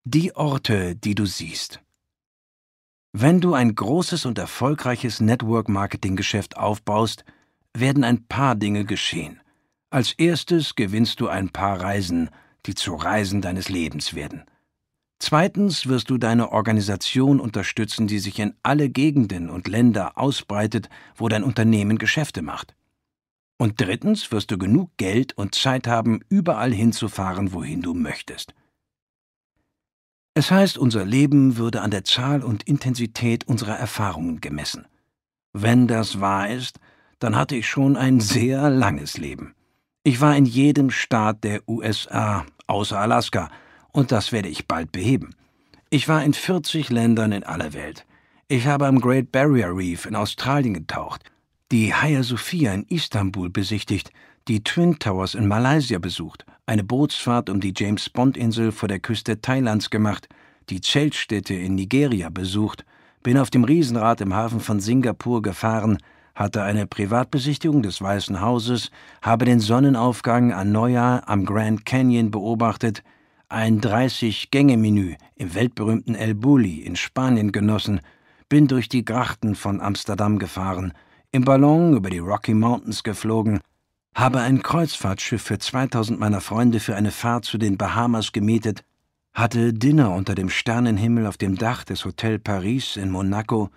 Die Orte, die du siehst. Wenn du ein großes und erfolgreiches Network-Marketing-Geschäft aufbaust, werden ein paar Dinge geschehen. Als erstes gewinnst du ein paar Reisen, die zu Reisen deines Lebens werden. Zweitens wirst du deine Organisation unterstützen, die sich in alle Gegenden und Länder ausbreitet, wo dein Unternehmen Geschäfte macht. Und drittens wirst du genug Geld und Zeit haben, überall hinzufahren, wohin du möchtest. Es heißt, unser Leben würde an der Zahl und Intensität unserer Erfahrungen gemessen. Wenn das wahr ist, dann hatte ich schon ein sehr langes Leben. Ich war in jedem Staat der USA, außer Alaska, und das werde ich bald beheben. Ich war in 40 Ländern in aller Welt. Ich habe am Great Barrier Reef in Australien getaucht, die Hagia Sophia in Istanbul besichtigt, die Twin Towers in Malaysia besucht, eine Bootsfahrt um die James Bond Insel vor der Küste Thailands gemacht, die Zeltstädte in Nigeria besucht, bin auf dem Riesenrad im Hafen von Singapur gefahren, hatte eine Privatbesichtigung des Weißen Hauses, habe den Sonnenaufgang an Neujahr am Grand Canyon beobachtet, ein 30-Gänge-Menü im weltberühmten El Bulli in Spanien genossen, bin durch die Grachten von Amsterdam gefahren, im Ballon über die Rocky Mountains geflogen, habe ein Kreuzfahrtschiff für 2000 meiner Freunde für eine Fahrt zu den Bahamas gemietet, hatte Dinner unter dem Sternenhimmel auf dem Dach des Hotel Paris in Monaco,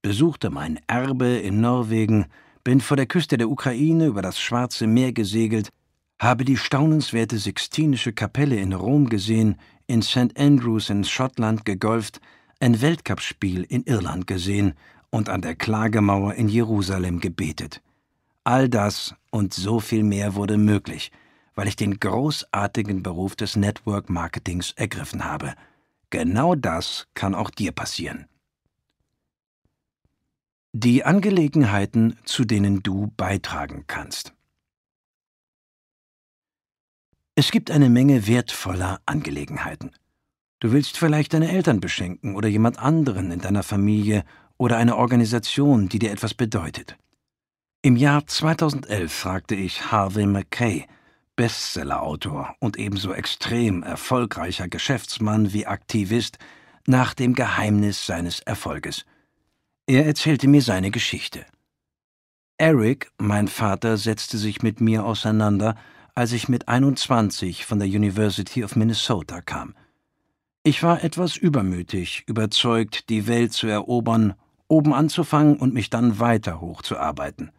besuchte mein Erbe in Norwegen, bin vor der Küste der Ukraine über das Schwarze Meer gesegelt, habe die staunenswerte Sixtinische Kapelle in Rom gesehen, in St. Andrews in Schottland gegolft, ein Weltcupspiel in Irland gesehen und an der Klagemauer in Jerusalem gebetet. All das und so viel mehr wurde möglich, weil ich den großartigen Beruf des Network Marketings ergriffen habe. Genau das kann auch dir passieren. Die Angelegenheiten, zu denen du beitragen kannst. Es gibt eine Menge wertvoller Angelegenheiten. Du willst vielleicht deine Eltern beschenken oder jemand anderen in deiner Familie oder eine Organisation, die dir etwas bedeutet. Im Jahr 2011 fragte ich Harvey Mackay, Bestsellerautor und ebenso extrem erfolgreicher Geschäftsmann wie Aktivist, nach dem Geheimnis seines Erfolges. Er erzählte mir seine Geschichte. Eric, mein Vater, setzte sich mit mir auseinander, als ich mit 21 von der University of Minnesota kam. Ich war etwas übermütig, überzeugt, die Welt zu erobern, oben anzufangen und mich dann weiter hochzuarbeiten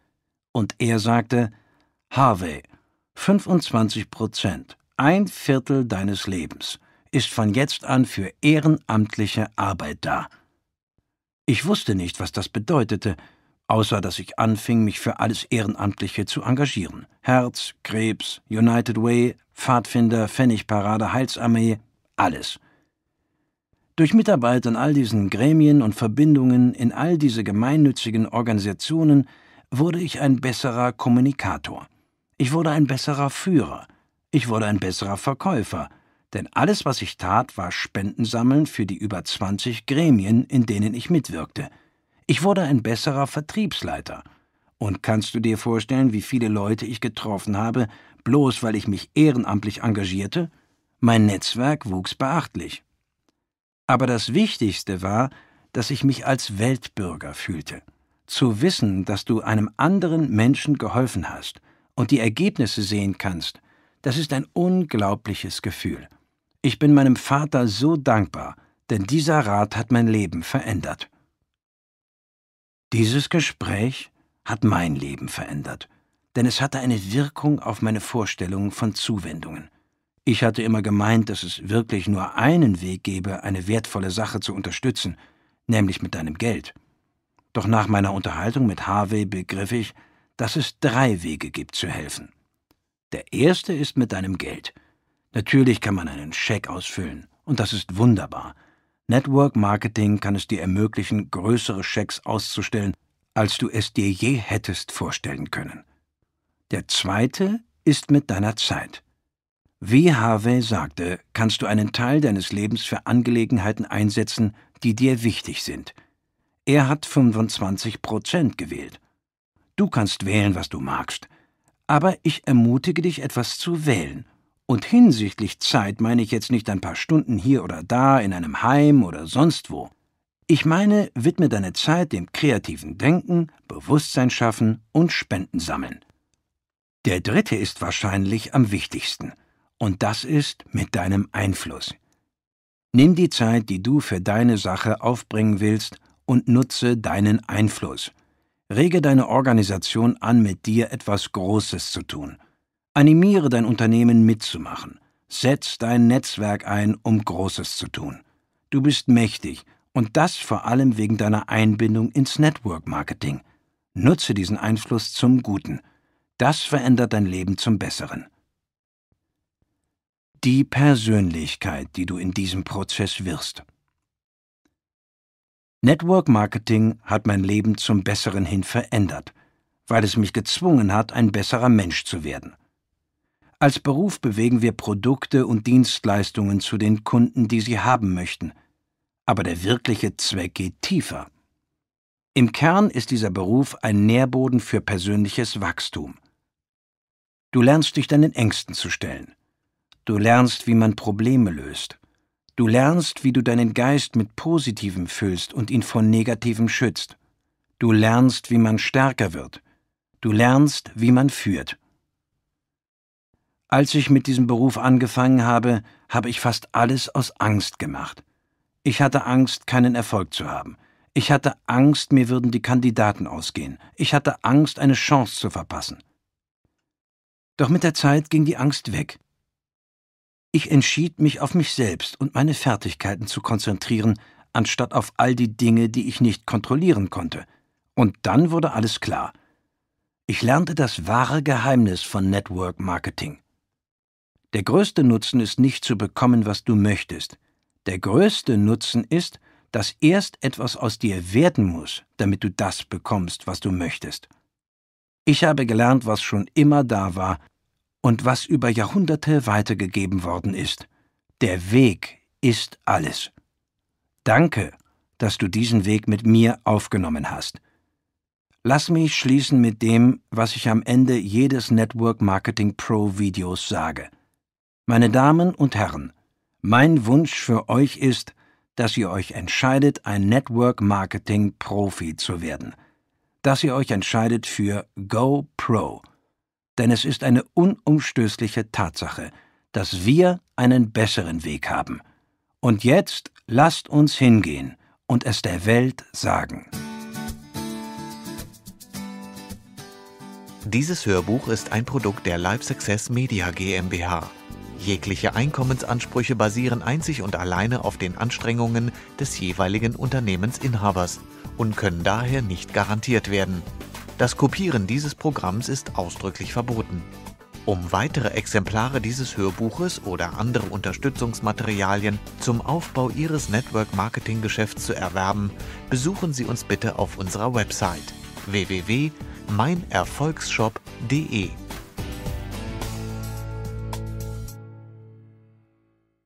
und er sagte, Harvey, 25 Prozent, ein Viertel deines Lebens, ist von jetzt an für ehrenamtliche Arbeit da. Ich wusste nicht, was das bedeutete, außer dass ich anfing, mich für alles Ehrenamtliche zu engagieren. Herz, Krebs, United Way, Pfadfinder, Pfennigparade, Heilsarmee, alles. Durch Mitarbeit an all diesen Gremien und Verbindungen in all diese gemeinnützigen Organisationen wurde ich ein besserer Kommunikator. Ich wurde ein besserer Führer. Ich wurde ein besserer Verkäufer. Denn alles, was ich tat, war Spenden sammeln für die über 20 Gremien, in denen ich mitwirkte. Ich wurde ein besserer Vertriebsleiter. Und kannst du dir vorstellen, wie viele Leute ich getroffen habe, bloß weil ich mich ehrenamtlich engagierte? Mein Netzwerk wuchs beachtlich. Aber das Wichtigste war, dass ich mich als Weltbürger fühlte. Zu wissen, dass du einem anderen Menschen geholfen hast und die Ergebnisse sehen kannst, das ist ein unglaubliches Gefühl. Ich bin meinem Vater so dankbar, denn dieser Rat hat mein Leben verändert. Dieses Gespräch hat mein Leben verändert, denn es hatte eine Wirkung auf meine Vorstellung von Zuwendungen. Ich hatte immer gemeint, dass es wirklich nur einen Weg gebe, eine wertvolle Sache zu unterstützen, nämlich mit deinem Geld. Doch nach meiner Unterhaltung mit Harvey begriff ich, dass es drei Wege gibt zu helfen. Der erste ist mit deinem Geld. Natürlich kann man einen Scheck ausfüllen, und das ist wunderbar. Network Marketing kann es dir ermöglichen, größere Schecks auszustellen, als du es dir je hättest vorstellen können. Der zweite ist mit deiner Zeit. Wie Harvey sagte, kannst du einen Teil deines Lebens für Angelegenheiten einsetzen, die dir wichtig sind. Er hat 25 Prozent gewählt. Du kannst wählen, was du magst. Aber ich ermutige dich, etwas zu wählen und hinsichtlich Zeit meine ich jetzt nicht ein paar Stunden hier oder da in einem Heim oder sonst wo. Ich meine, widme deine Zeit dem kreativen Denken, Bewusstsein schaffen und Spenden sammeln. Der dritte ist wahrscheinlich am wichtigsten, und das ist mit deinem Einfluss. Nimm die Zeit, die du für deine Sache aufbringen willst, und nutze deinen Einfluss. Rege deine Organisation an, mit dir etwas Großes zu tun. Animiere dein Unternehmen mitzumachen. Setz dein Netzwerk ein, um Großes zu tun. Du bist mächtig und das vor allem wegen deiner Einbindung ins Network Marketing. Nutze diesen Einfluss zum Guten. Das verändert dein Leben zum Besseren. Die Persönlichkeit, die du in diesem Prozess wirst. Network Marketing hat mein Leben zum Besseren hin verändert, weil es mich gezwungen hat, ein besserer Mensch zu werden. Als Beruf bewegen wir Produkte und Dienstleistungen zu den Kunden, die sie haben möchten. Aber der wirkliche Zweck geht tiefer. Im Kern ist dieser Beruf ein Nährboden für persönliches Wachstum. Du lernst dich deinen Ängsten zu stellen. Du lernst, wie man Probleme löst. Du lernst, wie du deinen Geist mit Positivem füllst und ihn vor Negativem schützt. Du lernst, wie man stärker wird. Du lernst, wie man führt. Als ich mit diesem Beruf angefangen habe, habe ich fast alles aus Angst gemacht. Ich hatte Angst, keinen Erfolg zu haben. Ich hatte Angst, mir würden die Kandidaten ausgehen. Ich hatte Angst, eine Chance zu verpassen. Doch mit der Zeit ging die Angst weg. Ich entschied mich auf mich selbst und meine Fertigkeiten zu konzentrieren, anstatt auf all die Dinge, die ich nicht kontrollieren konnte. Und dann wurde alles klar. Ich lernte das wahre Geheimnis von Network Marketing. Der größte Nutzen ist nicht zu bekommen, was du möchtest. Der größte Nutzen ist, dass erst etwas aus dir werden muss, damit du das bekommst, was du möchtest. Ich habe gelernt, was schon immer da war und was über Jahrhunderte weitergegeben worden ist. Der Weg ist alles. Danke, dass du diesen Weg mit mir aufgenommen hast. Lass mich schließen mit dem, was ich am Ende jedes Network Marketing Pro Videos sage. Meine Damen und Herren, mein Wunsch für euch ist, dass ihr euch entscheidet, ein Network Marketing Profi zu werden. Dass ihr euch entscheidet für Go Pro. Denn es ist eine unumstößliche Tatsache, dass wir einen besseren Weg haben. Und jetzt lasst uns hingehen und es der Welt sagen. Dieses Hörbuch ist ein Produkt der Live Success Media GmbH. Jegliche Einkommensansprüche basieren einzig und alleine auf den Anstrengungen des jeweiligen Unternehmensinhabers und können daher nicht garantiert werden. Das Kopieren dieses Programms ist ausdrücklich verboten. Um weitere Exemplare dieses Hörbuches oder andere Unterstützungsmaterialien zum Aufbau Ihres Network Marketing Geschäfts zu erwerben, besuchen Sie uns bitte auf unserer Website www.meinerfolgsshop.de.